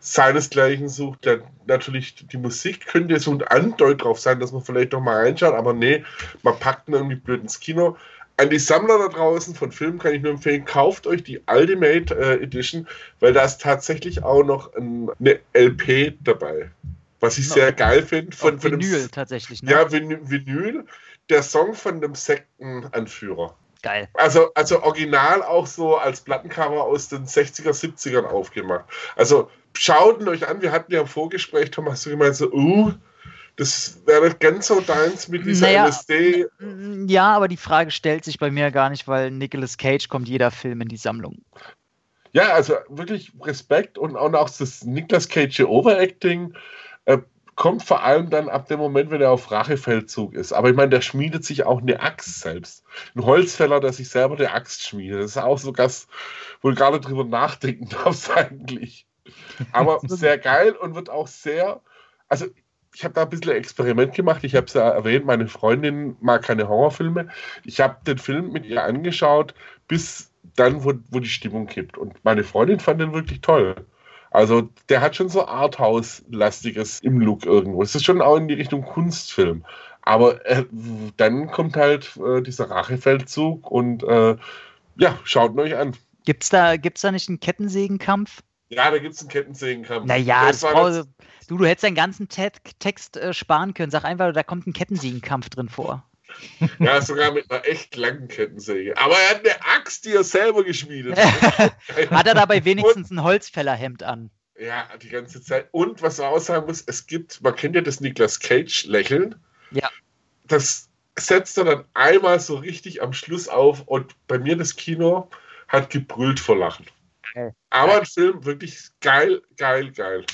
seinesgleichen sucht. Der, natürlich, die Musik könnte so ein Andeut drauf sein, dass man vielleicht noch mal reinschaut, aber nee, man packt ihn irgendwie blöd ins Kino. An die Sammler da draußen von Filmen kann ich nur empfehlen, kauft euch die Ultimate äh, Edition, weil da ist tatsächlich auch noch ein, eine LP dabei. Was ich sehr geil finde. Von, von Vinyl dem, tatsächlich, ne? Ja, Vinyl. Der Song von dem Sektenanführer. Geil. Also, also original auch so als Plattencover aus den 60er, 70ern aufgemacht. Also schaut ihn euch an. Wir hatten ja im Vorgespräch, Thomas, du gemeint so, uh, das wäre ganz so deins mit dieser naja, LSD. Ja, aber die Frage stellt sich bei mir gar nicht, weil Nicolas Cage kommt jeder Film in die Sammlung. Ja, also wirklich Respekt und auch das Nicolas Cage Overacting äh, kommt vor allem dann ab dem Moment, wenn er auf Rachefeldzug ist. Aber ich meine, der schmiedet sich auch eine Axt selbst. Ein Holzfäller, der sich selber eine Axt schmiedet. Das ist auch so ganz, wo du gerade drüber nachdenken darfst eigentlich. Aber sehr geil und wird auch sehr, also ich habe da ein bisschen Experiment gemacht. Ich habe es ja erwähnt, meine Freundin mag keine Horrorfilme. Ich habe den Film mit ihr angeschaut, bis dann, wo, wo die Stimmung kippt. Und meine Freundin fand den wirklich toll. Also der hat schon so Arthouse-lastiges im Look irgendwo. Es ist schon auch in die Richtung Kunstfilm. Aber äh, dann kommt halt äh, dieser Rachefeldzug und äh, ja, schaut euch an. Gibt's da, gibt's da nicht einen Kettensägenkampf? Ja, da gibt es einen Kettensägenkampf. Naja, das das du, du hättest deinen ganzen Te Text äh, sparen können. Sag einfach, da kommt ein Kettensägenkampf drin vor. Ja, sogar mit einer echt langen Kettensäge. Aber er hat eine Axt, die er selber geschmiedet hat. hat er dabei wenigstens Und, ein Holzfällerhemd an? Ja, die ganze Zeit. Und was man auch sagen muss, es gibt, man kennt ja das Niklas Cage-Lächeln. Ja. Das setzt er dann einmal so richtig am Schluss auf und bei mir das Kino hat gebrüllt vor Lachen. Geil. Aber ein Film wirklich geil, geil, geil.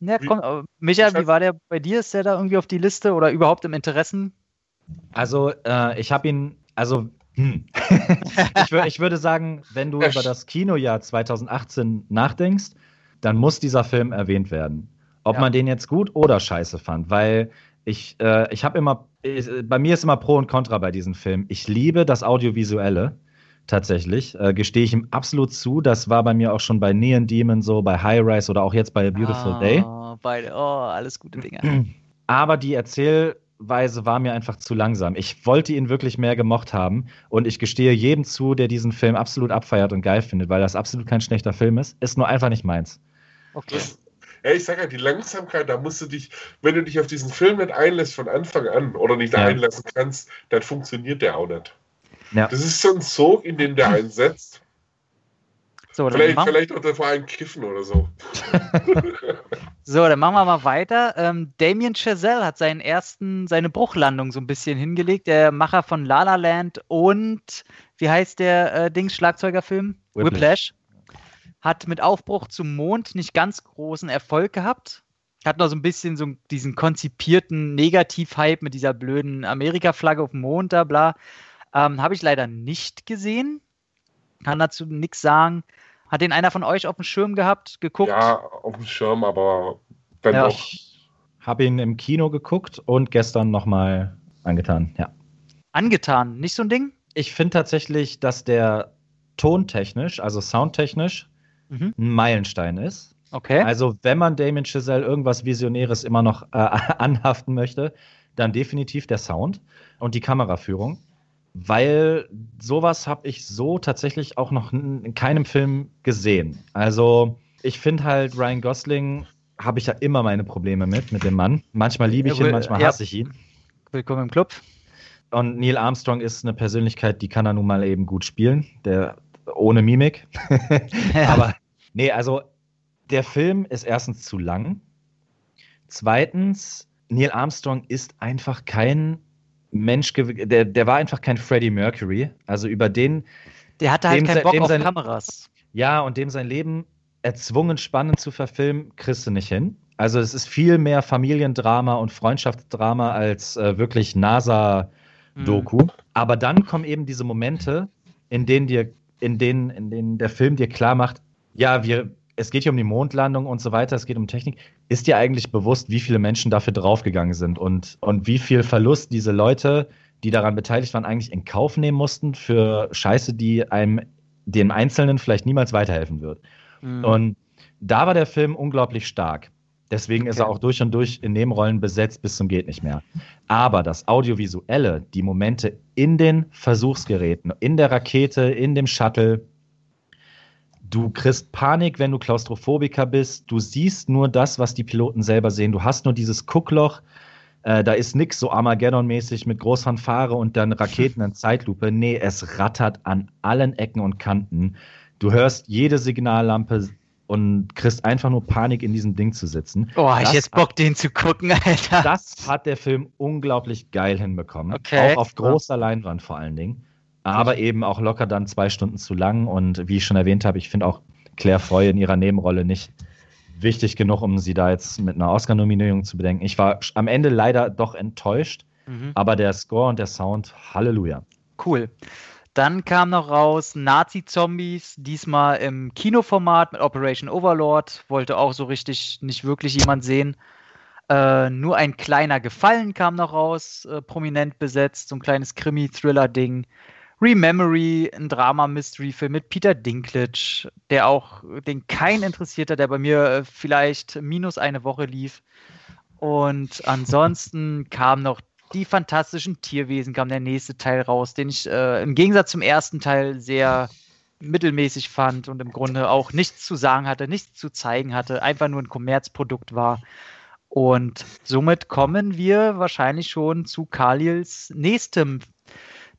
Ja, komm, wie, Micha, wie war der bei dir? Ist der da irgendwie auf die Liste oder überhaupt im Interessen? Also, äh, ich habe ihn, also, hm. ich, ich, würde sagen, wenn du über das Kinojahr 2018 nachdenkst, dann muss dieser Film erwähnt werden. Ob ja. man den jetzt gut oder scheiße fand, weil ich, äh, ich habe immer, ich, bei mir ist immer Pro und Contra bei diesem Film. Ich liebe das Audiovisuelle tatsächlich. Äh, Gestehe ich ihm absolut zu. Das war bei mir auch schon bei Neon Demon so, bei High Rise oder auch jetzt bei A Beautiful ah, Day. Beide, oh, alles gute Dinge. Aber die Erzähl, Weise war mir einfach zu langsam. Ich wollte ihn wirklich mehr gemocht haben und ich gestehe jedem zu, der diesen Film absolut abfeiert und geil findet, weil das absolut kein schlechter Film ist, ist nur einfach nicht meins. Okay. Das, ja, ich sage ja, die Langsamkeit, da musst du dich, wenn du dich auf diesen Film nicht einlässt von Anfang an oder nicht ja. einlassen kannst, dann funktioniert der auch nicht. Ja. Das ist so ein Sog, in den der einsetzt. So, vielleicht, vielleicht unter vor allem Kiffen oder so. so, dann machen wir mal weiter. Ähm, Damien Chazelle hat seinen ersten, seine Bruchlandung so ein bisschen hingelegt. Der Macher von La La Land und wie heißt der äh, Dings Schlagzeugerfilm? Whiplash. Whiplash. Hat mit Aufbruch zum Mond nicht ganz großen Erfolg gehabt. Hat noch so ein bisschen so diesen konzipierten Negativ-Hype mit dieser blöden Amerika-Flagge auf dem Mond da, bla. Ähm, Habe ich leider nicht gesehen. Kann dazu nichts sagen. Hat den einer von euch auf dem Schirm gehabt, geguckt? Ja, auf dem Schirm, aber dann ja. doch. Habe ihn im Kino geguckt und gestern nochmal angetan, ja. Angetan, nicht so ein Ding? Ich finde tatsächlich, dass der tontechnisch, also soundtechnisch, mhm. ein Meilenstein ist. Okay. Also, wenn man Damien Chazelle irgendwas Visionäres immer noch äh, anhaften möchte, dann definitiv der Sound und die Kameraführung weil sowas habe ich so tatsächlich auch noch in keinem Film gesehen. Also ich finde halt Ryan Gosling habe ich ja immer meine Probleme mit, mit dem Mann. Manchmal liebe ich ihn, manchmal hasse ich ihn. Willkommen im Club. Und Neil Armstrong ist eine Persönlichkeit, die kann er nun mal eben gut spielen, der ohne Mimik. Aber nee, also der Film ist erstens zu lang. Zweitens, Neil Armstrong ist einfach kein Mensch, der, der war einfach kein Freddie Mercury. Also über den. Der hatte halt keinen Bock auf sein, Kameras. Ja, und dem sein Leben erzwungen spannend zu verfilmen, kriegst du nicht hin. Also es ist viel mehr Familiendrama und Freundschaftsdrama als äh, wirklich NASA-Doku. Mhm. Aber dann kommen eben diese Momente, in denen dir, in denen, in denen der Film dir klar macht, ja, wir, es geht hier um die Mondlandung und so weiter, es geht um Technik. Ist dir eigentlich bewusst, wie viele Menschen dafür draufgegangen sind und, und wie viel Verlust diese Leute, die daran beteiligt waren, eigentlich in Kauf nehmen mussten für Scheiße, die einem dem Einzelnen vielleicht niemals weiterhelfen wird. Mhm. Und da war der Film unglaublich stark. Deswegen okay. ist er auch durch und durch in Nebenrollen besetzt bis zum geht nicht mehr. Aber das Audiovisuelle, die Momente in den Versuchsgeräten, in der Rakete, in dem Shuttle, Du kriegst Panik, wenn du Klaustrophobiker bist. Du siehst nur das, was die Piloten selber sehen. Du hast nur dieses Guckloch. Äh, da ist nichts so Armageddon-mäßig mit Großfanfare und dann Raketen in Zeitlupe. Nee, es rattert an allen Ecken und Kanten. Du hörst jede Signallampe und kriegst einfach nur Panik, in diesem Ding zu sitzen. Oh, das ich jetzt Bock, hat, den zu gucken, Alter. Das hat der Film unglaublich geil hinbekommen. Okay. Auch auf großer Leinwand vor allen Dingen aber eben auch locker dann zwei Stunden zu lang. Und wie ich schon erwähnt habe, ich finde auch Claire Foy in ihrer Nebenrolle nicht wichtig genug, um sie da jetzt mit einer Oscar-Nominierung zu bedenken. Ich war am Ende leider doch enttäuscht, mhm. aber der Score und der Sound, Halleluja. Cool. Dann kam noch raus Nazi-Zombies, diesmal im Kinoformat mit Operation Overlord. Wollte auch so richtig nicht wirklich jemand sehen. Äh, nur ein kleiner Gefallen kam noch raus, äh, prominent besetzt, so ein kleines Krimi-Thriller-Ding. Rememory, ein Drama-Mystery-Film mit Peter Dinklage, der auch, den kein interessiert hat, der bei mir äh, vielleicht minus eine Woche lief. Und ansonsten kam noch die fantastischen Tierwesen, kam der nächste Teil raus, den ich äh, im Gegensatz zum ersten Teil sehr mittelmäßig fand und im Grunde auch nichts zu sagen hatte, nichts zu zeigen hatte, einfach nur ein Kommerzprodukt war. Und somit kommen wir wahrscheinlich schon zu Kalils nächstem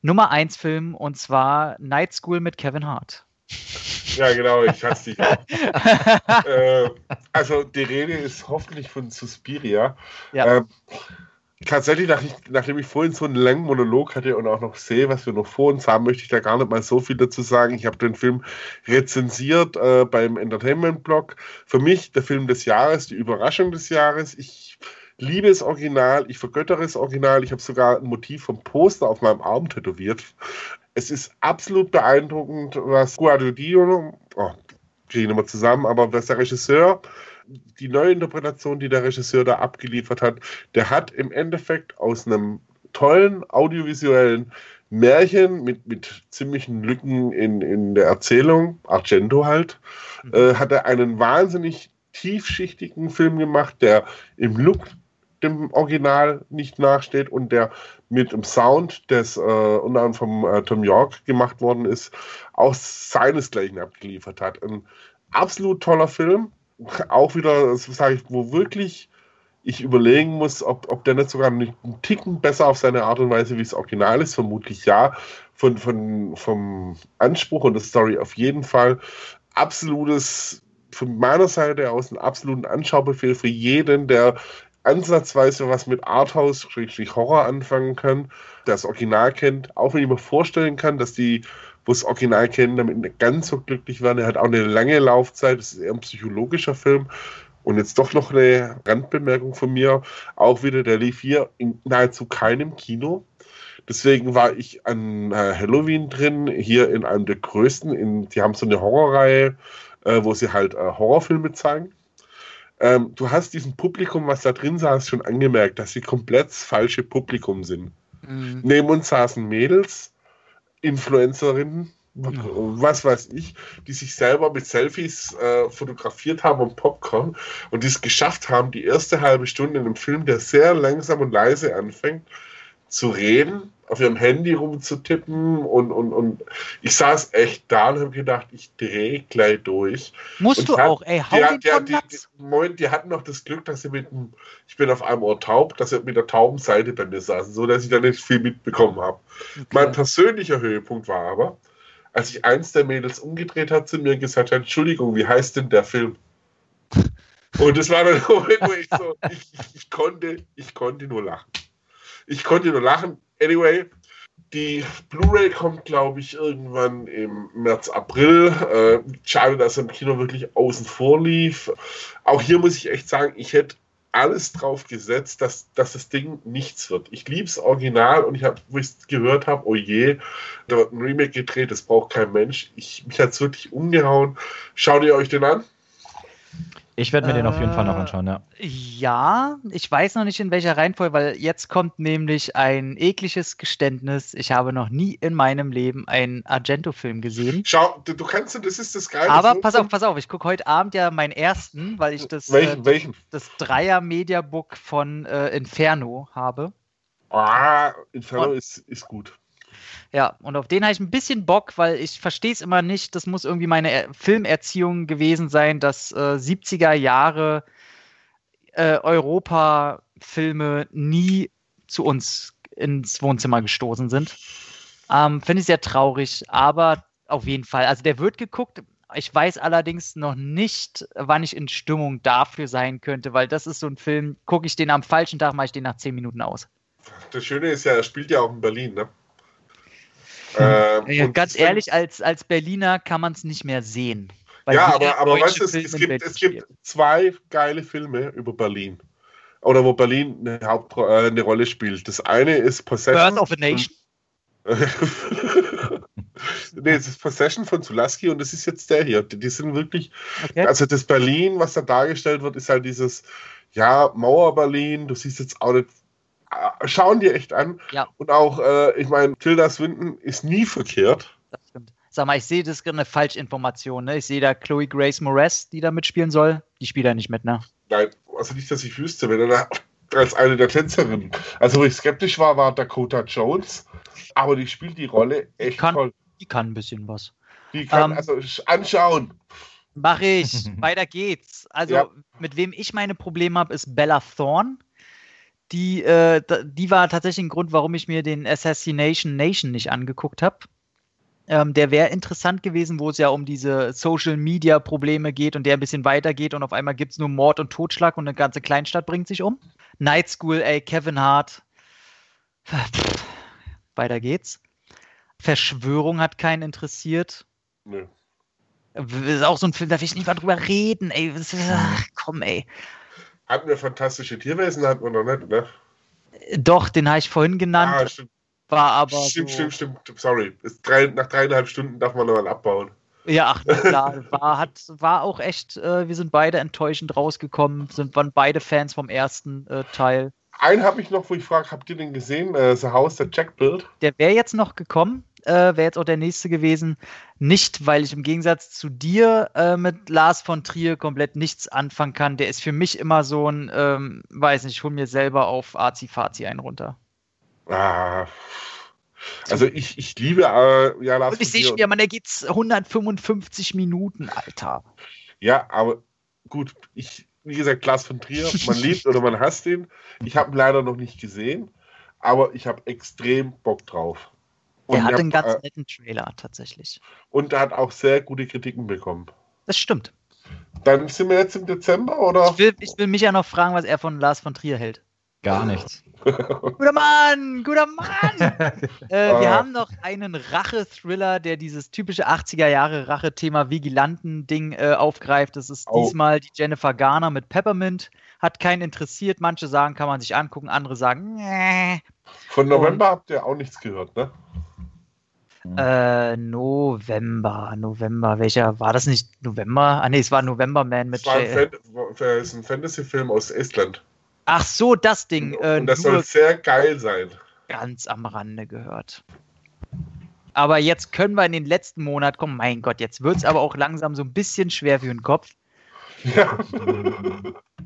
Nummer 1 Film und zwar Night School mit Kevin Hart. Ja, genau, ich hasse dich auch. äh, also, die Rede ist hoffentlich von Suspiria. Ja. Ähm, tatsächlich, nach ich, nachdem ich vorhin so einen langen Monolog hatte und auch noch sehe, was wir noch vor uns haben, möchte ich da gar nicht mal so viel dazu sagen. Ich habe den Film rezensiert äh, beim Entertainment-Blog. Für mich der Film des Jahres, die Überraschung des Jahres. Ich liebe das Original, ich vergöttere das Original. Ich habe sogar ein Motiv vom Poster auf meinem Arm tätowiert. Es ist absolut beeindruckend, was Guadagnino, oh, kriege ich nochmal zusammen, aber was der Regisseur, die neue Interpretation, die der Regisseur da abgeliefert hat, der hat im Endeffekt aus einem tollen audiovisuellen Märchen mit, mit ziemlichen Lücken in, in der Erzählung, Argento halt, mhm. äh, hat er einen wahnsinnig tiefschichtigen Film gemacht, der im Look dem Original nicht nachsteht und der mit dem Sound, des äh, unter anderem vom äh, Tom York gemacht worden ist, auch seinesgleichen abgeliefert hat. Ein absolut toller Film, auch wieder, sage ich, wo wirklich ich überlegen muss, ob, ob der nicht sogar einen Ticken besser auf seine Art und Weise wie das Original ist, vermutlich ja. Von, von, vom Anspruch und der Story auf jeden Fall. Absolutes, von meiner Seite aus, ein absoluten Anschaubefehl für jeden, der ansatzweise was mit Arthouse, Horror anfangen kann, das Original kennt, auch wenn ich mir vorstellen kann, dass die, wo das Original kennen, damit nicht ganz so glücklich werden. Er hat auch eine lange Laufzeit, das ist eher ein psychologischer Film. Und jetzt doch noch eine Randbemerkung von mir, auch wieder, der lief hier in nahezu keinem Kino. Deswegen war ich an äh, Halloween drin, hier in einem der größten. In, die haben so eine Horrorreihe, äh, wo sie halt äh, Horrorfilme zeigen. Ähm, du hast diesem Publikum, was da drin saß, schon angemerkt, dass sie komplett falsche Publikum sind. Mhm. Neben uns saßen Mädels, Influencerinnen, was weiß ich, die sich selber mit Selfies äh, fotografiert haben und Popcorn und die es geschafft haben, die erste halbe Stunde in einem Film, der sehr langsam und leise anfängt, zu reden, auf ihrem Handy rumzutippen und, und, und ich saß echt da und habe gedacht, ich drehe gleich durch. Musst und du hat, auch, ey, hau die, den die, die, die, Moment, die hatten noch das Glück, dass sie mit dem, ich bin auf einem Ohr taub, dass sie mit der tauben Seite bei mir saßen, so dass ich da nicht viel mitbekommen habe. Mein persönlicher Höhepunkt war aber, als sich eins der Mädels umgedreht hat zu mir gesagt hat, Entschuldigung, wie heißt denn der Film? Und das war dann Moment, wo ich so, ich, ich, ich, konnte, ich konnte nur lachen. Ich konnte nur lachen. Anyway, die Blu-ray kommt, glaube ich, irgendwann im März, April. Äh, schade, dass er im Kino wirklich außen vor lief. Auch hier muss ich echt sagen, ich hätte alles drauf gesetzt, dass, dass das Ding nichts wird. Ich liebe es original und ich habe, wo ich gehört habe, oh je, da wird ein Remake gedreht, das braucht kein Mensch. Ich, mich hat es wirklich umgehauen. Schaut ihr euch den an? Ich werde mir den auf jeden Fall noch anschauen, ja. Ja, ich weiß noch nicht in welcher Reihenfolge, weil jetzt kommt nämlich ein ekliges Geständnis. Ich habe noch nie in meinem Leben einen Argento-Film gesehen. Schau, du, du kannst, das ist das Geile. Aber pass auf, pass auf, ich gucke heute Abend ja meinen ersten, weil ich das, Welchen, äh, welchen? das Dreier-Mediabook von äh, Inferno habe. Ah, Inferno Und- ist, ist gut. Ja, und auf den habe ich ein bisschen Bock, weil ich verstehe es immer nicht. Das muss irgendwie meine Er- Filmerziehung gewesen sein, dass äh, 70er Jahre äh, Europa-Filme nie zu uns ins Wohnzimmer gestoßen sind. Ähm, Finde ich sehr traurig, aber auf jeden Fall. Also der wird geguckt. Ich weiß allerdings noch nicht, wann ich in Stimmung dafür sein könnte, weil das ist so ein Film, gucke ich den am falschen Tag, mache ich den nach 10 Minuten aus. Das Schöne ist ja, er spielt ja auch in Berlin, ne? Ähm, Ja, und ganz ehrlich, als, als Berliner kann man es nicht mehr sehen. Ja, aber, aber weißt du, es, es, gibt, Berlin es gibt zwei geile Filme über Berlin. Oder wo Berlin eine, Haupt äh, eine Rolle spielt. Das eine ist Possession. Birth of a Nation. nee, es ist Possession von Zulaski und das ist jetzt der hier. Die, die sind wirklich, Okay. also das Berlin, was da dargestellt wird, ist halt dieses, ja, Mauer-Berlin, du siehst jetzt auch nicht, äh, schauen die echt an. Ja. Und auch, äh, ich meine, Tilda Swinton ist nie verkehrt. Das stimmt. Sag mal, ich sehe das ist eine Falschinformation. Ne? Ich sehe da Chloe Grace Moretz, die da mitspielen soll. Die spielt da nicht mit, ne? Nein, also nicht, dass ich wüsste, wenn er da als eine der Tänzerinnen. Also, wo ich skeptisch war, war Dakota Jones. Aber die spielt die Rolle echt Kann- toll. Die kann ein bisschen was. Die kann Ähm, also sch- anschauen. Mach ich. Weiter geht's. Also, Ja. mit wem ich meine Probleme habe, ist Bella Thorne. Die, äh, die war tatsächlich ein Grund, warum ich mir den Assassination Nation nicht angeguckt habe. Ähm, der wäre interessant gewesen, wo es ja um diese Social Media Probleme geht und der ein bisschen weitergeht und auf einmal gibt es nur Mord und Totschlag und eine ganze Kleinstadt bringt sich um. Night School, ey, Kevin Hart. Pff, Weiter geht's. Verschwörung hat keinen interessiert. Nö. Ist auch so ein Film, da will ich nicht mal drüber reden, ey. Ach, komm, ey. Hatten wir fantastische Tierwesen, hatten wir noch nicht, ne? Doch, den habe ich vorhin genannt, Ah, stimmt, war aber. stimmt, so, stimmt, stimmt, sorry. Drei, nach dreieinhalb Stunden darf man nochmal abbauen. Ja, ach, na klar, war, hat, war auch echt, äh, wir sind beide enttäuschend rausgekommen, sind, waren beide Fans vom ersten äh, Teil. Einen habe ich noch, wo ich frage, habt ihr den gesehen? Äh, The House that Jack built? Der wäre jetzt noch gekommen. Äh, wäre jetzt auch der nächste gewesen. Nicht, weil ich im Gegensatz zu dir äh, mit Lars von Trier komplett nichts anfangen kann. Der ist für mich immer so ein, ähm, weiß nicht, ich hol mir selber auf Azi-Fazi einen runter. Ah. Also ich, ich liebe äh, ja Lars Und ich von sehe schon, ja, man, da geht's 155 Minuten, Alter. Ja, aber gut, ich, wie gesagt, Lars von Trier, man liebt oder man hasst ihn. Ich habe ihn leider noch nicht gesehen, aber ich habe extrem Bock drauf. Der ich hat einen ganz netten Trailer, tatsächlich. und er hat auch sehr gute Kritiken bekommen. Das stimmt. Dann sind wir jetzt im Dezember, oder? Ich will, ich will mich ja noch fragen, was er von Lars von Trier hält. Gar nichts. Guter Mann, guter Mann! äh, wir Ah. haben noch einen Rache-Thriller, der dieses typische 80er Jahre Rache-Thema Vigilanten-Ding äh, aufgreift. Das ist Oh. diesmal die Jennifer Garner mit Peppermint. Hat keinen interessiert. Manche sagen, kann man sich angucken, andere sagen, nee. Von November habt ihr auch nichts gehört, ne? Äh, November, November. Welcher war das nicht? November? Ah, nee, es war November Man mit Es war ein, Fan ist ein Fantasy-Film aus Estland. Ach so, das Ding. Äh, und das soll sehr geil sein. ganz am Rande gehört. Aber jetzt können wir in den letzten Monat kommen. Mein Gott, jetzt wird es aber auch langsam so ein bisschen schwer für den Kopf. Ja.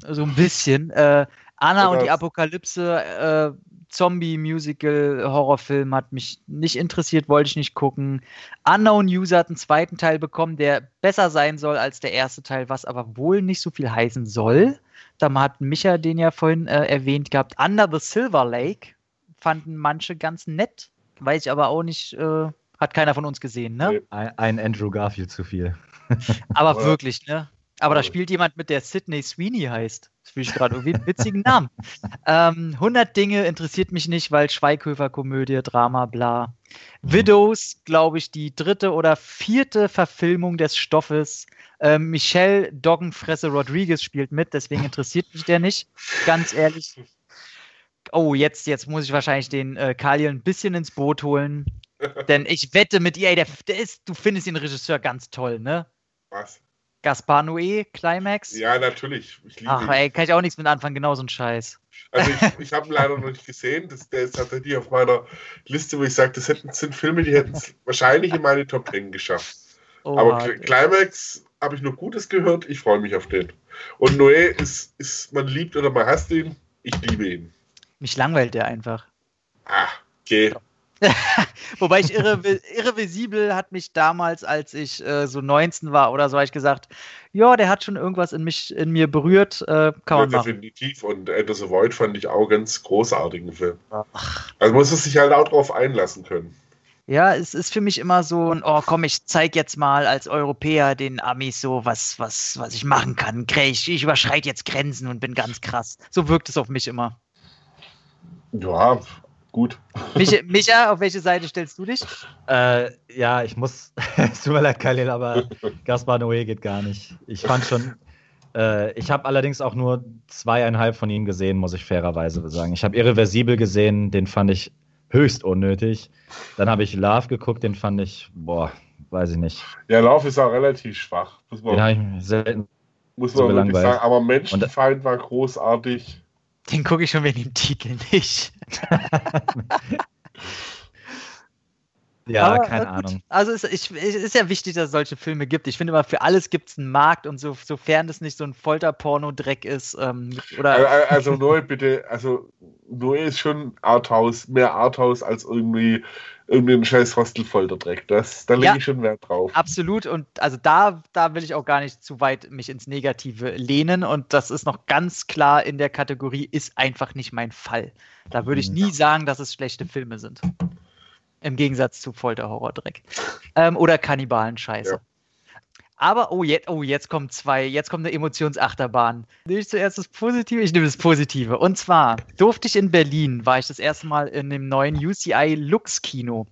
So ein bisschen. Äh, Anna und die Apokalypse, äh, Zombie-Musical, Horrorfilm hat mich nicht interessiert, wollte ich nicht gucken. Unknown User hat einen zweiten Teil bekommen, der besser sein soll als der erste Teil, was aber wohl nicht so viel heißen soll. Da hat Micha den ja vorhin äh, erwähnt gehabt. Under the Silver Lake fanden manche ganz nett, weiß ich aber auch nicht, äh, hat keiner von uns gesehen, ne? Ein, ein Andrew Garfield zu viel. Aber wirklich, ne? Aber da spielt jemand mit, der Sydney Sweeney heißt. Das finde ich gerade irgendwie einen witzigen Namen. Ähm, 100 Dinge interessiert mich nicht, weil Schweighöfer-Komödie, Drama, bla. Widows, glaube ich, die dritte oder vierte Verfilmung des Stoffes. Ähm, Michelle Doggenfresse Rodriguez spielt mit, deswegen interessiert mich der nicht. Ganz ehrlich. Oh, jetzt, jetzt muss ich wahrscheinlich den äh, Kali ein bisschen ins Boot holen. Denn ich wette mit ihr, ey, der, der ist, du findest den Regisseur ganz toll, ne? Was? Gaspar Noé, Climax. Ja, natürlich. Ich liebe Ach, ihn. ey, kann ich auch nichts mit anfangen, genau so ein Scheiß. Also ich, ich habe ihn leider noch nicht gesehen. Das, der ist tatsächlich auf meiner Liste, wo ich sage, das hätten, sind Filme, die hätten es wahrscheinlich in meine Top 10 geschafft. Oh, Aber Cl-. Climax habe ich nur Gutes gehört. Ich freue mich auf den. Und Noé ist, ist, man liebt oder man hasst ihn. Ich liebe ihn. Mich langweilt der einfach. Ah, okay. Wobei ich irre, irrevisibel hat mich damals, als ich äh, so 19 war oder so, habe ich gesagt, ja, der hat schon irgendwas in mich, in mir berührt, äh, kann Ja, man machen. definitiv. Und Enter the Void fand ich auch ganz großartigen Film. Ach, Also muss es sich halt auch drauf einlassen können. ja, es ist für mich immer so ein, oh komm, ich zeig jetzt mal als Europäer den Amis so, was, was, was ich machen kann. Ich, ich überschreite jetzt Grenzen und bin ganz krass. So wirkt es auf mich immer. Ja, gut. Micha, Micha, auf welche Seite stellst du dich? Äh, ja, ich muss, es tut mir leid, Khalil, aber Gaspar Noé geht gar nicht. Ich fand schon, äh, ich habe allerdings auch nur zweieinhalb von ihnen gesehen, muss ich fairerweise sagen. Ich habe Irreversibel gesehen, den fand ich höchst unnötig. Dann habe ich Love geguckt, den fand ich, boah, weiß ich nicht. Ja, Lauf ist auch relativ schwach. Muss Den man, habe ich selten. muss so man wirklich gelangweilt. sagen. Aber Menschenfeind war großartig. Den gucke ich schon wegen dem Titel nicht. Ja, Aber, keine gut. Ahnung. Also es, es ist ja wichtig, dass es solche Filme gibt. Ich finde immer, für alles gibt es einen Markt und so, sofern das nicht so ein Folterporno-Dreck ist. Ähm, oder Also, Noé, bitte, also Noé ist schon Arthouse, mehr Arthouse als irgendwie irgendwie ein scheiß Hostelfolterdreck. Das, da lege Ja. ich schon Wert drauf. absolut. Und also da, da will ich auch gar nicht zu weit mich ins Negative lehnen. Und das ist noch ganz klar in der Kategorie, ist einfach nicht mein Fall. Da würde ich nie sagen, dass es schlechte Filme sind. Im Gegensatz zu Folter-Horror-Dreck. Ähm, oder Kannibalen-Scheiße. Ja. Aber, oh jetzt, oh, jetzt kommen zwei, jetzt kommt eine Emotionsachterbahn. Nehme ich zuerst das Positive? Ich nehme das Positive. Und zwar durfte ich in Berlin, war ich das erste Mal in dem neuen UCI Lux Kino.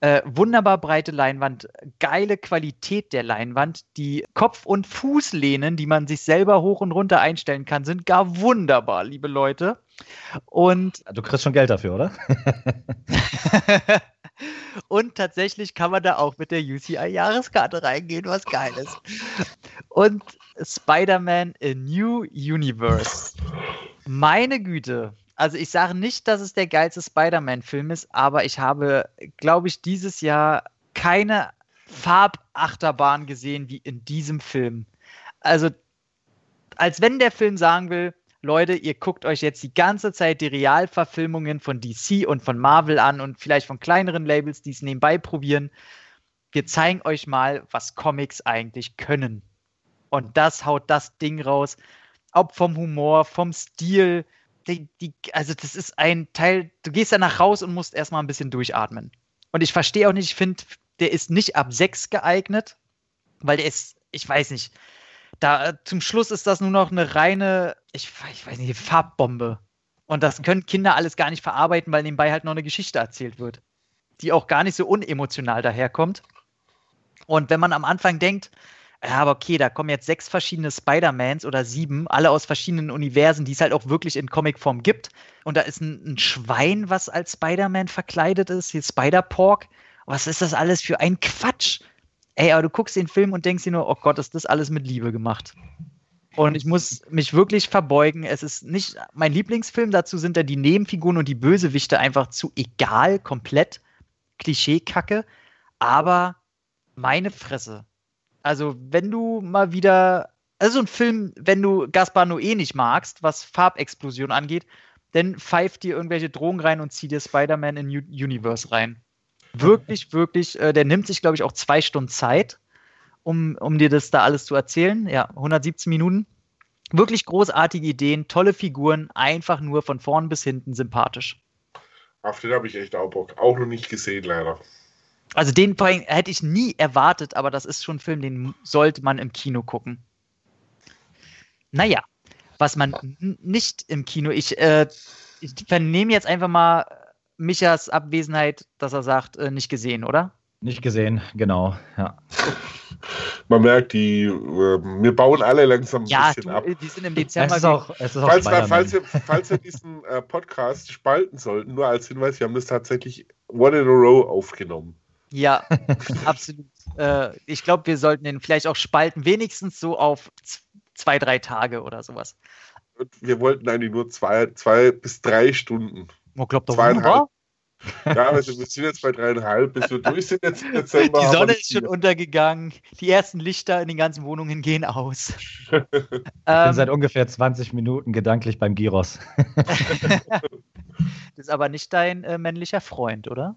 Äh, wunderbar breite Leinwand, geile Qualität der Leinwand. Die Kopf- und Fußlehnen, die man sich selber hoch und runter einstellen kann, sind gar wunderbar, liebe Leute. Und Du kriegst schon Geld dafür, oder? und tatsächlich kann man da auch mit der UCI-Jahreskarte reingehen, was geil ist. Und Spider-Man A New Universe. Meine Güte. Also ich sage nicht, dass es der geilste Spider-Man-Film ist, aber ich habe, glaube ich, dieses Jahr keine Farbachterbahn gesehen wie in diesem Film. Also als wenn der Film sagen will, Leute, ihr guckt euch jetzt die ganze Zeit die Realverfilmungen von DC und von Marvel an und vielleicht von kleineren Labels, die es nebenbei probieren. Wir zeigen euch mal, was Comics eigentlich können. Und das haut das Ding raus. Ob vom Humor, vom Stil. Die, die, also, das ist ein Teil, du gehst danach raus und musst erstmal ein bisschen durchatmen. Und ich verstehe auch nicht, ich finde, der ist nicht ab 6 geeignet, weil der ist, ich weiß nicht, da zum Schluss ist das nur noch eine reine, ich, ich weiß nicht, Farbbombe. Und das können Kinder alles gar nicht verarbeiten, weil nebenbei halt noch eine Geschichte erzählt wird, die auch gar nicht so unemotional daherkommt. Und wenn man am Anfang denkt, ja, aber okay, da kommen jetzt sechs verschiedene Spider-Mans oder sieben, alle aus verschiedenen Universen, die es halt auch wirklich in Comicform gibt. Und da ist ein, ein Schwein, was als Spider-Man verkleidet ist, hier Spider-Pork. Was ist das alles für ein Quatsch? Ey, aber du guckst den Film und denkst dir nur, oh Gott, ist das alles mit Liebe gemacht. Und ich muss mich wirklich verbeugen. Es ist nicht mein Lieblingsfilm. Dazu sind da die Nebenfiguren und die Bösewichte einfach zu egal, komplett Klischeekacke. Aber meine Fresse. Also, wenn du mal wieder, also ein Film, wenn du Gaspar Noé nicht magst, was Farbexplosion angeht, dann pfeift dir irgendwelche Drogen rein und zieh dir Spider-Man in U Universe rein. Wirklich, wirklich, äh, der nimmt sich, glaube ich, auch zwei Stunden Zeit, um, um dir das da alles zu erzählen. Ja, 117 Minuten. Wirklich großartige Ideen, tolle Figuren, einfach nur von vorn bis hinten sympathisch. Auf den habe ich echt auch Bock. Auch noch nicht gesehen, leider. Also den hätte ich nie erwartet, aber das ist schon ein Film, den sollte man im Kino gucken. Naja, was man nicht im Kino, ich, äh, ich vernehme jetzt einfach mal Michas Abwesenheit, dass er sagt, äh, nicht gesehen, oder? Nicht gesehen, genau, ja. Man merkt, die, äh, wir bauen alle langsam ein ja, bisschen du, ab. Die sind im Dezember. Es ist auch, es ist auch falls, falls, wir, falls wir diesen äh, Podcast spalten sollten, nur als Hinweis, wir haben das tatsächlich one in a row aufgenommen. Ja, absolut. Äh, ich glaube, wir sollten den vielleicht auch spalten, wenigstens so auf zwei, drei Tage oder sowas. Wir wollten eigentlich nur zwei, zwei bis drei Stunden. Man glaubt doch wunderbar. Ja, also wir sind jetzt bei dreieinhalb, bis wir durch sind jetzt im Dezember. Die Sonne ist schon untergegangen. Die ersten Lichter in den ganzen Wohnungen gehen aus. ich bin ähm, seit ungefähr 20 Minuten gedanklich beim Giros. das ist aber nicht dein äh, männlicher Freund, oder?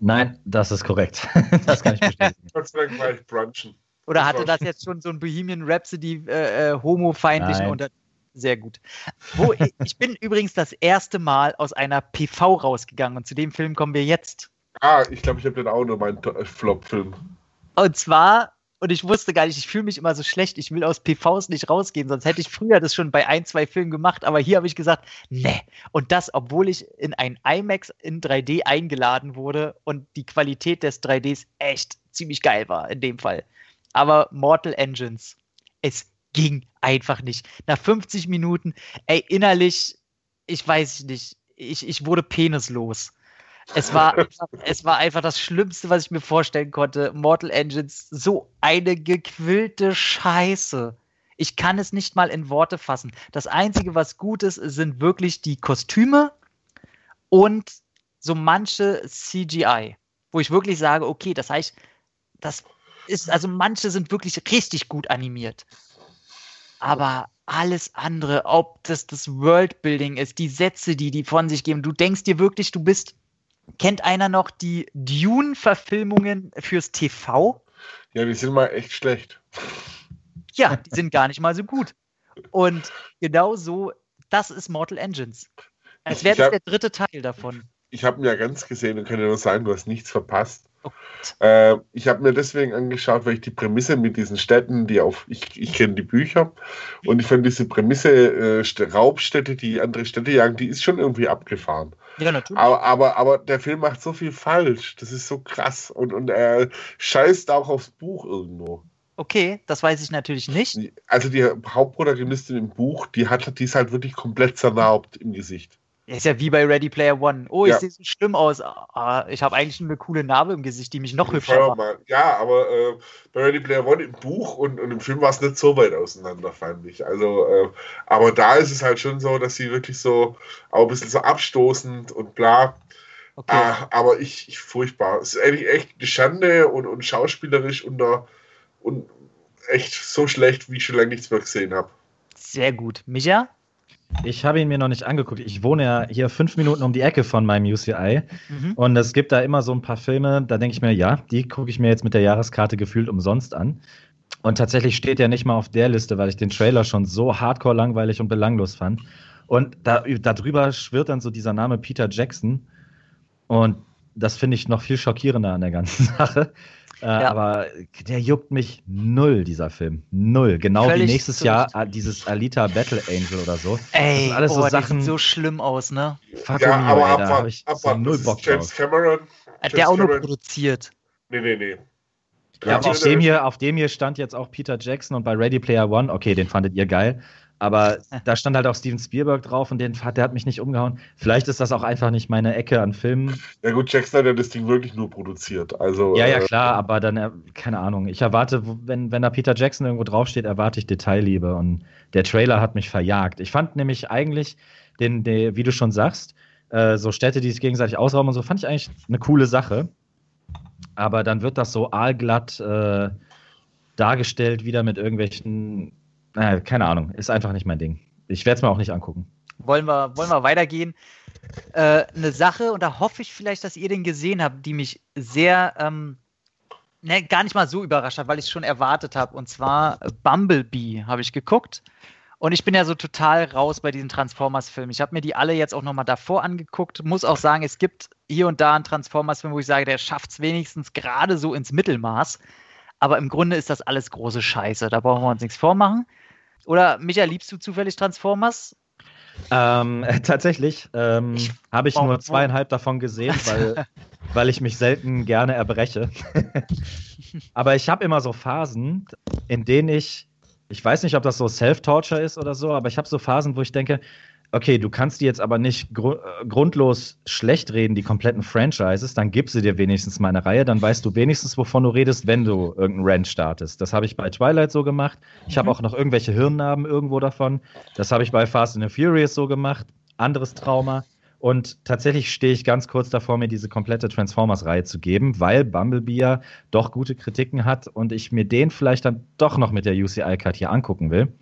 Nein, das ist korrekt. das kann ich bestätigen. Gott sei Dank war ich brunchen. Oder hatte das jetzt schon so ein Bohemian Rhapsody äh, äh, homofeindlichen unter sehr gut. Wo, ich bin übrigens das erste Mal aus einer PV rausgegangen und zu dem Film kommen wir jetzt. Ah, ich glaube, ich habe den auch nur meinen Flop-Film. Und zwar, und ich wusste gar nicht, ich fühle mich immer so schlecht, ich will aus PVs nicht rausgehen, sonst hätte ich früher das schon bei ein, zwei Filmen gemacht, aber hier habe ich gesagt, ne. Und das, obwohl ich in ein IMAX in 3D eingeladen wurde und die Qualität des 3Ds echt ziemlich geil war in dem Fall. Aber Mortal Engines, es ging einfach nicht. Nach 50 Minuten, ey, innerlich, ich weiß nicht, ich, ich wurde penislos. Es war, einfach, es war einfach das Schlimmste, was ich mir vorstellen konnte. Mortal Engines, so eine gequillte Scheiße. Ich kann es nicht mal in Worte fassen. Das Einzige, was gut ist, sind wirklich die Kostüme und so manche CGI, wo ich wirklich sage, okay, das heißt, das ist, also manche sind wirklich richtig gut animiert. Aber alles andere, ob das das Worldbuilding ist, die Sätze, die die von sich geben, du denkst dir wirklich, du bist. Kennt einer noch die Dune-Verfilmungen fürs TV? Ja, die sind mal echt schlecht. Ja, die sind gar nicht mal so gut. Und genau so, das ist Mortal Engines. Als wäre das der dritte Teil davon. Ich habe ihn ja ganz gesehen und kann dir nur sagen, du hast nichts verpasst. Äh, ich habe mir deswegen angeschaut, weil ich die Prämisse mit diesen Städten, die auf, ich, ich kenne die Bücher und ich fand diese Prämisse äh, Raubstädte, die andere Städte jagen, die ist schon irgendwie abgefahren. Ja, natürlich. Aber, aber, aber der Film macht so viel falsch. Das ist so krass. Und, und er scheißt auch aufs Buch irgendwo. Okay, das weiß ich natürlich nicht. Also die Hauptprotagonistin im Buch, die hat die ist halt wirklich komplett zernarbt im Gesicht. Ist ja wie bei Ready Player One. Oh, ich Ja. sehe so schlimm aus. Ah, ich habe eigentlich eine coole Narbe im Gesicht, die mich noch hübscher macht. Ja, aber äh, bei Ready Player One im Buch und, und im Film war es nicht so weit auseinander, fand ich. Also, äh, aber da ist es halt schon so, dass sie wirklich so auch ein bisschen so abstoßend und bla. Okay. Ah, aber ich, ich furchtbar. Es ist eigentlich echt eine Schande und, und schauspielerisch und, da- und echt so schlecht, wie ich schon lange nichts mehr gesehen habe. Sehr gut. Micha? Ich habe ihn mir noch nicht angeguckt. Ich wohne ja hier fünf Minuten um die Ecke von meinem UCI. Mhm. Und es gibt da immer so ein paar Filme, da denke ich mir, ja, die gucke ich mir jetzt mit der Jahreskarte gefühlt umsonst an. Und tatsächlich steht er nicht mal auf der Liste, weil ich den Trailer schon so hardcore langweilig und belanglos fand. Und da, darüber schwirrt dann so dieser Name Peter Jackson. Und das finde ich noch viel schockierender an der ganzen Sache. Äh, Ja. Aber der juckt mich null, dieser Film. Null. Genau Völlig wie nächstes zu Jahr äh, dieses Alita Battle Angel oder so. Ey, sind alles so oh, die Sachen- sieht so schlimm aus, ne? Fuck ja, aber ey, da abwarten, habe ich so abwarten. null Das Bock James drauf. Cameron. Hat James der auch nur produziert. Nee, nee, nee. Ja, Ja, auf, dem hier, auf dem hier stand jetzt auch Peter Jackson und bei Ready Player One, okay, den fandet ihr geil. Aber da stand halt auch Steven Spielberg drauf und den, hat- der hat mich nicht umgehauen. Vielleicht ist das auch einfach nicht meine Ecke an Filmen. Ja gut, Jackson hat ja das Ding wirklich nur produziert. Also, Ja, ja, äh, klar, aber dann, äh, keine Ahnung. Ich erwarte, wenn, wenn da Peter Jackson irgendwo draufsteht, erwarte ich Detailliebe. Und der Trailer hat mich verjagt. Ich fand nämlich eigentlich, den, den, wie du schon sagst, äh, so Städte, die sich gegenseitig ausrauben und so, fand ich eigentlich eine coole Sache. Aber dann wird das so aalglatt äh, dargestellt, wieder mit irgendwelchen, äh, keine Ahnung, ist einfach nicht mein Ding. Ich werde es mir auch nicht angucken. Wollen wir, wollen wir weitergehen? Äh, eine Sache, und da hoffe ich vielleicht, dass ihr den gesehen habt, die mich sehr, ähm, ne, gar nicht mal so überrascht hat, weil ich es schon erwartet habe. Und zwar Bumblebee habe ich geguckt. Und ich bin ja so total raus bei diesen Transformers-Filmen. Ich habe mir die alle jetzt auch nochmal davor angeguckt. Muss auch sagen, es gibt hier und da einen Transformers-Film, wo ich sage, der schafft es wenigstens gerade so ins Mittelmaß. Aber im Grunde ist das alles große Scheiße. Da brauchen wir uns nichts vormachen. Oder, Micha, liebst du zufällig Transformers? Ähm, äh, tatsächlich ähm, habe ich nur zweieinhalb davon gesehen, weil, weil ich mich selten gerne erbreche. Aber ich habe immer so Phasen, in denen ich, ich weiß nicht, ob das so Self-Torture ist oder so, aber ich habe so Phasen, wo ich denke, okay, du kannst die jetzt aber nicht gru äh, grundlos schlecht reden, die kompletten Franchises, dann gib sie dir wenigstens mal eine Reihe, dann weißt du wenigstens, wovon du redest, wenn du irgendeinen Rant startest. Das habe ich bei Twilight so gemacht. Ich habe Mhm. auch noch irgendwelche Hirnnarben irgendwo davon. Das habe ich bei Fast and the Furious so gemacht. Anderes Trauma. Und tatsächlich stehe ich ganz kurz davor, mir diese komplette Transformers-Reihe zu geben, weil Bumblebee ja doch gute Kritiken hat und ich mir den vielleicht dann doch noch mit der UCI-Card hier angucken will.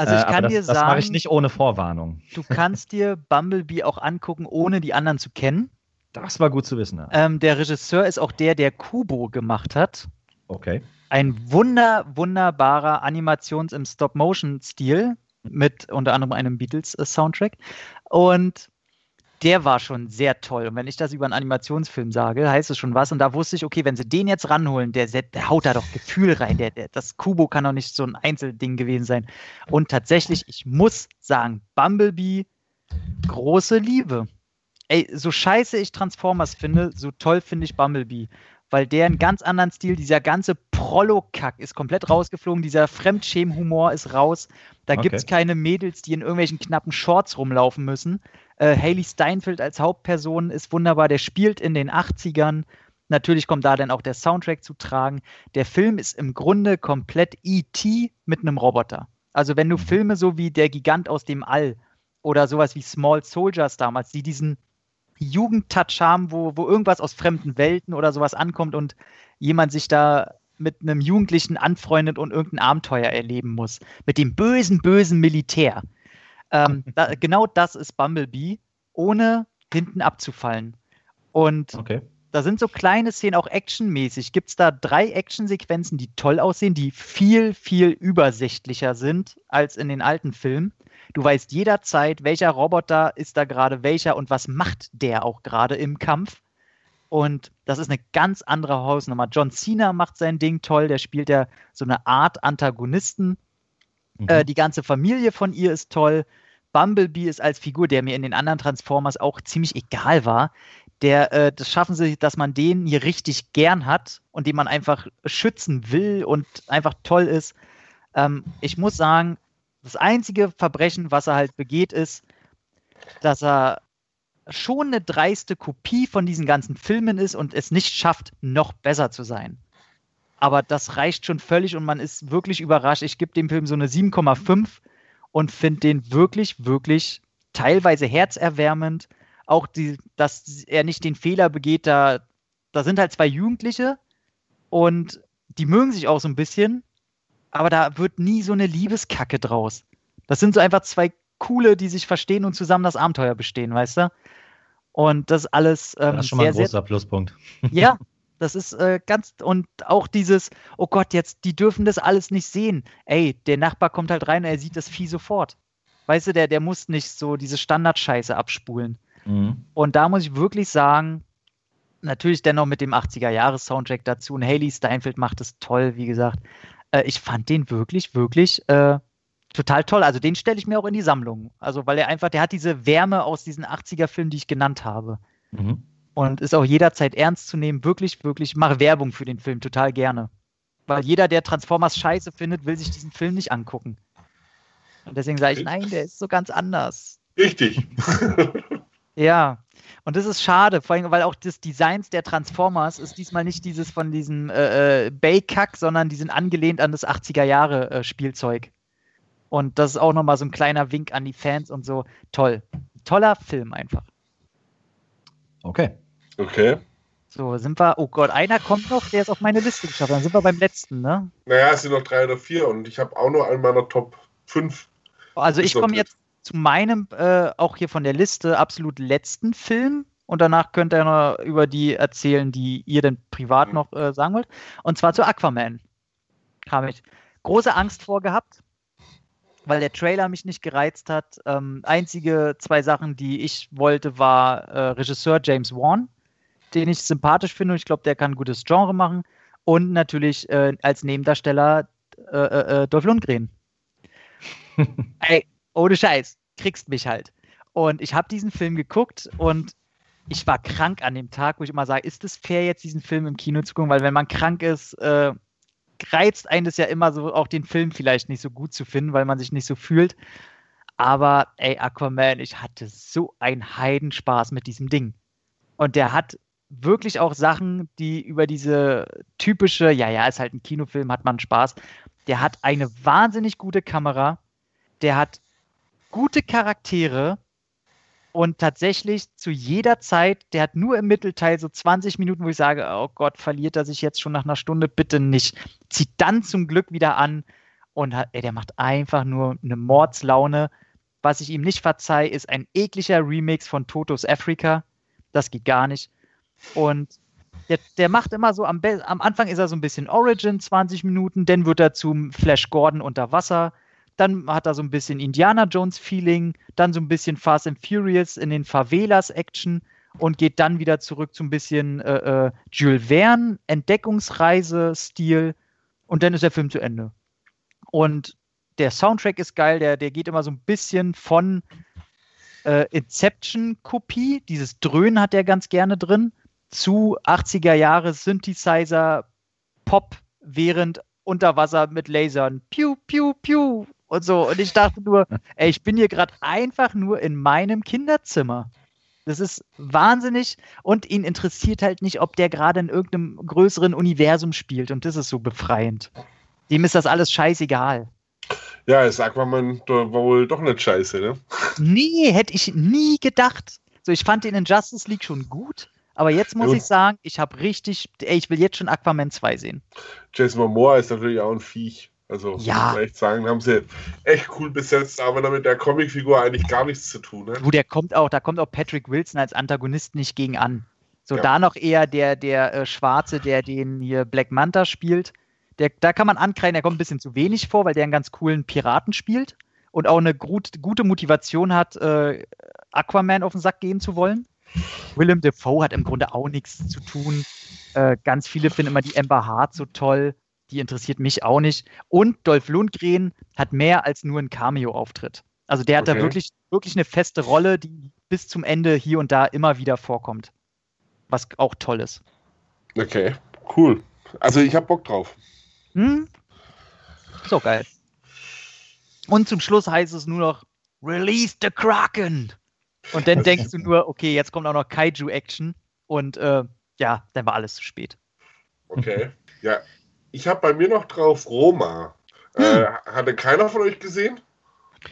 Also ich Äh, kann das, dir Das mache sagen, ich nicht ohne Vorwarnung. du kannst dir Bumblebee auch angucken, ohne die anderen zu kennen. Das war gut zu wissen. Ja. Ähm, der Regisseur ist auch der, der Kubo gemacht hat. Okay. Ein wunder, wunderbarer Animations- im Stop-Motion-Stil mit unter anderem einem Beatles-Soundtrack. Und der war schon sehr toll. Und wenn ich das über einen Animationsfilm sage, heißt es schon was. Und da wusste ich, okay, wenn sie den jetzt ranholen, der, der haut da doch Gefühl rein. Der, der, das Kubo kann doch nicht so ein Einzelding gewesen sein. Und tatsächlich, ich muss sagen, Bumblebee, große Liebe. Ey, so scheiße ich Transformers finde, so toll finde ich Bumblebee. Weil der einen ganz anderen Stil, dieser ganze Prollo-Kack ist komplett rausgeflogen, dieser Fremdschämen-Humor ist raus. Da Okay. gibt es keine Mädels, die in irgendwelchen knappen Shorts rumlaufen müssen. Äh, Haley Steinfeld als Hauptperson ist wunderbar, der spielt in den 80ern. Natürlich kommt da dann auch der Soundtrack zu tragen. Der Film ist im Grunde komplett E.T. mit einem Roboter. Also wenn du Mhm. Filme so wie Der Gigant aus dem All oder sowas wie Small Soldiers damals, die diesen Jugendtouch haben, wo, wo irgendwas aus fremden Welten oder sowas ankommt und jemand sich da mit einem Jugendlichen anfreundet und irgendein Abenteuer erleben muss. Mit dem bösen, bösen Militär. Ähm, da, genau das ist Bumblebee, ohne hinten abzufallen. Und Okay. da sind so kleine Szenen, auch actionmäßig. Gibt es da drei Actionsequenzen, die toll aussehen, die viel, viel übersichtlicher sind als in den alten Filmen. Du weißt jederzeit, welcher Roboter ist da gerade welcher und was macht der auch gerade im Kampf. Und das ist eine ganz andere Hausnummer. John Cena macht sein Ding toll, der spielt ja so eine Art Antagonisten. Mhm. Äh, die ganze Familie von ihr ist toll. Bumblebee ist als Figur, der mir in den anderen Transformers auch ziemlich egal war. Der, äh, das schaffen sie, dass man den hier richtig gern hat und den man einfach schützen will und einfach toll ist. Ähm, ich muss sagen, das einzige Verbrechen, was er halt begeht, ist, dass er schon eine dreiste Kopie von diesen ganzen Filmen ist und es nicht schafft, noch besser zu sein. Aber das reicht schon völlig und man ist wirklich überrascht. Ich gebe dem Film so eine 7,5 und finde den wirklich, wirklich teilweise herzerwärmend. Auch die, dass er nicht den Fehler begeht, da, da sind halt zwei Jugendliche und die mögen sich auch so ein bisschen, aber da wird nie so eine Liebeskacke draus. Das sind so einfach zwei coole, die sich verstehen und zusammen das Abenteuer bestehen, weißt du? Und das alles. Ähm, das ist schon sehr, mal ein großer sehr, Pluspunkt. Ja, das ist äh, ganz. Und auch dieses, oh Gott, jetzt, die dürfen das alles nicht sehen. Ey, der Nachbar kommt halt rein und er sieht das Vieh sofort. Weißt du, der, der muss nicht so diese Standardscheiße abspulen. Mhm. Und da muss ich wirklich sagen, natürlich dennoch mit dem 80er-Jahres-Soundtrack dazu. Und Haley Steinfeld macht es toll, wie gesagt. Äh, ich fand den wirklich, wirklich äh, total toll. Also den stelle ich mir auch in die Sammlung. Also weil er einfach, der hat diese Wärme aus diesen 80er-Filmen, die ich genannt habe. Mhm. Und ist auch jederzeit ernst zu nehmen. Wirklich, wirklich, ich mache Werbung für den Film total gerne. Weil jeder, der Transformers scheiße findet, will sich diesen Film nicht angucken. Und deswegen sage ich, nein, der ist so ganz anders. Richtig. Ja, und das ist schade, vor allem, weil auch das Designs der Transformers ist diesmal nicht dieses von diesem äh, äh, Bay-Kack, sondern die sind angelehnt an das 80er-Jahre-Spielzeug. Und das ist auch nochmal so ein kleiner Wink an die Fans und so. Toll. Toller Film einfach. Okay. Okay. So, sind wir, oh Gott, einer kommt noch, der ist auf meine Liste geschafft. Dann sind wir beim letzten, ne? Naja, es sind noch drei oder vier und ich habe auch noch einen meiner Top 5. Also ich komme jetzt zu meinem, äh, auch hier von der Liste, absolut letzten Film. Und danach könnt ihr noch über die erzählen, die ihr denn privat Mhm. noch äh, sagen wollt. Und zwar zu Aquaman. Habe ich große Angst vor gehabt, weil der Trailer mich nicht gereizt hat. Ähm, einzige zwei Sachen, die ich wollte, war äh, Regisseur James Wan, den ich sympathisch finde und ich glaube, der kann ein gutes Genre machen. Und natürlich äh, als Nebendarsteller äh, äh, äh, Dolph Lundgren. Ey, ohne Scheiß, kriegst mich halt. Und ich habe diesen Film geguckt und ich war krank an dem Tag, wo ich immer sage, ist es fair, jetzt diesen Film im Kino zu gucken? Weil wenn man krank ist, äh, reizt einen das ja immer so, auch den Film vielleicht nicht so gut zu finden, weil man sich nicht so fühlt. Aber ey, Aquaman, ich hatte so einen Heidenspaß mit diesem Ding. Und der hat wirklich auch Sachen, die über diese typische, ja, ja, ist halt ein Kinofilm, hat man Spaß. Der hat eine wahnsinnig gute Kamera. Der hat gute Charaktere und tatsächlich zu jeder Zeit, der hat nur im Mittelteil so 20 Minuten, wo ich sage, oh Gott, verliert er sich jetzt schon nach einer Stunde, bitte nicht. Zieht dann zum Glück wieder an und hat, ey, der macht einfach nur eine Mordslaune. Was ich ihm nicht verzeih, ist ein ekliger Remix von Totos Africa. Das geht gar nicht. Und der, der macht immer so, am, am Anfang ist er so ein bisschen Origin, 20 Minuten, dann wird er zum Flash Gordon unter Wasser, dann hat er so ein bisschen Indiana Jones Feeling, dann so ein bisschen Fast and Furious in den Favelas Action und geht dann wieder zurück zu ein bisschen äh, äh, Jules Verne Entdeckungsreise Stil und dann ist der Film zu Ende. Und der Soundtrack ist geil, der, der geht immer so ein bisschen von äh, Inception-Kopie, dieses Dröhnen hat er ganz gerne drin, zu 80er Jahre Synthesizer, Pop, während unter Wasser mit Lasern, piu, piu, piu und so. Und ich dachte nur, ey, ich bin hier gerade einfach nur in meinem Kinderzimmer. Das ist wahnsinnig und ihn interessiert halt nicht, ob der gerade in irgendeinem größeren Universum spielt und das ist so befreiend. Dem ist das alles scheißegal. Ja, ist Aquaman wohl doch nicht scheiße, ne? Nee, hätte ich nie gedacht. So, ich fand den in Justice League schon gut, aber jetzt muss Ja. ich sagen, ich habe richtig, ey, ich will jetzt schon Aquaman 2 sehen. Jason Momoa ist natürlich auch ein Viech. Also, Ja. muss man echt sagen, haben sie echt cool besetzt, aber damit der Comicfigur eigentlich gar nichts zu tun ne? Wo der kommt auch, da kommt auch Patrick Wilson als Antagonist nicht gegen an. So, Ja. da noch eher der, der äh, Schwarze, der den hier Black Manta spielt. Der, da kann man ankreiden, der kommt ein bisschen zu wenig vor, weil der einen ganz coolen Piraten spielt und auch eine gut, gute Motivation hat, äh, Aquaman auf den Sack gehen zu wollen. Willem Dafoe hat im Grunde auch nichts zu tun. Äh, ganz viele finden immer die Amber Hart so toll. Die interessiert mich auch nicht. Und Dolph Lundgren hat mehr als nur einen Cameo-Auftritt. Also der hat da Okay. wirklich, wirklich eine feste Rolle, die bis zum Ende hier und da immer wieder vorkommt. Was auch toll ist. Okay, cool. Also, ich hab Bock drauf. Hm? So geil. Und zum Schluss heißt es nur noch Release the Kraken. Und dann denkst du nur, okay, jetzt kommt auch noch Kaiju-Action und äh, ja, dann war alles zu spät. Okay. Ja, ich habe bei mir noch drauf Roma. Hm. Äh, hatte keiner von euch gesehen?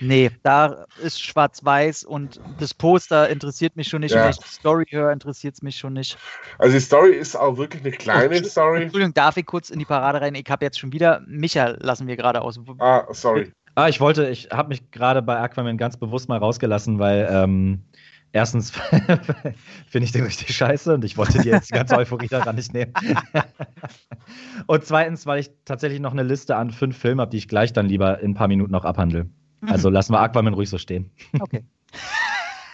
Nee, da ist schwarz-weiß und das Poster interessiert mich schon nicht. Ja. Wenn ich die Story höre, interessiert es mich schon nicht. Also die Story ist auch wirklich eine kleine oh, Story. Entschuldigung, darf ich kurz in die Parade rein? Ich habe jetzt schon wieder, Micha lassen wir gerade aus. Ah, sorry. Ah, ich wollte, ich habe mich gerade bei Aquaman ganz bewusst mal rausgelassen, weil ähm, erstens finde ich den richtig scheiße und ich wollte dir jetzt die ganze Euphorie daran nicht nehmen. und zweitens, weil ich tatsächlich noch eine Liste an fünf Filmen habe, die ich gleich dann lieber in ein paar Minuten noch abhandle. Mhm. Also lassen wir Aquaman ruhig so stehen. Okay.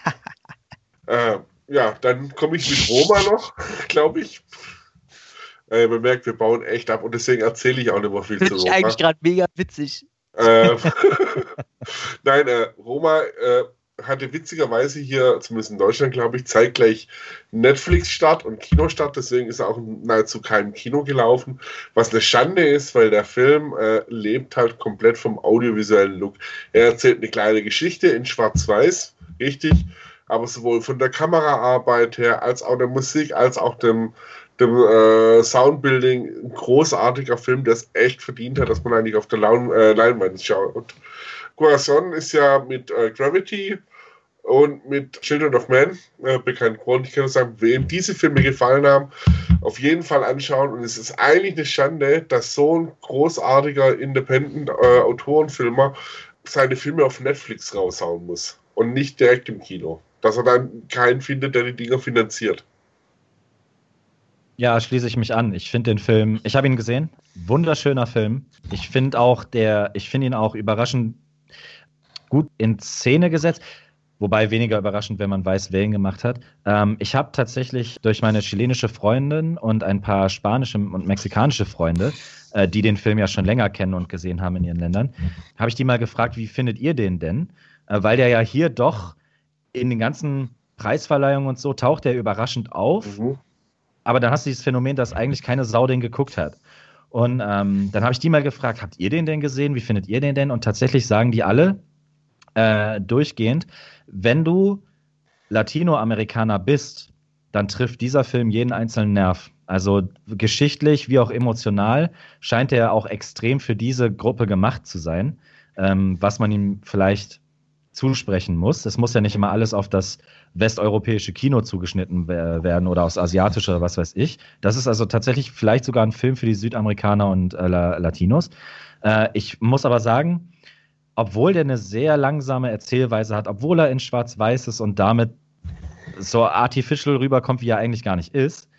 äh, ja, dann komme ich mit Roma noch, glaube ich. Äh, man merkt, wir bauen echt ab und deswegen erzähle ich auch nicht mehr viel Find zu Roma. ich eigentlich gerade mega witzig. Äh, Nein, äh, Roma äh, hatte witzigerweise hier, zumindest in Deutschland, glaube ich, zeitgleich Netflix-Start und Kinostart. Deswegen ist er auch nahezu keinem Kino gelaufen. Was eine Schande ist, weil der Film äh, lebt halt komplett vom audiovisuellen Look. Er erzählt eine kleine Geschichte in Schwarz-Weiß, richtig. Aber sowohl von der Kameraarbeit her, als auch der Musik, als auch dem, dem äh, Soundbuilding ein großartiger Film, der es echt verdient hat, dass man eigentlich auf der Laun äh, Leinwand schaut. Corazon ist ja mit äh, Gravity und mit Children of Men äh, bekannt geworden. Ich kann nur sagen, wem diese Filme gefallen haben, auf jeden Fall anschauen. Und es ist eigentlich eine Schande, dass so ein großartiger Independent-Autorenfilmer äh, seine Filme auf Netflix raushauen muss und nicht direkt im Kino. Dass er dann keinen findet, der die Dinger finanziert. Ja, schließe ich mich an. Ich finde den Film, ich habe ihn gesehen, wunderschöner Film. Ich finde auch der, ich finde ihn auch überraschend gut in Szene gesetzt. Wobei weniger überraschend, wenn man weiß, wer ihn gemacht hat. Ähm, ich habe tatsächlich durch meine chilenische Freundin und ein paar spanische und mexikanische Freunde, äh, die den Film ja schon länger kennen und gesehen haben in ihren Ländern, habe ich die mal gefragt, wie findet ihr den denn? Äh, weil der ja hier doch in den ganzen Preisverleihungen und so taucht er überraschend auf. Mhm. Aber dann hast du dieses Phänomen, dass eigentlich keine Sau den geguckt hat. Und ähm, dann habe ich die mal gefragt, habt ihr den denn gesehen? Wie findet ihr den denn? Und tatsächlich sagen die alle äh, durchgehend, wenn du Latinoamerikaner bist, dann trifft dieser Film jeden einzelnen Nerv. Also geschichtlich wie auch emotional scheint er auch extrem für diese Gruppe gemacht zu sein, ähm, was man ihm vielleicht zusprechen muss. Es muss ja nicht immer alles auf das westeuropäische Kino zugeschnitten werden oder aus asiatischer oder was weiß ich. Das ist also tatsächlich vielleicht sogar ein Film für die Südamerikaner und äh, Latinos. Äh, ich muss aber sagen, obwohl der eine sehr langsame Erzählweise hat, obwohl er in Schwarz-Weiß ist und damit so artificial rüberkommt, wie er eigentlich gar nicht ist,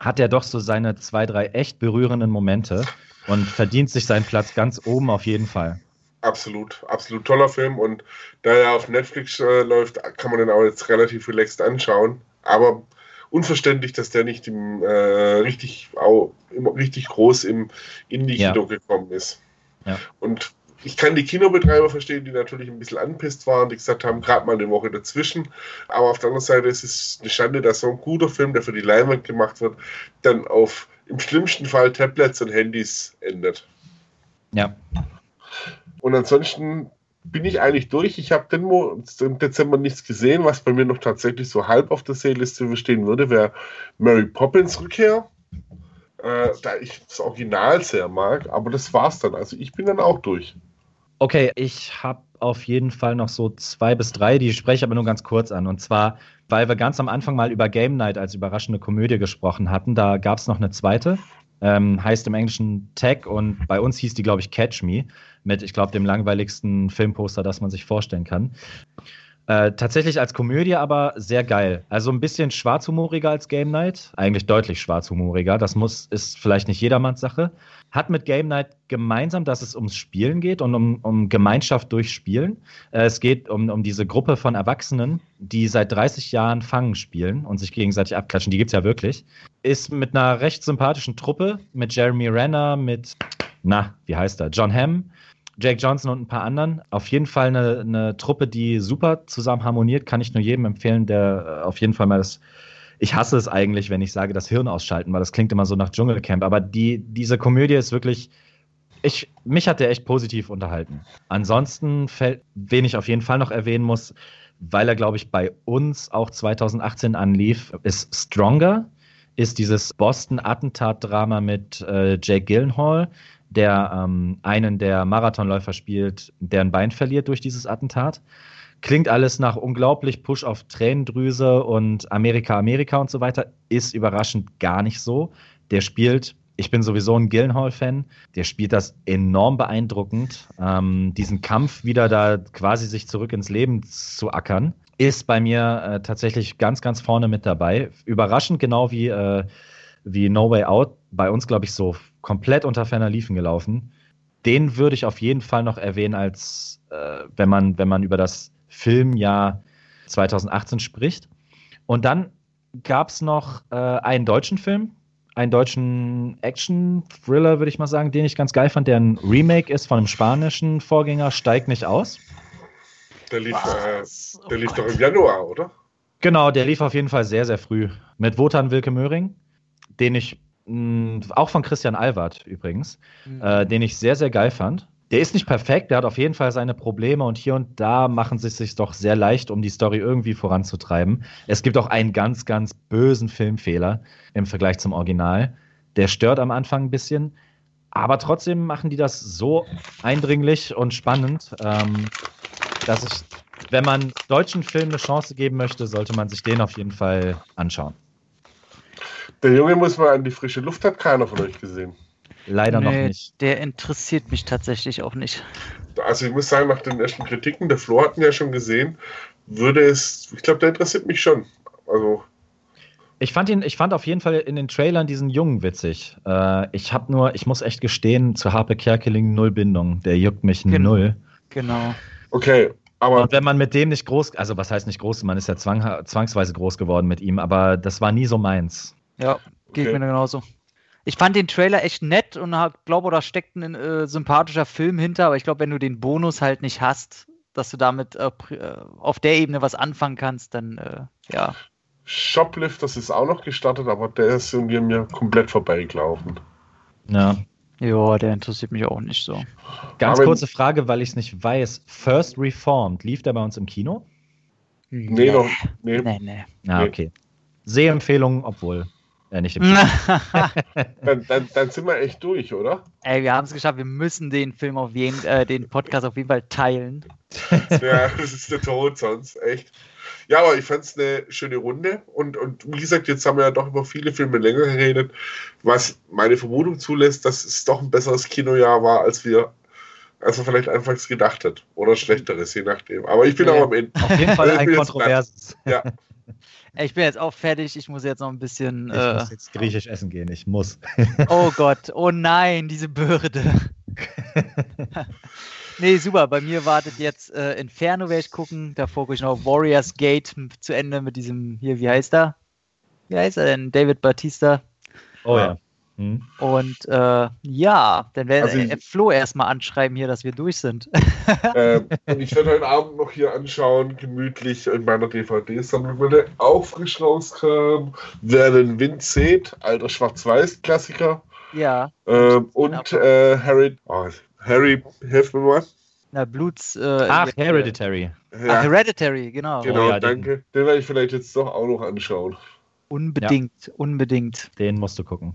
hat er doch so seine zwei, drei echt berührenden Momente und verdient sich seinen Platz ganz oben auf jeden Fall. Absolut, absolut toller Film und da er auf Netflix äh, läuft, kann man den auch jetzt relativ relaxed anschauen. Aber unverständlich, dass der nicht im, äh, richtig, auch, im, richtig groß im Indie-Kino ja. gekommen ist. Ja. Und ich kann die Kinobetreiber verstehen, die natürlich ein bisschen anpisst waren, die gesagt haben, gerade mal eine Woche dazwischen. Aber auf der anderen Seite ist es eine Schande, dass so ein guter Film, der für die Leinwand gemacht wird, dann auf im schlimmsten Fall Tablets und Handys endet. Ja. Und ansonsten bin ich eigentlich durch. Ich habe im Dezember nichts gesehen, was bei mir noch tatsächlich so halb auf der Seeliste stehen würde, wäre Mary Poppins Rückkehr äh, da ich das Original sehr mag, aber das war's dann. Also ich bin dann auch durch. Okay, ich habe auf jeden Fall noch so zwei bis drei, die spreche ich aber nur ganz kurz an. Und zwar, weil wir ganz am Anfang mal über Game Night als überraschende Komödie gesprochen hatten, da gab es noch eine zweite, ähm, heißt im Englischen Tech und bei uns hieß die, glaube ich, Catch Me, mit, ich glaube, dem langweiligsten Filmposter, das man sich vorstellen kann. Äh, tatsächlich als Komödie aber sehr geil. Also ein bisschen schwarzhumoriger als Game Night. Eigentlich deutlich schwarzhumoriger. Das muss, ist vielleicht nicht jedermanns Sache. Hat mit Game Night gemeinsam, dass es ums Spielen geht und um, um Gemeinschaft durch Spielen. Äh, es geht um, um diese Gruppe von Erwachsenen, die seit 30 Jahren Fangen spielen und sich gegenseitig abklatschen. Die gibt es ja wirklich. Ist mit einer recht sympathischen Truppe, mit Jeremy Renner, mit, na, wie heißt er? John Hamm Jake Johnson und ein paar anderen. Auf jeden Fall eine, eine Truppe, die super zusammen harmoniert. Kann ich nur jedem empfehlen, der äh, auf jeden Fall mal das. Ich hasse es eigentlich, wenn ich sage, das Hirn ausschalten, weil das klingt immer so nach Dschungelcamp. Aber die, diese Komödie ist wirklich ich, mich hat der echt positiv unterhalten. Ansonsten fällt, wen ich auf jeden Fall noch erwähnen muss, weil er, glaube ich, bei uns auch 2018 anlief, ist Stronger, ist dieses Boston-Attentat-Drama mit äh, Jake Gyllenhaal, der ähm, einen der Marathonläufer spielt, der ein Bein verliert durch dieses Attentat. Klingt alles nach unglaublich Push auf Tränendrüse und Amerika, Amerika und so weiter. Ist überraschend gar nicht so. Der spielt, ich bin sowieso ein Gillenhall-Fan, der spielt das enorm beeindruckend. Ähm, diesen Kampf wieder da quasi sich zurück ins Leben zu ackern, ist bei mir äh, tatsächlich ganz, ganz vorne mit dabei. Überraschend genau wie, äh, wie No Way Out bei uns, glaube ich, so komplett unter ferner Liefen gelaufen. Den würde ich auf jeden Fall noch erwähnen, als äh, wenn, man, wenn man über das Filmjahr 2018 spricht. Und dann gab es noch äh, einen deutschen Film, einen deutschen Action-Thriller, würde ich mal sagen, den ich ganz geil fand, der ein Remake ist von einem spanischen Vorgänger, Steigt nicht aus. Der lief, äh, der oh lief doch im Januar, oder? Genau, der lief auf jeden Fall sehr, sehr früh. Mit Wotan Wilke Möhring, den ich, auch von Christian Alward übrigens, mhm. äh, den ich sehr, sehr geil fand der ist nicht perfekt, der hat auf jeden Fall seine Probleme und hier und da machen sie es sich doch sehr leicht, um die Story irgendwie voranzutreiben. Es gibt auch einen ganz, ganz bösen Filmfehler im Vergleich zum Original. Der stört am Anfang ein bisschen, aber trotzdem machen die das so eindringlich und spannend, ähm, dass ich, wenn man deutschen Filmen eine Chance geben möchte, sollte man sich den auf jeden Fall anschauen. Der Junge muss mal an die frische Luft, hat keiner von euch gesehen. Leider nee, noch nicht. Der interessiert mich tatsächlich auch nicht. Also ich muss sagen, nach den ersten Kritiken, der Flo hat ihn ja schon gesehen, würde es, ich glaube, der interessiert mich schon. Also ich fand ihn, ich fand auf jeden Fall in den Trailern diesen Jungen witzig. Äh, ich habe nur, ich muss echt gestehen, zu Harpe Kerkeling null Bindung. Der juckt mich Gen null. Genau. Okay, aber. Und wenn man mit dem nicht groß, also was heißt nicht groß, man ist ja zwang, zwangsweise groß geworden mit ihm, aber das war nie so meins. Ja, geht okay. mir genauso ich fand den Trailer echt nett und glaube, da steckt ein äh, sympathischer Film hinter, aber ich glaube, wenn du den Bonus halt nicht hast, dass du damit äh, äh auf der Ebene was anfangen kannst, dann äh, ja. Shoplifters ist auch noch gestartet, aber der ist irgendwie mir komplett vorbeigelaufen. Ja. Ja, der interessiert mich auch nicht so. Ganz aber kurze Frage, weil ich es nicht weiß. First Reformed, lief der bei uns im Kino? Nee, nee noch. Nee, nee. nee. Ah, okay. Sehempfehlung, obwohl. Ja, nicht im dann, dann, dann, sind wir echt durch, oder? Ey, wir haben es geschafft. Wir müssen den Film auf jeden, äh, den Podcast auf jeden Fall teilen. ja, das ist der Tod sonst, echt. Ja, aber ich fand es eine schöne Runde und, und wie gesagt, jetzt haben wir ja doch über viele Filme länger geredet, was meine Vermutung zulässt, dass es doch ein besseres Kinojahr war, als wir als man vielleicht anfangs gedacht hat. Oder schlechteres, je nachdem. Aber ich bin ja, auch am Ende. Auf jeden Fall ein kontroverses. Ja. Ich bin jetzt auch fertig. Ich muss jetzt noch ein bisschen. Ich äh, muss jetzt griechisch essen gehen. Ich muss. oh Gott. Oh nein, diese Bürde. nee, super. Bei mir wartet jetzt äh, Inferno, werde ich gucken. Davor gucke ich noch Warriors Gate zu Ende mit diesem. Hier, wie heißt er? Wie heißt er denn? David Batista. Oh ja. Hm. Und äh, ja, dann werden also, äh, Flo erstmal anschreiben hier, dass wir durch sind. Äh, und ich werde heute Abend noch hier anschauen, gemütlich in meiner DVD-Sammlung, wenn der auch frisch rauskam. Wer den Wind sieht, alter Schwarz-Weiß-Klassiker. Ja. Ähm, und äh, Harry, oh, Harry, hilf mir mal. Na, Bluts. Äh, Ach, Hereditary. Ja. Ach, Hereditary, genau. Genau, oh, ja, danke. Den, den werde ich vielleicht jetzt doch auch noch anschauen. Unbedingt, ja. unbedingt. Den musst du gucken.